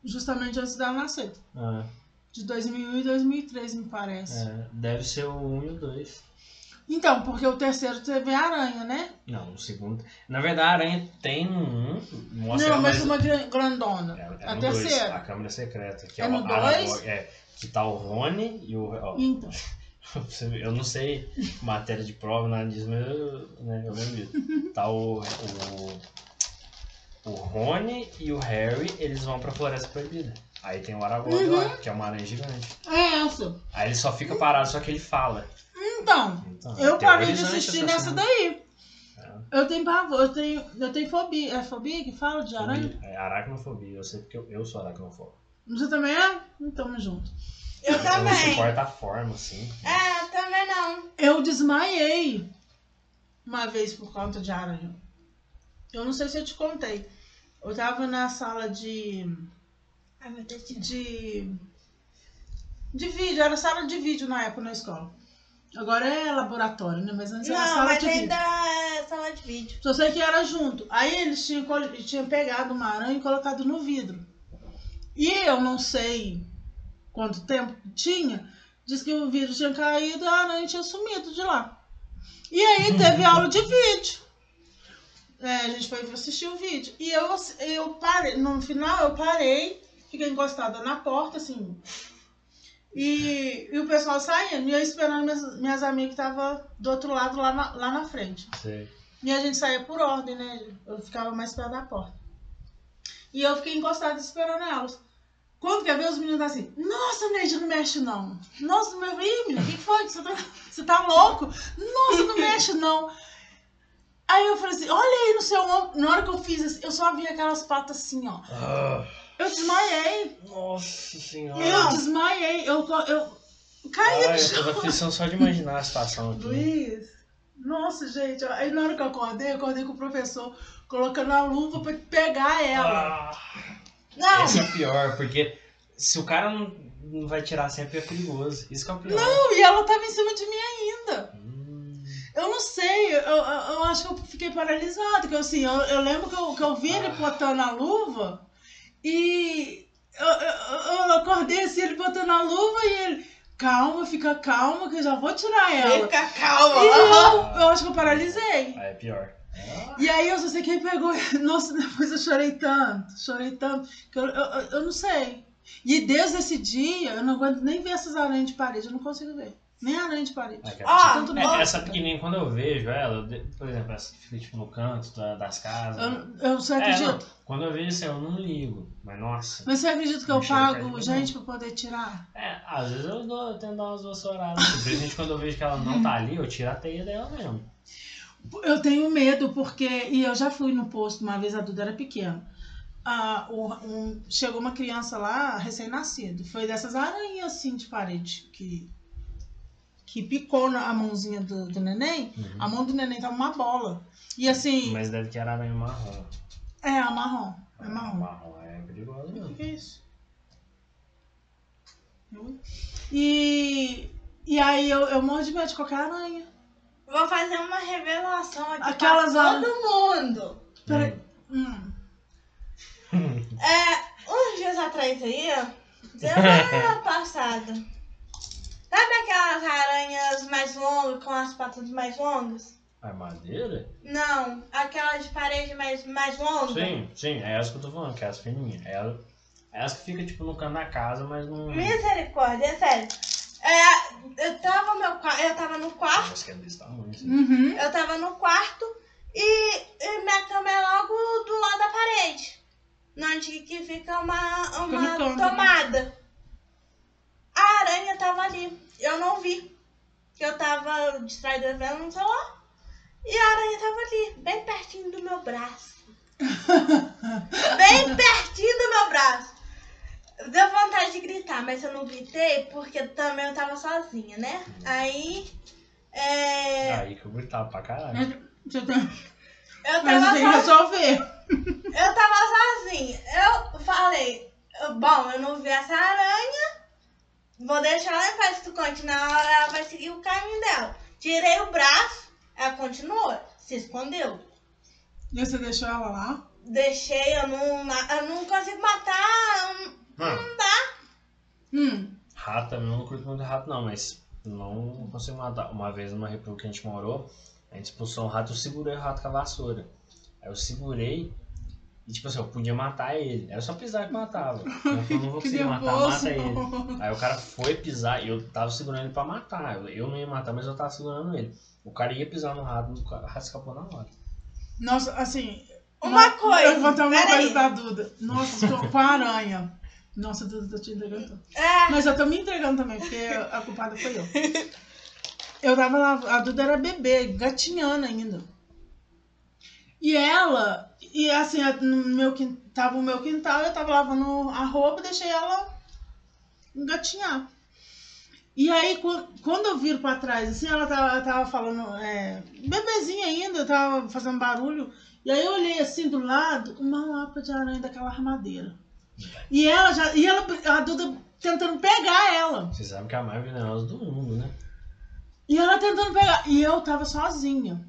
[SPEAKER 3] Justamente antes dela nascer.
[SPEAKER 1] Ah,
[SPEAKER 3] De 2001 e 2003, me parece.
[SPEAKER 1] é, deve ser o 1 e o 2.
[SPEAKER 3] Então, porque o terceiro teve a aranha, né?
[SPEAKER 1] Não, o segundo. Na verdade, a aranha tem no 1. Mostra
[SPEAKER 3] não, mas
[SPEAKER 1] mas
[SPEAKER 3] uma gra- grandona.
[SPEAKER 1] É, é
[SPEAKER 3] a
[SPEAKER 1] no dois,
[SPEAKER 3] terceira.
[SPEAKER 1] a câmera secreta. Que
[SPEAKER 3] É
[SPEAKER 1] é,
[SPEAKER 3] no
[SPEAKER 1] o
[SPEAKER 3] dois?
[SPEAKER 1] Aragorn, É, que tá o Rony e o. ó,
[SPEAKER 3] Então.
[SPEAKER 1] Eu não sei matéria de prova, nada disso, mas eu, né, eu lembro disso. Tá o, o. O Rony e o Harry, eles vão pra Floresta Proibida. Aí tem o Aragorn
[SPEAKER 3] Uhum.
[SPEAKER 1] lá, que é uma aranha gigante.
[SPEAKER 3] É essa.
[SPEAKER 1] Aí ele só fica parado, só que ele fala.
[SPEAKER 3] Então,
[SPEAKER 1] Então,
[SPEAKER 3] eu parei de assistir
[SPEAKER 1] essa
[SPEAKER 3] nessa daí.
[SPEAKER 1] É.
[SPEAKER 3] Eu tenho pavor, eu tenho, eu tenho fobia. É fobia que fala de aranha?
[SPEAKER 1] Fobia. É aracnofobia, eu sei porque eu, eu sou aracnofóbico.
[SPEAKER 3] Você também é? Então, tamo junto.
[SPEAKER 2] Eu
[SPEAKER 1] Eu não
[SPEAKER 2] também.
[SPEAKER 1] suporto a forma, assim.
[SPEAKER 2] É, também não.
[SPEAKER 3] Eu desmaiei uma vez por conta de aranha. Eu não sei se eu te contei. Eu tava na sala de.
[SPEAKER 2] Ai, meu Deus.
[SPEAKER 3] de. de vídeo, era sala de vídeo na época na escola. Agora é laboratório, né? Mas antes era
[SPEAKER 2] Não,
[SPEAKER 3] sala
[SPEAKER 2] mas
[SPEAKER 3] de vídeo.
[SPEAKER 2] ainda é sala de vídeo.
[SPEAKER 3] Só sei que era junto. Aí eles tinham, tinham pegado uma aranha e colocado no vidro. E eu não sei quanto tempo tinha, diz que o vidro tinha caído e a aranha tinha sumido de lá. E aí teve aula de vídeo. É, a gente foi assistir o vídeo. E eu, eu parei, no final eu parei, fiquei encostada na porta, assim. E, e o pessoal saindo, e eu esperando minhas, minhas amigas que estavam do outro lado, lá na, lá na frente.
[SPEAKER 1] Sei.
[SPEAKER 3] E a gente saía por ordem, né? Eu ficava mais perto da porta. E eu fiquei encostada esperando elas. Quando quer ver, os meninos assim, nossa, Neide, não mexe não. Nossa, meu Ih, menina, o que foi? Você tá, você tá louco? Nossa, não mexe não. Aí eu falei assim, olha aí no seu ombro. Na hora que eu fiz assim, eu só vi aquelas patas assim, ó.
[SPEAKER 1] Ah,
[SPEAKER 3] Eu desmaiei.
[SPEAKER 1] nossa senhora.
[SPEAKER 3] Eu desmaiei. Eu, eu caí
[SPEAKER 1] Ai,
[SPEAKER 3] no
[SPEAKER 1] eu tô
[SPEAKER 3] chão.
[SPEAKER 1] com aflição só de imaginar a situação aqui.
[SPEAKER 3] Luiz, nossa, gente. Aí na hora que eu acordei, eu acordei com o professor colocando a luva pra pegar ela.
[SPEAKER 1] Ah,
[SPEAKER 2] Não,
[SPEAKER 1] esse é o pior, porque se o cara não, não vai tirar sempre é perigoso. Isso que é o pior.
[SPEAKER 3] Não, e ela tava em cima de mim ainda.
[SPEAKER 1] Hum,
[SPEAKER 3] Eu não sei, eu, eu, eu acho que eu fiquei paralisada. Que, assim, eu, eu lembro que eu, que eu vi ele botando a luva e eu, eu, eu acordei assim, ele botando a luva e ele. Calma, fica calma, que eu já vou tirar ela.
[SPEAKER 2] fica
[SPEAKER 3] E
[SPEAKER 2] calma.
[SPEAKER 3] eu, eu acho que eu paralisei.
[SPEAKER 1] aí é pior.
[SPEAKER 3] E aí eu só sei que ele pegou. Nossa, depois eu chorei tanto, chorei tanto, que eu, eu, eu- não sei. E desde esse dia, eu não aguento nem ver essas aranhas de parede, eu não consigo ver. Nem aranha de parede.
[SPEAKER 1] Que
[SPEAKER 2] Ó,
[SPEAKER 1] absurdo.
[SPEAKER 3] Tanto
[SPEAKER 1] É,
[SPEAKER 3] bosta.
[SPEAKER 1] essa pequenininha, quando eu vejo ela, por exemplo, essa que fica tipo no canto da- das casas.
[SPEAKER 3] Eu, eu, você
[SPEAKER 1] É,
[SPEAKER 3] acredita?
[SPEAKER 1] não, quando eu vejo assim, eu não ligo. Mas nossa.
[SPEAKER 3] Mas você acredita que eu pago gente pra poder tirar?
[SPEAKER 1] É, às vezes eu, dou, eu tento dar umas vassouradas. Principalmente quando eu vejo que ela não tá ali, eu tiro a teia dela mesmo.
[SPEAKER 3] Eu tenho medo, porque. E eu já fui no posto uma vez, a Duda era pequena. Ah, o- um- chegou uma criança lá, recém-nascido. Foi dessas aranhas assim de parede que. Que picou na a mãozinha do, do neném.
[SPEAKER 1] Uhum.
[SPEAKER 3] A mão do neném tava uma bola. E assim.
[SPEAKER 1] Mas deve que era aranha marrom.
[SPEAKER 3] É, a marrom. É marrom.
[SPEAKER 1] Marrom é perigoso
[SPEAKER 3] O que é isso? E. E aí eu, eu morro de medo de qualquer aranha.
[SPEAKER 2] Vou fazer uma revelação aqui
[SPEAKER 3] Aquelas
[SPEAKER 2] pra todo mundo.
[SPEAKER 3] Peraí. Hum.
[SPEAKER 2] É, uns dias atrás aí, semana passada. Sabe aquelas aranhas mais longas, com as patas mais longas?
[SPEAKER 1] Armadeira?
[SPEAKER 2] Não, aquelas de parede mais, mais longas.
[SPEAKER 1] Sim, sim, é essa que eu tô falando, que é as fininhas. É ela- é as que fica tipo no canto da casa, mas não.
[SPEAKER 2] Misericórdia, é sério. É, eu tava no meu eu tava no quarto,
[SPEAKER 1] Mas que é desse tamanho.
[SPEAKER 3] Uhum.
[SPEAKER 2] eu tava no quarto e, e minha cama é logo do lado da parede. Onde que fica uma, uma
[SPEAKER 3] né?
[SPEAKER 2] tomada. A aranha tava ali. Eu não vi. Que eu tava distraída vendo no celular. E a aranha tava ali, bem pertinho do meu braço. bem pertinho do meu braço. Deu vontade de gritar, mas eu não gritei porque também eu tava sozinha, né? Aí. É,
[SPEAKER 1] Aí que eu gritava pra caralho.
[SPEAKER 3] Você tem,
[SPEAKER 2] eu
[SPEAKER 3] mas
[SPEAKER 2] tava
[SPEAKER 3] você tem que
[SPEAKER 2] sozinha.
[SPEAKER 3] resolver.
[SPEAKER 2] Eu tava sozinha. Eu falei, bom, eu não vi essa aranha. Vou deixar ela em paz. Se tu continuar, ela vai seguir o caminho dela. Tirei o braço, ela continuou. Se escondeu.
[SPEAKER 3] E você deixou ela lá?
[SPEAKER 2] Deixei, eu não, eu não consigo matar.
[SPEAKER 1] Mano,
[SPEAKER 3] Hum.
[SPEAKER 1] rato também eu não curto muito rato, não, mas não consigo matar. Uma vez numa república que a gente morou, a gente expulsou um rato, eu segurei o rato com a vassoura. Aí eu segurei e, tipo assim, eu podia matar ele. Era só pisar que matava. Eu falei, não vou conseguir matar, mata ele. Aí o cara foi pisar e eu tava segurando ele pra matar. Eu, eu não ia matar, mas eu tava segurando ele. O cara ia pisar no rato, o rato escapou na hora.
[SPEAKER 3] Nossa, assim.
[SPEAKER 2] Uma coisa,
[SPEAKER 3] Eu vou contar uma coisa da Duda. Nossa, com- com a aranha. Nossa, Duda, tô te entregando.
[SPEAKER 2] É,
[SPEAKER 3] Mas eu tô me entregando também, porque a culpada foi eu. eu tava lá, a Duda era bebê, gatinhando ainda. E ela, e assim, no meu, tava o meu quintal, eu tava lavando a roupa, deixei ela engatinhar. E aí, qu- quando eu viro pra trás, assim, ela tava, ela tava falando, é, bebezinha ainda, tava fazendo barulho. E aí eu olhei assim do lado, uma lapa de aranha daquela armadeira. E ela já, e ela, a Duda tentando pegar ela.
[SPEAKER 1] Você sabe que é a mais venenosa do mundo, né?
[SPEAKER 3] E ela tentando pegar. E eu tava sozinha.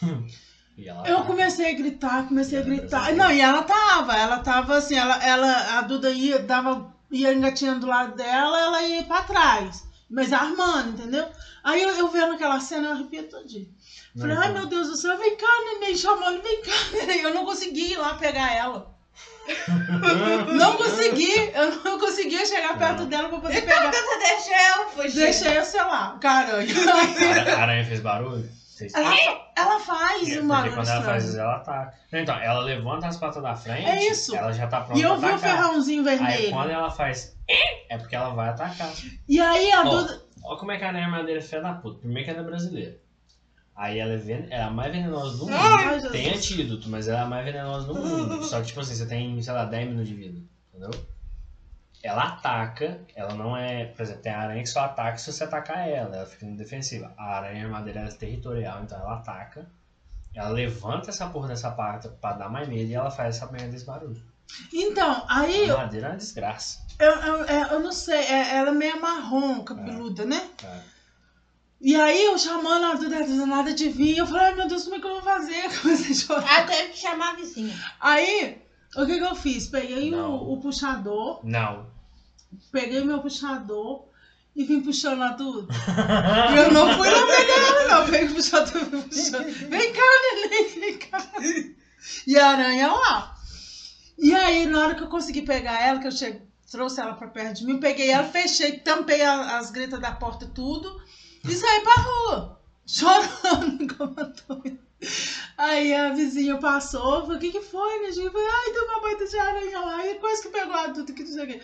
[SPEAKER 1] Ela
[SPEAKER 3] Eu comecei a gritar, comecei a gritar. Não, e ela tava, ela tava assim, ela, ela, a Duda ia, dava, ia engatinhando do lado dela, ela ia pra trás. Mas armando, entendeu? Aí eu, eu vendo aquela cena, eu arrepio todinho.
[SPEAKER 1] Não,
[SPEAKER 3] Falei, ai
[SPEAKER 1] então.
[SPEAKER 3] meu Deus do céu, vem cá, neném, chamando, vem cá. Eu não consegui ir lá pegar ela. Não consegui, eu não conseguia chegar perto
[SPEAKER 1] Não.
[SPEAKER 3] dela pra poder pegar.
[SPEAKER 2] Você deixou eu fugir.
[SPEAKER 3] Deixei eu, sei lá, caralho.
[SPEAKER 1] A aranha fez barulho?
[SPEAKER 3] Ela, ela faz
[SPEAKER 1] É,
[SPEAKER 3] um
[SPEAKER 1] porque
[SPEAKER 3] barulho
[SPEAKER 1] quando ela faz isso, ela ataca. Então, ela levanta as patas da frente,
[SPEAKER 3] É isso.
[SPEAKER 1] ela já tá pronta
[SPEAKER 3] E eu vi o ferrãozinho
[SPEAKER 1] Aí
[SPEAKER 3] vermelho.
[SPEAKER 1] quando ela faz é porque ela vai atacar.
[SPEAKER 3] E aí a
[SPEAKER 1] Ó,
[SPEAKER 3] Duda.
[SPEAKER 1] Olha como é que a aranha madeira é filha da puta. Primeiro que ela é brasileira. Aí ela é, ven... ela é a mais venenosa do mundo.
[SPEAKER 3] Ai, Jesus.
[SPEAKER 1] tem antídoto, mas ela é a mais venenosa do mundo. Só que, tipo assim, você tem, sei lá, 10 minutos de vida. Entendeu? Ela ataca, ela não é. Por exemplo, tem a aranha que só ataca se você atacar ela, ela fica defensiva. A aranha madeira é territorial, então ela ataca. Ela levanta essa porra dessa pata pra dar mais medo e ela faz essa merda desse barulho.
[SPEAKER 3] Então, aí
[SPEAKER 1] A
[SPEAKER 3] eu,
[SPEAKER 1] madeira é uma desgraça.
[SPEAKER 3] eu, eu, é, eu não sei, é- ela é meio marrom, cabeluda, né?
[SPEAKER 1] cara.
[SPEAKER 3] E aí eu chamando a Duda, nada de vir. Eu falei, ai meu Deus, como é que eu vou fazer? Comecei a chorar.
[SPEAKER 2] Ela teve que chamar a vizinha.
[SPEAKER 3] Aí, o que que eu fiz? Peguei
[SPEAKER 1] Não.
[SPEAKER 3] o, o puxador,
[SPEAKER 1] Não.
[SPEAKER 3] peguei meu puxador e vim puxando a Duda. E eu não fui lá pegar ela, não. Peguei o puxador e fui puxando. Vem cá, neném, vem cá. E a aranha lá. E aí, na hora que eu consegui pegar ela, que eu cheguei, trouxe ela pra perto de mim, peguei ela, fechei, tampei a- as gretas da porta, tudo, e saí pra rua, chorando como tô. Aí a vizinha passou, falou, o que que foi, né, gente? Eu falei, ai, deu uma baita de aranha lá, e quase que pegou a Duda, que não sei o quê.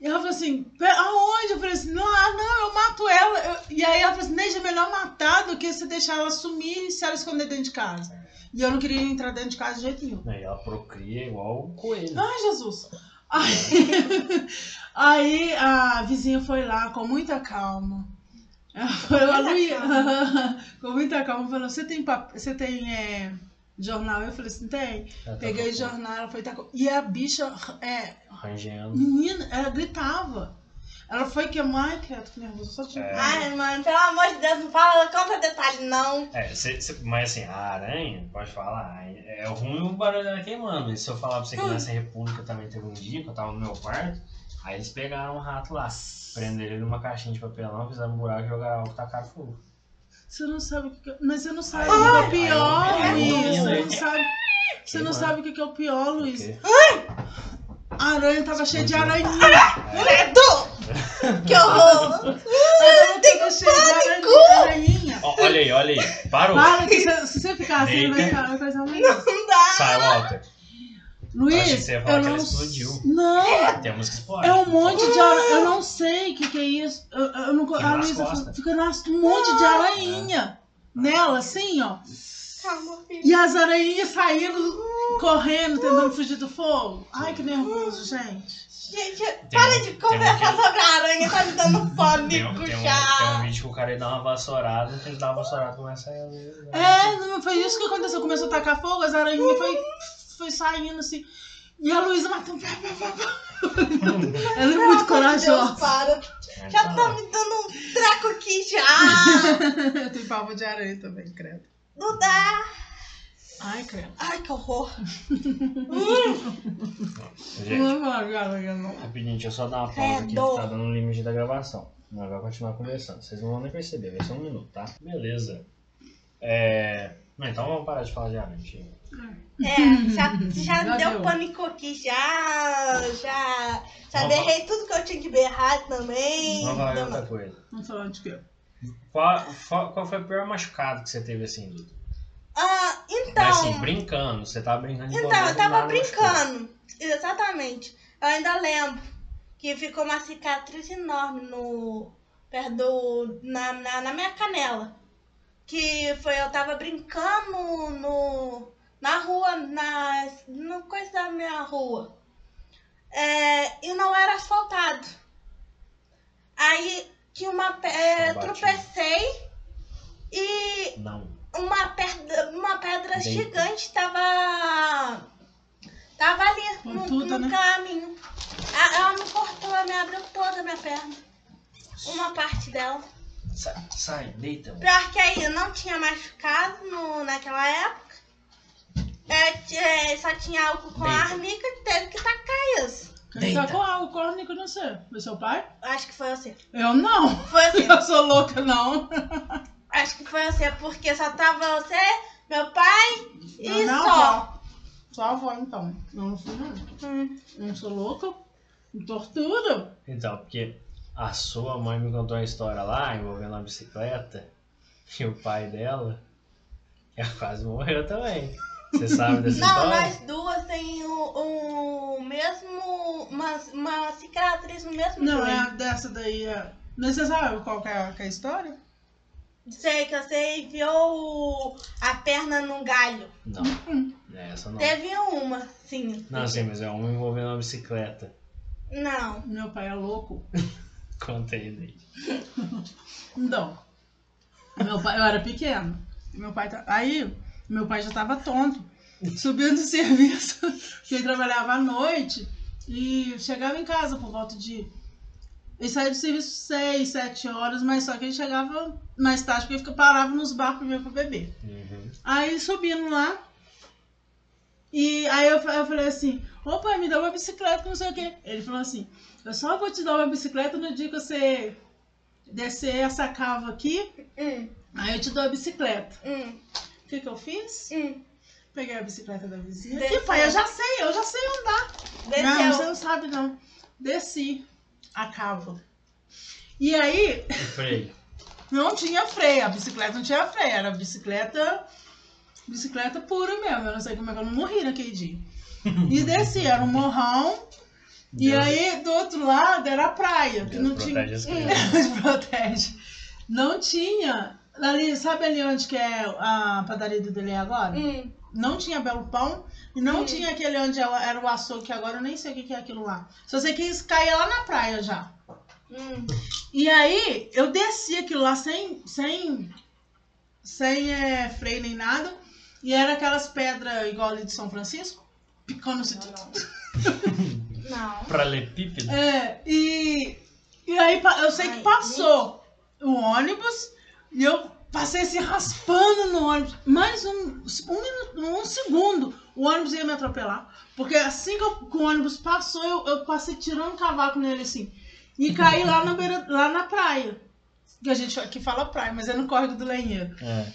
[SPEAKER 3] E ela falou assim, "Pe- aonde? Eu falei assim, não, ah, não, eu mato ela. Eu- E aí ela falou assim, Neide, é melhor matar do que você deixar ela sumir se ela esconder dentro de casa. E eu não queria entrar dentro de casa de jeito nenhum.
[SPEAKER 1] E ela procria igual o coelho.
[SPEAKER 3] Ai, Jesus! Aí, aí a vizinha foi lá com muita calma. Ela falou,
[SPEAKER 2] Muita
[SPEAKER 3] Luísa, com muita calma, falou, você tem, pap... você tem é, jornal? Eu falei assim, tem.
[SPEAKER 1] Ela tá
[SPEAKER 3] Peguei jornal, ela foi... tacar- E a bicha, é,
[SPEAKER 1] Rangendo.
[SPEAKER 3] menina, ela gritava. Ela foi queimar, credo, que nervoso, só tinha...
[SPEAKER 1] É.
[SPEAKER 2] Ai, mano, pelo amor de Deus, não fala, conta detalhe, não.
[SPEAKER 1] É, cê- cê- mas assim, a aranha, pode falar, é ruim o barulho dela queimando. E se eu falar pra você que nessa república também teve um dia, que eu tava no meu quarto, aí eles pegaram um rato lá, prenderam ele numa caixinha de papelão, fizeram um buraco e jogaram álcool e tacaram fogo.
[SPEAKER 3] Você não sabe o que, que eu- Mas você não sabe
[SPEAKER 1] Ai,
[SPEAKER 3] o que é o
[SPEAKER 1] ai,
[SPEAKER 3] pior,
[SPEAKER 1] ai,
[SPEAKER 3] Luiz.
[SPEAKER 1] ai,
[SPEAKER 3] Você
[SPEAKER 1] ai.
[SPEAKER 3] não sabe. Você não sabe o que que é o pior, Luiz.
[SPEAKER 1] Porque-
[SPEAKER 3] A aranha tava cheia de aranhinha.
[SPEAKER 2] Medo! Que horror!
[SPEAKER 3] A aranha tava cheia de.
[SPEAKER 1] Ó, olha aí, olha aí. Parou.
[SPEAKER 3] Para que se, se você ficar assim, vai, negócio.
[SPEAKER 2] Não dá!
[SPEAKER 1] Sai, Walter.
[SPEAKER 3] Luiz,
[SPEAKER 1] achei que você ia falar
[SPEAKER 3] eu
[SPEAKER 1] que ela
[SPEAKER 3] não...
[SPEAKER 1] explodiu.
[SPEAKER 3] Não,
[SPEAKER 1] Temos que explodir.
[SPEAKER 3] é um monte de aranha. Eu não sei o que que é isso. Eu, eu não...
[SPEAKER 1] Fica
[SPEAKER 3] A Luísa fica nas, um monte de aranhinha. Nela, assim, ó.
[SPEAKER 2] Calma, filho.
[SPEAKER 3] E as aranhinhas saindo, correndo, tentando fugir do fogo. Ai, que nervoso, gente.
[SPEAKER 2] Gente,
[SPEAKER 1] Tem
[SPEAKER 2] para de
[SPEAKER 1] tem um
[SPEAKER 2] conversar
[SPEAKER 1] que-
[SPEAKER 2] sobre a aranha, tá me dando
[SPEAKER 1] Tem, um-
[SPEAKER 2] fome,
[SPEAKER 1] tem, um, tem um
[SPEAKER 2] já.
[SPEAKER 1] vídeo que o cara ia dar uma vassourada, que ele dá uma vassourada e começa a.
[SPEAKER 3] É, não foi isso que aconteceu. Começou a tacar fogo, as aranhinhas foi, foi saindo assim. E a Luísa matando. Ela é muito
[SPEAKER 2] de Deus,
[SPEAKER 3] corajosa.
[SPEAKER 2] para. Já tá me dando um treco aqui já.
[SPEAKER 3] Eu tenho pavor de aranha também, credo.
[SPEAKER 2] Não dá.
[SPEAKER 3] Ai, credo.
[SPEAKER 2] Ai, que horror.
[SPEAKER 1] Gente,
[SPEAKER 3] Não aranha, não.
[SPEAKER 1] rapidinho, deixa eu só dar uma pausa aqui que tá dando um limite da gravação. Nós vamos continuar conversando. Vocês não vão nem perceber, vai ser um minuto, tá? Beleza. É. Então vamos parar de falar de aranha. chega.
[SPEAKER 2] É, já, já,
[SPEAKER 3] Já
[SPEAKER 2] deu
[SPEAKER 3] deu.
[SPEAKER 2] pânico aqui, já. Já. Já
[SPEAKER 1] Vamos
[SPEAKER 2] berrei tudo que eu tinha que berrar também.
[SPEAKER 1] Vamos falar de
[SPEAKER 2] Não,
[SPEAKER 1] outra
[SPEAKER 2] não.
[SPEAKER 1] coisa.
[SPEAKER 3] Vamos falar de quê?
[SPEAKER 1] Qual, qual, qual foi o pior machucado que você teve assim, Duda?
[SPEAKER 2] Ah, então.
[SPEAKER 1] Mas assim, brincando, você tava brincando de
[SPEAKER 2] Então, eu tava
[SPEAKER 1] nada machucou.
[SPEAKER 2] brincando. Exatamente. Eu ainda lembro que ficou uma cicatriz enorme no, perto do. na, na, na minha canela. Que foi, eu tava brincando no. na rua, na. no coisa da minha rua. É, e não era asfaltado. Aí que uma. É, tropecei e
[SPEAKER 1] Não.
[SPEAKER 2] uma pedra, uma pedra
[SPEAKER 1] Deita.
[SPEAKER 2] gigante tava. Tava ali no,
[SPEAKER 3] Pontuda,
[SPEAKER 2] no
[SPEAKER 3] né?
[SPEAKER 2] caminho. A- Ela me cortou, ela me abriu toda a minha perna. Uma parte dela.
[SPEAKER 1] Sai, sai deita. mano.
[SPEAKER 2] Pior que aí eu não tinha machucado no, naquela época. É, é, só tinha álcool com
[SPEAKER 1] Deita.
[SPEAKER 2] arnica e teve que tacar isso.
[SPEAKER 3] Quem
[SPEAKER 1] Deita.
[SPEAKER 3] tá com algo córnico não sei. Foi seu pai?
[SPEAKER 2] Acho que foi você.
[SPEAKER 3] Eu não.
[SPEAKER 2] Foi você.
[SPEAKER 3] Eu sou louca, não.
[SPEAKER 2] Acho que foi você, porque só tava você, meu pai e
[SPEAKER 3] Não, não,
[SPEAKER 2] só.
[SPEAKER 3] avó. Só a avó, então. Eu não fui, não.
[SPEAKER 2] Hum.
[SPEAKER 3] Eu não sou louca. Tortura.
[SPEAKER 1] Então, porque a sua mãe me contou uma história lá envolvendo uma bicicleta e o pai dela ela quase morreu também. Você sabe dessa
[SPEAKER 2] Não,
[SPEAKER 1] história?
[SPEAKER 2] nós duas tem o, o mesmo. Uma, uma cicatriz no mesmo
[SPEAKER 3] Não, é
[SPEAKER 2] joelho.
[SPEAKER 3] a dessa daí. É... Mas você sabe qual que é, a- que é a história?
[SPEAKER 2] Sei que você enviou a perna num galho.
[SPEAKER 1] Não, é essa não.
[SPEAKER 2] Teve uma, sim.
[SPEAKER 1] Não, sim, mas é uma envolvendo uma bicicleta.
[SPEAKER 2] Não.
[SPEAKER 3] Meu pai é louco.
[SPEAKER 1] Conta aí daí.
[SPEAKER 3] Então, meu pai, eu era pequeno. Meu pai tá, aí, meu pai já tava tonto, subindo de serviço, que ele trabalhava à noite e chegava em casa por volta de ele saía do serviço 6, 7 horas, mas só que ele chegava mais tarde porque ele parava nos barcos primeiro pra beber.
[SPEAKER 1] Uhum.
[SPEAKER 3] Aí subindo lá. E aí eu, eu falei assim, ô pai, me dá uma bicicleta, não sei o quê. Ele falou assim, eu só vou te dar uma bicicleta no dia que você descer essa cava aqui,
[SPEAKER 2] Hum,
[SPEAKER 3] aí eu te dou a bicicleta.
[SPEAKER 2] hum,
[SPEAKER 3] O que que eu fiz?
[SPEAKER 2] hum.
[SPEAKER 3] Peguei a bicicleta da vizinha.
[SPEAKER 2] Desceu.
[SPEAKER 3] Aqui, pai, eu já sei, eu já sei andar. Não, você
[SPEAKER 2] Desceu.
[SPEAKER 3] não sabe não. Desci a cava. E aí,
[SPEAKER 1] E freio.
[SPEAKER 3] não tinha freio, a bicicleta não tinha freio, era bicicleta, bicicleta pura mesmo. Eu não sei como é que eu não morri naquele dia. E desci, era um morrão, e aí do outro lado era a praia, que não tinha.
[SPEAKER 1] protege.
[SPEAKER 3] Deus. Não tinha. Ali, sabe ali onde que é a padaria do Dele agora?
[SPEAKER 2] Hum,
[SPEAKER 3] Não tinha Belo Pão e não
[SPEAKER 2] Hum.
[SPEAKER 3] tinha aquele onde era o açougue, que agora eu nem sei o que é aquilo lá. Só sei que eles caíam lá na praia já.
[SPEAKER 2] hum.
[SPEAKER 3] E aí eu desci aquilo lá sem, sem, sem é, freio nem nada. E era aquelas pedras igual ali de São Francisco, picando se
[SPEAKER 2] Não.
[SPEAKER 1] Pralepípedo.
[SPEAKER 3] É, e, e aí eu sei que passou o ônibus e eu passei assim raspando no ônibus. Mais um, um, minuto, um segundo, o ônibus ia me atropelar. Porque assim que, eu- que o ônibus passou, eu, eu passei tirando cavaco nele assim. E caí lá na, beira, lá na praia. Que a gente aqui fala praia, mas é no córrego do lenheiro.
[SPEAKER 1] É.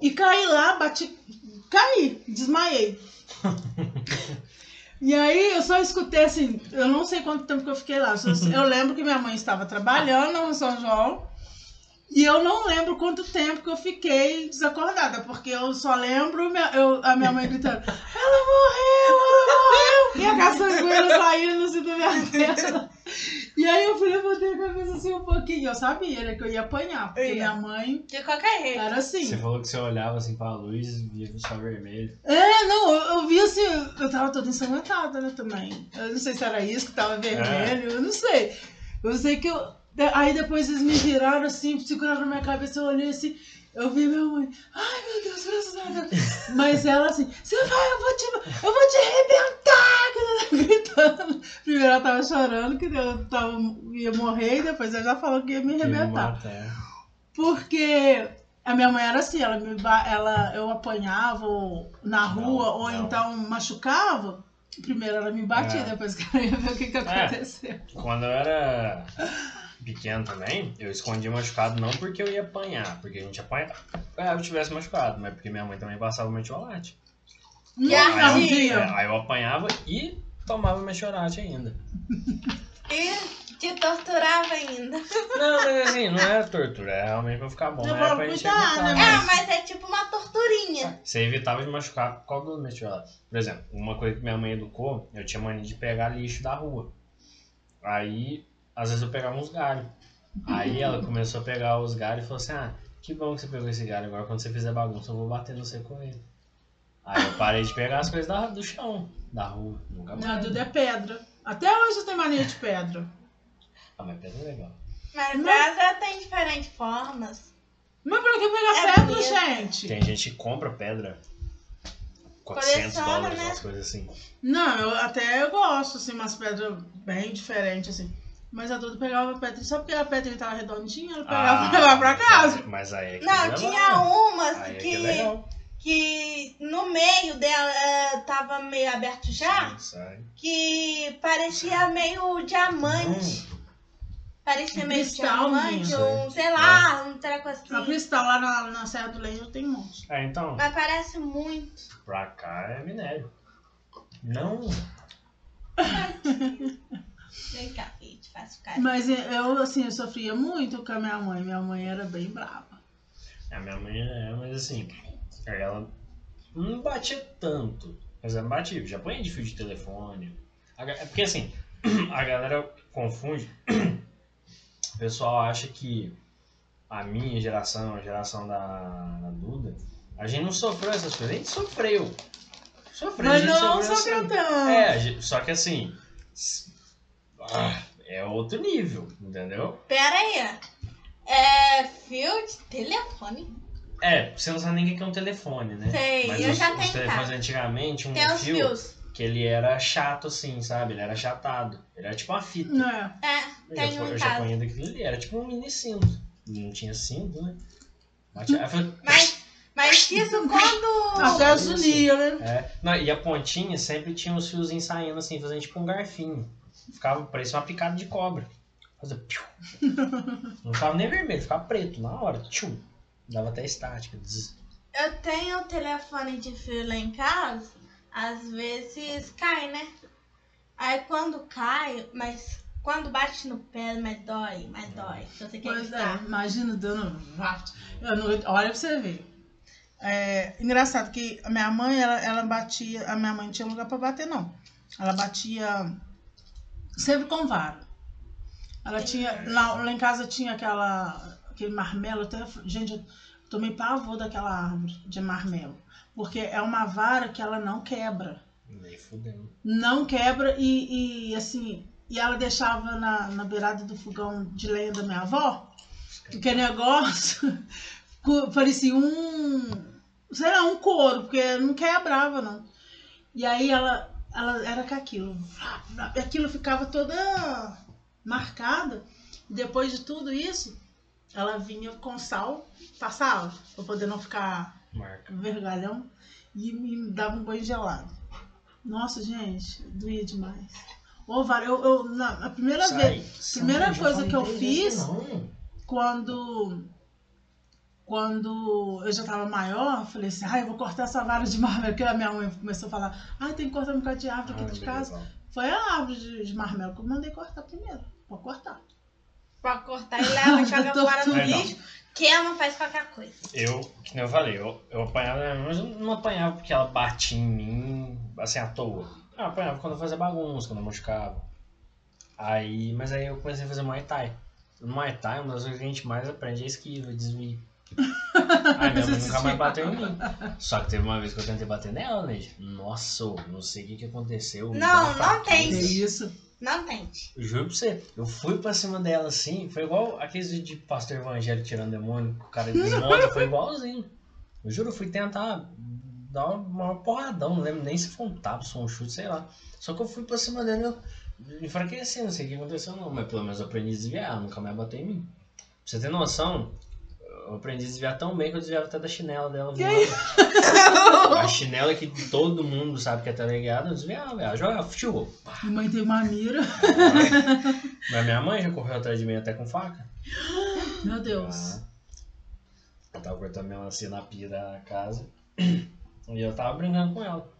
[SPEAKER 3] E caí lá, bati. Caí, desmaiei. e aí eu só escutei assim, eu não sei quanto tempo que eu fiquei lá. eu só- Eu lembro que minha mãe estava trabalhando no São João. E eu não lembro quanto tempo que eu fiquei desacordada, porque eu só lembro minha- eu- a minha mãe gritando, ela morreu, ela morreu! E a caçangueira saindo assim da minha testa. E aí eu fui levantei a cabeça assim um pouquinho. Eu sabia né, que eu ia apanhar, porque
[SPEAKER 2] Ia.
[SPEAKER 3] minha mãe
[SPEAKER 2] De qualquer jeito.
[SPEAKER 3] era assim.
[SPEAKER 1] Você falou que você olhava assim pra luz e via o sol vermelho.
[SPEAKER 3] É, não, eu, eu vi assim, eu tava toda ensanguentada, né, também. Eu não sei se era isso que tava vermelho, eu não sei. Eu sei que eu. Aí depois eles me viraram assim, seguraram na minha cabeça, eu olhei assim, eu vi minha mãe, ai meu Deus, graças a Deus. Mas ela assim, você vai, eu vou te, eu vou te arrebentar, gritando. Primeiro ela tava chorando, que eu tava, ia morrer, e depois ela já falou que ia me arrebentar.
[SPEAKER 1] é.
[SPEAKER 3] Porque a minha mãe era assim, ela me ela eu apanhava na
[SPEAKER 1] Não,
[SPEAKER 3] rua ou
[SPEAKER 1] não.
[SPEAKER 3] então machucava. Primeiro ela me batia,
[SPEAKER 1] É.
[SPEAKER 3] depois que ela ia ver o que, que aconteceu.
[SPEAKER 1] Quando eu era pequeno também, eu escondia machucado não porque eu ia apanhar, porque a gente apanha. É, eu tivesse machucado, mas porque minha mãe também passava metiolate.
[SPEAKER 3] Não,
[SPEAKER 2] ardia.
[SPEAKER 3] não,
[SPEAKER 1] É,
[SPEAKER 3] dia.
[SPEAKER 1] aí eu apanhava e tomava metiolate ainda.
[SPEAKER 2] E te torturava ainda.
[SPEAKER 1] Não, mas assim, não era tortura, era realmente pra ficar bom.
[SPEAKER 3] Eu
[SPEAKER 1] Mas era
[SPEAKER 3] vou
[SPEAKER 1] pra gente evitar.
[SPEAKER 3] né,
[SPEAKER 2] É,
[SPEAKER 1] mas
[SPEAKER 2] mas é tipo uma torturinha.
[SPEAKER 1] Você evitava de machucar por causa do. Por exemplo, uma coisa que minha mãe educou, eu tinha mania de pegar lixo da rua. Aí, às vezes eu pegava uns galhos. Aí ela começou a pegar os galhos e falou assim: Ah, que bom que você pegou esse galho. Agora quando você fizer bagunça, eu vou bater no você com ele. Aí eu parei de pegar as coisas da, do chão, da rua. Nunca
[SPEAKER 3] Não,
[SPEAKER 1] mais.
[SPEAKER 3] Duda é pedra. Até hoje eu tenho mania de pedra.
[SPEAKER 1] Ah, mas pedra é legal.
[SPEAKER 2] Mas
[SPEAKER 3] Não.
[SPEAKER 2] pedra tem diferentes formas.
[SPEAKER 3] Mas pra que pegar
[SPEAKER 2] É
[SPEAKER 3] pedra,
[SPEAKER 2] bonito.
[SPEAKER 3] gente?
[SPEAKER 1] Tem gente que compra pedra. 400
[SPEAKER 2] Coleciona,
[SPEAKER 1] dólares,
[SPEAKER 2] né?
[SPEAKER 1] umas coisas assim.
[SPEAKER 3] Não, eu até eu gosto, assim, umas pedras bem diferentes, assim. Mas a Duda pegava pedra, só porque a pedra tava redondinha, ela pegava e levava pra casa.
[SPEAKER 1] Mas aí é que
[SPEAKER 2] Não,
[SPEAKER 1] é
[SPEAKER 2] tinha
[SPEAKER 1] legal.
[SPEAKER 2] umas
[SPEAKER 1] Aí é que
[SPEAKER 2] que,
[SPEAKER 1] é
[SPEAKER 2] que no meio dela eh, tava meio aberto já,
[SPEAKER 1] Sim,
[SPEAKER 2] que parecia meio diamante.
[SPEAKER 1] Hum,
[SPEAKER 2] Parecia meio
[SPEAKER 3] Cristal,
[SPEAKER 2] diamante, um, sei lá, um treco
[SPEAKER 3] A
[SPEAKER 2] assim.
[SPEAKER 3] cristal lá na, na Serra do Lenho tem um monte.
[SPEAKER 1] É, então,
[SPEAKER 2] Mas parece muito.
[SPEAKER 1] pra cá é minério. Não.
[SPEAKER 2] Vem cá, carinho.
[SPEAKER 3] Mas eu, assim, eu sofria muito com a minha mãe. Minha mãe era bem brava.
[SPEAKER 1] A minha mãe é, mas assim, ela não batia tanto. Mas ela batia, já põe de fio de telefone. É porque assim, a galera confunde. O pessoal acha que a minha geração, a geração da, da Duda, a gente não sofreu essas coisas. A gente sofreu. Sofreu,
[SPEAKER 3] Mas não
[SPEAKER 1] sofreu
[SPEAKER 3] sofreu
[SPEAKER 1] assim.
[SPEAKER 3] tanto.
[SPEAKER 1] É, gente- só que assim. ah, é outro nível, entendeu?
[SPEAKER 2] Pera aí. É fio de telefone.
[SPEAKER 1] É, você não sabe nem o que é um telefone, né?
[SPEAKER 2] Sei,
[SPEAKER 1] Mas
[SPEAKER 2] eu
[SPEAKER 1] os,
[SPEAKER 2] já
[SPEAKER 1] os
[SPEAKER 2] tenho em
[SPEAKER 1] telefones antigamente, um
[SPEAKER 2] Tem os
[SPEAKER 1] fio
[SPEAKER 2] fios.
[SPEAKER 1] que ele era chato assim, sabe? Ele era achatado. Ele era tipo uma fita.
[SPEAKER 3] É.
[SPEAKER 2] É,
[SPEAKER 1] eu
[SPEAKER 2] tem
[SPEAKER 1] já,
[SPEAKER 2] um
[SPEAKER 1] eu já
[SPEAKER 2] casa.
[SPEAKER 1] ponhia daquilo ali, era tipo um mini cinto. Não tinha cinto, né?
[SPEAKER 2] Mas, mas isso quando.
[SPEAKER 3] A
[SPEAKER 1] Isso.
[SPEAKER 3] gasolina, né?
[SPEAKER 1] É, não, e a pontinha sempre tinha os fiozinhos saindo assim, fazendo tipo um garfinho. Ficava, parecia uma picada de cobra. Fazia piu. Não ficava nem vermelho, ficava preto na hora. Tchum. Dava até estática. zzz.
[SPEAKER 2] Eu tenho um telefone de fio lá em casa, às vezes cai, né? Aí quando cai, mas quando bate no pé, mas dói, mas dói. Se você quer
[SPEAKER 3] Pois é, imagina dando. olha pra você ver. É, engraçado que a minha mãe, ela, ela batia. A minha mãe não tinha lugar pra bater, não. Ela batia sempre com vara. Ela tinha. Lá, lá em casa tinha aquela. aquele marmelo. Até, gente, eu tomei pavor daquela árvore de marmelo. Porque é uma vara que ela não quebra.
[SPEAKER 1] Nem fudendo.
[SPEAKER 3] Não quebra e, e, assim. E ela deixava na, na beirada do fogão de lenha da minha avó. Que negócio parecia um. Sei lá, um couro, porque não quebrava, não. E aí ela, ela era com aquilo. Aquilo ficava toda marcada. Depois de tudo isso, ela vinha com sal, passava, pra poder não ficar
[SPEAKER 1] Marca.
[SPEAKER 3] vergalhão, e me dava um banho gelado. Nossa, gente, doía demais. Ô, Vara, eu, eu, na, a primeira vez,
[SPEAKER 1] Sai.
[SPEAKER 3] primeira
[SPEAKER 1] Sai, já
[SPEAKER 3] coisa que eu
[SPEAKER 1] três
[SPEAKER 3] fiz- quando quando eu já tava maior, eu falei assim, ah, eu vou cortar essa vara de marmelo, porque a minha mãe começou a falar, ah, tem que cortar um bocado de árvore aqui
[SPEAKER 1] Ah,
[SPEAKER 3] de
[SPEAKER 1] beleza.
[SPEAKER 3] casa. Foi a árvore de, de marmelo que eu mandei cortar primeiro. Vou cortar.
[SPEAKER 2] Pra cortar e leva, joga fora no
[SPEAKER 1] Legal.
[SPEAKER 2] lixo. Queima, faz qualquer coisa.
[SPEAKER 1] Eu, que nem eu falei, eu, eu apanhava, mas eu não apanhava porque ela batia em mim, assim, à toa. Eu apanhava quando eu fazia bagunça, quando eu machucava. Aí, mas aí eu comecei a fazer Muay Thai. No Muay Thai, uma das coisas que a gente mais aprende é esquiva, desvio. Aí minha mãe nunca mais bateu em mim. Só que teve uma vez que eu tentei bater nela, né? Nossa, não sei o que, que aconteceu.
[SPEAKER 2] Não, não tem.
[SPEAKER 3] Que isso?
[SPEAKER 2] Não tente.
[SPEAKER 1] Eu Juro pra você, eu fui pra cima dela assim, foi igual aqueles vídeos de pastor evangélico tirando demônio, o cara desmonta, foi igualzinho. Eu juro, eu fui tentar dar uma, uma porradão, não lembro nem se foi um tapa, se foi um chute, sei lá. Só que eu fui pra cima dela e eu enfraqueci, não sei o que aconteceu não, mas pelo menos eu aprendi a desviar, ela nunca mais bateu em mim. Pra você ter noção, eu aprendi a desviar tão bem que eu desviava até da chinela dela. A chinela que todo mundo sabe que é teleguiada, eu desviava, ela jogava, futebol.
[SPEAKER 3] Minha mãe tem uma mira.
[SPEAKER 1] Mas minha mãe já correu atrás de mim até com faca.
[SPEAKER 3] Meu Deus.
[SPEAKER 1] Ah. Eu tava cortando melancia na pia da casa. E eu tava brincando com ela.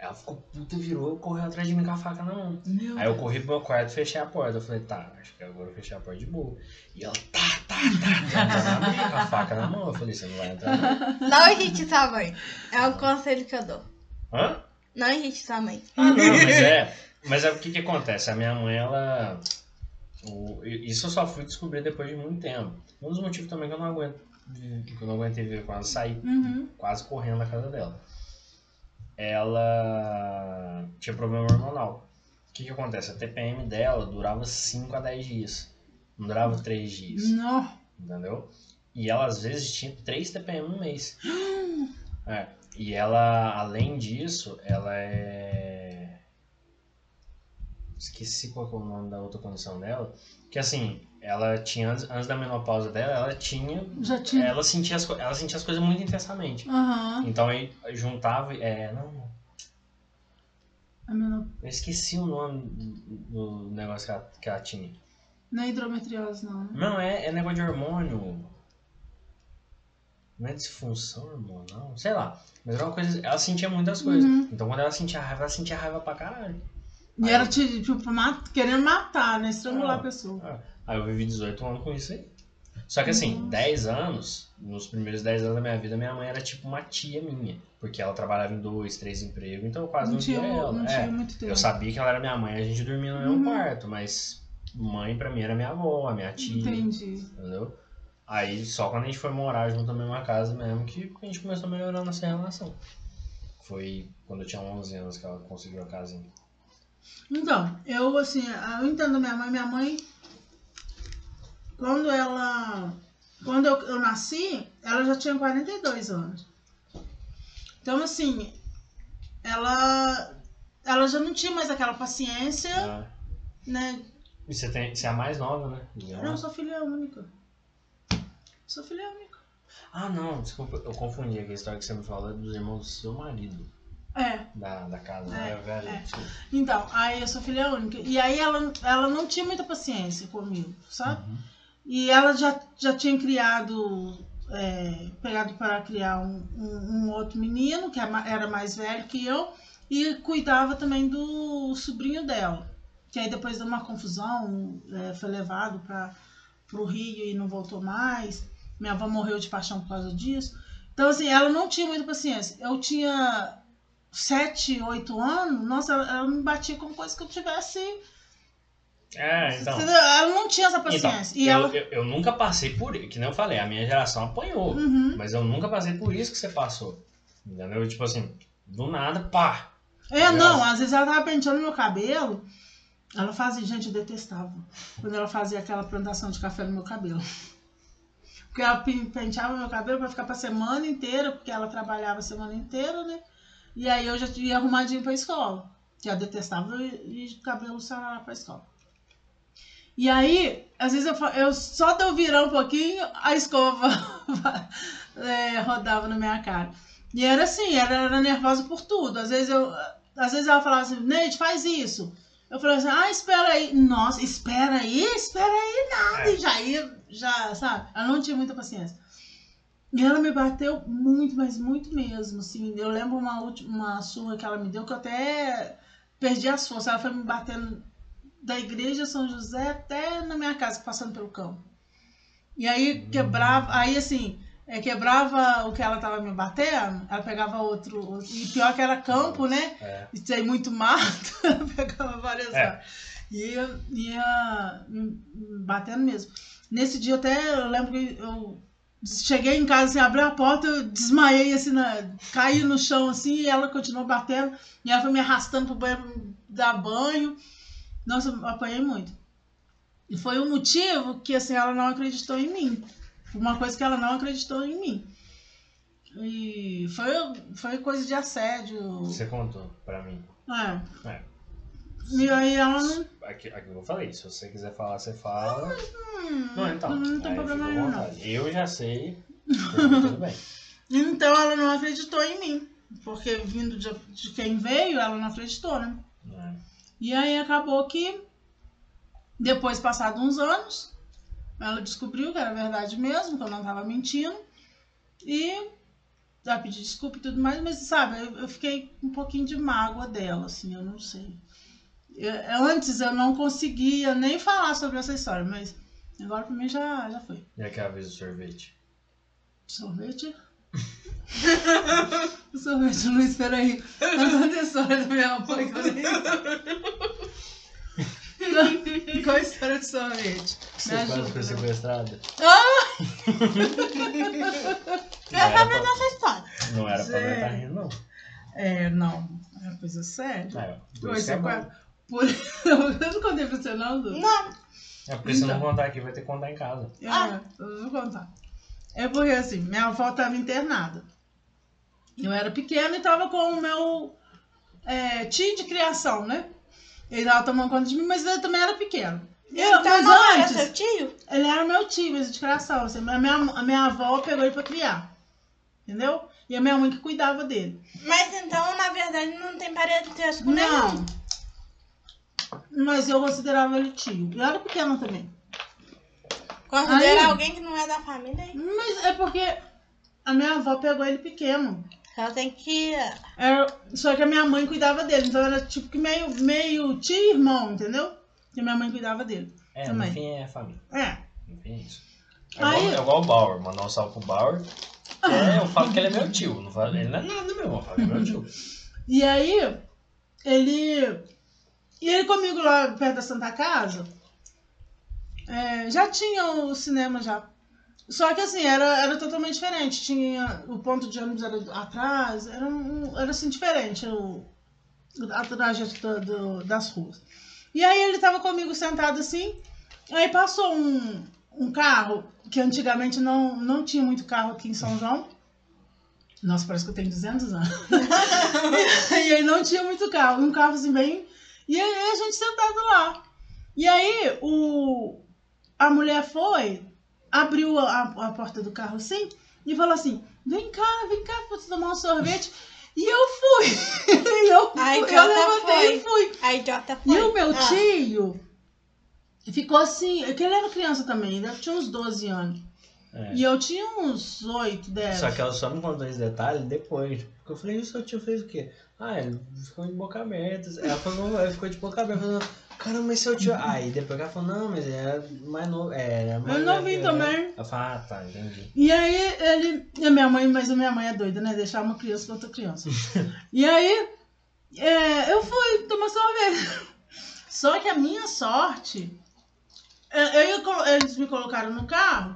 [SPEAKER 1] Ela ficou puta, virou, correu atrás de mim com a faca na mão.
[SPEAKER 3] Meu
[SPEAKER 1] Aí eu corri pro meu quarto e fechei a porta. Eu falei, tá, acho que agora eu fechei a porta de boa. E ela, tá, tá, tá, tá, tá, com a faca na mão. Eu falei, você não vai entrar não.
[SPEAKER 2] Não irrite sua mãe. É um conselho que eu dou.
[SPEAKER 1] Hã?
[SPEAKER 2] Não irrite sua mãe.
[SPEAKER 1] Ah, não, mas é. Mas é o que que acontece? A minha mãe, ela. O- isso eu só fui descobrir depois de muito tempo. Um dos motivos também que eu não aguento que eu não aguentei ver ela sair
[SPEAKER 3] Uhum.
[SPEAKER 1] quase correndo da casa dela. Ela tinha problema hormonal. O que, que acontece? A TPM dela durava 5 a 10 dias. Não durava 3 dias.
[SPEAKER 3] Não.
[SPEAKER 1] Entendeu? E ela às vezes tinha 3 TPM no mês. É. E ela, além disso, ela é. Esqueci qual é o nome da outra condição dela. Que assim, ela tinha, antes, antes da menopausa dela, ela tinha.
[SPEAKER 3] Tinha.
[SPEAKER 1] Ela sentia as, ela sentia as coisas muito intensamente.
[SPEAKER 3] Aham.
[SPEAKER 1] Então aí juntava. É, não,
[SPEAKER 3] A menor...
[SPEAKER 1] eu esqueci o nome do, do negócio que ela, que ela tinha.
[SPEAKER 3] Não é hidrometriose, não, né?
[SPEAKER 1] Não, é, é negócio de hormônio. Não é disfunção hormonal? Sei lá. Mas era uma coisa. Ela sentia muitas coisas.
[SPEAKER 3] Uhum.
[SPEAKER 1] Então quando ela sentia raiva, ela sentia raiva pra caralho.
[SPEAKER 3] E
[SPEAKER 1] Aí-
[SPEAKER 3] era ti- tipo, mat- querendo matar, né? Estrangular
[SPEAKER 1] Ah.
[SPEAKER 3] a pessoa.
[SPEAKER 1] Ah, Aí eu vivi 18 anos com isso aí. Só que assim,
[SPEAKER 3] Nossa.
[SPEAKER 1] 10 anos, nos primeiros 10 anos da minha vida, minha mãe era tipo uma tia minha. Porque ela trabalhava em dois, três empregos, então eu quase
[SPEAKER 3] Não,
[SPEAKER 1] não,
[SPEAKER 3] tinha,
[SPEAKER 1] via ela.
[SPEAKER 3] não
[SPEAKER 1] É,
[SPEAKER 3] muito tempo.
[SPEAKER 1] eu sabia que ela era minha mãe, a gente dormia no mesmo
[SPEAKER 3] Uhum.
[SPEAKER 1] quarto, mas mãe pra mim era minha avó, a minha tia.
[SPEAKER 3] Entendi.
[SPEAKER 1] Entendeu? Aí só quando a gente foi morar junto na mesma casa mesmo que a gente começou a melhorar nossa relação. Foi quando eu tinha 11 anos que ela conseguiu a casinha.
[SPEAKER 3] Então, eu assim, eu entendo minha mãe. Minha mãe, quando ela. Quando eu, eu nasci, ela já tinha 42 anos. Então, assim, ela. Ela já não tinha mais aquela paciência,
[SPEAKER 1] Ah,
[SPEAKER 3] né?
[SPEAKER 1] E você, tem, você é a mais nova, né?
[SPEAKER 3] Não, sou filha única. Sou filha única.
[SPEAKER 1] Ah, não, desculpa, eu confundi aqui a história que você me falou dos irmãos do seu marido,
[SPEAKER 3] É,
[SPEAKER 1] da, da casa,
[SPEAKER 3] É,
[SPEAKER 1] né, velho?
[SPEAKER 3] é.
[SPEAKER 1] Desculpa.
[SPEAKER 3] então, aí eu sou filha única. E aí ela, ela não tinha muita paciência comigo, sabe?
[SPEAKER 1] Uhum.
[SPEAKER 3] E ela já, já tinha criado, é, pegado para criar um, um, um outro menino, que é era mais velho que eu, e cuidava também do sobrinho dela. Que aí depois deu uma confusão, é, foi levado para o Rio e não voltou mais. Minha avó morreu de paixão por causa disso. Então, assim, ela não tinha muita paciência. Eu tinha sete, oito anos, nossa, ela, ela me batia com coisa que eu tivesse.
[SPEAKER 1] É, então.
[SPEAKER 3] Entendeu? Ela não tinha essa
[SPEAKER 1] Então,
[SPEAKER 3] paciência. e
[SPEAKER 1] eu,
[SPEAKER 3] ela.
[SPEAKER 1] eu, eu nunca passei por isso, que nem eu falei, a minha geração apanhou,
[SPEAKER 3] Uhum.
[SPEAKER 1] mas eu nunca passei por isso que você passou. Entendeu? Tipo assim, do nada, pá.
[SPEAKER 3] É, não, às vezes ela tava penteando meu cabelo. Ela fazia, gente, eu detestava. Quando ela fazia aquela plantação de café no meu cabelo. Porque ela pen- penteava meu cabelo pra ficar pra semana inteira, porque ela trabalhava a semana inteira, né? E aí eu já ia arrumadinho pra escola. Que eu detestava e e cabelo sarará pra escola. E aí, às vezes eu, eu só de eu virar um pouquinho, a escova é, rodava na minha cara. E era assim, era, era nervosa por tudo. Às vezes eu. Às vezes ela falava assim, Neide, faz isso. Eu falava assim, ah, espera aí. Nossa, espera aí, espera aí, nada.
[SPEAKER 1] É.
[SPEAKER 3] E já ia, já, sabe? Ela não tinha muita paciência. E ela me bateu muito, mas muito mesmo. Assim, eu lembro uma, última, uma surra que ela me deu que eu até perdi as forças. Ela foi me batendo da igreja São José até na minha casa, passando pelo campo. E aí quebrava, aí assim, é, quebrava o que ela tava me batendo, ela pegava outro, outro- e pior que era campo, né?
[SPEAKER 1] É.
[SPEAKER 3] E tem muito mato, ela pegava várias
[SPEAKER 1] É.
[SPEAKER 3] E ia, batendo mesmo. Nesse dia até eu lembro que eu cheguei em casa, assim, abri a porta, eu desmaiei assim, na, caí no chão assim, e ela continuou batendo, e ela foi me arrastando pro banheiro dar banho. Nossa, eu apanhei muito. E foi o motivo que assim, ela não acreditou em mim. Uma coisa que ela não acreditou em mim. E foi, foi coisa de assédio.
[SPEAKER 1] Você contou pra mim.
[SPEAKER 3] É.
[SPEAKER 1] É.
[SPEAKER 3] E aí ela não.
[SPEAKER 1] Aqui, aqui eu falei, se você quiser falar, você fala.
[SPEAKER 3] Hum,
[SPEAKER 1] Não, então.
[SPEAKER 3] não tem problema nenhum, não.
[SPEAKER 1] Eu já sei. tudo bem.
[SPEAKER 3] Então ela não acreditou em mim. Porque vindo de, de quem veio, ela não acreditou, né? E aí acabou que, depois passados uns anos, ela descobriu que era verdade mesmo, que eu não tava mentindo. E ela pediu desculpa e tudo mais, mas sabe, eu, eu fiquei um pouquinho de mágoa dela, assim, eu não sei. Eu- antes eu não conseguia nem falar sobre essa história, mas agora pra mim já, já foi.
[SPEAKER 1] E aquela vez do sorvete?
[SPEAKER 3] Sorvete? Sorvete, Luiz, peraí. Tá dando a história da minha mãe que eu nem... Qual a história de sorvete?
[SPEAKER 1] Você quase foi sequestrada?
[SPEAKER 2] Eu
[SPEAKER 1] Não era
[SPEAKER 2] sabia
[SPEAKER 1] pra-
[SPEAKER 2] dessa história.
[SPEAKER 1] Não era pra
[SPEAKER 3] Gente.
[SPEAKER 1] estar rindo, não.
[SPEAKER 3] É, não. É uma coisa séria.
[SPEAKER 1] Aí, que é
[SPEAKER 3] você
[SPEAKER 1] bom.
[SPEAKER 3] quase- Por... Eu não contei pra você, não, Du?
[SPEAKER 2] Não.
[SPEAKER 1] É porque se não
[SPEAKER 3] Então.
[SPEAKER 1] contar aqui, vai ter que contar em casa.
[SPEAKER 3] É,
[SPEAKER 2] Ah.
[SPEAKER 3] eu vou contar. É porque assim, minha avó estava internada. Eu era pequena e tava com o meu é, tio de criação, né? Ele tava tomando conta de mim, mas ele também era pequeno. Eu,
[SPEAKER 2] Então
[SPEAKER 3] mas
[SPEAKER 2] não era
[SPEAKER 3] antes,
[SPEAKER 2] seu tio?
[SPEAKER 3] ele era meu tio, mas de criação. Assim, a, minha, a minha avó pegou ele pra criar. Entendeu? E a minha mãe que cuidava dele.
[SPEAKER 2] Mas então, na verdade, não tem parentesco nenhum.
[SPEAKER 3] Não. Mas eu considerava ele tio. Eu era pequena também.
[SPEAKER 2] Considera
[SPEAKER 3] Aí-
[SPEAKER 2] alguém que não é da família, hein?
[SPEAKER 3] Mas é porque a minha avó pegou ele pequeno.
[SPEAKER 2] Ela tem que.
[SPEAKER 3] Era, só que a minha mãe cuidava dele, então era tipo que meio, meio tio e irmão, entendeu? Que a minha mãe cuidava dele.
[SPEAKER 1] É,
[SPEAKER 3] Também.
[SPEAKER 1] no fim é família.
[SPEAKER 3] É.
[SPEAKER 1] No fim é isso. É,
[SPEAKER 3] Aí-
[SPEAKER 1] igual, é igual o Bauer. Mandar um salve pro Bauer. é, eu falo que ele é meu tio. Não falo, ele não é nada meu, eu falo que é meu tio.
[SPEAKER 3] E aí, ele. E ele comigo lá perto da Santa Casa, é, já tinha o cinema já. Só que assim, era, era totalmente diferente. Tinha. O ponto de ônibus era atrás, era, era assim diferente o, a trajetória do- das ruas. E aí ele tava comigo sentado assim, aí passou um, um carro, que antigamente não, não tinha muito carro aqui em São João. Nossa, parece que eu tenho 200 anos. e aí não tinha muito carro, um carro assim bem. E aí a gente sentado lá. E aí o a mulher foi, abriu a, a porta do carro assim e falou assim: "Vem cá, vem cá pra tomar um sorvete". E eu fui. e eu,
[SPEAKER 2] A
[SPEAKER 3] eu levantei e fui.
[SPEAKER 2] A idiota foi.
[SPEAKER 3] E o meu
[SPEAKER 2] Ah,
[SPEAKER 3] tio ficou assim, que ele era criança também, ele tinha uns 12 anos.
[SPEAKER 1] É.
[SPEAKER 3] E eu tinha uns 8, 10.
[SPEAKER 1] Só que ela só me contou esse detalhe depois. Porque eu falei, e o seu tio fez o quê? Ah, ele ficou de boca aberta. Ela falou, ela ficou de boca aberta. Caramba, mas seu tio. Aí depois ela falou, não, mas era mais novo. É, era mais
[SPEAKER 3] Eu não vi também.
[SPEAKER 1] Ela falou, ah, tá, entendi.
[SPEAKER 3] E aí ele. E a minha mãe, mas a minha mãe é doida, né? Deixar uma criança com outra criança. e aí é, eu fui tomar sorvete. Só que a minha sorte. é, eu- eu- eles me colocaram no carro.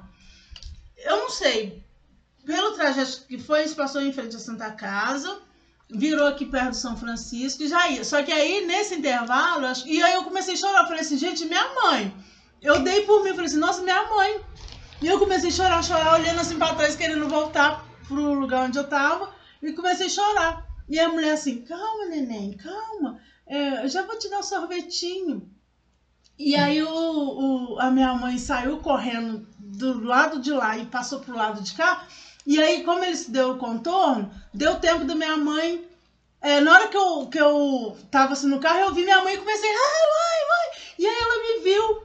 [SPEAKER 3] Eu não sei. Pelo trajeto que foi, eles passou em frente à Santa Casa. Virou aqui perto do São Francisco e já ia. Só que aí, nesse intervalo, e aí eu comecei a chorar. Falei assim, gente, minha mãe. Eu dei por mim, falei assim, nossa, minha mãe. E eu comecei a chorar, chorar, olhando assim pra trás, querendo voltar pro lugar onde eu tava. E comecei a chorar. E a mulher assim, calma, neném, calma. É, eu já vou te dar um sorvetinho. E aí o, o- a minha mãe saiu correndo do lado de lá e passou pro lado de cá. E aí, como ele se deu o contorno, deu tempo da minha mãe. é, na hora que eu, que eu tava assim no carro, eu vi minha mãe e comecei, ai, vai, vai. E aí ela me viu.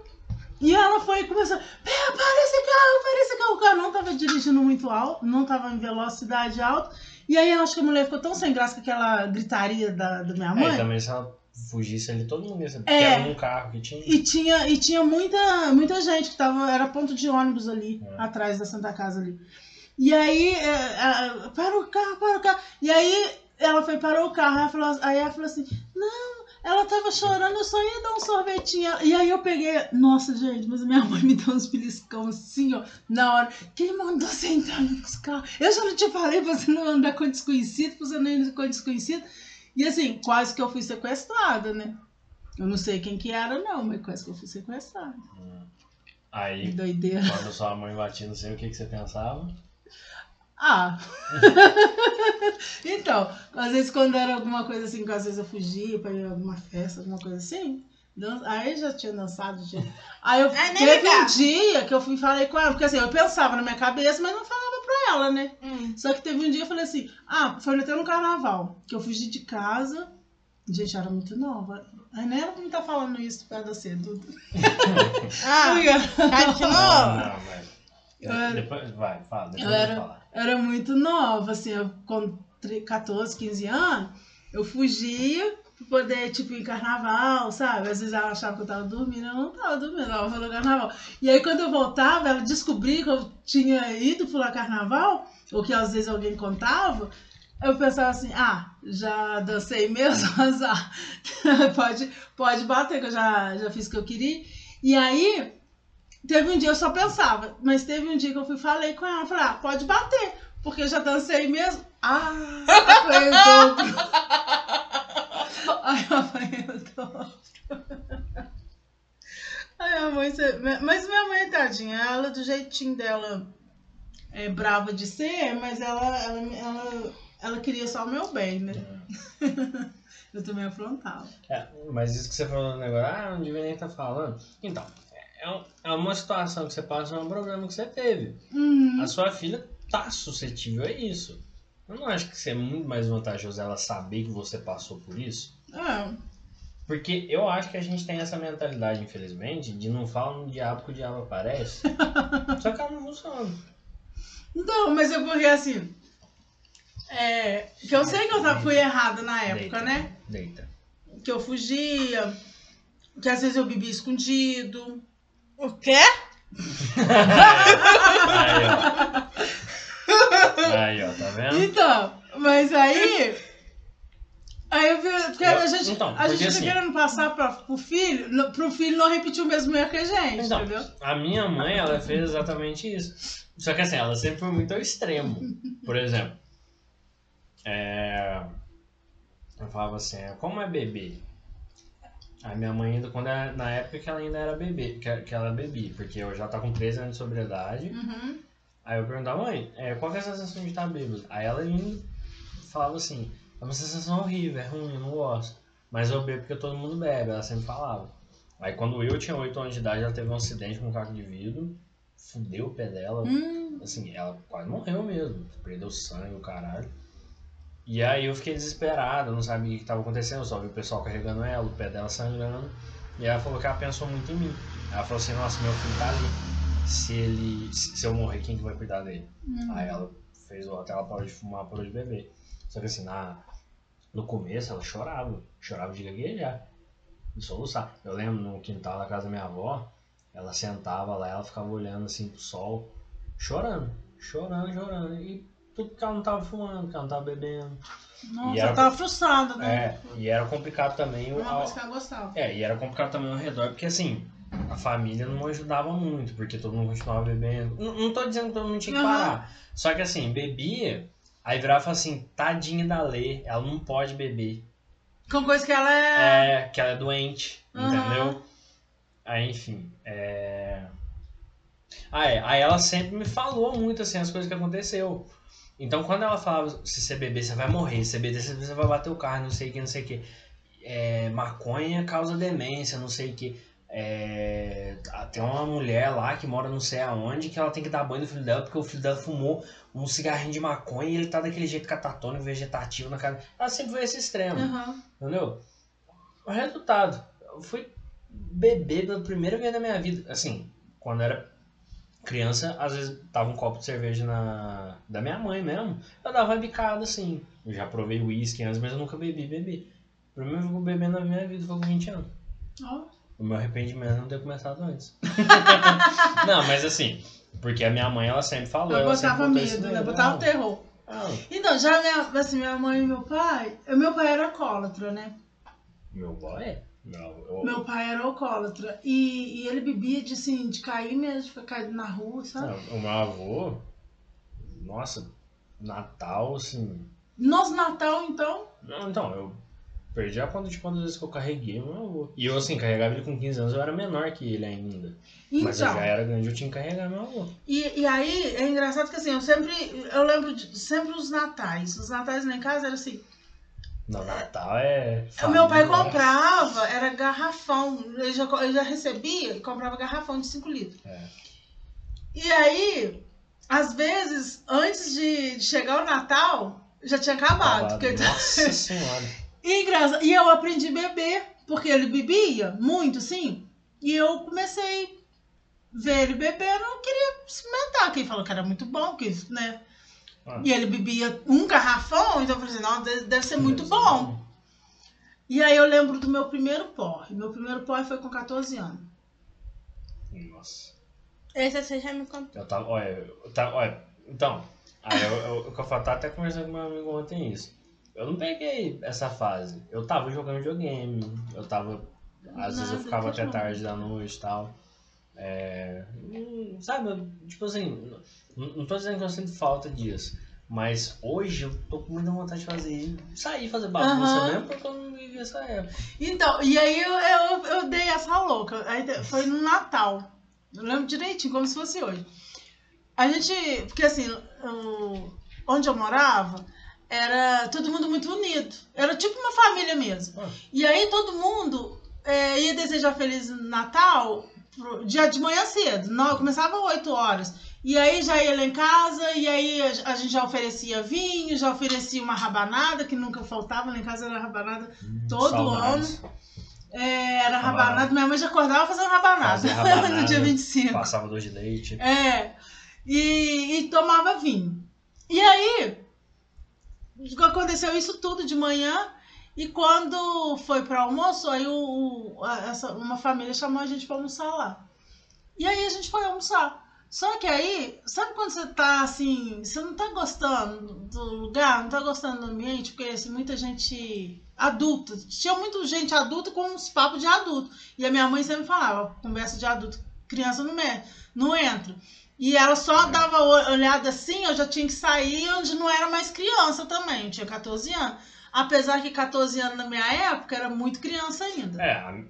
[SPEAKER 3] E ela foi e começou, "Pera, para esse carro, para esse carro. O carro não tava dirigindo muito alto, não tava em velocidade alta. E aí eu acho que a mulher ficou tão sem graça com aquela gritaria da, da minha
[SPEAKER 1] É,
[SPEAKER 3] mãe.
[SPEAKER 1] e também se ela fugisse ali, todo mundo ia saber.
[SPEAKER 3] É.
[SPEAKER 1] Porque era um carro que tinha.
[SPEAKER 3] E tinha, e tinha muita, muita gente que tava. Era ponto de ônibus ali,
[SPEAKER 1] É.
[SPEAKER 3] atrás da Santa Casa ali. E aí, é, é, para o carro, para o carro. E aí ela foi, parou o carro. Aí ela falou, aí ela falou assim: Não, ela tava chorando, eu só ia dar um sorvetinho. E aí eu peguei, nossa, gente, mas minha mãe me deu uns beliscão assim, ó, na hora. Que ele mandou você entrar nos carros. Eu já não te falei pra você não andar com desconhecido, pra você não ir com desconhecido. E assim, quase que eu fui sequestrada, né? Eu não sei quem que era, não, mas quase que eu fui sequestrada.
[SPEAKER 1] Hum.
[SPEAKER 3] Que
[SPEAKER 1] Aí,
[SPEAKER 3] doideira.
[SPEAKER 1] quando sua mãe batia no seu, o que, que você pensava?
[SPEAKER 3] Ah! então, às vezes quando era alguma coisa assim, que às vezes eu fugia pra ir a alguma festa, alguma coisa assim, dan- aí já tinha dançado. Já. Aí eu
[SPEAKER 2] nem
[SPEAKER 3] teve um dia que eu fui e falei com ela, porque assim, eu pensava na minha cabeça, mas não falava pra ela, né?
[SPEAKER 2] Hum.
[SPEAKER 3] Só que teve um dia eu falei assim, ah, foi até no carnaval, que eu fugi de casa. Gente, eu era muito nova. Aí nem era pra me estar falando isso perto da cedo.
[SPEAKER 2] Ah, tá de
[SPEAKER 1] Não,
[SPEAKER 2] novo?
[SPEAKER 1] não, mas.
[SPEAKER 3] Eu era-
[SPEAKER 1] Depois, vai, fala, depois
[SPEAKER 3] Eu
[SPEAKER 1] eu
[SPEAKER 3] era-
[SPEAKER 1] falar.
[SPEAKER 3] Era muito nova, assim, eu, com tre- 14, 15 anos, eu fugia pra poder, tipo, ir em carnaval, sabe? Às vezes ela achava que eu tava dormindo, eu não tava dormindo, ela falou carnaval. E aí quando eu voltava, ela descobria que eu tinha ido pular carnaval, ou que às vezes alguém contava, eu pensava assim, ah, já dancei mesmo, azar. pode, pode bater, que eu já, já fiz o que eu queria. E aí, teve um dia, eu só pensava, mas teve um dia que eu fui falei com ela, falei, ah, pode bater, porque eu já dancei mesmo. Ah, foi o dobro. Ai, eu apanhei o dobro. Ai, a mãe, você... mas minha mãe, tadinha, ela do jeitinho dela é brava de ser, mas ela, ela, ela, ela queria só o meu bem, né? eu também afrontava.
[SPEAKER 1] É, mas isso que você falou no negócio, ah, não devia nem estar falando. Então, é, é uma situação que você passa, é um problema que você teve.
[SPEAKER 3] Uhum.
[SPEAKER 1] A sua filha tá suscetível a isso. Eu não acho que seja muito mais vantajoso ela saber que você passou por isso.
[SPEAKER 3] É.
[SPEAKER 1] Porque eu acho que a gente tem essa mentalidade, infelizmente, de não falar no diabo que o diabo aparece. Só que ela não funciona.
[SPEAKER 3] Então, mas é porque assim. É, que eu sei que eu fui errada na época,
[SPEAKER 1] Deita,
[SPEAKER 3] né?
[SPEAKER 1] Deita.
[SPEAKER 3] Que eu fugia, que às vezes eu bebia escondido.
[SPEAKER 2] O quê?
[SPEAKER 1] Aí, ó. Aí, ó, tá vendo?
[SPEAKER 3] Então, mas aí. Aí eu vi. Porque a
[SPEAKER 1] Eu-
[SPEAKER 3] gente,
[SPEAKER 1] então,
[SPEAKER 3] a gente tá
[SPEAKER 1] assim-
[SPEAKER 3] querendo passar pra, pro filho, no- pro filho não repetir o mesmo erro que a gente,
[SPEAKER 1] Então,
[SPEAKER 3] entendeu?
[SPEAKER 1] a minha mãe, ela fez exatamente isso. Só que assim, ela sempre foi muito ao extremo. Por exemplo, é... eu falava assim, é, como é bebê? Aí minha mãe ainda, quando era, na época que ela ainda era bebê, que, que ela bebia, porque eu já tá com 13 anos de sobriedade.
[SPEAKER 3] Uhum.
[SPEAKER 1] Aí eu perguntava, mãe, é, qual que é a sensação de estar bêbado? Aí ela ainda falava assim, é uma sensação horrível, é ruim, eu não gosto. Mas eu bebo porque todo mundo bebe, ela sempre falava. Aí quando eu tinha 8 anos de idade, ela teve um acidente com um caco de vidro, fudeu o pé dela,
[SPEAKER 3] Hum,
[SPEAKER 1] assim, ela quase morreu mesmo, perdeu sangue, o caralho. E aí eu fiquei desesperado, não sabia o que estava acontecendo, só vi o pessoal carregando ela, o pé dela sangrando. E ela falou que ela pensou muito em mim. Ela falou assim, nossa, meu filho tá ali. Se ele. Se eu morrer, quem que vai cuidar dele?
[SPEAKER 3] hum.
[SPEAKER 1] Aí ela fez o até ela parou de fumar, parou de beber. Só que assim, na, no começo ela chorava, chorava de gaguejar, de soluçar. Eu lembro no quintal da casa da minha avó, ela sentava lá, ela ficava olhando assim pro sol, chorando, chorando, chorando. E porque ela não tava fumando, porque ela não tava bebendo.
[SPEAKER 3] Nossa,
[SPEAKER 1] E era-
[SPEAKER 3] eu tava frustrada, né?
[SPEAKER 1] É, e era complicado também o.
[SPEAKER 3] Uma coisa que ela gostava.
[SPEAKER 1] É, e era complicado também ao redor, porque assim, a família não ajudava muito, porque todo mundo continuava bebendo. Não, não tô dizendo que todo mundo tinha que
[SPEAKER 3] Aham.
[SPEAKER 1] parar. Só que assim, bebia, aí virava e falava assim, tadinha da Lê, ela não pode beber.
[SPEAKER 3] Com coisa que ela é.
[SPEAKER 1] É, que ela é doente,
[SPEAKER 3] Aham.
[SPEAKER 1] entendeu? Aí, enfim, é... Ah, é, aí ela sempre me falou muito, assim, as coisas que aconteceu. Então, quando ela falava, se você beber, você vai morrer, se você beber, você vai bater o carro, não sei o que, não sei o que. É, maconha causa demência, não sei o que. É, tem uma mulher lá que mora não sei aonde que ela tem que dar banho no filho dela porque o filho dela fumou um cigarrinho de maconha e ele tá daquele jeito catatônico, vegetativo na cara. Ela sempre foi esse extremo.
[SPEAKER 3] Aham.
[SPEAKER 1] Entendeu? O resultado, eu fui beber pela primeira vez na minha vida. Assim, quando era criança, às vezes tava um copo de cerveja na da minha mãe mesmo. Eu dava uma bicada assim. Eu já provei uísque antes, mas eu nunca bebi, bebi. O primeiro que eu bebi na minha vida foi com 20 anos.
[SPEAKER 3] Ó.
[SPEAKER 1] O meu arrependimento é não ter começado antes. não, mas assim, porque a minha mãe, ela sempre falou.
[SPEAKER 3] Eu botava medo, né? Botava terror.
[SPEAKER 1] Ah,
[SPEAKER 3] Então, já minha, assim, minha mãe e meu pai. Meu pai era alcoólatra, né?
[SPEAKER 1] meu pai é. Não, eu,
[SPEAKER 3] Meu pai era alcoólatra. E, e ele bebia de, assim, de cair mesmo, de ficar caído na rua, sabe?
[SPEAKER 1] Não, o meu avô, nossa, Natal, assim.
[SPEAKER 3] Nosso Natal, então.
[SPEAKER 1] Não, então, eu perdi a conta de quantas vezes que eu carreguei meu avô. E eu, assim, carregava ele com 15 anos, eu era menor que ele ainda. Mas eu
[SPEAKER 3] Então.
[SPEAKER 1] já era grande, eu tinha que carregar meu avô.
[SPEAKER 3] E, e aí, é engraçado que assim, eu sempre. Eu lembro de sempre os natais. Os natais lá em casa era assim.
[SPEAKER 1] No Natal é.
[SPEAKER 3] O meu pai
[SPEAKER 1] família,
[SPEAKER 3] comprava, era garrafão. Ele já, ele já recebia e comprava garrafão de 5 litros.
[SPEAKER 1] É.
[SPEAKER 3] E aí, às vezes, antes de de chegar o Natal, já tinha acabado.
[SPEAKER 1] Acabado.
[SPEAKER 3] Porque...
[SPEAKER 1] Nossa senhora.
[SPEAKER 3] E, engraçado, e eu aprendi a beber, porque ele bebia muito, sim. E eu comecei a ver ele bebendo, eu queria experimentar. Quem falou que era muito bom, que, né?
[SPEAKER 1] Ah.
[SPEAKER 3] E ele bebia um garrafão, então eu falei assim, não, deve deve ser muito
[SPEAKER 1] Deve ser
[SPEAKER 3] bom. E aí eu lembro do meu primeiro porre. Meu primeiro porre foi com 14 anos.
[SPEAKER 1] Nossa.
[SPEAKER 2] Esse você já me contou.
[SPEAKER 1] Eu tava. Olha, eu tava, olha, então, Aí eu, eu, eu, eu tava até conversando com meu amigo ontem isso. Eu não peguei essa fase. Eu tava jogando videogame, eu tava. Às
[SPEAKER 3] Nada,
[SPEAKER 1] vezes eu ficava
[SPEAKER 3] tá
[SPEAKER 1] até
[SPEAKER 3] bom.
[SPEAKER 1] tarde da noite e tal. É, sabe, eu, tipo assim, não, tô dizendo que eu sinto falta disso. Mas hoje eu tô com muita vontade de fazer sair fazer bagunça
[SPEAKER 3] Aham.
[SPEAKER 1] mesmo porque eu não vivi essa época.
[SPEAKER 3] Então, e aí eu, eu, eu dei essa louca. Aí foi no Natal. Eu lembro direitinho, como se fosse hoje. A gente. Porque assim, o- onde eu morava, era todo mundo muito unido. Era tipo uma família mesmo.
[SPEAKER 1] Ah.
[SPEAKER 3] E aí todo mundo é, ia desejar Feliz Natal pro- dia de manhã cedo. Não, começava às 8 horas. E aí já ia lá em casa, e aí a, gente já oferecia vinho, já oferecia uma rabanada, que nunca faltava, lá em casa era rabanada todo
[SPEAKER 1] Saudades.
[SPEAKER 3] é, era
[SPEAKER 1] Rabanada.
[SPEAKER 3] rabanada. Minha mãe já acordava fazendo rabanada,
[SPEAKER 1] Fazia rabanada.
[SPEAKER 3] no dia 25.
[SPEAKER 1] Passava doce de leite.
[SPEAKER 3] É. E, e tomava vinho. E aí, aconteceu isso tudo de manhã. E quando foi para almoço, aí o, o- essa, uma família chamou a gente para almoçar lá. E aí a gente foi almoçar. Só que aí, sabe quando você tá assim, você não tá gostando do lugar, não tá gostando do ambiente, porque assim, muita gente adulta, tinha muita gente adulta com uns papos de adulto. E a minha mãe sempre falava, conversa de adulto, criança não, me, não entra. E ela só dava olhada assim, eu já tinha que sair onde não era mais criança também, tinha 14 anos. Apesar que 14 anos na minha época era muito criança ainda.
[SPEAKER 1] É,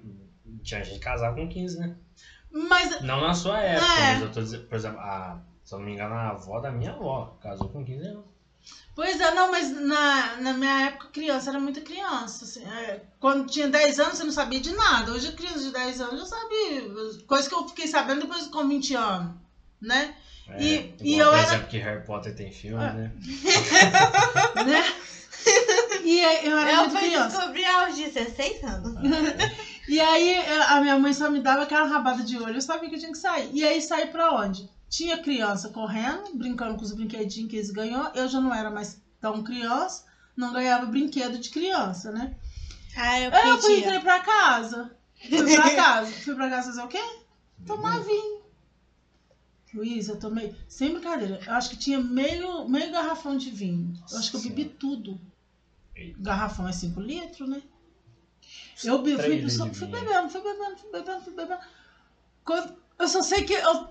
[SPEAKER 1] tinha gente casar com 15, né?
[SPEAKER 3] Mas
[SPEAKER 1] Não na sua época,
[SPEAKER 3] É.
[SPEAKER 1] mas eu tô dizendo, por exemplo, a, se eu não me engano, a avó da minha avó casou com 15 anos.
[SPEAKER 3] Pois é, não, mas na, na minha época criança era muita criança. assim, é, quando tinha 10 anos você não sabia de nada. Hoje criança de 10 anos eu sabia. Coisa que eu fiquei sabendo depois com 20 anos, né?
[SPEAKER 1] É,
[SPEAKER 3] E-
[SPEAKER 1] igual,
[SPEAKER 3] e eu
[SPEAKER 1] por
[SPEAKER 3] era-
[SPEAKER 1] exemplo, que Harry Potter tem filme,
[SPEAKER 3] Ah.
[SPEAKER 1] né?
[SPEAKER 3] né? E eu era
[SPEAKER 2] Eu
[SPEAKER 3] muito
[SPEAKER 2] fui
[SPEAKER 3] criança.
[SPEAKER 2] descobrir aos 16 anos.
[SPEAKER 3] E aí a minha mãe só me dava aquela rabada de olho, eu sabia que eu tinha que sair. E aí sair pra onde? Tinha criança correndo, brincando com os brinquedinhos que eles ganhou. Eu já não era mais tão criança, não ganhava brinquedo de criança, né?
[SPEAKER 2] Ah, eu
[SPEAKER 3] Aí eu fui, entrei pra casa. Fui pra casa. fui pra casa fazer o quê? Tomar vinho. Luiz, eu tomei. Sem brincadeira. Eu acho que tinha meio, meio garrafão de vinho. Eu acho que eu bebi tudo. Garrafão é 5 litros, né? Eu fui, fui
[SPEAKER 1] vinho.
[SPEAKER 3] bebendo, fui bebendo, fui bebendo, fui bebendo. Quando- eu só sei que eu,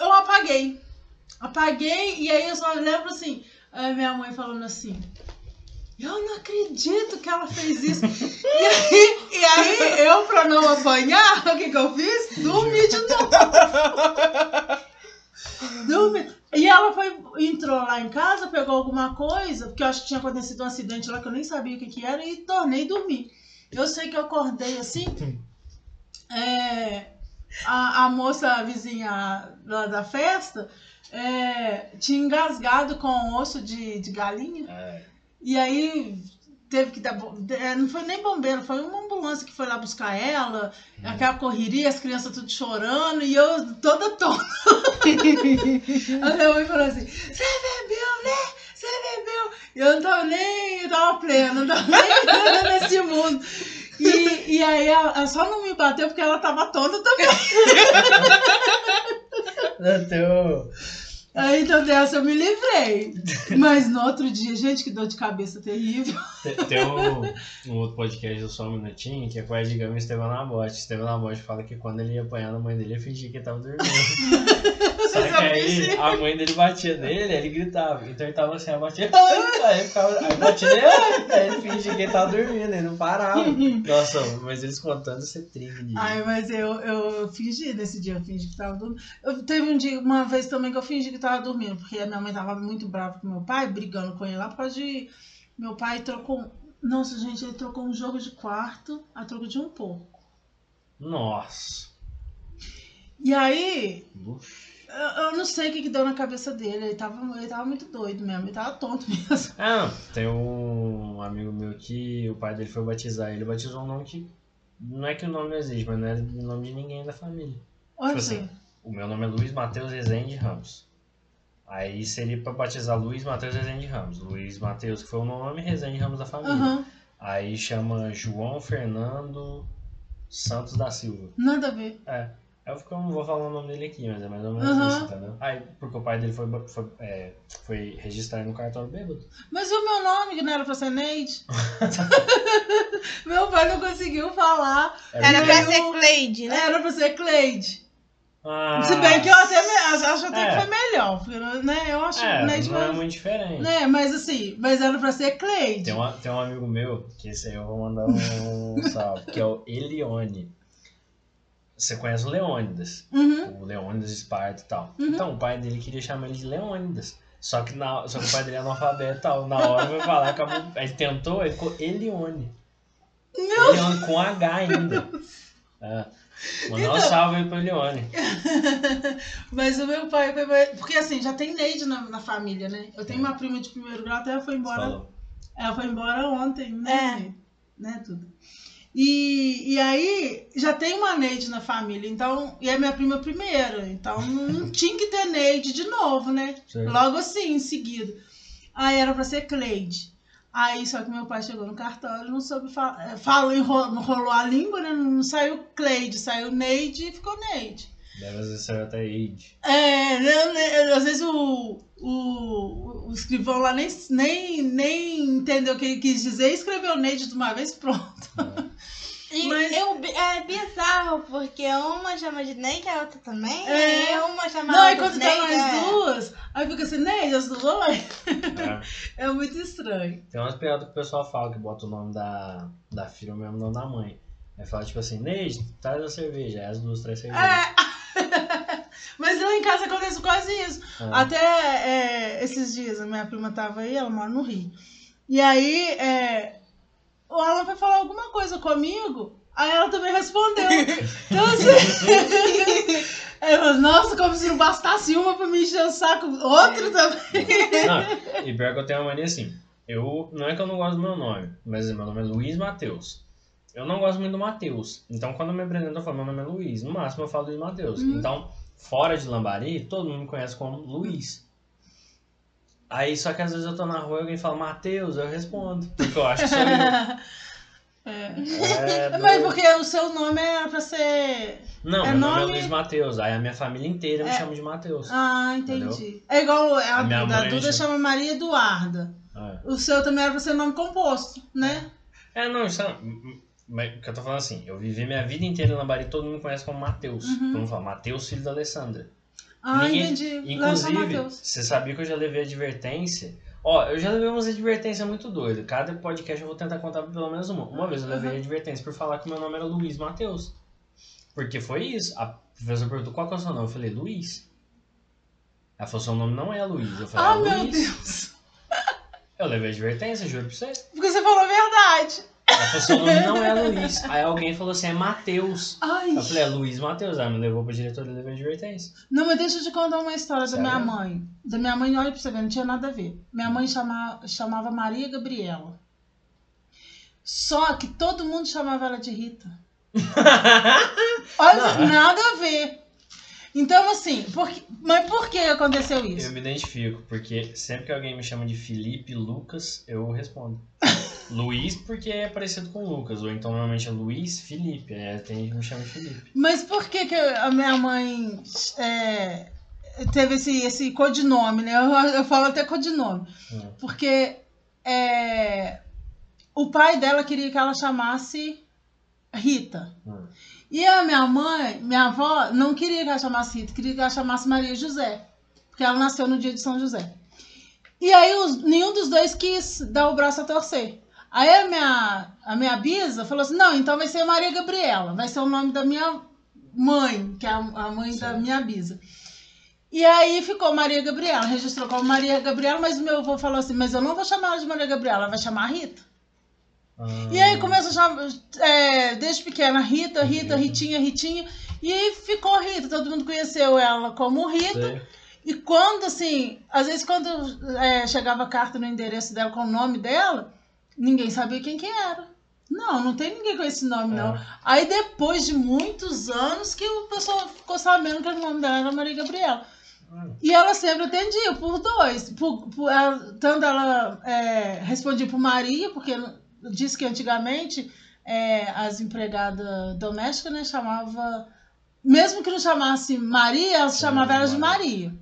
[SPEAKER 3] eu apaguei. Apaguei e aí eu só lembro assim, a minha mãe falando assim. Eu não acredito que ela fez isso. e, aí, e aí, eu, pra não apanhar, o que, que eu fiz? Dormi de novo. Dormi. E ela foi, entrou lá em casa, pegou alguma coisa, porque eu acho que tinha acontecido um acidente lá que eu nem sabia o que, que era, e tornei dormir. Eu sei que eu acordei assim. é, a, a moça a vizinha lá da festa é, tinha engasgado com osso de, de galinha.
[SPEAKER 1] É,
[SPEAKER 3] E aí teve que dar. bom- é, Não foi nem bombeiro, foi uma ambulância que foi lá buscar ela. Aquela correria, as crianças tudo chorando e eu toda tonta. a minha mãe falou assim: Você bebeu, né? Você bebeu. Eu não tava nem. Eu tava plena, não tava nem nesse mundo. E, e aí ela, ela só não me bateu porque ela tava tonta também.
[SPEAKER 1] Não, teu...
[SPEAKER 3] Aí então dessa eu me livrei. Mas no outro dia, gente, que dor de cabeça terrível.
[SPEAKER 1] Tem, um, um outro podcast do Só um Minutinho que é com o Ed Gama e Esteban Nabote. Esteban Nabote fala que quando ele ia apanhar na mãe dele, ele fingia que ele tava dormindo. Só que aí a mãe dele batia nele, aí ele gritava. Então ele tava assim, ela batia, aí, ficava, aí batia nele, aí ele fingia que ele tava dormindo, ele não parava. Nossa, mas eles contando você trinca de.
[SPEAKER 3] Ai, mas eu, eu fingi nesse dia, eu fingi que tava dormindo. Eu, teve um dia, uma vez também que eu fingi que tava dormindo, porque a minha mãe tava muito brava com meu pai, brigando com ele lá por causa de. Meu pai trocou. Nossa, gente, ele trocou um jogo de quarto a troco de um porco.
[SPEAKER 1] Nossa.
[SPEAKER 3] E aí,
[SPEAKER 1] Uf.
[SPEAKER 3] eu, não sei o que, que deu na cabeça dele. Ele tava, ele tava muito doido mesmo, ele tava tonto mesmo.
[SPEAKER 1] Não. tem um amigo meu que o pai dele foi batizar. Ele batizou um nome que. Não é que o nome não existe, mas não é o nome de ninguém da família.
[SPEAKER 3] Olha
[SPEAKER 1] Tipo
[SPEAKER 3] assim,
[SPEAKER 1] o meu nome é Luiz Matheus Rezende Ramos. Aí seria pra batizar Luiz Matheus Rezende Ramos. Luiz Matheus, que foi o nome, Rezende Ramos da família.
[SPEAKER 3] Aham,
[SPEAKER 1] Aí chama João Fernando Santos da Silva.
[SPEAKER 3] nada a ver.
[SPEAKER 1] É Eu fico- eu não vou falar o nome dele aqui, mas é mais ou menos
[SPEAKER 3] Aham.
[SPEAKER 1] isso, entendeu? Aí, porque o pai dele foi, foi, é, foi registrar no cartório bêbado.
[SPEAKER 3] Mas o meu nome, que não era pra ser Neide? meu pai não conseguiu falar.
[SPEAKER 2] Era
[SPEAKER 3] E
[SPEAKER 2] pra ser Cleide, né?
[SPEAKER 3] Era pra ser Cleide.
[SPEAKER 1] Ah,
[SPEAKER 3] Se bem que eu até, acho até
[SPEAKER 1] É.
[SPEAKER 3] que foi melhor. Né, eu acho
[SPEAKER 1] É,
[SPEAKER 3] Neide
[SPEAKER 1] não é muito diferente.
[SPEAKER 3] Né, mas assim, mas era pra ser Cleide.
[SPEAKER 1] Tem, uma, tem um amigo meu, que esse aí eu vou mandar um salve, que é o Elione. Você conhece o Leônidas,
[SPEAKER 3] Uhum.
[SPEAKER 1] o Leônidas Esparta e tal.
[SPEAKER 3] Uhum.
[SPEAKER 1] Então o pai dele queria chamar ele de Leônidas. Só que, na, só que o pai dele é analfabeto e tal. Na hora vai falar, acabou. Aí ele tentou, aí ficou Elione. Elione com H ainda. É. Mandar um
[SPEAKER 3] Então-
[SPEAKER 1] salve aí pro Elione.
[SPEAKER 3] Mas o meu pai Porque assim, já tem Neide na, na família, né? Eu tenho uma prima de primeiro grau, até ela foi embora.
[SPEAKER 1] falou.
[SPEAKER 3] Ela foi embora ontem,
[SPEAKER 2] É.
[SPEAKER 3] né? Né, tudo. E, e aí, já tem uma Neide na família, então. E é minha prima primeira. Então não tinha que ter Neide de novo, né?
[SPEAKER 1] Sim.
[SPEAKER 3] Logo assim, em seguida. Aí era pra ser Cleide. Aí só que meu pai chegou no cartório, não soube falar. Falou, enrolou, enrolou a língua, né? Não saiu Cleide, saiu Neide e ficou Neide.
[SPEAKER 1] Deve às vezes sair até age.
[SPEAKER 3] É, né, às vezes o, o, o escrivão lá nem, nem, nem entendeu o que ele quis dizer e escreveu Neide de uma vez pronto.
[SPEAKER 2] E
[SPEAKER 3] Mas-
[SPEAKER 2] eu, é bizarro, porque uma chama de Neide, a outra também.
[SPEAKER 3] É.
[SPEAKER 2] E uma chama
[SPEAKER 3] Não,
[SPEAKER 2] a
[SPEAKER 3] e
[SPEAKER 2] outra
[SPEAKER 3] quando tá nós
[SPEAKER 2] é.
[SPEAKER 3] duas, aí fica assim, Neide, as duas.
[SPEAKER 1] É.
[SPEAKER 3] É muito estranho.
[SPEAKER 1] Tem umas piadas que o pessoal fala que bota o nome da, da filha ou mesmo o nome da mãe. Aí fala tipo assim, Neide, traz a cerveja. Aí as duas traz cerveja.
[SPEAKER 3] É. Mas lá em casa acontece quase isso.
[SPEAKER 1] Ah.
[SPEAKER 3] Até é, esses dias, a minha prima tava aí, ela mora no Rio. E aí, é, o Alan foi falar alguma coisa comigo, aí ela também respondeu. Então, assim. Aí eu falei, nossa, como se não bastasse uma pra me encher o saco, outro também.
[SPEAKER 1] Não, e pior que eu tenho uma mania assim. Eu, não é que eu não gosto do meu nome, mas meu nome é Luiz Matheus. Eu não gosto muito do Matheus. Então quando eu me apresento, eu falo, meu nome é Luiz. No máximo eu falo Luiz Matheus.
[SPEAKER 3] Uhum.
[SPEAKER 1] Então, fora de Lambari, todo mundo me conhece como Luiz. Aí só que às vezes eu tô na rua e alguém fala Matheus, eu respondo. Porque eu acho que sou eu.
[SPEAKER 3] É.
[SPEAKER 1] É,
[SPEAKER 3] Mas
[SPEAKER 1] doido.
[SPEAKER 3] porque o seu nome era pra ser.
[SPEAKER 1] Não,
[SPEAKER 3] é
[SPEAKER 1] meu nome é
[SPEAKER 3] nome-
[SPEAKER 1] Luiz Matheus. Aí a minha família inteira me
[SPEAKER 3] É.
[SPEAKER 1] chama de Matheus.
[SPEAKER 3] Ah, entendi. É igual a,
[SPEAKER 1] A minha
[SPEAKER 3] da
[SPEAKER 1] mãe
[SPEAKER 3] Duda
[SPEAKER 1] chama-
[SPEAKER 3] Maria Eduarda.
[SPEAKER 1] É.
[SPEAKER 3] O seu também era pra ser nome composto, né?
[SPEAKER 1] É, não, isso é. Mas o que eu tô falando assim, eu vivi minha vida inteira em Lambari todo mundo me conhece como Matheus.
[SPEAKER 3] Uhum.
[SPEAKER 1] Todo mundo fala, Matheus, filho da Alessandra.
[SPEAKER 3] Ah,
[SPEAKER 1] Ninguém-
[SPEAKER 3] entendi.
[SPEAKER 1] Inclusive, você sabia que eu já levei advertência? Ó, eu já levei umas advertências muito doidas. Cada podcast eu vou tentar contar pelo menos uma. Uma vez eu levei
[SPEAKER 3] Uhum.
[SPEAKER 1] advertência por falar que meu nome era Luiz Matheus. Porque foi isso. A professora perguntou qual que é o seu nome. Eu falei, Luiz. Ela falou, seu nome não é Luiz. Eu falei,
[SPEAKER 3] Ah,
[SPEAKER 1] é
[SPEAKER 3] meu
[SPEAKER 1] Luiz.
[SPEAKER 3] Deus.
[SPEAKER 1] Eu levei advertência, juro pra você.
[SPEAKER 3] Porque você falou a verdade.
[SPEAKER 1] Ela falou, seu nome não é Luiz. Aí alguém falou assim, é Matheus.
[SPEAKER 3] Ai.
[SPEAKER 1] Eu falei, é Luiz Matheus. Aí me levou pra diretoria e levei advertência.
[SPEAKER 3] Não, mas deixa eu te contar uma história da
[SPEAKER 1] Sério?
[SPEAKER 3] minha mãe. Da minha mãe, olha pra você ver, não tinha nada a ver. Minha mãe chama, chamava Maria Gabriela. Só que todo mundo chamava ela de Rita. Olha,
[SPEAKER 1] Não.
[SPEAKER 3] nada a ver. Então, assim, por que- mas por que aconteceu
[SPEAKER 1] Eu
[SPEAKER 3] isso?
[SPEAKER 1] me identifico, porque sempre que alguém me chama de Felipe, Lucas, eu respondo. Luiz, porque é parecido com Lucas, ou então normalmente é Luiz Felipe, é, tem gente que me chama de Felipe.
[SPEAKER 3] Mas por que, que a minha mãe é, teve esse, esse codinome, né? Eu, eu falo até codinome.
[SPEAKER 1] Hum.
[SPEAKER 3] Porque é, o pai dela queria que ela chamasse Rita.
[SPEAKER 1] Hum.
[SPEAKER 3] E a minha mãe, minha avó, não queria que ela chamasse Rita, queria que ela chamasse Maria José. Porque ela nasceu no dia de São José. E aí os- nenhum dos dois quis dar o braço a torcer. Aí a minha, a minha bisa falou assim: não, então vai ser Maria Gabriela, vai ser o nome da minha mãe, que é a, a mãe da
[SPEAKER 1] Sim.
[SPEAKER 3] minha bisa. E aí ficou Maria Gabriela, registrou como Maria Gabriela, mas o meu avô falou assim: mas eu não vou chamar ela de Maria Gabriela, ela vai chamar a Rita.
[SPEAKER 1] Ah,
[SPEAKER 3] E aí começou a chamar, é, desde pequena, Rita, Rita, Ritinha, Ritinha. E aí ficou Rita, todo mundo conheceu ela como Rita.
[SPEAKER 1] sei.
[SPEAKER 3] E quando, assim, às vezes quando é, chegava a carta no endereço dela com o nome dela, ninguém sabia quem que era. Não, não tem ninguém com esse nome, não.
[SPEAKER 1] É.
[SPEAKER 3] Aí depois de muitos anos que o pessoal ficou sabendo que o nome dela era Maria Gabriela.
[SPEAKER 1] Hum.
[SPEAKER 3] E ela sempre atendia por dois. Por, por- ela- tanto ela é, respondia por Maria, porque disse que antigamente é, as empregadas domésticas né, chamava mesmo que não chamasse Maria, ela
[SPEAKER 1] Sim,
[SPEAKER 3] chamava ela de
[SPEAKER 1] Maria.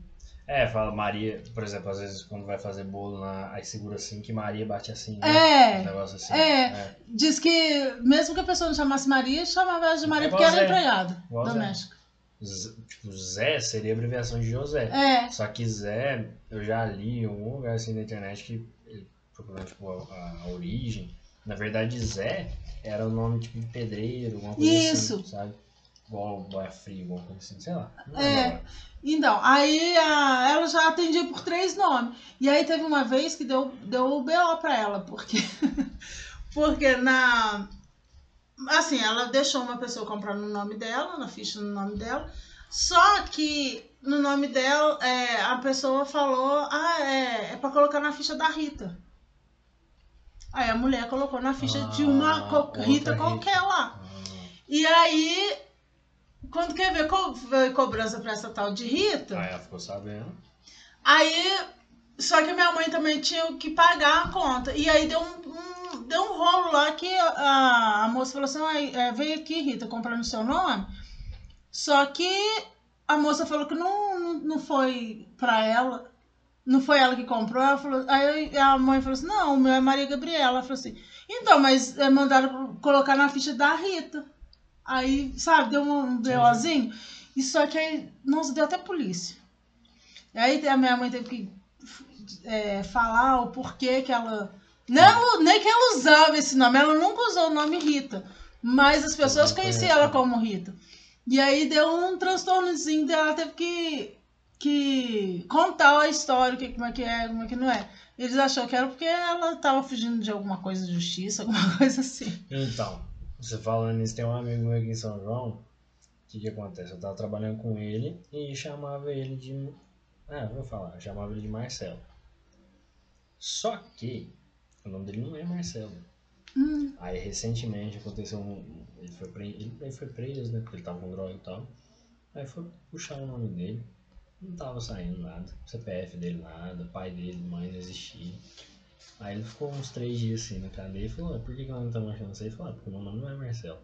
[SPEAKER 1] É, fala Maria, por exemplo, às vezes quando vai fazer bolo, na, aí segura assim que Maria bate assim, né?
[SPEAKER 3] É.
[SPEAKER 1] Um negócio assim.
[SPEAKER 3] É. Diz que mesmo que a pessoa não chamasse Maria, chamava ela de Maria
[SPEAKER 1] É
[SPEAKER 3] porque era empregada doméstica.
[SPEAKER 1] Z- Tipo, Zé seria abreviação de José.
[SPEAKER 3] É.
[SPEAKER 1] Só que Zé, eu já li em algum lugar assim na internet que ele procurando tipo, a, a origem. Na verdade, Zé era o nome tipo de pedreiro, alguma coisa
[SPEAKER 3] Isso.
[SPEAKER 1] assim, sabe? Igual boia frio, alguma coisa assim, sei lá.
[SPEAKER 3] É.
[SPEAKER 1] agora.
[SPEAKER 3] Então, aí a- ela já atendia por três nomes. E aí teve uma vez que deu, deu o BO pra ela, porque, porque na. Assim, ela deixou uma pessoa comprar no nome dela, na ficha no nome dela. Só que no nome dela, é, a pessoa falou: ah, é, é pra colocar na ficha da Rita. Aí a mulher colocou na ficha de uma
[SPEAKER 1] Ah,
[SPEAKER 3] co- Rita
[SPEAKER 1] Rita.
[SPEAKER 3] qualquer lá.
[SPEAKER 1] Ah,
[SPEAKER 3] E aí, quando quer ver co cobrança pra essa tal de Rita,
[SPEAKER 1] Aí ela ficou sabendo.
[SPEAKER 3] aí. Só que minha mãe também tinha que pagar a conta. E aí deu um, um- deu um rolo lá que a, a moça falou assim: "Ai, é, veio aqui, Rita, comprar no seu nome. Só que a moça falou que não, não, não foi pra ela. Não foi ela que comprou. Ela falou, aí a mãe falou assim: não, o meu é Maria Gabriela. Ela falou assim: então, mas é, mandaram colocar na ficha da Rita. Aí, sabe, deu um BOzinho. E só que aí, nossa, deu até polícia. Aí a minha mãe teve que é, falar o porquê que ela. Não, nem que ela usava esse nome, ela nunca usou o nome Rita. Mas as pessoas conheciam ela
[SPEAKER 1] né?
[SPEAKER 3] como Rita. E aí deu um transtornozinho dela, teve que, que contar a história, que, como é que é, como é que não é. Eles acharam que era porque ela tava fugindo de alguma coisa de justiça, alguma coisa assim.
[SPEAKER 1] Então, você falando nisso, tem um amigo meu aqui em São João. O que que acontece? Eu tava trabalhando com ele e chamava ele de. Ah, vou falar, chamava ele de Marcelo. Só que o nome dele não é Marcelo.
[SPEAKER 3] Hum,
[SPEAKER 1] Aí recentemente aconteceu um. Ele foi, pre... ele foi preso, né? Porque ele tava com droga e tal. Aí foi puxar o nome dele. Não tava saindo nada. CPF dele nada, pai dele, mãe não existia. Aí ele ficou uns três dias assim na cadeia e falou, "Ah, por que, que nós não achando isso aí? Ele falou, ah, porque meu nome não é Marcelo.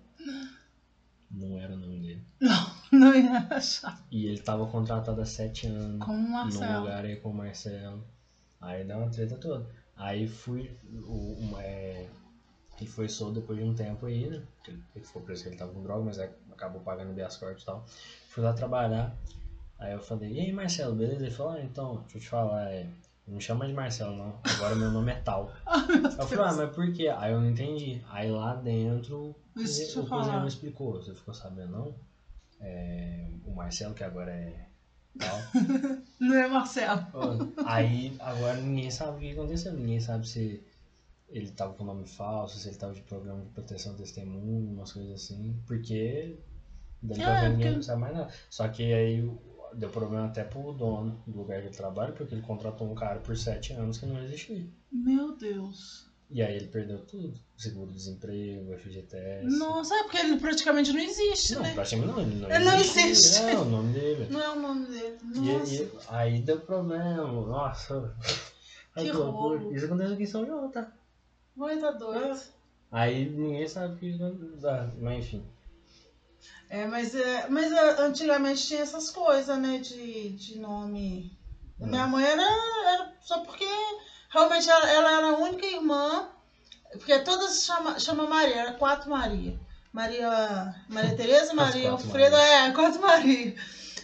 [SPEAKER 1] Não era o nome dele.
[SPEAKER 3] não ia achar.
[SPEAKER 1] E ele tava contratado há sete anos
[SPEAKER 3] Como
[SPEAKER 1] num
[SPEAKER 3] Marcelo.
[SPEAKER 1] lugar aí com o Marcelo. Aí deu uma treta toda. Aí fui. O, o- é, ele foi solto depois de um tempo aí, né? Ele, ficou preso que ele tava com droga, mas acabou pagando habeas corpus e tal. Fui lá trabalhar. Aí eu falei, e aí Marcelo, beleza? Ele falou, ah, então, deixa eu te falar, é, não me chama de Marcelo não, agora meu nome é tal. eu falei, ah, mas por quê? Aí eu não entendi. Aí lá dentro o
[SPEAKER 3] Isso
[SPEAKER 1] cozinheiro- o me explicou, você ficou sabendo não? É, o Marcelo que agora é tal.
[SPEAKER 3] Não é Marcelo.
[SPEAKER 1] Aí agora ninguém sabe o que aconteceu, ninguém sabe se ele tava com nome falso, se ele tava de programa de proteção de testemunho, umas coisas assim, porque dali pra
[SPEAKER 3] É,
[SPEAKER 1] frente ninguém não sabe mais nada. Só que aí o- deu problema até pro dono do lugar que ele trabalha, porque ele contratou um cara por sete anos que não existia.
[SPEAKER 3] Meu Deus.
[SPEAKER 1] E aí ele perdeu tudo. Seguro-desemprego, FGTS.
[SPEAKER 3] Nossa, é porque ele praticamente não existe,
[SPEAKER 1] Não,
[SPEAKER 3] né?
[SPEAKER 1] praticamente não, ele não
[SPEAKER 3] Ele não
[SPEAKER 1] existia.
[SPEAKER 3] existe.
[SPEAKER 1] É o nome dele.
[SPEAKER 3] Não é o nome dele.
[SPEAKER 1] E,
[SPEAKER 3] Nossa.
[SPEAKER 1] e aí deu problema, nossa.
[SPEAKER 3] Que
[SPEAKER 1] loucura. Isso aconteceu aqui em São João, tá?
[SPEAKER 3] Vai tá doido.
[SPEAKER 1] Aí ninguém sabe o que mas enfim.
[SPEAKER 3] É, mas, é, mas é, antigamente tinha essas coisas, né? De, de nome.
[SPEAKER 1] Hum.
[SPEAKER 3] Minha mãe era, era só porque realmente ela, ela era a única irmã. Porque todas chamam chama Maria, era quatro Maria. Maria, Maria Tereza, Maria Alfreda, é, quatro Maria.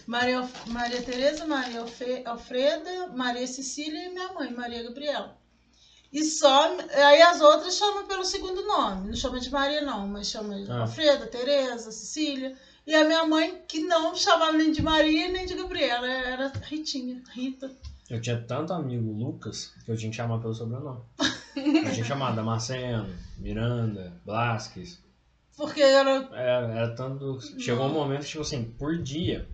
[SPEAKER 3] Maria, Maria Tereza, Maria Alfreda, Maria Cecília e minha mãe, Maria Gabriela. E só. Aí as outras chamam pelo segundo nome. Não chama de Maria, não, mas chama de
[SPEAKER 1] Ah.
[SPEAKER 3] Alfreda, Tereza, Cecília. E a minha mãe, que não chamava nem de Maria nem de Gabriela, era Ritinha, Rita.
[SPEAKER 1] Eu tinha tanto amigo Lucas que eu tinha que chamar pelo sobrenome. Eu tinha que chamar Damasceno, Miranda, Blasques.
[SPEAKER 3] Porque era.
[SPEAKER 1] Era, era tanto. Chegou um momento que, tipo assim, por dia.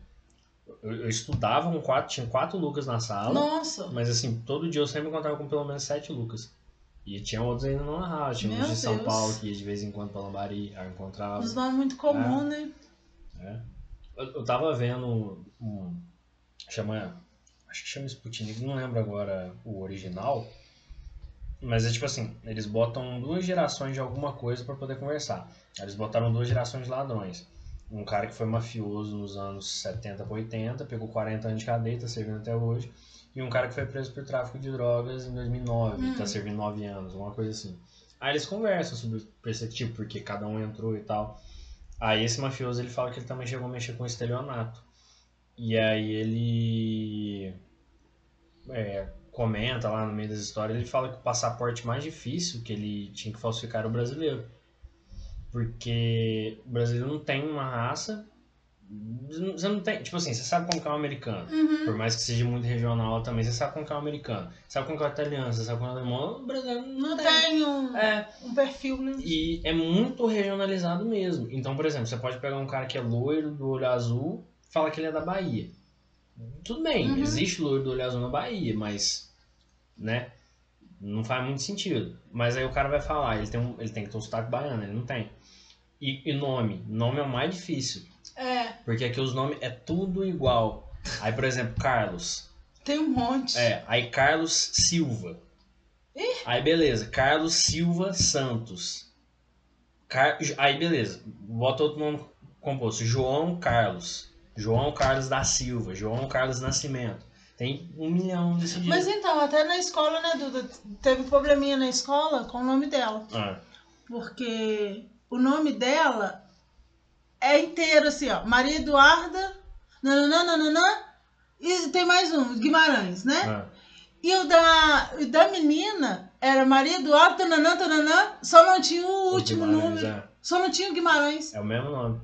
[SPEAKER 1] Eu, eu estudava com quatro. Tinha quatro Lucas na sala.
[SPEAKER 3] Nossa!
[SPEAKER 1] Mas assim, todo dia eu sempre encontrava com pelo menos sete Lucas. E tinha outros ainda não na house. Tinha uns
[SPEAKER 3] Meu
[SPEAKER 1] de São
[SPEAKER 3] Deus.
[SPEAKER 1] Paulo que ia de vez em quando pra Lambari, eu encontrava.
[SPEAKER 3] Uns nomes muito comuns,
[SPEAKER 1] Ah.
[SPEAKER 3] né?
[SPEAKER 1] É. Eu, eu tava vendo um. Chama. Acho que chama Sputnik, não lembro agora o original. Mas é tipo assim, eles botam duas gerações de alguma coisa pra poder conversar. Eles botaram duas gerações de ladrões. Um cara que foi mafioso nos anos 70 para 80, pegou 40 anos de cadeia, tá servindo até hoje. E um cara que foi preso por tráfico de drogas em 2009,
[SPEAKER 3] Hum.
[SPEAKER 1] tá servindo 9 anos, alguma coisa assim. Aí eles conversam sobre o perspectivo, porque cada um entrou e tal. Aí esse mafioso ele fala que ele também chegou a mexer com estelionato. E aí ele é, comenta lá no meio das histórias, ele fala que o passaporte mais difícil que ele tinha que falsificar era o brasileiro. Porque o brasileiro não tem uma raça. Você não tem. Tipo assim, você sabe como que é um americano.
[SPEAKER 3] Uhum.
[SPEAKER 1] Por mais que seja muito regional também, você sabe como que é um americano. Sabe como que é o italiano, você sabe como é o alemão. O brasileiro não,
[SPEAKER 3] Não
[SPEAKER 1] tem.
[SPEAKER 3] tem um,
[SPEAKER 1] É,
[SPEAKER 3] um perfil, né?
[SPEAKER 1] e é muito regionalizado mesmo. Então, por exemplo, você pode pegar um cara que é loiro, do olho azul, fala que ele é da Bahia. Tudo bem,
[SPEAKER 3] Uhum.
[SPEAKER 1] existe loiro do olho azul na Bahia, mas, né, não faz muito sentido. Mas aí o cara vai falar, ele tem, um, ele tem que ter um sotaque baiano, ele não tem. E, e nome, nome é o mais difícil,
[SPEAKER 3] É,
[SPEAKER 1] porque aqui os nomes é tudo igual. Aí, por exemplo, Carlos.
[SPEAKER 3] tem um monte.
[SPEAKER 1] É, aí Carlos Silva. Aí beleza, Carlos Silva Santos. Car... Aí beleza, bota outro nome composto. João Carlos. João Carlos da Silva. João Carlos Nascimento. Tem um milhão desse jeito.
[SPEAKER 3] Mas então, até na escola, né, Duda? Teve probleminha na escola com o nome dela.
[SPEAKER 1] Ah,
[SPEAKER 3] Porque o nome dela é inteiro assim, ó. Maria Eduarda, nananã, e tem mais um, Guimarães, né?
[SPEAKER 1] ah.
[SPEAKER 3] E o da, o da menina era Maria Eduarda, nananã, tananã, só não tinha o último
[SPEAKER 1] Guimarães,
[SPEAKER 3] número. Só não tinha o Guimarães.
[SPEAKER 1] É. é o mesmo nome.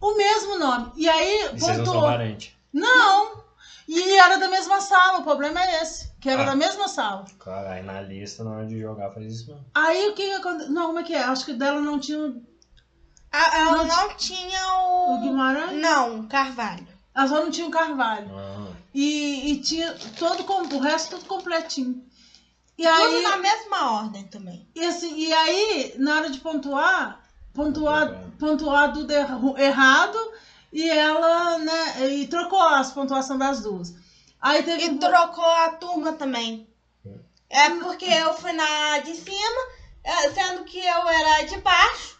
[SPEAKER 3] O mesmo nome. E aí,
[SPEAKER 1] E vocês não são
[SPEAKER 3] pontuou.
[SPEAKER 1] parentes.
[SPEAKER 3] Não! E era da mesma sala, o problema é esse. Que era
[SPEAKER 1] Ah.
[SPEAKER 3] da mesma sala.
[SPEAKER 1] Claro, aí na lista, na hora de jogar, faz isso mesmo.
[SPEAKER 3] Aí o que aconteceu? Não, como é que é? Acho que dela não tinha o
[SPEAKER 2] Ah, Ela
[SPEAKER 3] Não
[SPEAKER 2] não tinha o.
[SPEAKER 3] o Guimarães.
[SPEAKER 2] Não, Carvalho.
[SPEAKER 3] Ela só não tinha o Carvalho.
[SPEAKER 1] Ah,
[SPEAKER 3] E, e tinha todo com o resto tudo completinho. E
[SPEAKER 2] Tudo
[SPEAKER 3] aí,
[SPEAKER 2] na mesma ordem também.
[SPEAKER 3] e assim, e aí, na hora de pontuar, pontuar,
[SPEAKER 1] Tá
[SPEAKER 3] pontuar tudo erra- errado e ela, né, e trocou as pontuações das duas. Aí teve
[SPEAKER 2] E
[SPEAKER 3] um-
[SPEAKER 2] trocou a turma também. É porque eu fui na de cima, é, sendo que eu era de baixo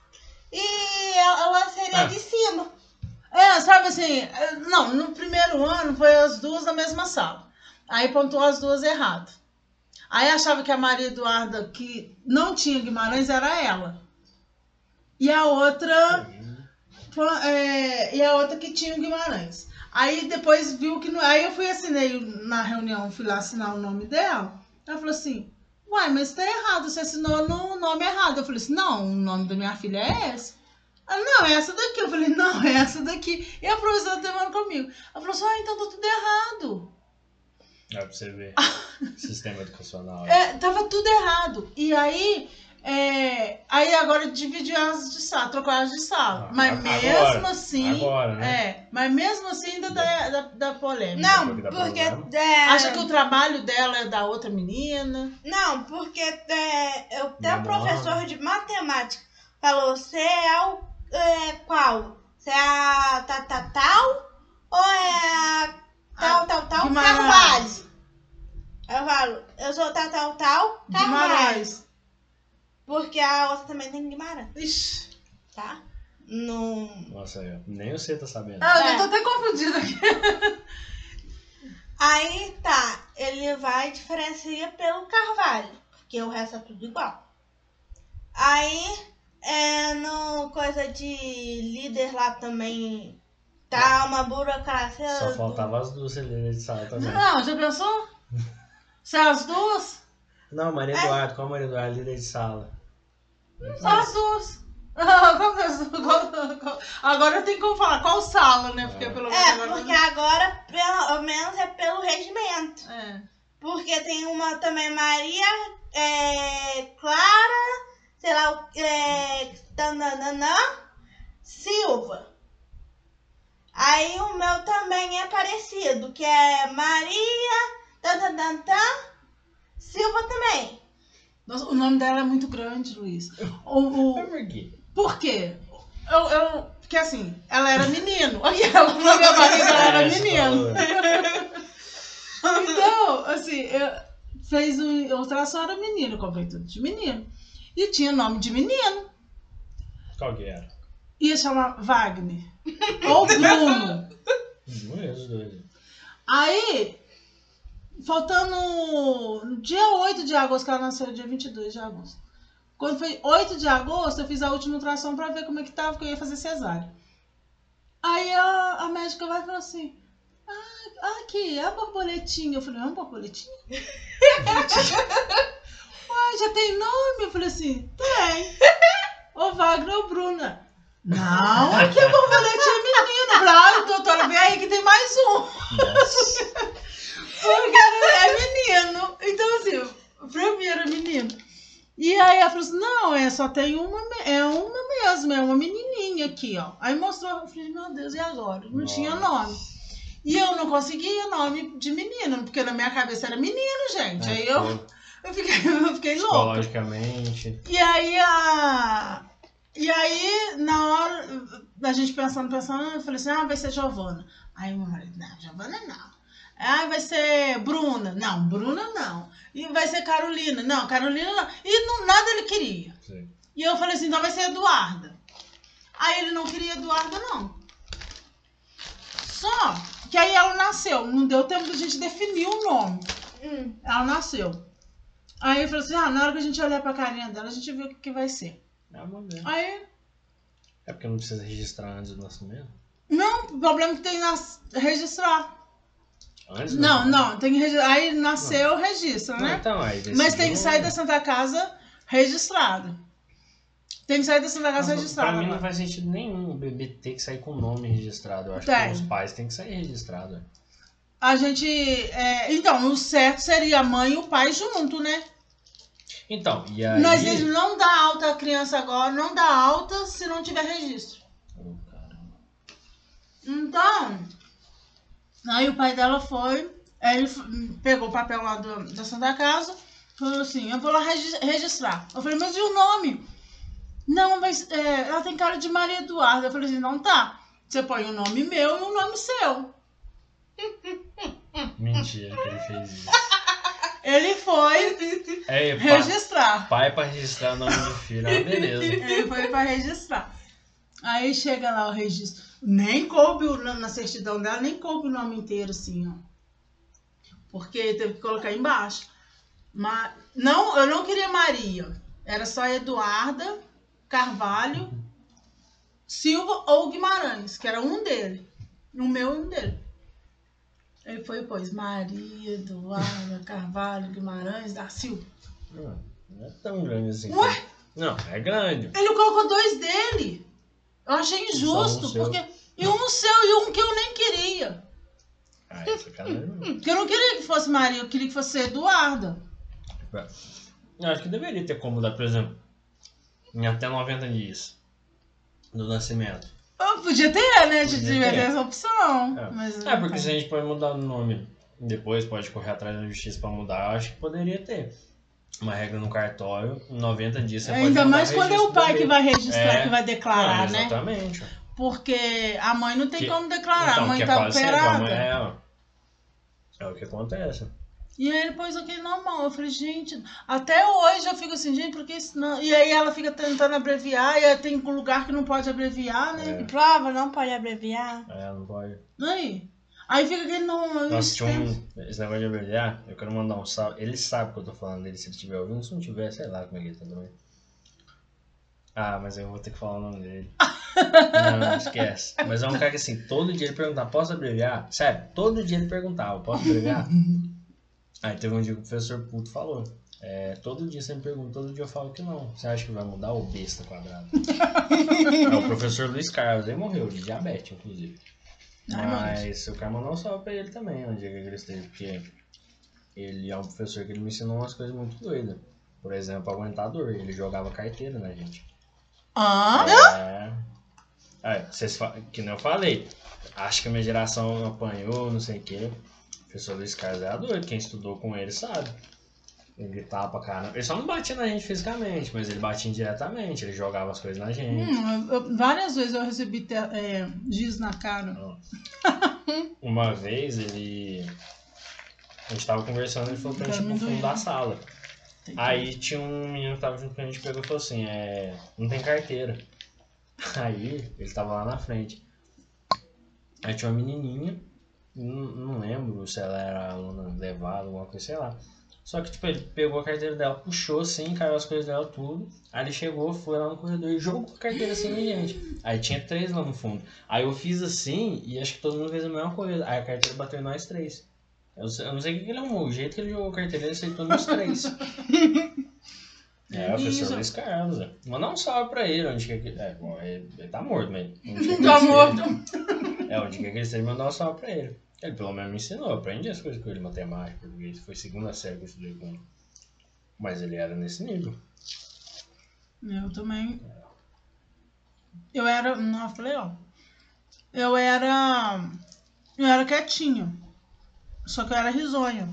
[SPEAKER 2] e ela seria
[SPEAKER 1] Ah.
[SPEAKER 2] de cima.
[SPEAKER 3] É, sabe assim, é, não, no primeiro ano foi as duas na mesma sala. Aí pontuou as duas errado. Aí achava que a Maria Eduarda, que não tinha Guimarães, era ela. E a outra, é, e a outra que tinha o Guimarães. Aí depois viu que não. Aí eu fui assinei na reunião, fui lá assinar o nome dela. Ela falou assim: Uai, mas tá errado, você assinou no nome errado. Eu falei assim: Não, o nome da minha filha é esse. Ela, não, é essa daqui. Eu falei, não, é essa daqui. E a professora demorou comigo. Ela falou assim, ah, então tá tudo errado.
[SPEAKER 1] Dá pra você ver. Sistema educacional.
[SPEAKER 3] É, tava tudo errado. E aí, é, aí agora dividiu as de sala, trocou as de sala.
[SPEAKER 1] Ah,
[SPEAKER 3] mas
[SPEAKER 1] agora,
[SPEAKER 3] mesmo assim.
[SPEAKER 1] Agora, né?
[SPEAKER 3] É, mas mesmo assim ainda dá, dá, dá polêmica.
[SPEAKER 2] Não,
[SPEAKER 1] porque
[SPEAKER 2] é,
[SPEAKER 3] Acha que o trabalho dela é da outra menina.
[SPEAKER 2] Não, porque é, eu tenho um
[SPEAKER 1] Memória.
[SPEAKER 2] professor de matemática. Falou, você é o é, qual? Você é a ta- ta- tal ou é a tal, tal, tal. Carvalho? Eu falo, eu sou tal, tal, tal, Carvalho. Porque a outra também tem Guimarães,
[SPEAKER 3] Ixi.
[SPEAKER 2] tá? No...
[SPEAKER 1] Nossa, eu, nem você tá sabendo.
[SPEAKER 3] Ah, eu
[SPEAKER 2] É.
[SPEAKER 3] tô até confundida aqui.
[SPEAKER 2] Aí tá, ele vai diferenciar pelo Carvalho, porque o resto é tudo igual. Aí, é, no coisa de líder lá também, tá uma burocracia.
[SPEAKER 1] Só
[SPEAKER 2] do-
[SPEAKER 1] faltava as duas ali de sala também.
[SPEAKER 3] Não, já pensou? É as duas?
[SPEAKER 1] Não, Maria Eduardo, qual Maria Eduardo? Líder de sala.
[SPEAKER 3] Só as duas. Qual que é as duas? Qual- qual- Agora eu tenho como falar qual sala, né? Porque pelo menos
[SPEAKER 2] É,
[SPEAKER 3] agora-
[SPEAKER 2] porque agora, pelo menos, é pelo regimento.
[SPEAKER 3] É.
[SPEAKER 2] Porque tem uma também Maria é, Clara, sei lá, é, tananana, Silva. Aí o meu também é parecido, que é Maria tananana, Silva também.
[SPEAKER 3] Nossa, o nome dela é muito grande, Luiz. O, o,
[SPEAKER 1] Por quê?
[SPEAKER 3] Eu, eu, porque assim, ela era menino. Aquela, na minha barriga ela era menino. Então, assim, eu, fez o ultrassom era menino, eu comprei tudo de menino. E tinha nome de menino.
[SPEAKER 1] Qual que era?
[SPEAKER 3] ia chamar Wagner. Ou Bruno.
[SPEAKER 1] É.
[SPEAKER 3] Aí, faltando no dia 8 de agosto, que ela nasceu dia 22 de agosto. Quando foi 8 de agosto, eu fiz a última ultrassom pra ver como é que tava, porque eu ia fazer cesárea. Aí a, a médica vai e fala assim: Ah, aqui, é a borboletinha. Eu falei: É uma borboletinha? Uai, já tem nome? Eu falei assim: Tem. Ô Wagner ou Bruna? Não, aqui a borboletinha é menina. Eu falei, ah, doutora, vem aí que tem mais um. Porque é menino. Então, assim, pra mim era menino. E aí ela falou assim, não, é, só tem uma, é uma mesmo, é uma menininha aqui, ó. Aí mostrou, eu falei, meu Deus, e agora? Não tinha
[SPEAKER 1] Nossa.
[SPEAKER 3] nome. E eu não conseguia nome de menino, porque na minha cabeça era menino, gente.
[SPEAKER 1] É,
[SPEAKER 3] aí eu, eu fiquei, eu fiquei louca.
[SPEAKER 1] Psicologicamente.
[SPEAKER 3] E aí a. E aí, na hora, a gente pensando, pensando, eu falei assim, ah, vai ser Giovana. Aí meu marido, não, Giovana não. Ah, vai ser Bruna. Não, Bruna não. E vai ser Carolina. Não, Carolina não. E não, nada ele queria.
[SPEAKER 1] Sim.
[SPEAKER 3] E eu falei assim, então vai ser Eduarda. Aí ele não queria Eduarda, não. Só que aí ela nasceu. Não deu tempo da gente definir o nome.
[SPEAKER 2] Hum.
[SPEAKER 3] Ela nasceu. Aí eu falei assim, ah, na hora que a gente olhar pra carinha dela, a gente vê o que, que vai ser.
[SPEAKER 1] É uma.
[SPEAKER 3] Aí,
[SPEAKER 1] É porque não precisa registrar antes do nascimento?
[SPEAKER 3] não, o problema é que tem nas- registrar.
[SPEAKER 1] Antes
[SPEAKER 3] Não, não, tem que registrar. Aí nasceu, registra,
[SPEAKER 1] Não,
[SPEAKER 3] né?
[SPEAKER 1] então, aí
[SPEAKER 3] Mas tem que sair da Santa Casa registrado. Tem que sair da Santa Casa
[SPEAKER 1] Não,
[SPEAKER 3] registrado.
[SPEAKER 1] Pra mim não faz sentido nenhum o bebê ter que sair com o nome registrado. Eu acho
[SPEAKER 3] Tem.
[SPEAKER 1] que os pais têm que sair registrado.
[SPEAKER 3] A gente. é, então, o certo seria a mãe e o pai junto, né?
[SPEAKER 1] Então, e aí...
[SPEAKER 3] Mas eles não dá alta a criança agora, não dá alta se não tiver registro.
[SPEAKER 1] Oh.
[SPEAKER 3] Então, aí o pai dela foi, ele pegou o papel lá do, da Santa Casa, falou assim, eu vou lá regi- registrar. Eu falei, mas e o nome? Não, mas é, ela tem cara de Maria Eduarda. Eu falei assim, não tá. Você põe o nome meu e o nome seu.
[SPEAKER 1] Mentira que ele fez isso.
[SPEAKER 3] Ele foi
[SPEAKER 1] É,
[SPEAKER 3] registrar.
[SPEAKER 1] pai pra registrar o nome do filho. Ah, beleza.
[SPEAKER 3] Ele foi pra registrar. Aí chega lá o registro. Nem coube o- na certidão dela, nem coube o nome inteiro, assim, ó. Porque teve que colocar embaixo. Mas não, eu não queria Maria. Era só Eduarda, Carvalho, Silva ou Guimarães, que era um dele. Um meu e um dele. Aí foi pôs Maria, Eduarda, Carvalho, Guimarães, da Silva.
[SPEAKER 1] Não, não é tão grande assim.
[SPEAKER 3] Ué?
[SPEAKER 1] Não, é grande.
[SPEAKER 3] Ele colocou dois dele. Eu achei injusto, porque. E um seu e um que eu nem queria.
[SPEAKER 1] Ah, é sacanagem.
[SPEAKER 3] Porque eu não queria que fosse Maria, eu queria que fosse Eduarda.
[SPEAKER 1] Eu acho que deveria ter como dar, por exemplo, em até 90 dias do nascimento.
[SPEAKER 3] Eu podia ter, né? De
[SPEAKER 1] Podia
[SPEAKER 3] devia
[SPEAKER 1] ter.
[SPEAKER 3] essa opção.
[SPEAKER 1] É.
[SPEAKER 3] Mas
[SPEAKER 1] É, porque se a gente pode mudar o nome depois, pode correr atrás da justiça pra mudar, eu acho que poderia ter. Uma regra no cartório, em 90 dias você pode
[SPEAKER 3] Ainda
[SPEAKER 1] mudar
[SPEAKER 3] mais quando é o pai que vai registrar,
[SPEAKER 1] É.
[SPEAKER 3] que vai declarar,
[SPEAKER 1] Não,
[SPEAKER 3] né?
[SPEAKER 1] Exatamente.
[SPEAKER 3] Porque a mãe não tem
[SPEAKER 1] Que-
[SPEAKER 3] como declarar,
[SPEAKER 1] então,
[SPEAKER 3] a mãe
[SPEAKER 1] é
[SPEAKER 3] tá operada.
[SPEAKER 1] é, é o que acontece.
[SPEAKER 3] E aí ele pôs aquele normal. Eu falei, gente, até hoje eu fico assim, gente, por que isso não? E aí ela fica tentando abreviar, e aí tem lugar que não pode abreviar, né?
[SPEAKER 1] É.
[SPEAKER 2] Prova, não pode abreviar.
[SPEAKER 1] É, não pode.
[SPEAKER 3] Aí. Aí fica aquele normal.
[SPEAKER 1] Nossa, tinha um. Esse negócio de abreviar, eu quero mandar um salve. Ele sabe que eu tô falando dele, se ele estiver ouvindo. Se não tiver, sei lá como é que ele tá também. Ah, mas eu vou ter que falar o nome dele. não, esquece. Mas é um cara que assim, todo dia ele perguntava, posso abreviar? Sério, todo dia ele perguntava, posso abreviar? Aí teve um dia que o professor puto falou. É, todo dia você me pergunta, todo dia eu falo que não. Você acha que vai mudar o besta quadrado? é o professor Luiz Carlos, ele morreu de diabetes, inclusive.
[SPEAKER 3] Ai,
[SPEAKER 1] Mas eu quero mandar um salve pra ele também, onde é que ele esteve, porque ele é um professor que ele me ensinou umas coisas muito doidas. Por exemplo, aguentar dor. Ele jogava carteira na gente.
[SPEAKER 3] Ah,
[SPEAKER 1] É. É, vocês. Que nem eu falei. Acho que a minha geração apanhou, não sei o quê. O professor Luiz Carlos era doido. Quem estudou com ele sabe. Ele gritava pra caramba. Ele só não batia na gente fisicamente, mas ele batia indiretamente. Ele jogava as coisas na gente.
[SPEAKER 3] hum, eu- eu- várias vezes eu recebi te- é, giz na cara.
[SPEAKER 1] Uma vez ele. A gente tava conversando, ele falou pra gente ir pro fundo da sala. Aí tinha um menino que tava junto com a gente pegou e falou assim, é. Não tem carteira. Aí ele tava lá na frente. Aí tinha uma menininha, não, não lembro se ela era aluna levada, alguma coisa, sei lá. Só que, tipo, ele pegou a carteira dela, puxou assim, caiu as coisas dela tudo. Aí ele chegou, foi lá no corredor e jogou a carteira assim na gente. Aí tinha três lá no fundo. Aí eu fiz assim e acho que todo mundo fez a mesma coisa. Aí a carteira bateu em nós três. Eu, eu não sei o que ele arrumou, o jeito que ele jogou carteira, ele aceitou nos três. É, o professor. Luiz Carlos. é. Mandar um salve pra ele, onde quer que. É, bom, ele, ele tá morto, mas. onde quer que
[SPEAKER 3] Tá
[SPEAKER 1] ele
[SPEAKER 3] morto.
[SPEAKER 1] esteja- É, onde quer que ele esteja, mandar um salve pra ele. Ele pelo menos me ensinou, eu aprendi as coisas com ele, matemática, português. Foi segunda série que eu estudei com ele. Mas ele era nesse nível.
[SPEAKER 3] Eu também. Eu era. Não, eu falei, ó. Eu era. Eu era quietinha. Só que eu era risonha.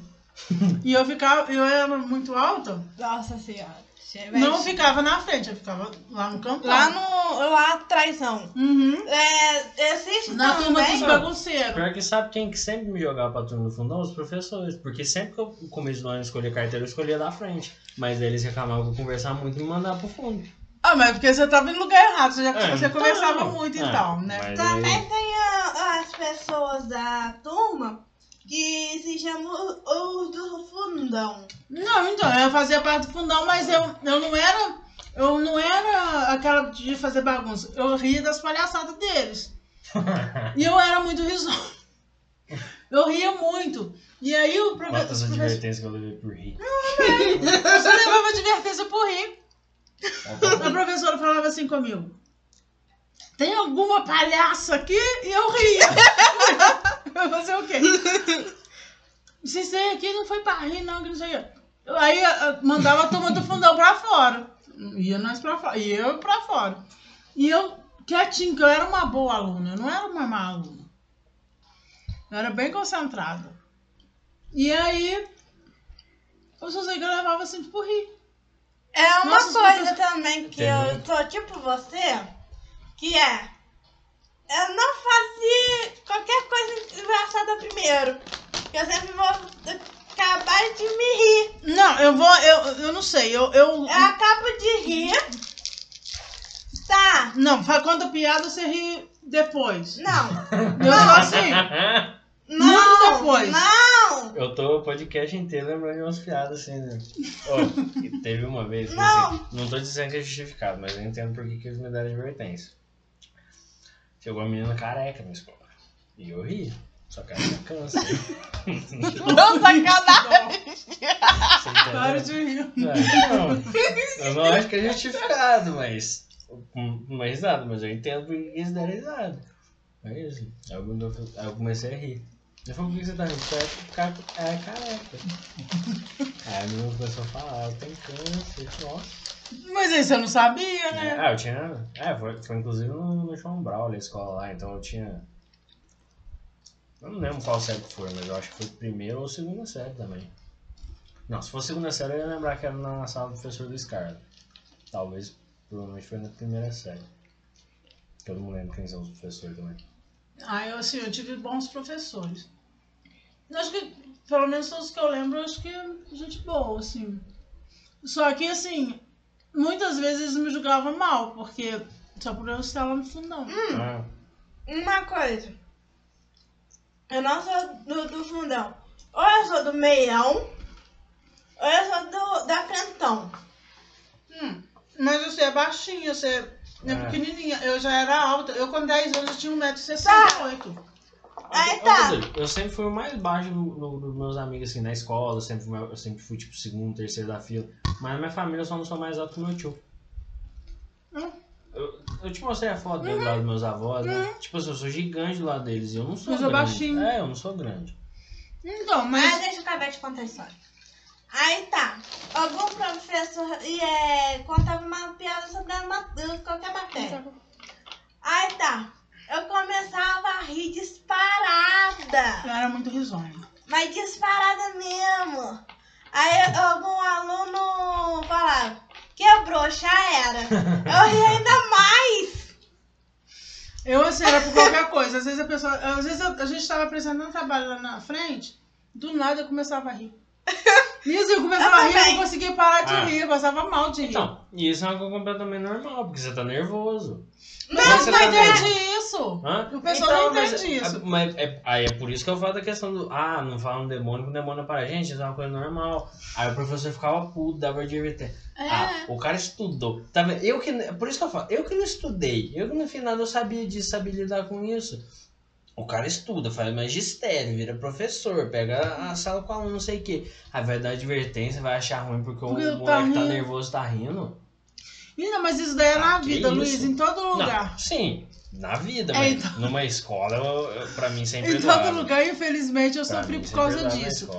[SPEAKER 3] e eu ficava. Eu era muito alta.
[SPEAKER 2] Nossa senhora.
[SPEAKER 3] Não ficava na frente, eu ficava lá no canto.
[SPEAKER 2] Lá no. Lá atrásão.
[SPEAKER 3] Uhum.
[SPEAKER 2] É, existe
[SPEAKER 3] Na turma dos bagunceiros.
[SPEAKER 1] Pior que sabe quem que sempre me jogava pra turma do fundão? Os professores. Porque sempre que eu no começo do ano escolhia carteira, eu escolhia da frente. Mas eles reclamavam que eu conversava muito e me mandavam pro fundo.
[SPEAKER 3] Ah, mas é porque você tava no lugar errado, você, já,
[SPEAKER 1] É,
[SPEAKER 3] você
[SPEAKER 1] então,
[SPEAKER 3] conversava muito
[SPEAKER 1] é,
[SPEAKER 3] então, né?
[SPEAKER 2] Também
[SPEAKER 1] aí-
[SPEAKER 2] tem a- as pessoas da turma que se chamam os do fundão.
[SPEAKER 3] Não, então, eu fazia parte do fundão, mas eu, eu não era. Eu não era aquela de fazer bagunça. Eu ria das palhaçadas deles. E eu era muito risonho. Eu ria muito. E aí o profe-
[SPEAKER 1] Quantas advertências que eu levei por rir.
[SPEAKER 3] Você levava advertência por rir. A professora falava assim comigo. Tem alguma palhaça aqui? E eu ria. Vai fazer o quê? Se isso aí aqui não foi pra rir, não, que não sei o quê. Aí mandava a turma do fundão pra fora. Ia nós pra fora. E eu pra fora. E eu, quietinho, que eu era uma boa aluna, eu não era uma má aluna. Eu era bem concentrada. E aí, eu só sei que eu levava sempre por rir.
[SPEAKER 2] É uma
[SPEAKER 3] Nossa,
[SPEAKER 2] coisa também que eu sou tipo você, que é. Eu não fazia qualquer coisa engraçada primeiro. Eu sempre vou acabar de me rir.
[SPEAKER 3] Não, eu vou, eu, eu não sei, eu, eu,
[SPEAKER 2] Eu acabo de rir. Tá.
[SPEAKER 3] não, faz conta piada, você ri depois.
[SPEAKER 2] Não.
[SPEAKER 3] Eu sou assim,
[SPEAKER 2] Não.
[SPEAKER 3] Muito depois.
[SPEAKER 2] Não.
[SPEAKER 1] Eu tô o podcast inteiro lembrando de umas piadas assim, né? E teve uma vez,
[SPEAKER 2] Não.
[SPEAKER 1] assim, não tô dizendo que é justificado, mas eu entendo por que que eles me deram advertência. Chegou uma menina careca na escola. E eu ri. Só que ela tinha câncer.
[SPEAKER 2] Não, sacanagem.
[SPEAKER 3] Para de rir.
[SPEAKER 1] É, não, eu não acho que é justificado, mas. Uma risada, mas eu entendo por que eles deram risada. É isso. Aí eu, comecei a rir. Eu falei, por que você tá rindo? É, ca- é careca. Aí a menina começou a falar, eu tenho câncer. Nossa.
[SPEAKER 3] Mas aí você não sabia, né?
[SPEAKER 1] Ah, eu tinha. É, foi, foi inclusive no, no João Braulio, a escola lá, então eu tinha. Eu não lembro qual série que foi, mas eu acho que foi primeira ou segunda série também. Não, se fosse segunda série eu ia lembrar que era na sala do professor Luiz Carlos. Talvez, provavelmente foi na primeira série. Que eu não lembro quem são os professores também.
[SPEAKER 3] Ah, eu assim, eu tive bons professores. Eu Acho que, pelo menos os que eu lembro, eu acho que é gente boa, assim. Só que, assim, muitas vezes me julgavam mal, porque só por eu estar lá no fundão.
[SPEAKER 1] Ah,
[SPEAKER 2] Uma coisa. Eu não sou do, do fundão. Ou eu sou do meião, ou eu sou do, da frentão.
[SPEAKER 3] Hum, mas você é baixinha, você é
[SPEAKER 1] É.
[SPEAKER 3] pequenininha. Eu já era alta. Eu com 10 anos eu tinha 1,68m.
[SPEAKER 2] Aí
[SPEAKER 1] Ô,
[SPEAKER 2] tá.
[SPEAKER 1] Eu sempre fui o mais baixo do- do- dos meus amigos, assim, na escola. Eu sempre, fui, eu sempre fui, tipo, segundo, terceiro da fila. Mas na minha família eu só não sou mais alto que o meu tio.
[SPEAKER 3] Hum.
[SPEAKER 1] Eu, eu te mostrei a foto dele lá dos meus avós, né?
[SPEAKER 2] Uhum.
[SPEAKER 1] Tipo assim, eu sou gigante do lado deles e eu não sou
[SPEAKER 3] Eu sou
[SPEAKER 1] grande.
[SPEAKER 3] baixinho.
[SPEAKER 1] É, eu não sou grande.
[SPEAKER 3] Então,
[SPEAKER 2] Mas
[SPEAKER 3] mas.
[SPEAKER 2] deixa eu acabar de contar a história. Aí tá. Algum professor e, é, contava uma piada sobre a ma- qualquer matéria. Aí tá. Eu começava a rir disparada.
[SPEAKER 3] Eu era muito risonha.
[SPEAKER 2] Mas disparada mesmo. Aí algum aluno falava, quebrou, já era. Eu ri ainda mais.
[SPEAKER 3] Eu, assim, era por qualquer coisa. Às vezes a pessoa. Às vezes a gente tava apresentando um trabalho lá na frente, do nada eu começava a rir. Isso, eu começava a rir, eu não conseguia parar de
[SPEAKER 1] Ah.
[SPEAKER 3] rir, eu passava mal de rir.
[SPEAKER 1] Então, e isso é uma coisa completamente normal, porque você tá nervoso.
[SPEAKER 3] não, não
[SPEAKER 1] tá
[SPEAKER 3] entende isso.
[SPEAKER 1] Hã?
[SPEAKER 3] O pessoal não
[SPEAKER 1] mas,
[SPEAKER 3] entende isso.
[SPEAKER 1] Mas é, aí é por isso que eu falo da questão do. Ah, não fala um demônio, o demônio é para a gente, isso é uma coisa normal. Aí o professor ficava puto, dava de.
[SPEAKER 3] É.
[SPEAKER 1] Ah, o cara estudou. Tá vendo? Eu que, por isso que eu falo, eu que não estudei. Eu que no final eu sabia disso, sabia lidar com isso. O cara estuda, faz magistério, vira professor, pega a sala com aluno, não sei o quê. Aí vai dar advertência, vai achar ruim porque, o
[SPEAKER 3] tá
[SPEAKER 1] moleque tá
[SPEAKER 3] rindo.
[SPEAKER 1] nervoso, tá rindo.
[SPEAKER 3] Ih, não, mas isso daí é na
[SPEAKER 1] Ah, que
[SPEAKER 3] vida,
[SPEAKER 1] isso?
[SPEAKER 3] Luiz, em todo lugar.
[SPEAKER 1] Não, sim, na vida,
[SPEAKER 3] É,
[SPEAKER 1] mas
[SPEAKER 3] então.
[SPEAKER 1] numa escola, eu, eu- pra mim sempre
[SPEAKER 3] Em todo lugar, infelizmente, eu sofri por causa disso.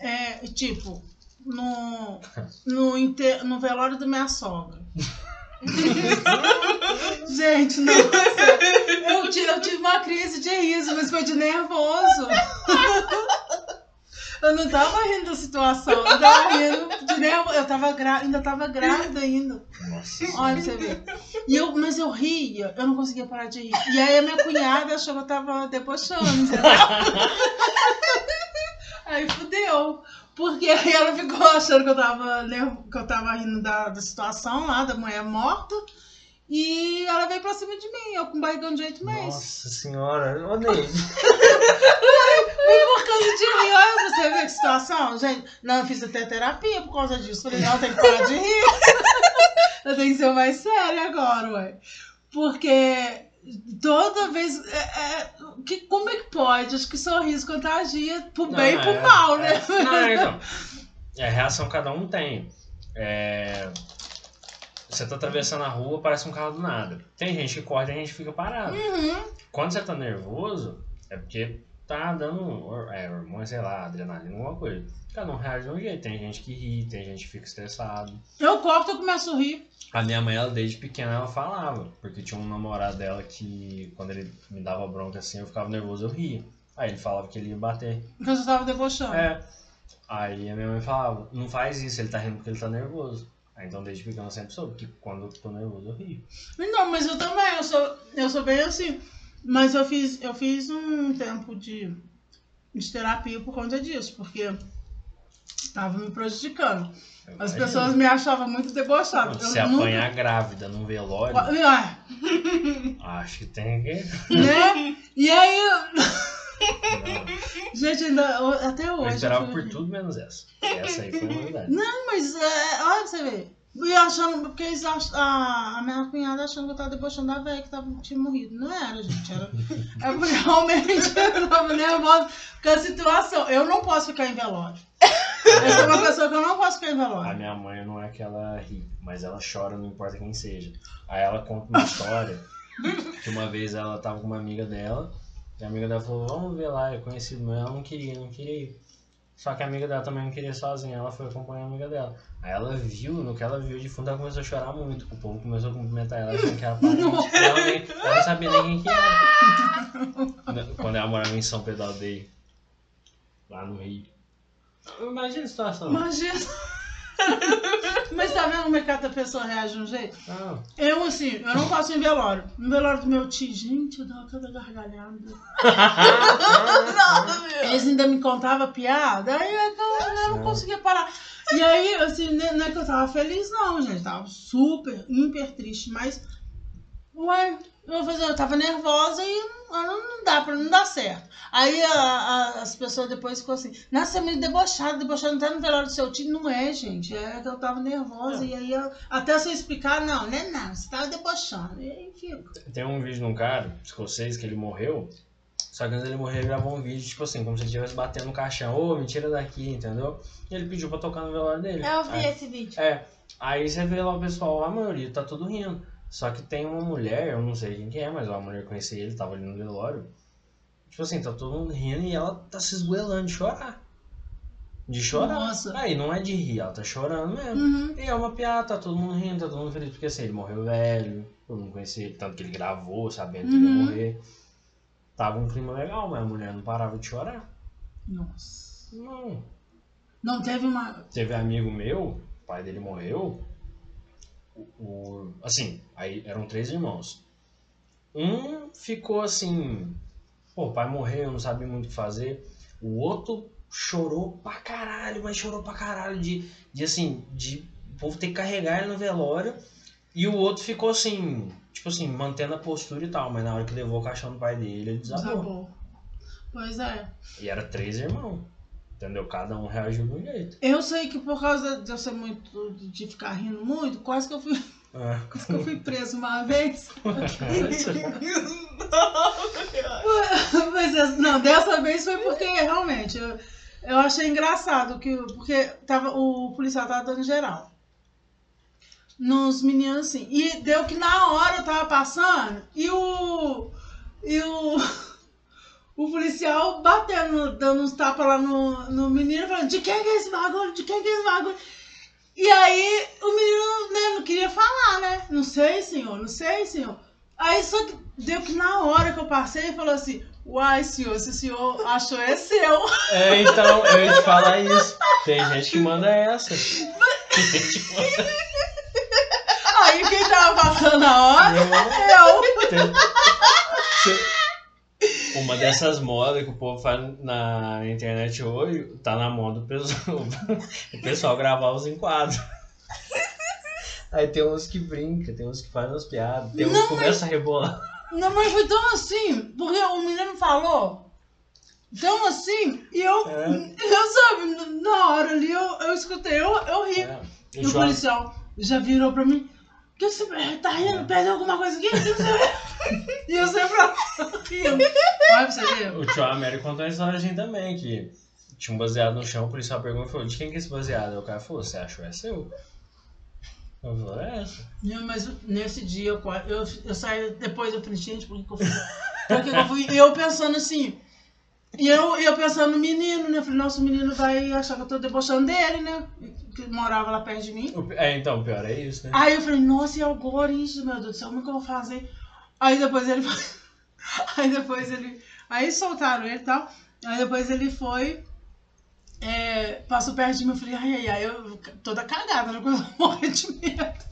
[SPEAKER 3] É, tipo, no, no, inte- no velório da minha sogra. Gente, não. Eu tive, eu tive uma crise de riso, mas foi de nervoso. Eu não tava rindo da situação, eu tava rindo de nervoso. Eu tava gra... ainda tava grávida ainda.
[SPEAKER 1] Nossa.
[SPEAKER 3] Olha pra você ver. E eu, mas eu ria, eu não conseguia parar de rir. E aí a minha cunhada achou que eu tava debochando? Aí fudeu. Porque aí ela ficou achando que eu tava, nervo- que eu tava rindo da, da situação lá, da mulher morta. E ela veio pra cima de mim, eu com barrigão de oito meses.
[SPEAKER 1] Nossa senhora, eu odeio.
[SPEAKER 3] Foi por causa de rir. Olha, você vê que situação, gente. Não, eu fiz até terapia por causa disso. Falei, não, tem que parar de rir. eu tenho que ser mais séria agora, ué. Porque toda vez. É, é, que, como é que pode? Acho que sorriso contagia pro bem e pro
[SPEAKER 1] é-
[SPEAKER 3] mal, né?
[SPEAKER 1] É, não, é, então, é a reação que cada um tem. É, você tá atravessando a rua, parece um carro do nada. Tem gente que corre, tem gente que fica parado.
[SPEAKER 3] Uhum.
[SPEAKER 1] Quando você tá nervoso, é porque tá dando é, hormônio, sei lá, adrenalina, alguma coisa. Cada um reage de um jeito. Tem gente que ri, tem gente que fica estressado.
[SPEAKER 3] Eu corto e começo a rir.
[SPEAKER 1] A minha mãe, ela desde pequena, ela falava. Porque tinha um namorado dela que, quando ele me dava bronca assim, eu ficava nervoso, eu ria. Aí ele falava que ele ia bater.
[SPEAKER 3] Porque eu já tava debochando.
[SPEAKER 1] É. Aí a minha mãe falava, não faz isso, ele tá rindo porque ele tá nervoso. Aí então desde pequeno eu sempre soube que quando eu tô nervoso eu rio.
[SPEAKER 3] Não, mas eu também, eu sou, eu sou bem assim. Mas eu fiz, eu fiz um tempo de, de terapia por conta disso, porque tava me prejudicando. As
[SPEAKER 1] Imagina.
[SPEAKER 3] pessoas me achavam muito debochada. Eu
[SPEAKER 1] Se
[SPEAKER 3] nunca-
[SPEAKER 1] apanhar grávida num velório,
[SPEAKER 3] Ah,
[SPEAKER 1] acho que tem que.
[SPEAKER 3] né? E aí,
[SPEAKER 1] Não,
[SPEAKER 3] gente, ainda, até
[SPEAKER 1] eu
[SPEAKER 3] hoje.
[SPEAKER 1] esperava
[SPEAKER 3] eu
[SPEAKER 1] por
[SPEAKER 3] fui-
[SPEAKER 1] tudo menos essa. Essa aí foi uma novidade.
[SPEAKER 3] Não, mas é, olha pra você ver. E achando, porque eles ach- a, a minha cunhada achando que eu tava debochando da velha que tava, tinha morrido. Não era, gente. Era, é porque realmente eu tava nervosa com a situação. Eu não posso ficar em velório. Eu sou uma pessoa que eu não posso ficar em
[SPEAKER 1] A
[SPEAKER 3] velório.
[SPEAKER 1] minha mãe não é que ela ri, mas ela chora, não importa quem seja. Aí ela conta uma história que uma vez ela tava com uma amiga dela, e a amiga dela falou, vamos ver lá, é conhecido, mas ela não queria, não queria ir. Só que a amiga dela também não queria ir sozinha, ela foi acompanhar a amiga dela. Aí ela viu, no que ela viu de fundo, ela começou a chorar muito. O povo começou a cumprimentar ela, achando que era parente. Ela, nem, ela não sabia nem quem que era. Quando ela morava em São Pedro Aldeia, lá no Rio. Imagina a situação.
[SPEAKER 3] Imagina. Mas tá vendo como é que cada pessoa reage de um jeito?
[SPEAKER 1] Não.
[SPEAKER 3] Eu, assim, eu não passo em velório. No velório do meu tio, gente, eu dava cada gargalhada. Eles ainda me contavam piada, aí eu, eu não conseguia parar. E aí, assim, é não é que eu tava feliz, não, gente. Tava super, hiper triste, mas. Ué, eu, fazer, eu tava nervosa e não, não dá pra não dar certo. Aí a- a- as pessoas depois ficam assim, nossa, você é meio debochada, debochada, não tá no velório do seu tio. Não é, gente, é que eu tava nervosa. E aí, eu- até se eu explicar, não, não é não, você tava debochando. E aí fica.
[SPEAKER 1] Tem um vídeo de um cara, escocês, que ele morreu. Só que antes dele morrer, ele gravou um vídeo, tipo assim, como se ele estivesse batendo no caixão. Ô, me tira daqui, entendeu? E ele pediu pra tocar no velório dele.
[SPEAKER 2] Eu vi
[SPEAKER 1] Aí-
[SPEAKER 2] esse vídeo.
[SPEAKER 1] É. Aí você vê lá o pessoal, a maioria tá tudo rindo. Só que tem uma mulher, eu não sei quem que é, mas uma mulher conheci ele, tava ali no velório. Tipo assim, tá todo mundo rindo e ela tá se esgoelando de chorar. De chorar.
[SPEAKER 3] Nossa.
[SPEAKER 1] Aí não é de rir, ela tá chorando mesmo.
[SPEAKER 3] Uhum.
[SPEAKER 1] E é uma piada, tá todo mundo rindo, tá todo mundo feliz, porque assim, ele morreu velho, todo mundo conhecia ele, tanto que ele gravou, sabendo que ele ia
[SPEAKER 3] Uhum.
[SPEAKER 1] morrer. Tava um clima legal, mas a mulher não parava de chorar.
[SPEAKER 3] Nossa.
[SPEAKER 1] Não.
[SPEAKER 3] Não teve uma.
[SPEAKER 1] Teve amigo meu, o pai dele morreu. O, assim, aí eram três irmãos. Um ficou assim, pô, o pai morreu, não sabia muito o que fazer. O outro chorou pra caralho, mas chorou pra caralho de, de assim, de o povo ter que carregar ele no velório. E o outro ficou assim, tipo assim, mantendo a postura e tal, mas na hora que levou o caixão do pai dele, ele desabou.
[SPEAKER 3] Desabou. Pois é.
[SPEAKER 1] E era três irmãos. Entendeu? Cada um reagiu de um jeito.
[SPEAKER 3] Eu sei que por causa de eu ser muito. de ficar rindo muito, quase que eu fui,
[SPEAKER 1] É.
[SPEAKER 3] quase que eu fui preso uma vez. Mas é- não, dessa vez foi porque realmente eu, eu achei engraçado que porque tava, o policial tava dando geral. Nos meninos assim. E deu que na hora eu tava passando e o. E o. O policial batendo, dando uns tapas lá no, no menino, falando, de quem que é esse bagulho? De quem que é esse bagulho? E aí o menino né, não queria falar, né? Não sei, senhor, não sei, senhor. Aí só que deu que na hora que eu passei, ele falou assim, uai, senhor, se o senhor achou é seu.
[SPEAKER 1] É, então, eu ia te falar isso. Tem gente que manda essa. Tem gente que manda
[SPEAKER 3] Aí quem tava passando a hora, eu.
[SPEAKER 1] Tem- Cê- Uma dessas modas que o povo faz na internet hoje, tá na moda o pessoal, o pessoal gravar os enquadros. Aí tem uns que brincam, tem uns que fazem as piadas, tem uns que começam a rebolar.
[SPEAKER 3] Não, mas foi tão assim, porque o menino falou tão assim, e eu,
[SPEAKER 1] É.
[SPEAKER 3] eu sabe, na hora ali eu, eu escutei, eu, eu ri.
[SPEAKER 1] É.
[SPEAKER 3] E
[SPEAKER 1] O
[SPEAKER 3] policial já virou pra mim. O que você tá rindo? Perdeu alguma coisa aqui? E eu sempre rindo. Olha pra você ver.
[SPEAKER 1] o tio Américo contou uma história assim também, que tinha um baseado no chão, o policial perguntou e falou, de quem que é esse baseado? O cara falou, você achou é seu? Eu falei, é essa.
[SPEAKER 3] Não, Mas nesse dia eu, eu, eu saí depois, eu falei, gente, por que, que eu fui? Por que, que eu fui? E eu pensando assim. E eu, eu pensando no menino, né? Eu falei, nossa, o menino vai achar que eu tô debochando dele, né? Que morava lá perto de mim.
[SPEAKER 1] É, então, o pior é isso, né?
[SPEAKER 3] Aí eu falei, nossa, e agora isso, meu Deus do céu, como é que eu vou fazer? Aí depois ele. Aí depois ele. Aí soltaram ele e tal. Aí depois ele foi. é, passou perto de mim, eu falei, ai, ai, ai, eu toda cagada, né? Coisa morrer de medo.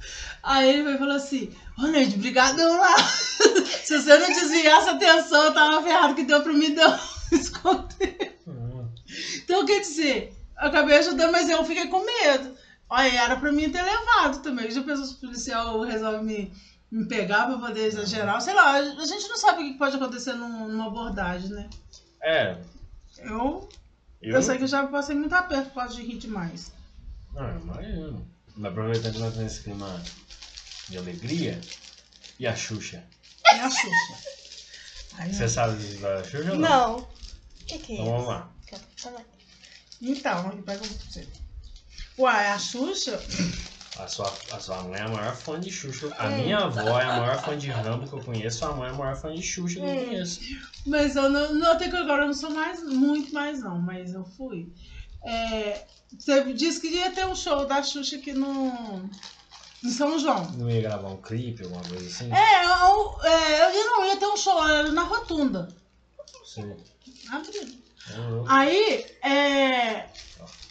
[SPEAKER 3] Aí ele foi e falou assim, ô Neide, brigadão lá. Se você não desviasse a atenção, eu tava ferrado que deu pra mim dar esconder.
[SPEAKER 1] Hum.
[SPEAKER 3] Então, quer dizer, acabei ajudando, mas eu fiquei com medo. Olha, era pra mim ter levado também. Já pensou se o policial resolve me, me pegar pra poder exagerar? Sei lá, a gente não sabe o que pode acontecer num- numa abordagem, né?
[SPEAKER 1] É,
[SPEAKER 3] Eu, eu,
[SPEAKER 1] eu,
[SPEAKER 3] sei que eu já passei muito aperto por causa de rir demais.
[SPEAKER 1] Ah, imagino. Mas aproveitando que nós estamos nesse clima de alegria, e a Xuxa?
[SPEAKER 3] E a Xuxa.
[SPEAKER 1] Você sabe da Xuxa ou não?
[SPEAKER 2] Não. O que, que é
[SPEAKER 1] Então vamos lá.
[SPEAKER 2] isso?
[SPEAKER 3] Então, aqui pega um pra você. Uai, a Xuxa,
[SPEAKER 1] A sua, a sua mãe é a maior fã de Xuxa. A minha avó é a maior fã de Rambo que eu conheço. Sua mãe é a maior fã de Xuxa que eu conheço.
[SPEAKER 3] mas eu não, não até que agora eu não sou mais, muito mais não, mas eu fui. É, você disse que ia ter um show da Xuxa aqui no, em São João.
[SPEAKER 1] Não ia gravar um clipe, alguma coisa assim?
[SPEAKER 3] É, eu, é, eu ia- não ia ter um show era na rotunda.
[SPEAKER 1] Sim.
[SPEAKER 3] Abriu.
[SPEAKER 1] Eu-
[SPEAKER 3] Aí, é.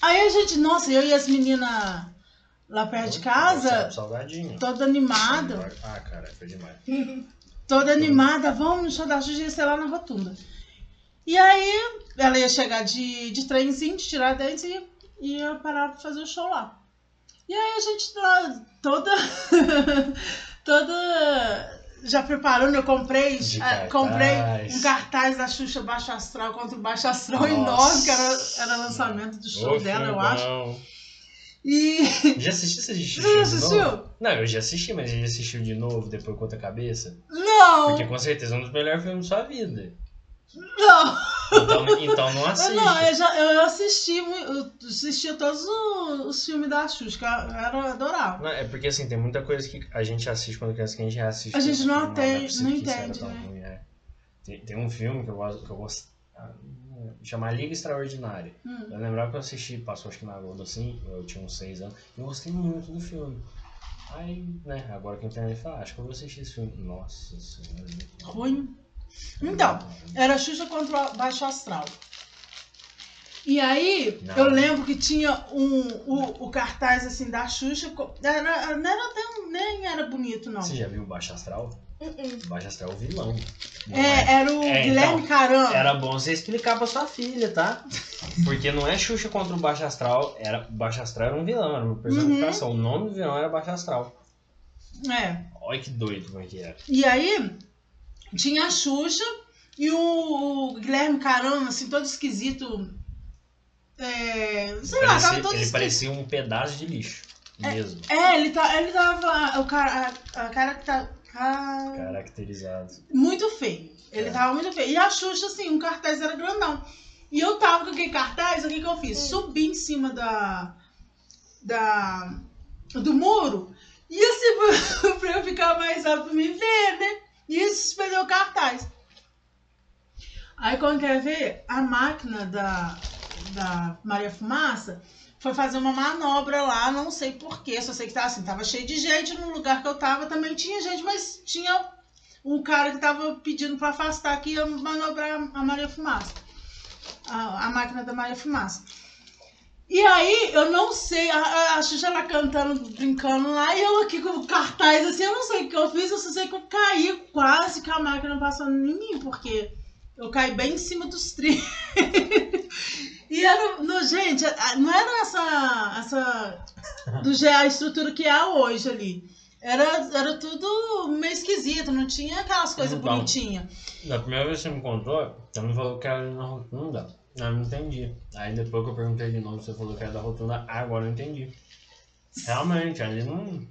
[SPEAKER 3] Aí a gente, nossa, eu e as meninas lá perto de
[SPEAKER 1] eu-
[SPEAKER 3] casa,
[SPEAKER 1] Salgadinho.
[SPEAKER 3] toda animada,
[SPEAKER 1] Ah, cara, foi demais.
[SPEAKER 3] toda animada, vamos no show da Xuxa ser lá na rotunda. E aí, ela ia chegar de, de trenzinho, de Tiradentes e ia parar pra fazer o show lá. E aí a gente lá, toda. toda. Já preparando, eu comprei, ah, comprei um cartaz da Xuxa Baixo Astral contra o Baixo Astral
[SPEAKER 1] Nossa.
[SPEAKER 3] enorme, que era, era lançamento do show dela, eu acho. E.
[SPEAKER 1] Já assistiu? Assistiu?
[SPEAKER 3] Você já assistiu?
[SPEAKER 1] Não, eu já assisti, mas já assistiu de novo, depois com outra cabeça?
[SPEAKER 3] Não!
[SPEAKER 1] Porque com certeza é um dos melhores filmes da sua vida.
[SPEAKER 3] Não!
[SPEAKER 1] Então, então não
[SPEAKER 3] Eu,
[SPEAKER 1] assista.
[SPEAKER 3] não, eu, já, eu assisti, eu assisti todos os, os filmes da Xuxa, que eu era adorável.
[SPEAKER 1] Não, é porque assim, tem muita coisa que a gente assiste quando criança que a gente reassiste.
[SPEAKER 3] A gente não
[SPEAKER 1] fala,
[SPEAKER 3] tem-
[SPEAKER 1] é possível
[SPEAKER 3] não
[SPEAKER 1] era
[SPEAKER 3] entende, né?
[SPEAKER 1] ruim", é. Tem, tem um filme que eu gosto, que eu gosto ah, chama Liga Extraordinária.
[SPEAKER 3] Hum.
[SPEAKER 1] Eu lembrava que eu assisti, passou acho que na Globo assim, eu tinha uns seis anos, e eu gostei muito do filme. Aí, né, agora que eu internet fala, acho que eu vou assistir esse filme. Nossa senhora.
[SPEAKER 3] Ruim. Então, era Xuxa contra o Baixo Astral. E aí,
[SPEAKER 1] Não.
[SPEAKER 3] eu lembro que tinha um, o, o cartaz assim da Xuxa. Era, não era tão, nem era bonito, não.
[SPEAKER 1] Você já viu o Baixo Astral?
[SPEAKER 2] Uh-uh.
[SPEAKER 1] O Baixo Astral é o vilão. Não
[SPEAKER 3] É, era o
[SPEAKER 1] É,
[SPEAKER 3] Guilherme
[SPEAKER 1] então,
[SPEAKER 3] Caramba.
[SPEAKER 1] Era bom você explicar pra sua filha, tá? Porque não é Xuxa contra o Baixo Astral. Era, o Baixo Astral era um vilão, era uma personificação.
[SPEAKER 3] Uhum.
[SPEAKER 1] O nome do vilão era Baixo Astral.
[SPEAKER 3] É.
[SPEAKER 1] Olha que doido como é que era.
[SPEAKER 3] E aí, tinha a Xuxa e o, Guilherme Caramba, assim, todo esquisito. É, sei lá,
[SPEAKER 1] Parecia-
[SPEAKER 3] tava todo
[SPEAKER 1] ele
[SPEAKER 3] esquisito.
[SPEAKER 1] parecia um pedaço de lixo. Mesmo.
[SPEAKER 3] É, ele, tá, ele tava. O cara, a, a cara que tá. ah,
[SPEAKER 1] Caracterizado.
[SPEAKER 3] muito feio. Ele
[SPEAKER 1] É.
[SPEAKER 3] tava muito feio. E a Xuxa, assim, um cartaz era grandão. E eu tava com aquele cartaz, o que, que eu fiz? Subi em cima da. da do muro. E assim, pra eu ficar mais alto pra me ver, né? E espelhou o cartaz. Aí quando quer ver, a máquina da, da Maria Fumaça foi fazer uma manobra lá, não sei porquê, só sei que tava assim, tava cheio de gente no lugar que eu tava, também tinha gente, mas tinha um cara que tava pedindo pra afastar que ia manobrar a Maria Fumaça. A, a máquina da Maria Fumaça. E aí, eu não sei, a, a, Xuxa lá cantando, brincando lá, e eu aqui com o cartaz, assim, eu não sei o que eu fiz, eu só sei que eu caí quase que a máquina passando em mim, porque eu caí bem em cima dos trilhos. e era, no, gente, não era essa, essa do je- a estrutura que é hoje ali. Era, era tudo meio esquisito, não tinha aquelas coisas
[SPEAKER 1] Então.
[SPEAKER 3] bonitinhas.
[SPEAKER 1] Da primeira vez que você me contou, você me falou que era na rotunda. Eu não entendi. Aí depois que eu perguntei de novo, você falou que era da rotunda. Ah, agora eu entendi. Realmente, ali não.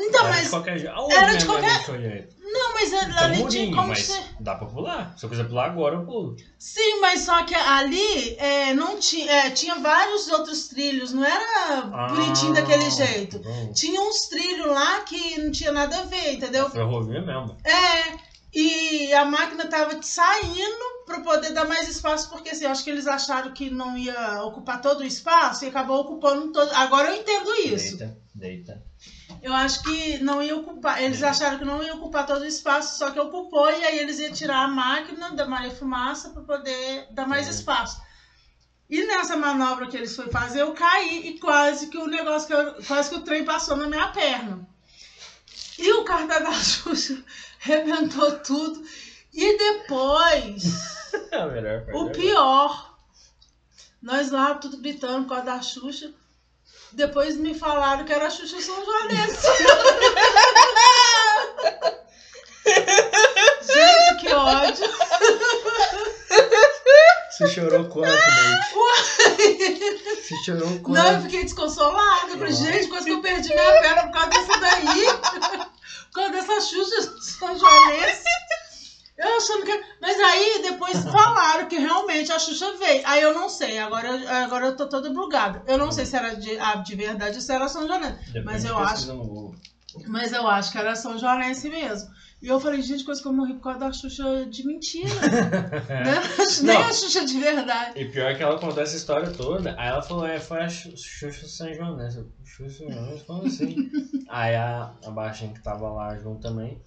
[SPEAKER 3] Então,
[SPEAKER 1] era
[SPEAKER 3] mas.
[SPEAKER 1] de qualquer jeito.
[SPEAKER 3] Era de qualquer-
[SPEAKER 1] olhei?
[SPEAKER 3] Não, mas ali
[SPEAKER 1] um
[SPEAKER 3] tinha como
[SPEAKER 1] mas
[SPEAKER 3] ser.
[SPEAKER 1] dá pra pular. Se eu quiser pular agora, eu pulo.
[SPEAKER 3] Sim, mas só que ali é, não tinha, é, tinha vários outros trilhos, não era bonitinho
[SPEAKER 1] Ah,
[SPEAKER 3] daquele jeito.
[SPEAKER 1] bom.
[SPEAKER 3] Tinha uns trilhos lá que não tinha nada a ver, entendeu?
[SPEAKER 1] Ferrovia mesmo.
[SPEAKER 3] É, e a máquina tava saindo para poder dar mais espaço, porque assim, eu acho que eles acharam que não ia ocupar todo o espaço e acabou ocupando todo. Agora eu entendo isso.
[SPEAKER 1] Deita, deita.
[SPEAKER 3] Eu acho que não ia ocupar. Eles
[SPEAKER 1] É.
[SPEAKER 3] acharam que não ia ocupar todo o espaço, só que ocupou, e aí eles iam tirar a máquina da Maria Fumaça para poder dar mais
[SPEAKER 1] É.
[SPEAKER 3] espaço. E nessa manobra que eles foram fazer, eu caí e quase que o negócio, que eu- quase que o trem passou na minha perna. E o cartaz da Xuxa rebentou tudo. E depois,
[SPEAKER 1] É a melhor parte.
[SPEAKER 3] o pior, nós lá tudo gritando por causa da Xuxa. Depois me falaram que era a Xuxa São Joanense. Gente, que ódio.
[SPEAKER 1] Você chorou quanto, Leite? Você chorou quanto?
[SPEAKER 3] Não, eu fiquei desconsolada. Eu falei, gente, quase que eu perdi minha perna por causa dessa daí. Por causa dessa Xuxa São Joanense. Eu achando que. Mas aí depois falaram que realmente a Xuxa veio. Aí eu não sei, agora, eu- agora eu tô toda bugada. Eu não sei se era de, ah, de verdade ou se era São Joanense. Mas eu acho-. Mas eu acho que era São Joanense mesmo. E eu falei, gente, coisa que eu morri por causa da Xuxa de mentira. né? Nem a Xuxa de verdade.
[SPEAKER 1] E pior que ela contou essa história toda, aí ela falou, é, foi a Xu- Xuxa São Joanense. Eu, Xuxa São Joanense? Como assim? aí a, a baixinha que tava lá junto também,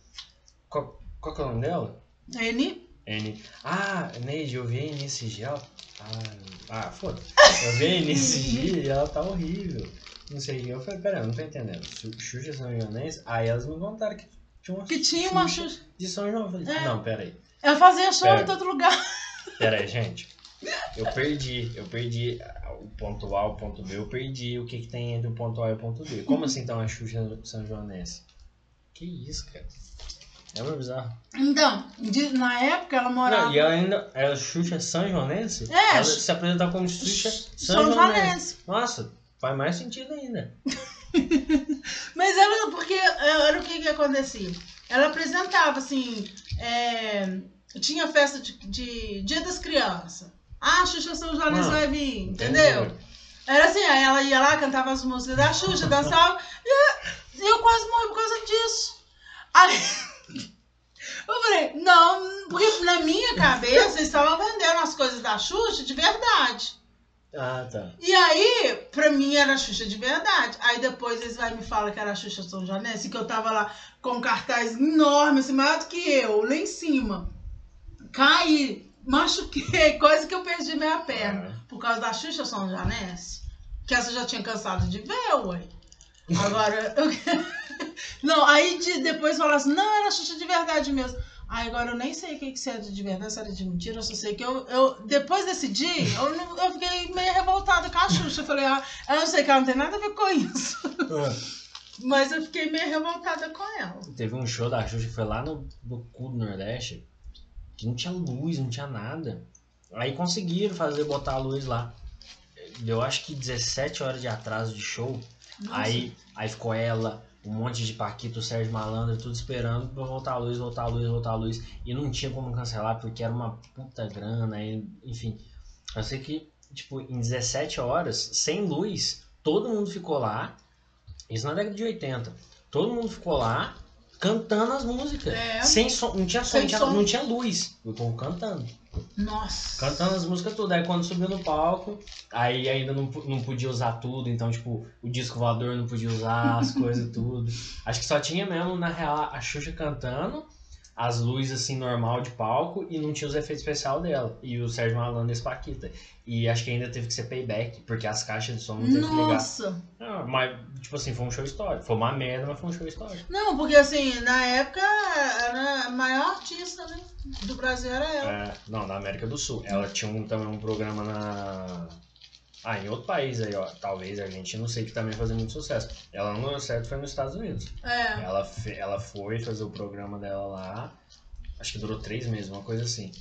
[SPEAKER 1] qual, qual que é o nome dela?
[SPEAKER 3] N.
[SPEAKER 1] N. Ah, Neide, eu vi a N esse dia, ela... Ah, ah foda-se. Eu vi a N esse dia e ela tá horrível. Não sei. Eu falei, pera, eu não tô entendendo. Xu- Xuxa São Joanense? Aí elas me contaram que tinha uma
[SPEAKER 3] Que tinha uma Xuxa.
[SPEAKER 1] de São João. Eu falei,
[SPEAKER 3] É.
[SPEAKER 1] não, pera aí.
[SPEAKER 3] Ela fazia show em todo lugar.
[SPEAKER 1] Pera aí, gente. Eu perdi, eu perdi o ponto A, o ponto B, eu perdi o que, que tem entre o ponto A e o ponto B. Como assim então a Xuxa São Joanense? Que isso, cara? É muito bizarro.
[SPEAKER 3] Então, de- na época ela morava.
[SPEAKER 1] Não, e ela ainda era Xuxa São Joanense?
[SPEAKER 3] É,
[SPEAKER 1] Ela se apresentava como Xuxa São,
[SPEAKER 3] São
[SPEAKER 1] Joanense. Nossa, faz mais sentido ainda.
[SPEAKER 3] Mas ela, porque é, era o que que acontecia? Ela apresentava, assim, é, tinha festa de, de Dia das Crianças. Ah, a Xuxa São Joanense
[SPEAKER 1] Ah,
[SPEAKER 3] vai vir, entendeu?
[SPEAKER 1] Entendeu?
[SPEAKER 3] Era assim, aí ela ia lá, cantava as músicas da Xuxa, dançava, e eu quase morri por causa disso. Aí eu falei, não, porque na minha cabeça eles estavam vendendo as coisas da Xuxa de verdade.
[SPEAKER 1] Ah, tá.
[SPEAKER 3] E aí, pra mim era a Xuxa de verdade. Aí depois eles vai me falar que era a Xuxa São Joanense, que eu tava lá com um cartaz enorme, assim, maior do que eu, lá em cima. Caí machuquei, coisa que eu perdi minha perna.
[SPEAKER 1] É.
[SPEAKER 3] Por causa da Xuxa São Janesse. Que essa eu já tinha cansado de ver, ué. Agora, eu... Não, aí de, depois falaram assim, não, era Xuxa de verdade mesmo. Aí agora eu nem sei o que, que se era de verdade, se era de mentira, eu só sei que eu, eu depois desse dia, eu, não- eu fiquei meio revoltada com a Xuxa. Eu falei, ah, eu não sei que ela não tem nada a ver com isso. Mas eu fiquei meio revoltada com ela.
[SPEAKER 1] Teve um show da Xuxa que foi lá no, no cu do Nordeste, que não tinha luz, não tinha nada. Aí conseguiram fazer, botar a luz lá. Deu acho que 17 horas de atraso de show.
[SPEAKER 3] Nossa.
[SPEAKER 1] Aí, aí ficou ela, um monte de Paquito, Sérgio Malandro, tudo esperando pra voltar a luz, voltar a luz, voltar a luz. E não tinha como cancelar porque era uma puta grana, aí, enfim. Eu sei que, tipo, em 17 horas, sem luz, todo mundo ficou lá. Isso na década de 80. Todo mundo ficou lá cantando as músicas.
[SPEAKER 3] É.
[SPEAKER 1] Sem som, não tinha som, tinha,
[SPEAKER 3] som.
[SPEAKER 1] não tinha luz. O povo cantando.
[SPEAKER 3] Nossa.
[SPEAKER 1] Cantando as músicas tudo. Aí quando subiu no palco, aí ainda não, não podia usar tudo. Então, tipo, o disco voador não podia usar, as coisas tudo. Acho que só tinha mesmo, na real, a Xuxa cantando, as luzes assim, normal de palco, e não tinha os efeitos especiais dela. E o Sérgio Malandro e Paquita. E acho que ainda teve que ser payback, porque as caixas de som não teve que ligar.
[SPEAKER 3] Nossa.
[SPEAKER 1] Ah, mas, tipo assim, foi um show histórico. Foi uma merda, mas foi um show histórico.
[SPEAKER 3] Não, porque assim, na época, era a maior artista né, do Brasil era ela.
[SPEAKER 1] É, não, na América do Sul. Ela tinha um, também um programa na. Ah, em outro país aí, ó. Talvez a gente não sei que também fazia muito sucesso. Ela não deu certo, foi nos Estados Unidos.
[SPEAKER 3] É.
[SPEAKER 1] Ela, fe- ela foi fazer o programa dela lá. Acho que durou três meses, uma coisa assim.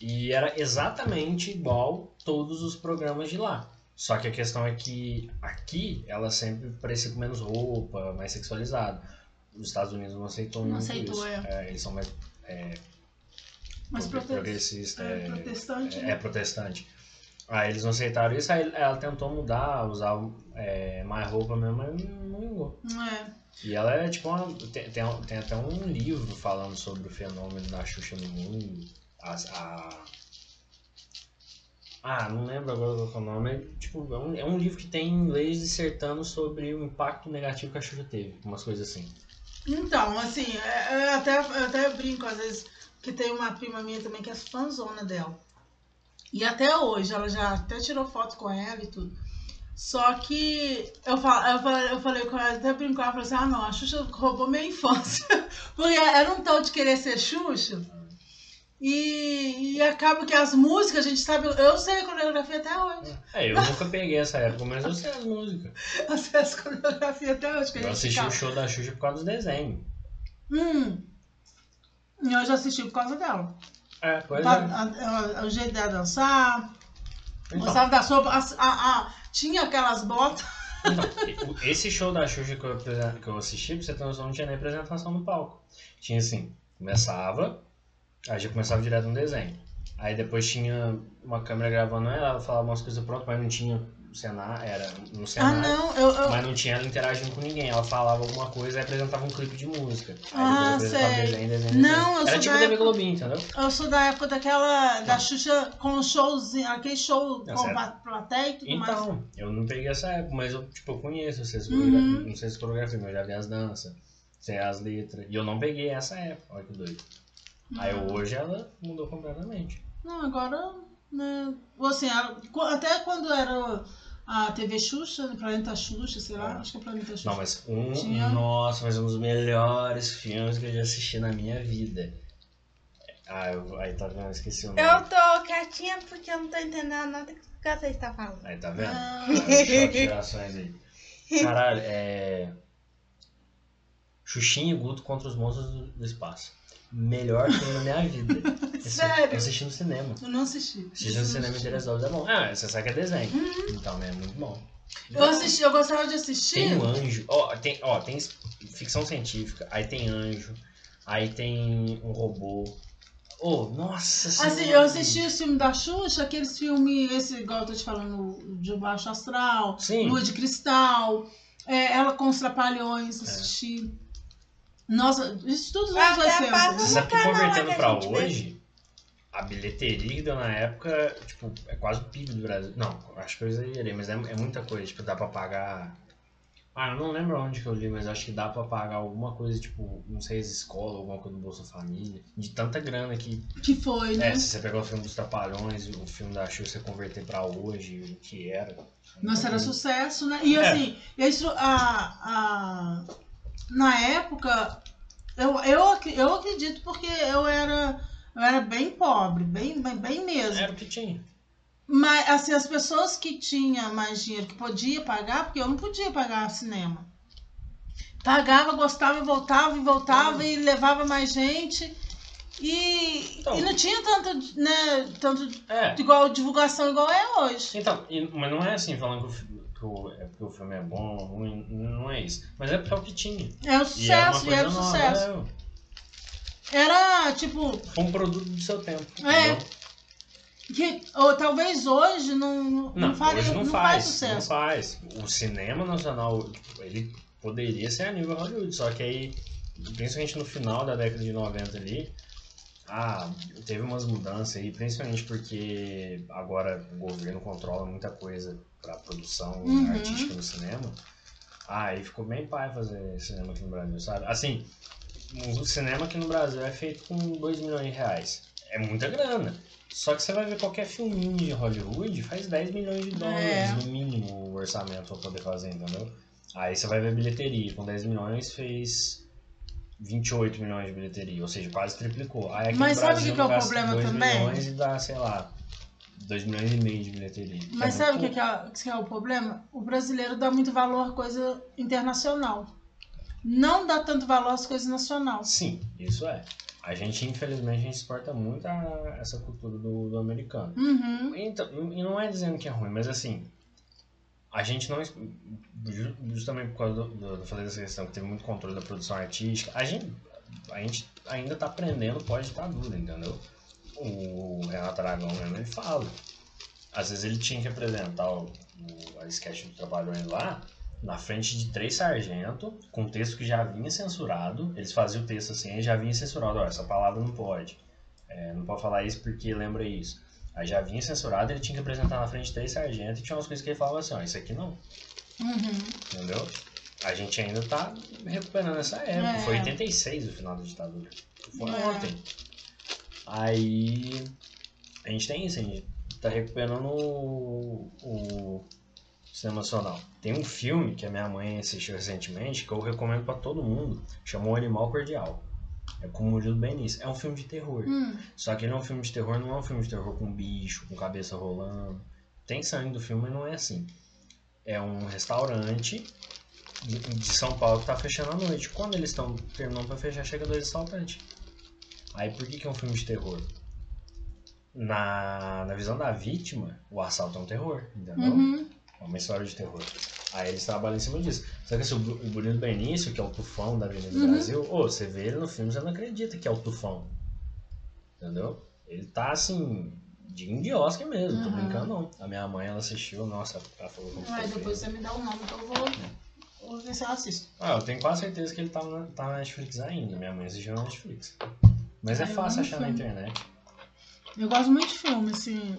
[SPEAKER 1] E era exatamente igual todos os programas de lá. Só que a questão é que aqui ela sempre parecia com menos roupa, mais sexualizado. Os Estados Unidos não aceitou
[SPEAKER 3] Não
[SPEAKER 1] muito
[SPEAKER 3] aceitou,
[SPEAKER 1] isso.
[SPEAKER 3] é.
[SPEAKER 1] eles são mais
[SPEAKER 3] Mas
[SPEAKER 1] progre-
[SPEAKER 3] prote...
[SPEAKER 1] progressista,
[SPEAKER 3] é,
[SPEAKER 1] é,
[SPEAKER 3] protestante.
[SPEAKER 1] é,
[SPEAKER 3] né?
[SPEAKER 1] é protestante. Aí eles não aceitaram isso, aí ela tentou mudar, usar é, mais roupa mesmo, mas não vingou.
[SPEAKER 3] É.
[SPEAKER 1] E ela é tipo uma. Tem, tem, tem até um livro falando sobre o fenômeno da Xuxa no mundo. As- a. Ah, não lembro agora qual é o nome. É, tipo, é um, é um livro que tem em inglês dissertando sobre o impacto negativo que a Xuxa teve. Umas coisas assim.
[SPEAKER 3] Então, assim, é- eu até, eu até brinco às vezes que tem uma prima minha também que é fãzona dela. E até hoje, ela já até tirou foto com ela e tudo. Só que eu, fal, eu, falei, eu falei com ela, até brinco com ela, falei assim, ah não, a Xuxa roubou minha infância. Porque era um tal de querer ser Xuxa. E, e acaba que as músicas, a gente sabe, eu sei a coreografia até hoje.
[SPEAKER 1] É, eu nunca peguei essa época, mas eu sei as músicas.
[SPEAKER 3] Eu sei as coreografias até hoje.
[SPEAKER 1] Eu assisti
[SPEAKER 3] ficava.
[SPEAKER 1] o show da Xuxa por causa dos desenhos.
[SPEAKER 3] Hum. E eu já assisti por causa dela.
[SPEAKER 1] É, pois
[SPEAKER 3] Tá-
[SPEAKER 1] é.
[SPEAKER 3] a- a- o jeito dela dançar,
[SPEAKER 1] Então,
[SPEAKER 3] gostava da sopa, a- a- tinha aquelas botas.
[SPEAKER 1] Então, esse show da Xuxa que eu, que eu assisti, pra você ter noção, não tinha nem apresentação no palco. Tinha assim, começava, aí já começava direto no desenho. Aí depois tinha uma câmera gravando ela, ela falava umas coisas prontas, mas não tinha cenário, era no
[SPEAKER 3] Ah,
[SPEAKER 1] cenário.
[SPEAKER 3] não, eu. eu-
[SPEAKER 1] Mas não tinha ela interagindo com ninguém. Ela falava alguma coisa e apresentava um clipe de música.
[SPEAKER 3] Ah, sei.
[SPEAKER 1] desenho, desenho,
[SPEAKER 3] Não,
[SPEAKER 1] desenho.
[SPEAKER 3] eu
[SPEAKER 1] Era tipo
[SPEAKER 3] da
[SPEAKER 1] TV
[SPEAKER 3] época-
[SPEAKER 1] Globinho, entendeu?
[SPEAKER 3] eu sou da época daquela. da Xuxa com showzinho, aquele show
[SPEAKER 1] Não,
[SPEAKER 3] com
[SPEAKER 1] certo.
[SPEAKER 3] pla- plateia e tudo mais.
[SPEAKER 1] Então, eu não peguei essa época, mas eu, tipo, eu conheço essas
[SPEAKER 3] Uhum.
[SPEAKER 1] Não sei se coreografia, mas eu já vi as danças, sei as letras. E eu não peguei essa época, olha que doido. Aí hoje ela mudou completamente.
[SPEAKER 3] Não, agora. Né, assim, até quando era a TV Xuxa, né, Planeta Xuxa, sei lá,
[SPEAKER 1] É.
[SPEAKER 3] acho que é Planeta Xuxa.
[SPEAKER 1] Não, mas um.
[SPEAKER 3] Tinha-
[SPEAKER 1] Nossa, mas um dos melhores filmes que eu já assisti na minha vida. Ah, eu, aí tá vendo? Eu esqueci o nome.
[SPEAKER 2] Eu tô quietinha porque eu não tô entendendo nada que você está falando.
[SPEAKER 1] Aí tá vendo?
[SPEAKER 3] Ah.
[SPEAKER 1] Só tirações aí. Caralho, é. Xuxinha e Guto contra os monstros do, do espaço. Melhor filme da minha vida.
[SPEAKER 3] Sério?
[SPEAKER 1] Eu assisti no cinema.
[SPEAKER 3] Eu não assisti.
[SPEAKER 1] Assisti no cinema em. Teresópolis é bom. Ah, você sabe que é desenho. Então, né? É muito bom.
[SPEAKER 3] Eu assisti, eu gostava de assistir.
[SPEAKER 1] Tem um anjo. Ó, tem, ó, tem ficção científica. Aí tem anjo. Aí tem um robô. Oh, nossa
[SPEAKER 3] Assim,
[SPEAKER 1] senhora.
[SPEAKER 3] eu assisti o filme da Xuxa, aqueles filmes, esse, igual eu tô te falando, de Baixo Astral,
[SPEAKER 1] Sim.
[SPEAKER 3] Lua de Cristal, é, Ela com os Trapalhões, assisti. Nossa, isso tudo nos anos
[SPEAKER 2] Até
[SPEAKER 3] 80.
[SPEAKER 2] passa
[SPEAKER 1] Você
[SPEAKER 3] né?
[SPEAKER 1] sabe que convertendo
[SPEAKER 2] que a
[SPEAKER 1] pra hoje, a bilheteria que deu na época, tipo, é quase o PIB do Brasil. Não, acho que eu exagerei, mas é, é muita coisa. Tipo, dá pra pagar Ah, eu não lembro onde que eu li, mas acho que dá pra pagar alguma coisa, tipo, não sei, as escola, alguma coisa do Bolsa Família. De tanta grana que.
[SPEAKER 3] Que foi, né?
[SPEAKER 1] É, se você pegar o filme dos Trapalhões, o filme da Xuxa, você converter pra hoje, o que era.
[SPEAKER 3] Nossa, era sucesso, né? E
[SPEAKER 1] É.
[SPEAKER 3] assim, isso, a, a, na época, eu, eu, eu acredito porque eu era, eu era bem pobre, bem, bem, bem mesmo.
[SPEAKER 1] Era o que tinha.
[SPEAKER 3] Mas, assim, as pessoas que tinham mais dinheiro, que podia pagar, porque eu não podia pagar cinema. Pagava, gostava e voltava e voltava e levava mais gente. E,
[SPEAKER 1] Então.
[SPEAKER 3] e não tinha tanto, né, tanto
[SPEAKER 1] É.
[SPEAKER 3] igual divulgação igual é hoje.
[SPEAKER 1] Então, e- mas não é assim falando que o, fi- que o- é porque o filme é bom, ruim, não é isso. Mas é porque é o que tinha.
[SPEAKER 3] É um sucesso, e, era um sucesso.
[SPEAKER 1] é,
[SPEAKER 3] Era tipo,
[SPEAKER 1] Foi um produto do seu tempo.
[SPEAKER 3] É.
[SPEAKER 1] entendeu?
[SPEAKER 3] que, ou talvez hoje não, não,
[SPEAKER 1] Não,
[SPEAKER 3] faria,
[SPEAKER 1] hoje não,
[SPEAKER 3] não
[SPEAKER 1] faz,
[SPEAKER 3] faz sucesso.
[SPEAKER 1] Não faz. O cinema nacional, ele poderia ser a nível Hollywood, só que aí, principalmente no final da década de 90 ali, ah, teve umas mudanças aí, principalmente porque agora o governo controla muita coisa pra produção
[SPEAKER 3] Uhum.
[SPEAKER 1] artística no cinema. Ah, aí ficou bem pai fazer cinema aqui no Brasil, sabe? Assim, o cinema aqui no Brasil é feito com 2 milhões de reais. É muita grana. Só que você vai ver qualquer filminho de Hollywood, faz 10 milhões de dólares
[SPEAKER 3] É.
[SPEAKER 1] no mínimo o orçamento pra poder fazer, entendeu? Aí você vai ver bilheteria, com 10 milhões fez 28 milhões de bilheteria, ou seja, quase triplicou. Aí aqui
[SPEAKER 3] Mas
[SPEAKER 1] no
[SPEAKER 3] sabe o que que é o problema
[SPEAKER 1] 2
[SPEAKER 3] também?
[SPEAKER 1] milhões e dá, sei lá, 2 milhões e meio de bilheteria.
[SPEAKER 3] Mas sabe o que, que, é, que é o problema? O brasileiro dá muito valor à coisa internacional. Não dá tanto valor às coisas nacionais.
[SPEAKER 1] Sim, isso é. A gente, infelizmente, a gente exporta muito a- essa cultura do, do americano.
[SPEAKER 3] Uhum.
[SPEAKER 1] Então, e não é dizendo que é ruim, mas assim, a gente não. ju- Justamente por causa do, do, eu falei dessa questão que teve muito controle da produção artística, a gente, a gente ainda tá aprendendo pode estar duro, entendeu? O Renato Aragão mesmo, ele fala. Às vezes ele tinha que apresentar o, o, a sketch do Trabalhões lá na frente de três sargentos, com texto que já vinha censurado. Eles faziam o texto assim, aí já vinha censurado. Ó, essa palavra não pode. É, não pode falar isso porque lembra isso. Aí já vinha censurado, ele tinha que apresentar na frente de três sargentos e tinha umas coisas que ele falava assim, ó, isso aqui não,
[SPEAKER 3] Uhum.
[SPEAKER 1] entendeu? A gente ainda tá recuperando essa época.
[SPEAKER 3] É.
[SPEAKER 1] Foi 86 o final da ditadura. Foi
[SPEAKER 3] É.
[SPEAKER 1] ontem. Aí a gente tem isso, a gente tá recuperando o, o cinema nacional. Tem um filme que a minha mãe assistiu recentemente que eu recomendo pra todo mundo, chamou Animal Cordial. É com o Murilo Benício. É um filme de terror.
[SPEAKER 3] Hum.
[SPEAKER 1] Só que ele é um filme de terror, não é um filme de terror com bicho, com cabeça rolando. Tem sangue do filme, mas não é assim. É um restaurante de, São Paulo que tá fechando à noite. Quando eles estão terminando pra fechar, chega dois assaltantes. Aí por que, que é um filme de terror? Na, na visão da vítima, o assalto é um terror, entendeu?
[SPEAKER 3] Uhum.
[SPEAKER 1] É uma história de terror. Aí eles trabalham em cima disso. Só que assim, o Bu- o Bonito Benício, que é o tufão da Avenida do
[SPEAKER 3] Uhum.
[SPEAKER 1] Brasil, ô, você vê ele no filme, você não acredita que é o tufão. Entendeu? Ele tá assim, digno de Oscar mesmo, tô
[SPEAKER 3] Uhum.
[SPEAKER 1] brincando não. A minha mãe, ela assistiu, nossa, ela falou
[SPEAKER 3] Aí
[SPEAKER 1] ficou
[SPEAKER 3] depois você me dá o nome que eu vou, vou ver se eu assisto.
[SPEAKER 1] Ah, eu tenho quase certeza que ele tá na, tá na Netflix ainda. Minha mãe assistiu na Netflix. Mas é
[SPEAKER 3] eu
[SPEAKER 1] fácil achar na
[SPEAKER 3] filme.
[SPEAKER 1] internet.
[SPEAKER 3] Eu gosto muito de filme, assim.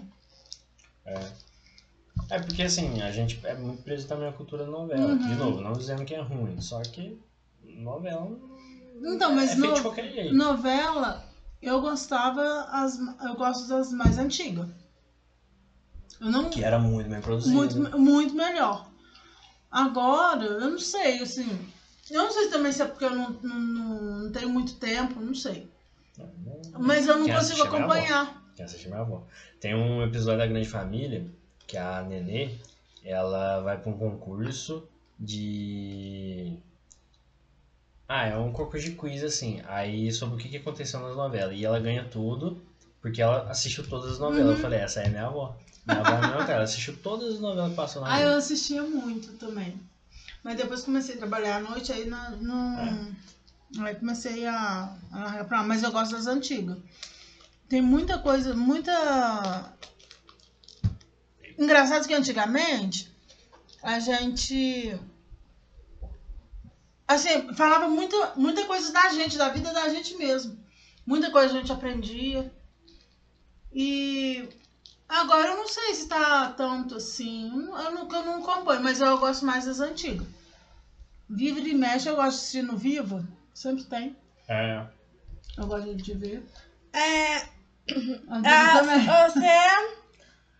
[SPEAKER 1] É porque assim, a gente é muito preso também à cultura da novela.
[SPEAKER 3] Uhum.
[SPEAKER 1] De novo, não dizendo que é ruim, só que novela
[SPEAKER 3] Então,
[SPEAKER 1] é
[SPEAKER 3] mas
[SPEAKER 1] feito
[SPEAKER 3] no-
[SPEAKER 1] de qualquer jeito.
[SPEAKER 3] novela, eu gostava, as, eu gosto das mais antigas. Eu não.
[SPEAKER 1] Que era muito bem produzido.
[SPEAKER 3] Muito, muito melhor. Agora, eu não sei, assim. Eu não sei também se é porque eu não, não- não tenho muito tempo, não sei. Mas eu não
[SPEAKER 1] Quem
[SPEAKER 3] consigo
[SPEAKER 1] é
[SPEAKER 3] acompanhar.
[SPEAKER 1] Quem assiste é minha avó. Tem um episódio da Grande Família que a Nenê, ela vai pra um concurso de. Ah, é um concurso de quiz, assim. Aí sobre o que, que aconteceu nas novelas. E ela ganha tudo, porque ela assistiu todas as novelas.
[SPEAKER 3] Uhum.
[SPEAKER 1] Eu falei, essa é minha avó. Minha avó é mesma cara, ela assistiu todas as novelas que passou na
[SPEAKER 3] Ah, eu assistia muito também. Mas depois comecei a trabalhar à noite, aí não. não-
[SPEAKER 1] É.
[SPEAKER 3] Aí comecei a, a pra- Mas eu gosto das antigas. Tem muita coisa, muita. Engraçado que antigamente a gente. Assim, falava muita, muita coisa da gente, da vida da gente mesmo. Muita coisa a gente aprendia. E agora eu não sei se tá tanto assim. Eu não, eu não acompanho, mas eu gosto mais das antigas. Vive e mexe, eu gosto de assistir no Vivo. Sempre tem.
[SPEAKER 1] É.
[SPEAKER 3] Eu gosto de ver.
[SPEAKER 2] É, ah, você,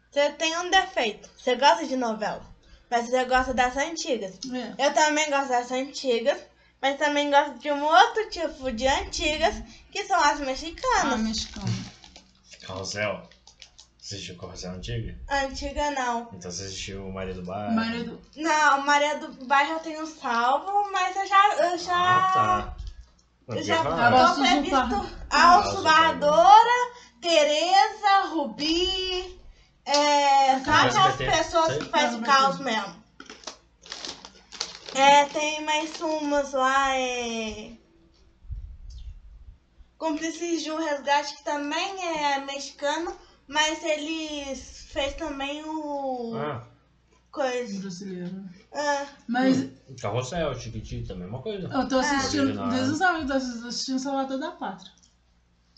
[SPEAKER 2] você tem um defeito. Você gosta de novela, mas você gosta das antigas.
[SPEAKER 3] É.
[SPEAKER 2] Eu também gosto das antigas, mas também gosto de um outro tipo de antigas, que são as
[SPEAKER 3] Ah,
[SPEAKER 2] mexicanas.
[SPEAKER 3] mexicano.
[SPEAKER 1] Carrossel. Você assistiu Carrossel antiga?
[SPEAKER 2] Antiga não.
[SPEAKER 1] Então você assistiu Maria do Bar?
[SPEAKER 3] Marido.
[SPEAKER 2] Não, Maria do Bairro eu tenho salvo, mas eu já. Eu já.
[SPEAKER 1] Ah, tá.
[SPEAKER 2] Eu já
[SPEAKER 3] de
[SPEAKER 2] previsto a Subarradora, Tereza, Rubi. É,
[SPEAKER 1] Casa
[SPEAKER 2] aquelas
[SPEAKER 1] BT,
[SPEAKER 2] pessoas
[SPEAKER 1] sei.
[SPEAKER 2] que fazem
[SPEAKER 3] Casa
[SPEAKER 2] caos mesmo. É, tem mais umas lá, é. Cúmplices de um resgate que também é mexicano, mas eles fez também o.
[SPEAKER 1] Ah,
[SPEAKER 2] coisa.
[SPEAKER 3] Brasileiro.
[SPEAKER 2] Ah,
[SPEAKER 3] Mas
[SPEAKER 1] Carrossel, Chiquitita, mesma coisa.
[SPEAKER 3] eu tô assistindo,
[SPEAKER 1] Original.
[SPEAKER 3] desde os amigos, eu tô assistindo Salvador da Pátria.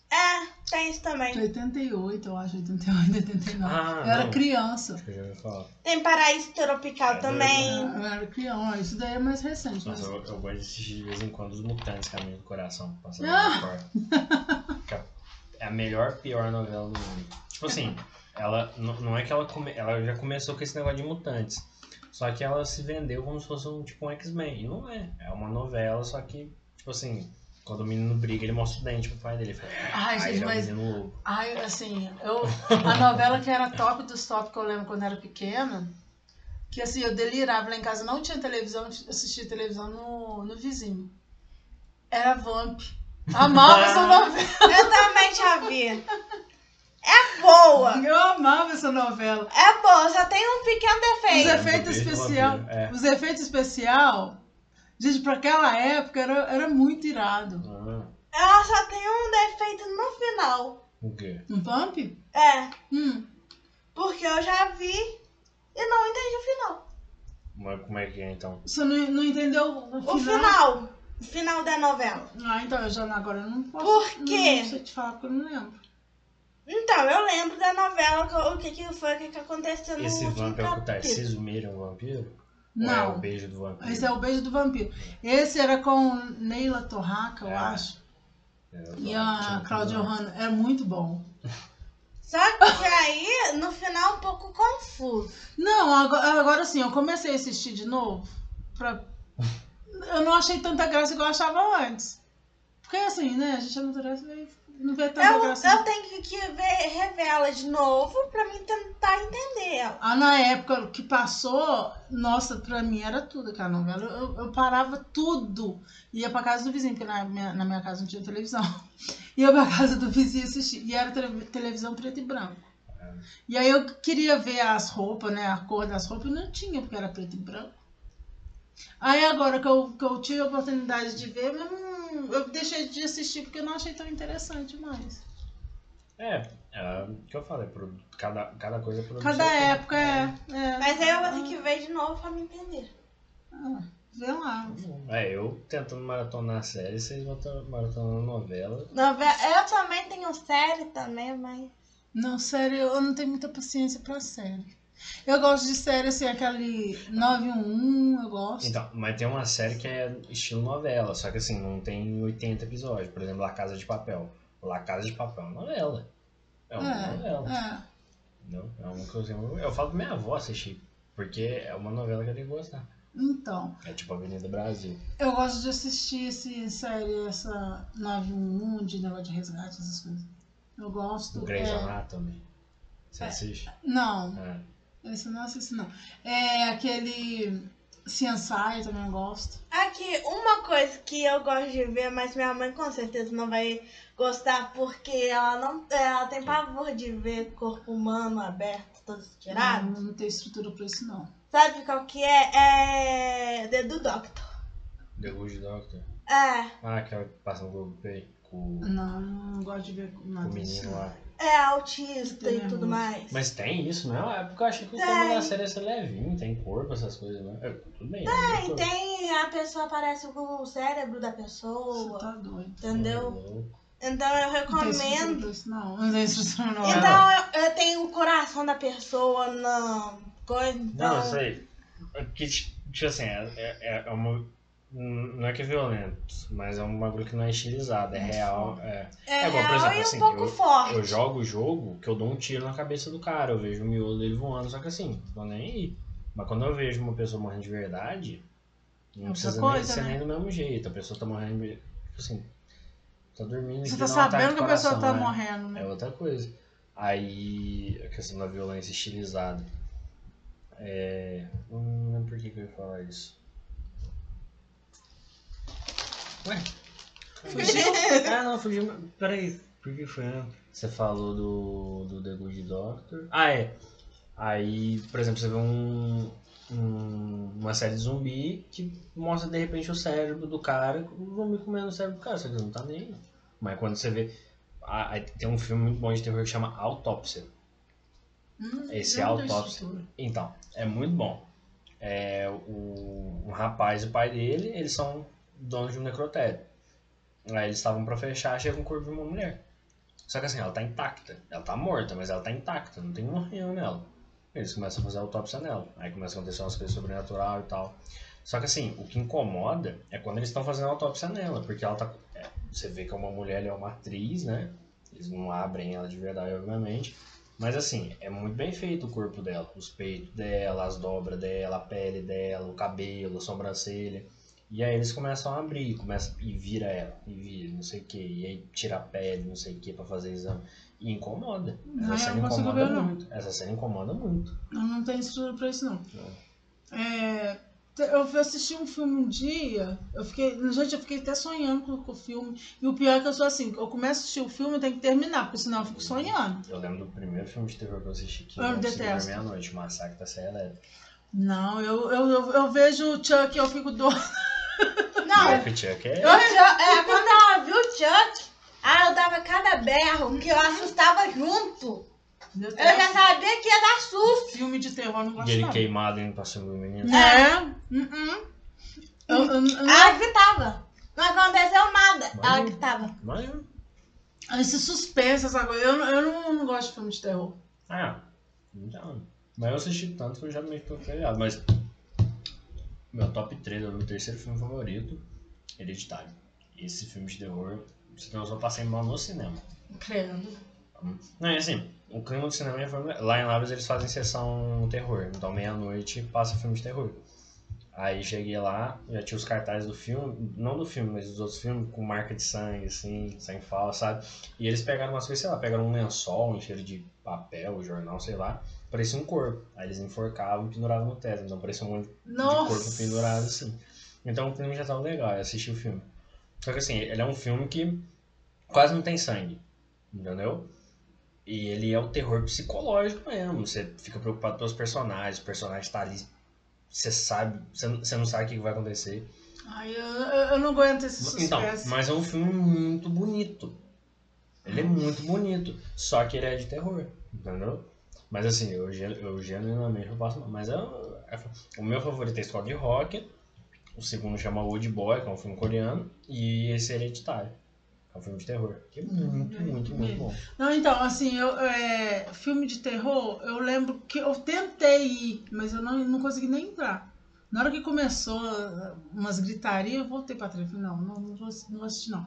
[SPEAKER 2] é, tem isso
[SPEAKER 3] De
[SPEAKER 2] também.
[SPEAKER 3] 88, eu acho, 88, 89.
[SPEAKER 1] Ah,
[SPEAKER 3] eu era
[SPEAKER 1] não.
[SPEAKER 3] criança.
[SPEAKER 1] Acho que eu já ouvi falar.
[SPEAKER 2] Tem Paraíso Tropical
[SPEAKER 1] É
[SPEAKER 2] também.
[SPEAKER 3] Eu era criança. Isso daí é mais recente.
[SPEAKER 1] Nossa,
[SPEAKER 3] Mas...
[SPEAKER 1] eu, eu gosto de assistir de vez em quando os Mutantes Caminho do Coração. Passando
[SPEAKER 3] Ah!
[SPEAKER 1] Que É a melhor, pior novela do mundo. Tipo assim, ela n- não é que ela come, ela já começou com esse negócio de mutantes. Só que ela se vendeu como se fosse um tipo um X-Men. E não é. É uma novela, só que, tipo assim, quando o menino briga, ele mostra o dente pro pai dele. Ele fala,
[SPEAKER 3] Ai,
[SPEAKER 1] "Aí
[SPEAKER 3] gente,
[SPEAKER 1] é
[SPEAKER 3] mas-
[SPEAKER 1] menino lobo.
[SPEAKER 3] Ai, assim, eu, a novela que era top dos top que eu lembro quando era pequena, que assim, eu delirava lá em casa, não tinha televisão, eu assistia televisão no, no vizinho. Era Vamp. Amava essa novela.
[SPEAKER 2] Eu também já vi. É boa.
[SPEAKER 3] Eu amava essa novela.
[SPEAKER 2] É boa, só tem um pequeno
[SPEAKER 3] Os
[SPEAKER 2] defeito.
[SPEAKER 3] efeitos
[SPEAKER 1] Vampiro,
[SPEAKER 3] especial,
[SPEAKER 1] vampiro, é.
[SPEAKER 3] os efeitos especial, gente, pra aquela época era, era muito irado.
[SPEAKER 1] Ah,
[SPEAKER 2] Ela só tem um defeito no final.
[SPEAKER 1] o quê?
[SPEAKER 3] Um Vamp?
[SPEAKER 2] É,
[SPEAKER 3] Hum.
[SPEAKER 2] porque eu já vi e não entendi o final.
[SPEAKER 1] Mas como é que é então?
[SPEAKER 3] Você não, não entendeu o final?
[SPEAKER 2] O final. O final da novela.
[SPEAKER 3] Ah, então eu já agora eu não posso.
[SPEAKER 2] Por quê?
[SPEAKER 3] Não sei te falar porque eu não lembro.
[SPEAKER 2] Então, eu lembro da novela, o que, que foi, o que, que aconteceu no
[SPEAKER 1] Esse vampiro é o. Tarcísio Meira, um vampiro? Ou é
[SPEAKER 3] Não.
[SPEAKER 1] o beijo do vampiro?
[SPEAKER 3] Esse é o beijo do vampiro. Esse era com Neila Torraca, eu
[SPEAKER 1] É.
[SPEAKER 3] acho.
[SPEAKER 1] É, eu
[SPEAKER 3] E a
[SPEAKER 1] tudo.
[SPEAKER 3] Hanna. É muito bom.
[SPEAKER 2] Só que aí, no final, um pouco confuso.
[SPEAKER 3] Não, agora, agora sim, eu comecei a assistir de novo. Pra... Eu não achei tanta graça igual eu achava antes. Porque assim, né? A gente amadurece e não vê tanta
[SPEAKER 2] Eu,
[SPEAKER 3] graça.
[SPEAKER 2] eu tenho que, ver, rever ela de novo pra mim tentar entender ela.
[SPEAKER 3] Ah, na época que passou, nossa, pra mim era tudo aquela novela. Eu, eu parava tudo. Ia pra casa do vizinho, porque na minha, na minha casa não tinha televisão. Ia pra casa do vizinho assistir. E era tele- televisão preto e branco. E aí eu queria ver as roupas, né? A cor das roupas, e não tinha, porque era preto e branco. Aí agora que eu, que eu tive a oportunidade de ver, eu, não- eu deixei de assistir porque eu não achei tão interessante mais.
[SPEAKER 1] É, é o que eu falei, pro- cada, cada coisa é.
[SPEAKER 3] Cada época é. é
[SPEAKER 2] Mas aí eu vou ter que ver de novo pra me entender.
[SPEAKER 3] Ah, vê lá.
[SPEAKER 1] É, eu tentando maratonar a série, vocês vão maratonando novela.
[SPEAKER 2] Novela, eu também tenho série também, mas.
[SPEAKER 3] Não, sério, eu não tenho muita paciência pra série. Eu gosto de série assim, aquele 911, eu gosto.
[SPEAKER 1] Então, mas tem uma série que é estilo novela, só que assim, não tem 80 episódios. Por exemplo, La Casa de Papel. La Casa de Papel é uma novela. É uma novela.
[SPEAKER 3] é.
[SPEAKER 1] Não, é uma coisa. Eu falo pra minha avó assistir, porque é uma novela que eu tenho que gostar.
[SPEAKER 3] Então,
[SPEAKER 1] É tipo Avenida Brasil.
[SPEAKER 3] eu gosto de assistir esse série, essa 911, de negócio de resgate, essas coisas. Eu gosto.
[SPEAKER 1] O Grey's
[SPEAKER 3] é...
[SPEAKER 1] Anatomy. Você assiste?
[SPEAKER 3] Não,
[SPEAKER 1] É.
[SPEAKER 3] esse não assisto, não. É aquele CSI, também eu gosto.
[SPEAKER 2] Aqui, uma coisa que eu gosto de ver, mas minha mãe com certeza não vai gostar, porque ela não. Ela tem pavor de ver corpo humano aberto, todo estirado.
[SPEAKER 3] Não, não tem estrutura pra isso, não.
[SPEAKER 2] Sabe qual que é? É. The do Doctor.
[SPEAKER 1] The Good Doctor.
[SPEAKER 2] É.
[SPEAKER 1] Ah, aquela que passa no Google Play com,
[SPEAKER 3] Não, não gosto de ver
[SPEAKER 1] com
[SPEAKER 3] nada
[SPEAKER 1] o
[SPEAKER 3] disso.
[SPEAKER 1] menino lá.
[SPEAKER 2] É autista e tudo mais.
[SPEAKER 1] Mas tem isso, não? É porque eu achei que o tema
[SPEAKER 2] Tem.
[SPEAKER 1] da série ia ser levinho, tem corpo, essas coisas, né? É, tudo bem.
[SPEAKER 2] Tem, tem, a pessoa aparece com o cérebro da
[SPEAKER 3] Você
[SPEAKER 2] pessoa.
[SPEAKER 3] tá doido.
[SPEAKER 2] Entendeu? Então eu
[SPEAKER 3] Não
[SPEAKER 2] recomendo.
[SPEAKER 3] pra isso, não. Não tem estrutura, não.
[SPEAKER 2] Então eu, eu tenho o coração da pessoa na coisa. Então,
[SPEAKER 1] Não, eu sei. É Que, tipo assim, é, é, é uma. Hum, Não é que é violento, mas é um bagulho que não é estilizado, é real. É,
[SPEAKER 2] É,
[SPEAKER 1] É igual, por exemplo,
[SPEAKER 2] e um
[SPEAKER 1] assim,
[SPEAKER 2] pouco
[SPEAKER 1] eu-
[SPEAKER 2] forte.
[SPEAKER 1] eu jogo o jogo que eu dou um tiro na cabeça do cara, eu vejo o miolo dele voando, só que assim, tô nem aí. Mas quando eu vejo uma pessoa morrendo de verdade, não
[SPEAKER 3] Outra
[SPEAKER 1] precisa
[SPEAKER 3] coisa,
[SPEAKER 1] nem ser
[SPEAKER 3] né?
[SPEAKER 1] nem do mesmo jeito. A pessoa tá morrendo de. Tipo assim, tá dormindo
[SPEAKER 3] Você tá
[SPEAKER 1] um
[SPEAKER 3] sabendo que a pessoa tá
[SPEAKER 1] é.
[SPEAKER 3] morrendo, né?
[SPEAKER 1] É outra coisa. Aí, a questão da violência estilizada. É. Não lembro por que, que eu ia falar isso. Ué?
[SPEAKER 3] Fugiu?
[SPEAKER 1] Ah, não, fugiu. Peraí, por que foi? né? Você falou do, do The Good Doctor. Ah, é. Aí, por exemplo, você vê um, um- uma série de zumbi que mostra de repente o cérebro do cara, o zumbi comendo o cérebro do cara, só que ele não tá nem aí. Mas quando você vê. ah, tem um filme muito bom de terror que chama Autópsia.
[SPEAKER 3] Hum,
[SPEAKER 1] Esse
[SPEAKER 3] dei
[SPEAKER 1] autópsia. Então, é muito bom. É, o, um rapaz e o pai dele, eles são donos de um necrotério. Aí eles estavam pra fechar, chega um corpo de uma mulher. Só que assim, ela tá intacta. Ela tá morta, mas ela tá intacta, não tem um morrinho nela. Eles começam a fazer autópsia nela. Aí começa a acontecer umas coisas sobrenatural e tal. Só que assim, o que incomoda é quando eles estão fazendo autópsia nela, porque ela tá. é, você vê que é uma mulher, ela é uma atriz, né? Eles não abrem ela de verdade, obviamente. Mas assim, é muito bem feito o corpo dela. Os peitos dela, as dobras dela, a pele dela, o cabelo, a sobrancelha. E aí eles começam a abrir, começa, e vira ela, e vira, não sei o que, e aí tira a pele, não sei o que, pra fazer exame. E incomoda. Essa cena
[SPEAKER 3] não consigo
[SPEAKER 1] incomoda
[SPEAKER 3] ver, não.
[SPEAKER 1] muito. Essa cena incomoda muito.
[SPEAKER 3] Eu não tenho estrutura pra isso, não. É, eu fui assistir um filme um dia, eu fiquei. Gente, eu fiquei até sonhando com, o filme. E o pior é que eu sou assim, eu começo a assistir o filme e tenho que terminar, porque senão eu fico sonhando.
[SPEAKER 1] Eu lembro do primeiro filme de terror que eu assisti que
[SPEAKER 3] Eu
[SPEAKER 1] consegui
[SPEAKER 3] detesto.
[SPEAKER 1] meia-noite, Massacre da Serra Elétrica.
[SPEAKER 3] Não, eu, eu, eu, eu vejo o Chuck e eu fico doida.
[SPEAKER 2] Não,
[SPEAKER 1] Chuck Chuck é...
[SPEAKER 2] eu, Chuck- é, quando ela viu o Chuck, ah, eu dava cada berro que eu assustava junto. Eu já sabia que ia dar susto.
[SPEAKER 3] Filme de terror eu não
[SPEAKER 1] E
[SPEAKER 3] gosto
[SPEAKER 1] ele
[SPEAKER 3] não.
[SPEAKER 1] queimado indo pra cima do menino.
[SPEAKER 3] É? Uh-uh. Eu, eu, eu,
[SPEAKER 2] Ela gritava. Não aconteceu nada.
[SPEAKER 1] Mas-
[SPEAKER 2] Ela gritava.
[SPEAKER 1] Mas...
[SPEAKER 3] esse suspense, essa coisa. Eu, não- eu não, não gosto de filme de terror.
[SPEAKER 1] Ah, então... Mas eu assisti tanto que eu já meio que tô feriado. Mas... Meu top 3 é o meu terceiro filme favorito, Hereditário. Esse filme de terror, você tem eu passei mal no cinema.
[SPEAKER 3] Credo.
[SPEAKER 1] Não, é assim, o clima do cinema é. Lá em Lavras eles fazem sessão terror. Então meia-noite passa filme de terror. Aí cheguei lá, já tinha os cartazes do filme, não do filme, mas dos outros filmes, com marca de sangue, assim, sangue falso, sabe? E eles pegaram umas coisas, sei lá, pegaram um lençol, um cheiro de papel, jornal, sei lá, parecia um corpo. Aí eles enforcavam e penduravam no teto, então parecia um monte de
[SPEAKER 3] Nossa.
[SPEAKER 1] corpo pendurado, assim. Então o clima já tava legal, eu assisti o filme. Só que assim, ele é um filme que quase não tem sangue, entendeu? E ele é o terror psicológico mesmo. Você fica preocupado pelos personagens, o personagem tá ali, você sabe, você não- sabe o que vai acontecer.
[SPEAKER 3] Ai, eu, eu, eu não aguento esse suspense.
[SPEAKER 1] Então, mas é um filme muito bonito. Ele é muito bonito. Só que ele é de terror, entendeu? Mas assim, eu, eu genuinamente não posso. Mas é, é- o meu favorito é Escola de Rock. O segundo chama Old Boy, que é um filme coreano. E esse é Hereditário, que é um filme de terror. Que é muito, muito, muito bom.
[SPEAKER 3] Não, então, assim, eu, é, filme de terror, eu lembro que eu tentei ir, mas eu não, não consegui nem entrar. Na hora que começou uh, umas gritarias, eu voltei pra trás. Falei, não, não, não, vou, não vou assistir, não.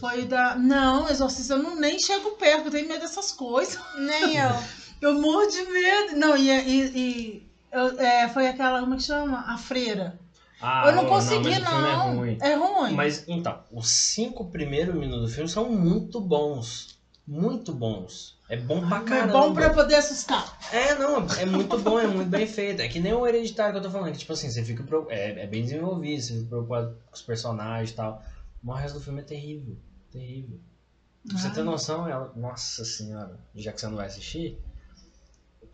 [SPEAKER 3] Foi da. Não, Exorcista, eu não, nem chego perto, eu tenho medo dessas coisas.
[SPEAKER 2] Nem eu.
[SPEAKER 3] Eu morro de medo. Não, e, e, e eu, é, foi aquela, como é que chama? A freira.
[SPEAKER 1] Ah,
[SPEAKER 3] eu não
[SPEAKER 1] ô,
[SPEAKER 3] consegui,
[SPEAKER 1] mas o filme
[SPEAKER 3] não.
[SPEAKER 1] É ruim.
[SPEAKER 3] É ruim.
[SPEAKER 1] Mas então, os cinco primeiros minutos do filme são muito bons. Muito bons. É bom pra
[SPEAKER 3] é
[SPEAKER 1] caramba.
[SPEAKER 3] bom pra poder assustar.
[SPEAKER 1] É, não, é muito bom, é muito bem feito. É que nem o hereditário que eu tô falando, que tipo assim, você fica. É, é bem desenvolvido, você fica preocupado com os personagens e tal. Mas o resto do filme é terrível. Terrível. Pra você ter noção, ela. Nossa senhora, já que você não vai assistir,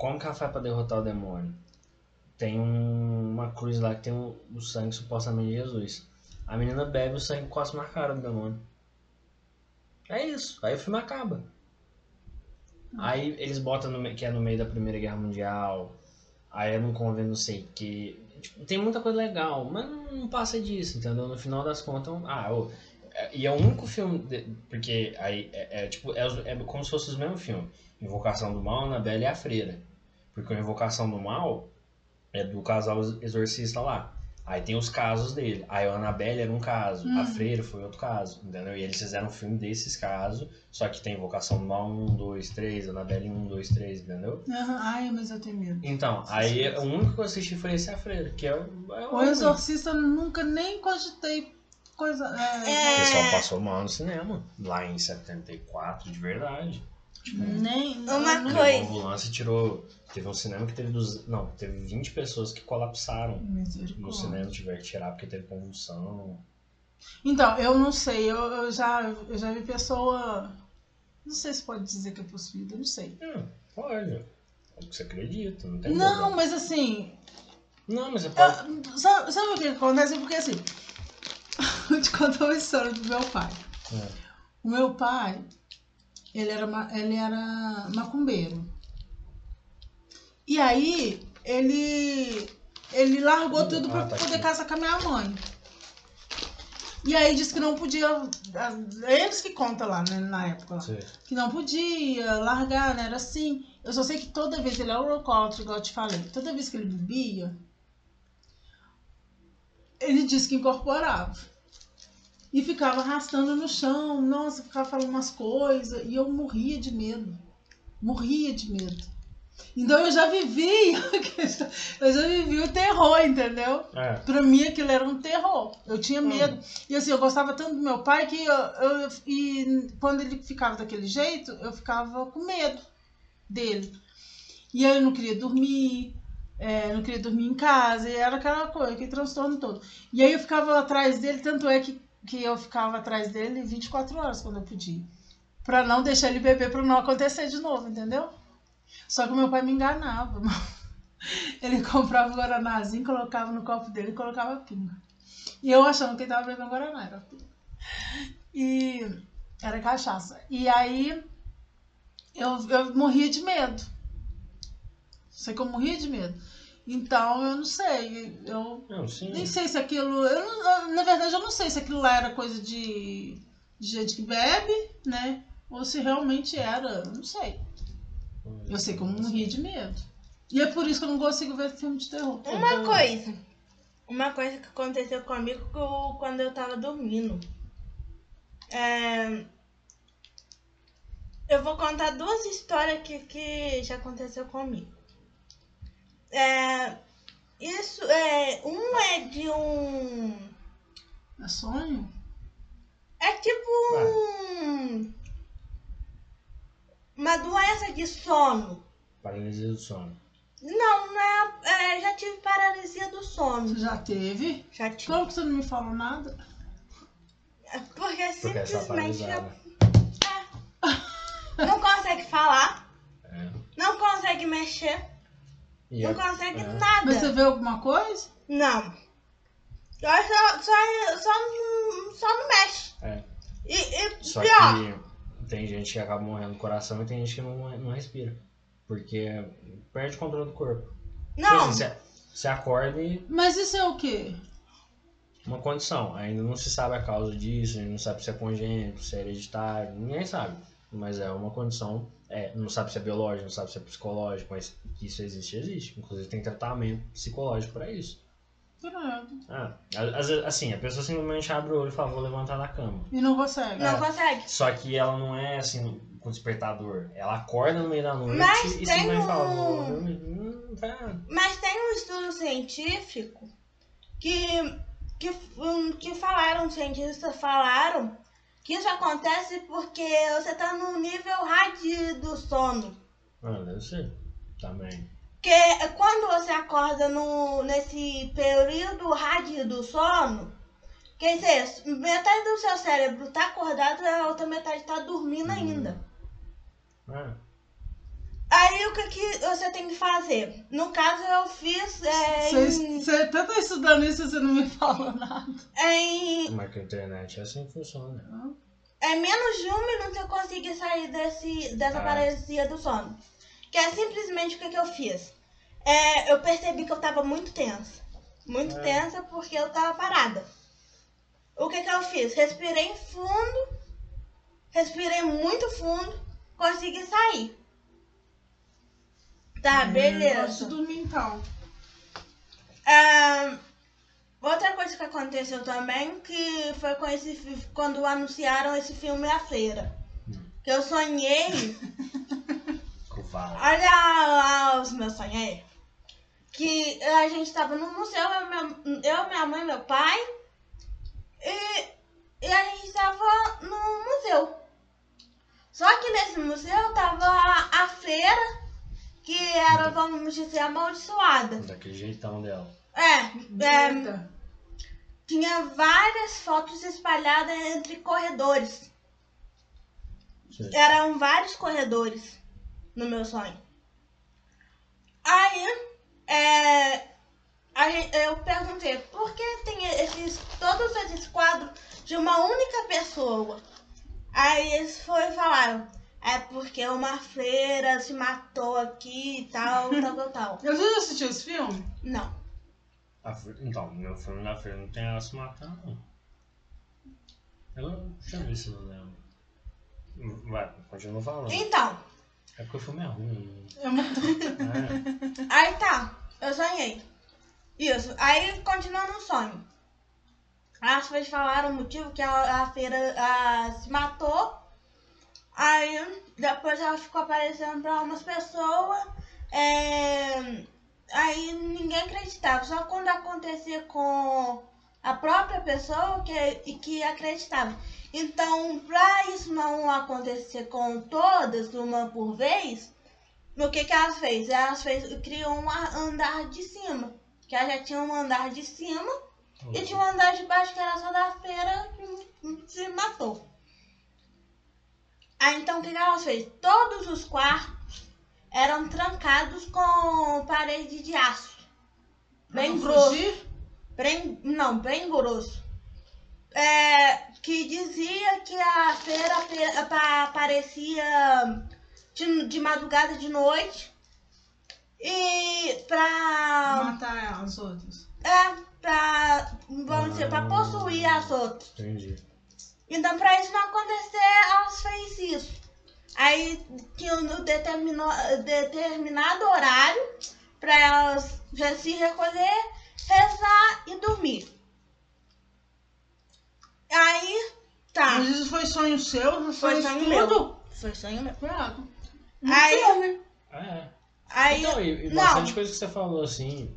[SPEAKER 1] como que ela faz pra derrotar o demônio? Tem um- uma cruz lá que tem o, o sangue supostamente de Jesus. A menina bebe o sangue e cospe na cara do demônio. É isso. Aí o filme acaba. Aí eles botam no que é no meio da Primeira Guerra Mundial. Aí é num convento não sei o que. tem muita coisa legal, mas não, passa disso, entendeu? No final das contas, ah, ô, é- e é o único filme. de- porque aí é, é tipo, é, é como se fosse os mesmos filmes. Invocação do Mal, Anabelle e a Freira. Porque a Invocação do Mal é do casal exorcista lá. Aí tem os casos dele. Aí a Annabelle era um caso, a
[SPEAKER 3] Hum.
[SPEAKER 1] Freira foi outro caso, entendeu? E eles fizeram um filme desses casos, só que tem Invocação do Mal 1, 2, 3, Annabelle 1, 2, 3, entendeu?
[SPEAKER 3] Aham, Ai, mas eu tenho medo.
[SPEAKER 1] Então, aí o único que eu assisti foi esse A Freira, que é, o- é
[SPEAKER 3] O Exorcista eu nunca nem cogitei coisa.
[SPEAKER 1] O
[SPEAKER 3] É,
[SPEAKER 1] pessoal passou mal no cinema, lá em 74, de verdade.
[SPEAKER 3] Nem.
[SPEAKER 2] Uma coisa.
[SPEAKER 1] a ambulância tirou. Teve um cinema que teve. Dos, não, teve 20 pessoas que colapsaram no cinema, tiveram que tirar porque teve convulsão.
[SPEAKER 3] Então, eu não sei, eu, eu já, eu já vi pessoa. Não sei se pode dizer que é possuída, não sei.
[SPEAKER 1] Hum, pode. É o que você acredita, não tem
[SPEAKER 3] Não,
[SPEAKER 1] problema.
[SPEAKER 3] mas assim,
[SPEAKER 1] Não, mas você pode.
[SPEAKER 3] eu- sabe, sabe o que acontece? Porque assim, vou te contar uma história do meu pai.
[SPEAKER 1] É.
[SPEAKER 3] O meu pai, ele era, ele era macumbeiro. E aí, ele, ele largou tudo pra
[SPEAKER 1] Ah, tá
[SPEAKER 3] poder
[SPEAKER 1] aqui.
[SPEAKER 3] casar com a minha mãe. E aí disse que não podia. Eles que contam lá, né, na época.
[SPEAKER 1] Você-
[SPEAKER 3] Que não podia largar, né? Era assim. Eu só sei que toda vez ele era alcoólatra, igual eu te falei. Toda vez que ele bebia, ele disse que incorporava. E ficava arrastando no chão, nossa, ficava falando umas coisas. E eu morria de medo. Morria de medo. Então eu já vivi, eu já vivi o terror, entendeu?
[SPEAKER 1] É.
[SPEAKER 3] Pra mim aquilo era um terror. Eu tinha
[SPEAKER 2] Hum.
[SPEAKER 3] medo. E assim, eu gostava tanto do meu pai que eu, eu- e quando ele ficava daquele jeito, eu ficava com medo dele. E aí eu não queria dormir, é, não queria dormir em casa, e era aquela coisa, aquele transtorno todo. E aí eu ficava atrás dele, tanto é que, que eu ficava atrás dele 24 horas quando eu podia. Pra não deixar ele beber, pra não acontecer de novo, entendeu? Só que meu pai me enganava. Ele comprava o Guaranazinho, colocava no copo dele e colocava pinga. E eu achando que ele tava bebendo Guaraná, era pinga. E era cachaça. E aí eu, eu morria de medo. Sei que eu morria de medo. Então eu não sei. Eu
[SPEAKER 1] Não,
[SPEAKER 3] nem sei se aquilo. Eu não- na verdade, eu não sei se aquilo lá era coisa de, de gente que bebe, né? Ou se realmente era. Eu não sei. Eu sei que eu morria de medo. E é por isso que eu não consigo ver filme de terror.
[SPEAKER 2] Uma coisa. Uma coisa que aconteceu comigo quando eu tava dormindo. É, Eu vou contar duas histórias que, que já aconteceu comigo. É, Isso é. Um é de um.
[SPEAKER 3] É sonho?
[SPEAKER 2] É tipo um. Uma doença de sono.
[SPEAKER 1] Paralisia do sono.
[SPEAKER 2] Não, não é, é, já tive paralisia do
[SPEAKER 3] Você
[SPEAKER 2] sono.
[SPEAKER 3] já teve?
[SPEAKER 2] Já tive.
[SPEAKER 3] Como que você não me falou nada?
[SPEAKER 2] Porque
[SPEAKER 1] Porque é
[SPEAKER 2] simplesmente eu
[SPEAKER 1] paralisada.
[SPEAKER 2] não consegue falar,
[SPEAKER 1] É.
[SPEAKER 2] não consegue mexer,
[SPEAKER 1] E
[SPEAKER 2] não
[SPEAKER 1] é-
[SPEAKER 2] consegue
[SPEAKER 1] é.
[SPEAKER 2] nada.
[SPEAKER 3] Mas você vê alguma coisa?
[SPEAKER 2] Não. Só, só, só, não- só não mexe.
[SPEAKER 1] É.
[SPEAKER 2] E, e
[SPEAKER 1] Só
[SPEAKER 2] pior,
[SPEAKER 1] que tem gente que acaba morrendo do coração e tem gente que não, não respira. Porque perde o controle do corpo. Tipo
[SPEAKER 2] não,
[SPEAKER 1] assim, você, você acorda e
[SPEAKER 3] Mas isso é o quê?
[SPEAKER 1] uma condição. Ainda não se sabe a causa disso, não sabe se é congênito, se é hereditário, ninguém sabe. Mas é uma condição, é, não sabe se é biológico, não sabe se é psicológico, mas que isso existe, existe. Inclusive tem tratamento psicológico para isso.
[SPEAKER 3] Credo.
[SPEAKER 1] Ah, às vezes, assim, a pessoa simplesmente abre o olho e fala, vou levantar da cama.
[SPEAKER 3] E não consegue.
[SPEAKER 2] não
[SPEAKER 1] é.
[SPEAKER 2] consegue.
[SPEAKER 1] Só que ela não é assim com despertador. Ela acorda no meio da noite
[SPEAKER 2] Mas
[SPEAKER 1] e
[SPEAKER 2] tem
[SPEAKER 1] simplesmente fala, vou
[SPEAKER 2] um-
[SPEAKER 1] dormir. Hum, tá.
[SPEAKER 2] Mas tem um estudo científico que, que, um, que falaram, cientistas falaram, que isso acontece porque você tá no nível rádio do sono.
[SPEAKER 1] Ah, deve ser. Também.
[SPEAKER 2] Porque quando você acorda no, nesse período rádio do sono, quer dizer, metade do seu cérebro tá acordado e a outra metade tá dormindo
[SPEAKER 1] Hum.
[SPEAKER 2] ainda.
[SPEAKER 1] Ah,
[SPEAKER 2] Aí o que, que você tem que fazer? No caso, eu fiz é,
[SPEAKER 3] Você,
[SPEAKER 2] em,
[SPEAKER 3] você até tá estudando isso e você não me fala nada.
[SPEAKER 2] em
[SPEAKER 1] mas que a internet é assim que funciona.
[SPEAKER 2] é menos de um minuto eu consegui sair desse, dessa
[SPEAKER 1] Ah.
[SPEAKER 2] paralisia do sono. Que é simplesmente o que, que eu fiz. É, eu percebi que eu tava muito tensa. Muito
[SPEAKER 1] É.
[SPEAKER 2] tensa porque eu tava parada. O que, que eu fiz? Respirei fundo, respirei muito fundo, consegui sair. Tá,
[SPEAKER 3] Hum,
[SPEAKER 2] beleza.
[SPEAKER 3] de dormir então.
[SPEAKER 2] Ah, Outra coisa que aconteceu também, que foi com esse, quando anunciaram esse filme A Feira.
[SPEAKER 1] Hum.
[SPEAKER 2] Que eu sonhei Olha lá os meus sonhos. Que a gente tava no museu, eu, minha, eu, minha mãe, meu pai. E, e a gente tava no museu. Só que nesse museu tava a, feira, que era, vamos dizer, amaldiçoada.
[SPEAKER 1] Daquele jeitão dela.
[SPEAKER 2] É, é, tinha várias fotos espalhadas entre corredores.
[SPEAKER 1] Certo.
[SPEAKER 2] Eram vários corredores no meu sonho. Aí, é, eu perguntei, por que tem esses, todos esses quadros de uma única pessoa? Aí eles foram falar, é porque uma freira se matou aqui e tal, tal, tal, tal.
[SPEAKER 3] Você já assistiu esse filme?
[SPEAKER 2] Não.
[SPEAKER 1] A Então, meu filme da feira não tem ela se matando, não. Eu, deixa eu ver se eu lembro. Vai, continua falando.
[SPEAKER 2] Então,
[SPEAKER 1] É porque o filme é ruim.
[SPEAKER 3] É muito...
[SPEAKER 1] É.
[SPEAKER 2] Aí tá, eu sonhei. Isso, aí continuando o sonho. As pessoas falaram o motivo que a, a feira a, se matou. Aí depois ela ficou aparecendo pra umas pessoas. é, aí ninguém acreditava. Só quando acontecia com a própria pessoa que, que acreditava. Então, pra isso não acontecer com todas, uma por vez, o que que elas fez? Elas fez, criou um andar de cima. Que ela já tinha um andar de cima e tinha um andar de baixo que era só da feira que se matou. Aí então o que que elas fez? Todos os quartos eram trancados com parede de aço. Bem
[SPEAKER 3] Não
[SPEAKER 2] grosso.
[SPEAKER 3] fugir?
[SPEAKER 2] Bem, não, bem grosso. É, que dizia que a feira aparecia de, de madrugada de noite. E pra.
[SPEAKER 3] Matar as outras.
[SPEAKER 2] É, pra. Vamos dizer, pra possuir as outras.
[SPEAKER 1] Entendi.
[SPEAKER 2] Então, pra isso não acontecer, elas fez isso. Aí tinha um determino- determinado horário pra elas já se recolher, rezar e dormir. Aí, tá.
[SPEAKER 3] Mas isso foi sonho seu? Não
[SPEAKER 2] Foi
[SPEAKER 3] foi
[SPEAKER 2] sonho
[SPEAKER 3] tudo?
[SPEAKER 2] meu. Foi sonho meu.
[SPEAKER 3] Claro.
[SPEAKER 2] Aí-
[SPEAKER 3] filme.
[SPEAKER 1] É.
[SPEAKER 2] Aí,
[SPEAKER 1] Então, e, e
[SPEAKER 2] não.
[SPEAKER 1] bastante coisa que você falou assim.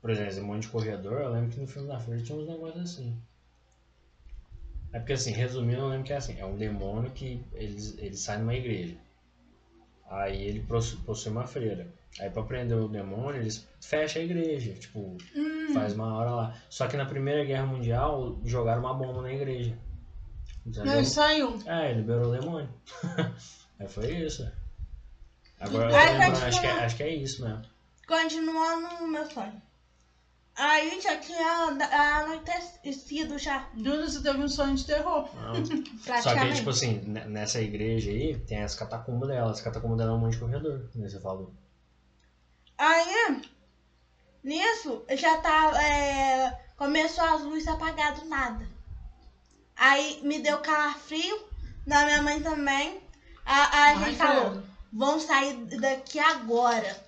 [SPEAKER 1] Por exemplo, esse monte de corredor, eu lembro que no filme da feira tinha uns negócios assim. É porque assim, resumindo, eu lembro que é assim, é um demônio que ele, ele sai numa igreja. Aí ele possu- possui uma freira. Aí pra prender o demônio, eles fecham a igreja, tipo,
[SPEAKER 3] Hum.
[SPEAKER 1] faz uma hora lá. Só que na Primeira Guerra Mundial jogaram uma bomba na igreja. Entendeu?
[SPEAKER 3] Não, saiu.
[SPEAKER 1] É, liberou o demônio. Aí foi isso. Agora eu
[SPEAKER 2] Aí continua.
[SPEAKER 1] acho que, é, acho que é isso mesmo.
[SPEAKER 2] continuando o meu sonho. Aí já tinha anoitecido já,
[SPEAKER 3] Júlio, você teve um sonho de terror.
[SPEAKER 1] Só que, tipo assim, ne- nessa igreja aí, tem as catacumbas dela. As catacumbas dela é um monte de corredor, né? Você falou.
[SPEAKER 2] Aí, nisso, já tava. é, começou as luzes apagadas do nada. Aí me deu calafrio, da minha mãe também. A, a
[SPEAKER 3] Ai,
[SPEAKER 2] gente falou, vão sair daqui agora.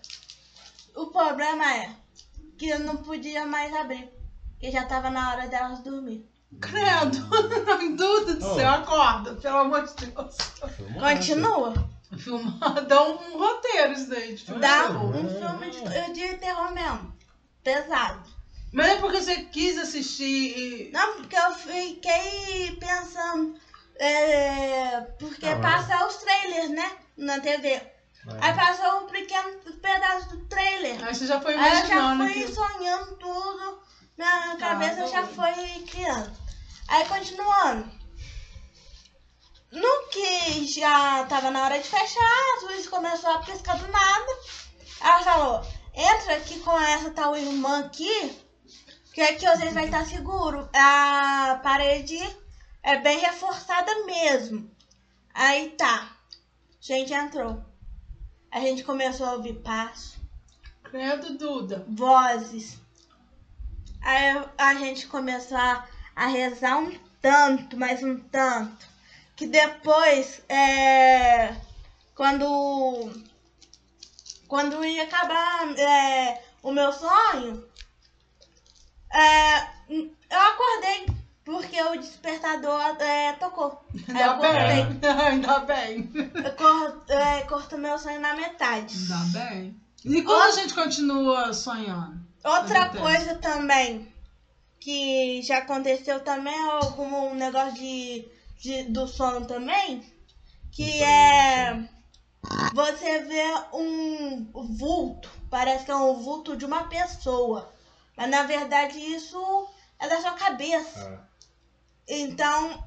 [SPEAKER 2] O problema é que eu não podia mais abrir. Porque já tava na hora delas dormir.
[SPEAKER 3] Credo. Duda do
[SPEAKER 1] Oh.
[SPEAKER 3] céu, acorda, pelo amor de Deus.
[SPEAKER 2] Continua.
[SPEAKER 3] Filmar, dá um roteiro isso daí. De filme
[SPEAKER 2] Dá
[SPEAKER 3] terror.
[SPEAKER 2] um filme de, de terror mesmo. Pesado.
[SPEAKER 3] Mas é porque você quis assistir e...
[SPEAKER 2] Não, porque eu fiquei pensando. é, porque
[SPEAKER 1] Ah, mas-
[SPEAKER 2] passa os trailers, né? Na TV. Aí
[SPEAKER 1] É.
[SPEAKER 2] passou um pequeno pedaço do trailer.
[SPEAKER 3] Aí você já foi
[SPEAKER 2] Aí eu já
[SPEAKER 3] imaginando
[SPEAKER 2] fui
[SPEAKER 3] aquilo.
[SPEAKER 2] sonhando tudo. Minha
[SPEAKER 3] Tá,
[SPEAKER 2] cabeça
[SPEAKER 3] tá
[SPEAKER 2] já foi criando. Aí continuando. No que já tava na hora de fechar, as luzes começou a piscar do nada. Ela falou, entra aqui com essa tal irmã aqui, que aqui vocês vai estar seguro. A parede é bem reforçada mesmo. Aí tá. A gente entrou. A gente começou a ouvir passo
[SPEAKER 3] Credo, Duda.
[SPEAKER 2] vozes. Aí a gente começou a, a rezar um tanto, mas um tanto. Que depois, é, quando, quando ia acabar é, o meu sonho, É, eu acordei porque o despertador é, tocou. Aí eu
[SPEAKER 3] Ainda
[SPEAKER 2] acordei.
[SPEAKER 3] bem. Ainda bem.
[SPEAKER 2] Eu cor, é, corto meu sonho na metade.
[SPEAKER 3] Ainda bem. E como a gente continua sonhando?
[SPEAKER 2] Outra coisa também que já aconteceu também é como um negócio de, de- do sono também, que é você vê um vulto, parece que é um vulto de uma pessoa, mas na verdade isso é da sua cabeça.
[SPEAKER 1] Ah,
[SPEAKER 2] Então,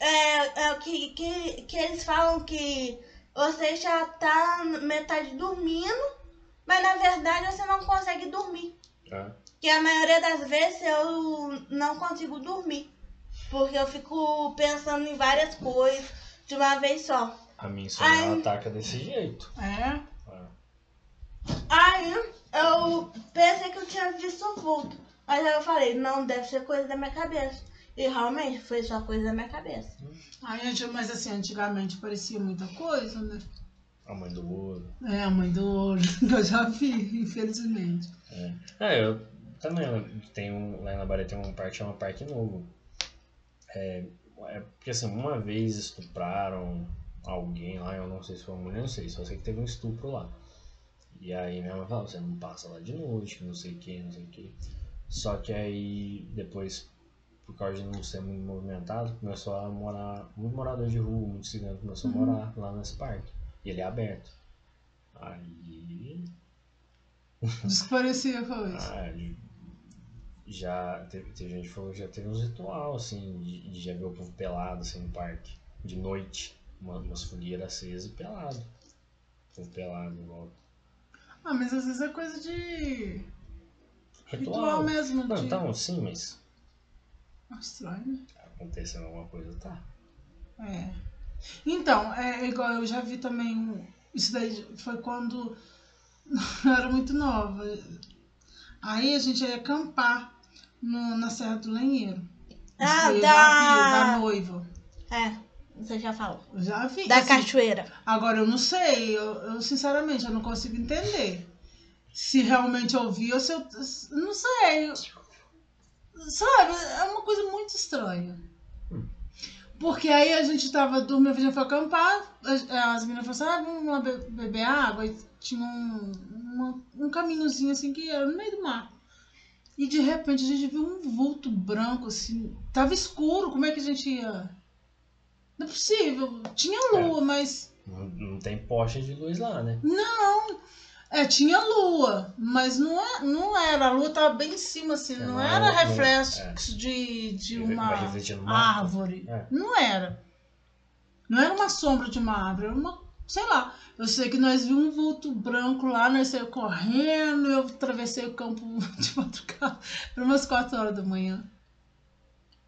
[SPEAKER 2] é, é o que, que, que eles falam que você já tá metade dormindo, mas na verdade você não consegue dormir.
[SPEAKER 1] ah.
[SPEAKER 2] Que a maioria das vezes eu não consigo dormir. Porque eu fico pensando em várias coisas de uma vez só.
[SPEAKER 1] A minha insônia ela ataca desse jeito.
[SPEAKER 3] É?
[SPEAKER 1] Ah.
[SPEAKER 2] Aí eu pensei que eu tinha visto o vulto. Mas aí eu falei, não, deve ser coisa da minha cabeça. E realmente foi só coisa da minha cabeça.
[SPEAKER 3] Ai, gente, mas assim, antigamente parecia muita coisa, né?
[SPEAKER 1] A mãe do ouro.
[SPEAKER 3] É, a mãe do ouro. Eu já vi, infelizmente.
[SPEAKER 1] É, eu também eu tenho um- lá na Bahia tem um parque chama Parque Novo. É, é porque assim, uma vez estupraram alguém lá, eu não sei se foi uma mulher, não sei, só sei que teve um estupro lá. E aí minha mãe falou, você não passa lá de noite, não sei o que, não sei o que. Só que aí depois, por causa de não ser muito movimentado, começou a morar, muito morador de rua, muito cigano começou a morar lá nesse parque. E ele é aberto. Aí
[SPEAKER 3] parecia coisa.
[SPEAKER 1] ah, já teve, teve gente que falou que já teve uns ritual, assim, de, de já ver o povo pelado, assim, no parque, de noite, uma, umas fogueiras acesas e pelado. O povo pelado em volta.
[SPEAKER 3] Ah, mas às vezes é coisa de ritual,
[SPEAKER 1] Ritual.
[SPEAKER 3] mesmo.
[SPEAKER 1] Não,
[SPEAKER 3] de...
[SPEAKER 1] então, sim, mas
[SPEAKER 3] Ah, Estranho, né?
[SPEAKER 1] acontecendo alguma coisa, tá.
[SPEAKER 3] É. Então, é igual eu já vi também. um- Isso daí foi quando eu era muito nova. Aí a gente ia acampar no- na Serra do Lenheiro.
[SPEAKER 2] Ah,
[SPEAKER 3] eu
[SPEAKER 2] da-
[SPEAKER 3] da noiva.
[SPEAKER 2] É, você já falou.
[SPEAKER 3] Já vi.
[SPEAKER 2] Da
[SPEAKER 3] assim,
[SPEAKER 2] cachoeira.
[SPEAKER 3] Agora eu não sei, eu, eu, sinceramente eu não consigo entender. Se realmente eu vi ou se eu. Não sei. eu- Sabe, é uma coisa muito estranha.
[SPEAKER 1] Hum.
[SPEAKER 3] Porque aí a gente tava dormindo, a gente foi acampar, as, as meninas falaram assim, ah, vamos lá be- beber água. E tinha um, uma- um caminhozinho assim que era no meio do mar. E de repente a gente viu um vulto branco assim. Tava escuro, como é que a gente ia? Não é possível. Tinha lua, mas.
[SPEAKER 1] Não, não tem poste de luz lá, né?
[SPEAKER 3] É, tinha lua, mas não, é, não era. A lua tava bem em cima, assim.
[SPEAKER 1] É,
[SPEAKER 3] não,
[SPEAKER 1] não
[SPEAKER 3] era
[SPEAKER 1] é- não-
[SPEAKER 3] reflexo de, de uma árvore.
[SPEAKER 1] É.
[SPEAKER 3] Não era. Não era uma sombra de uma árvore, era uma. Sei lá. Eu sei que nós vimos um vulto branco lá, nós saímos correndo, eu atravessei o campo de madrugada, era umas 4 horas da manhã.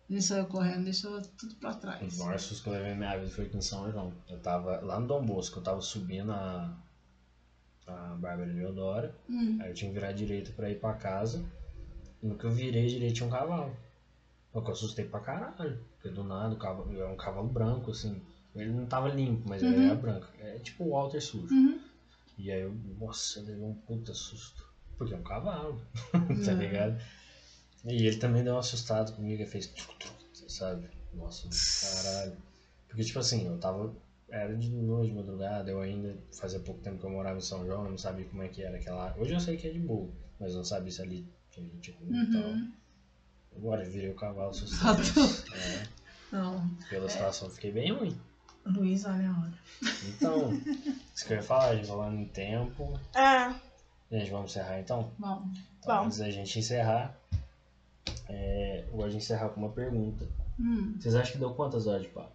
[SPEAKER 3] Ele saiu correndo, deixou tudo pra
[SPEAKER 1] O
[SPEAKER 3] trás.
[SPEAKER 1] maior susto que eu levei na minha vida foi aqui em São João. Eu tava lá no Dom Bosco, eu tava subindo a, a Bárbara Leodora.
[SPEAKER 3] Hum.
[SPEAKER 1] Aí eu tinha que virar à direita pra ir pra casa. E no que eu virei direito tinha um cavalo. Eu assustei pra caralho. Porque do nada o cavalo é um cavalo branco, assim. Ele não tava limpo, mas ele
[SPEAKER 3] Uhum.
[SPEAKER 1] era branco. É tipo o Walter sujo.
[SPEAKER 3] Uhum.
[SPEAKER 1] E aí eu, nossa, eu levei um puta susto. Porque é um cavalo, tá
[SPEAKER 3] Uhum.
[SPEAKER 1] ligado? E ele também deu um assustado comigo, ele fez truc, truc, sabe? Nossa, caralho. Porque tipo assim, eu tava. Era de noite, de madrugada, eu ainda fazia pouco tempo que eu morava em São João, eu não sabia como é que era aquela. Hoje eu sei que é de boa, mas eu não sabia se ali tinha gente ruim e tal.
[SPEAKER 3] Uhum.
[SPEAKER 1] Agora eu virei o cavalo assustado. É,
[SPEAKER 3] Não,
[SPEAKER 1] pela situação fiquei bem ruim.
[SPEAKER 3] Luiz, olha a hora.
[SPEAKER 1] Então, isso que eu ia falar, gente, falando em tempo.
[SPEAKER 2] Ah,
[SPEAKER 1] Gente, vamos encerrar então?
[SPEAKER 3] Bom,
[SPEAKER 1] Então,
[SPEAKER 2] Bom.
[SPEAKER 1] Antes da gente encerrar, é, eu gosto de encerrar com uma pergunta.
[SPEAKER 3] hum,
[SPEAKER 1] Vocês acham que deu quantas horas de papo?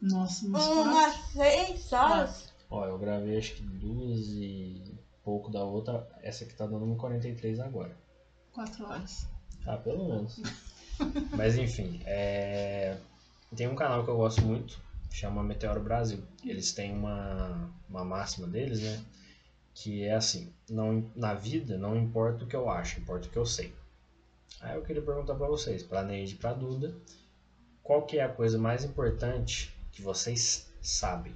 [SPEAKER 3] nossa, mas
[SPEAKER 2] umas seis horas.
[SPEAKER 1] Ó, eu gravei acho que duas e pouco da outra. Essa aqui tá dando 1,43 agora.
[SPEAKER 3] quatro horas.
[SPEAKER 1] Ah, pelo menos. Mas enfim, é... tem um canal que eu gosto muito, chama Meteoro Brasil. Eles têm uma, uma máxima deles, né? Que é assim, não, na vida não importa o que eu acho, importa o que eu sei. Aí eu queria perguntar pra vocês, pra Neide e pra Duda, qual que é a coisa mais importante que vocês sabem?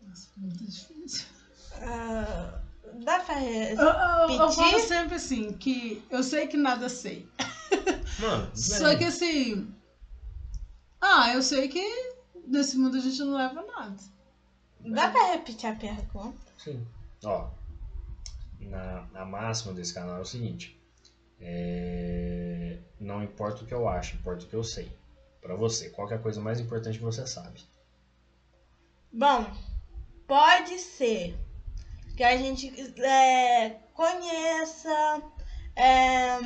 [SPEAKER 3] Nossa, muito difícil.
[SPEAKER 2] Ah, dá pra
[SPEAKER 3] Eu, eu, eu falo sempre assim, que eu sei que nada sei.
[SPEAKER 1] Mano,
[SPEAKER 3] Só que assim. Ah, eu sei que nesse mundo a gente não leva nada.
[SPEAKER 2] Dá pra repetir a pergunta?
[SPEAKER 1] Sim. Ó, na, na máxima desse canal é o seguinte. é, Não importa o que eu acho, importa o que eu sei. Pra você, qual que é a coisa mais importante que você sabe?
[SPEAKER 2] Bom, pode ser que a gente é, conheça, é,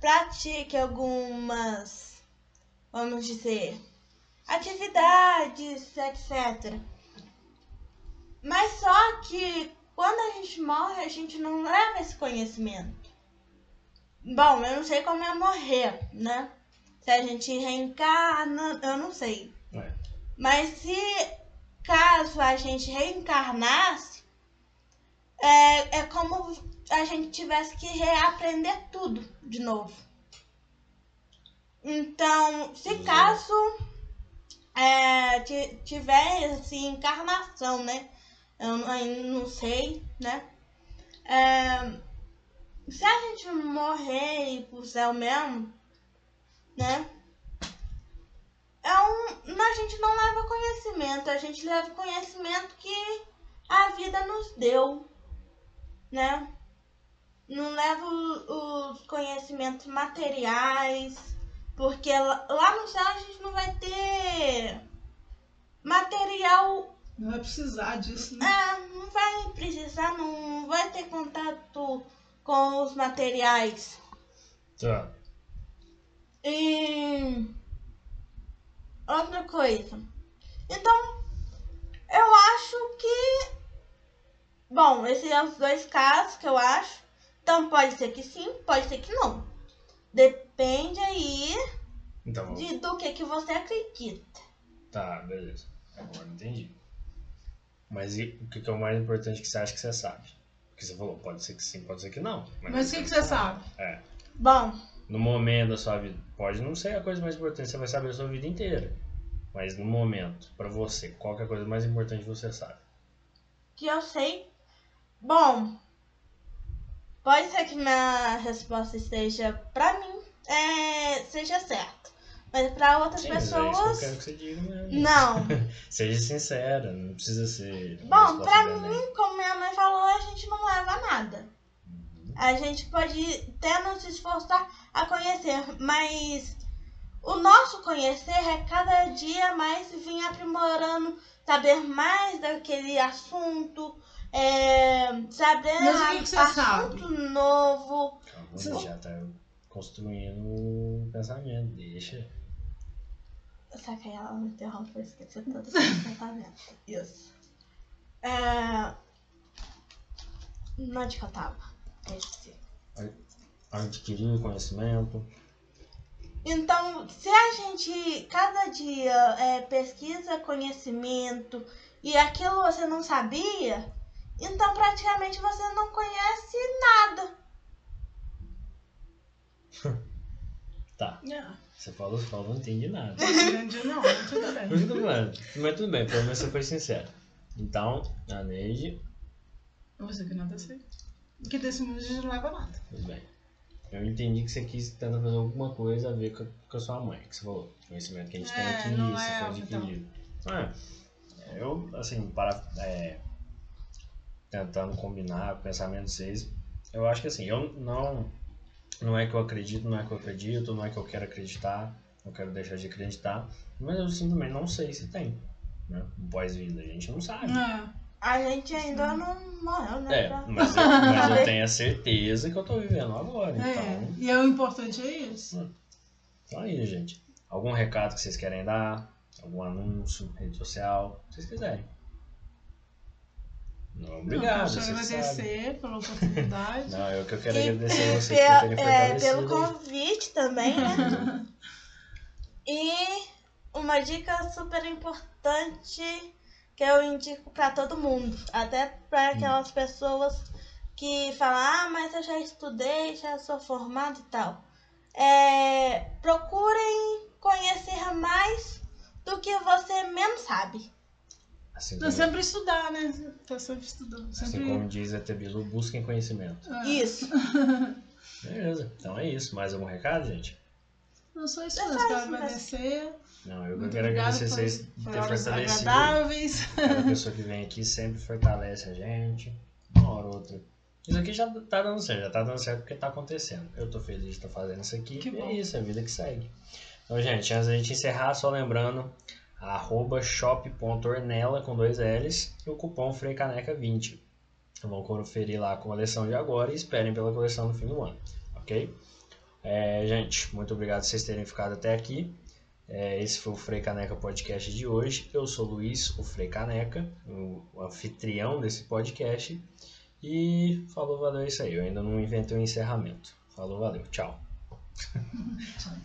[SPEAKER 2] pratique algumas, vamos dizer, atividades, etc. Mas só que quando a gente morre, a gente não leva esse conhecimento. Bom, eu não sei como é morrer, né? Se a gente reencarna, eu não sei.
[SPEAKER 1] É.
[SPEAKER 2] Mas se caso a gente reencarnasse, é, é como a gente tivesse que reaprender tudo de novo. Então, se
[SPEAKER 1] Exato.
[SPEAKER 2] caso é, ti- tivesse encarnação, né? Eu não- sei, né? É, se a gente morrer e ir pro céu mesmo, né? é um, a gente não leva conhecimento, a gente leva conhecimento que a vida nos deu, né? Não leva os conhecimentos materiais, porque lá lá no céu a gente não vai ter material,
[SPEAKER 3] Não vai precisar disso, né?
[SPEAKER 2] é, não vai precisar, não vai ter contato com os materiais.
[SPEAKER 1] Tá.
[SPEAKER 2] E outra coisa. Então, eu acho que. Bom, esses são os dois casos que eu acho. Então pode ser que sim, pode ser que não. Depende aí
[SPEAKER 1] Então,
[SPEAKER 2] de, do que, que você acredita.
[SPEAKER 1] tá, beleza. Agora entendi. Mas e o que que é o mais importante que você acha que você sabe? Porque você falou, pode ser que sim, pode ser que não.
[SPEAKER 3] Mas o que, que você sabe?
[SPEAKER 1] É.
[SPEAKER 2] Bom,
[SPEAKER 1] No momento da sua vida, pode não ser a coisa mais importante, você vai saber a sua vida inteira. Mas no momento, pra você, qual que é a coisa mais importante que você sabe?
[SPEAKER 2] que eu sei. Bom, pode ser que minha resposta esteja pra mim, é, seja certa. Mas pra outras
[SPEAKER 1] Sim, mas é que eu
[SPEAKER 2] pessoas.
[SPEAKER 1] quero que você diga mesmo.
[SPEAKER 2] Não.
[SPEAKER 1] Seja sincera, não precisa ser.
[SPEAKER 2] Bom,
[SPEAKER 1] Enem.
[SPEAKER 2] mim, como minha mãe falou, a gente não leva nada. A gente pode até nos esforçar a conhecer, mas o nosso conhecer é cada dia mais vir aprimorando, saber mais daquele assunto, é, saber
[SPEAKER 3] Mas o que que você
[SPEAKER 2] assunto novo.
[SPEAKER 1] Calma, você já tá construindo o pensamento, deixa.
[SPEAKER 2] Só que aí ela me interrompeu, esqueci todo o pensamento. Isso. É... Onde que eu tava? Esse.
[SPEAKER 1] Adquirir conhecimento.
[SPEAKER 2] Então, se a gente cada dia é, pesquisa conhecimento e aquilo você não sabia, então praticamente você não conhece nada.
[SPEAKER 1] Tá, você falou, falou, não entendi nada.
[SPEAKER 3] Não entendi, não, mas tudo bem.
[SPEAKER 1] Mas tudo bem, mas tudo bem, pelo menos você foi sincero. Então, a Neide,
[SPEAKER 3] Você que nada sei. Que desse mundo a gente não leva nada.
[SPEAKER 1] tudo bem. Eu entendi que você quis tentar fazer alguma coisa a ver com a, com a sua mãe, que você falou. Conhecimento que a gente tem
[SPEAKER 3] É,
[SPEAKER 1] aqui,
[SPEAKER 3] não
[SPEAKER 1] isso
[SPEAKER 3] é,
[SPEAKER 1] foi adquirido. É, eu, assim, para, é, tentando combinar o pensamento de vocês, eu acho que assim, eu não. Não é que eu acredito, não é que eu acredito, não é que eu quero acreditar, não quero deixar de acreditar, mas eu simplesmente não sei se tem. Né? Um pós-vida, a gente não sabe.
[SPEAKER 3] É.
[SPEAKER 2] A gente ainda não morreu, né?
[SPEAKER 1] É, mas eu, mas eu tenho a certeza que eu tô vivendo agora.
[SPEAKER 3] É,
[SPEAKER 1] Então,
[SPEAKER 3] e é o importante é isso.
[SPEAKER 1] então aí, gente. Algum recado que vocês querem dar? Algum anúncio, rede social, se vocês quiserem. Não, obrigado.
[SPEAKER 3] Não,
[SPEAKER 1] vocês
[SPEAKER 3] quero agradecer pela oportunidade.
[SPEAKER 1] Não, eu que eu quero
[SPEAKER 2] E
[SPEAKER 1] agradecer a vocês por terem
[SPEAKER 2] é, pelo convite também, né? E uma dica super importante que eu indico pra todo mundo, até pra aquelas pessoas que falam, ah, mas eu já estudei, já sou formado e tal. É, procurem conhecer mais do que você menos sabe.
[SPEAKER 1] Assim
[SPEAKER 3] Tô
[SPEAKER 1] como,
[SPEAKER 3] sempre estudar, né? Tô sempre estudando.
[SPEAKER 1] assim
[SPEAKER 3] Sempre...
[SPEAKER 1] como diz a Bilu, busquem conhecimento.
[SPEAKER 3] Ah,
[SPEAKER 2] Isso.
[SPEAKER 1] Beleza, então é isso. Mais algum recado, gente?
[SPEAKER 3] Não só isso,
[SPEAKER 2] É
[SPEAKER 3] mas
[SPEAKER 2] só
[SPEAKER 3] quero agradecer.
[SPEAKER 1] Não, eu
[SPEAKER 3] Muito
[SPEAKER 1] quero agradecer vocês
[SPEAKER 3] por
[SPEAKER 1] ter fortalecido.
[SPEAKER 3] agradáveis.
[SPEAKER 1] Cada pessoa que vem aqui sempre fortalece a gente, uma hora ou outra. Isso aqui já tá dando certo, já tá dando certo porque tá acontecendo. Eu tô feliz de estar fazendo isso aqui.
[SPEAKER 3] Que
[SPEAKER 1] e
[SPEAKER 3] bom.
[SPEAKER 1] é isso, é a vida que segue. Então, gente, antes da gente encerrar, só lembrando, arroba shop.ornella com dois L's e o cupom FreiCaneca20. Vão conferir lá a coleção de agora e esperem pela coleção no fim do ano, ok? É, gente, muito obrigado por vocês terem ficado até aqui. É, esse foi o Frei Caneca Podcast de hoje. Eu sou o Luiz, o Frei Caneca, o, anfitrião desse podcast. E falou, valeu, é isso aí. Eu ainda não inventei o encerramento. Falou, valeu, tchau.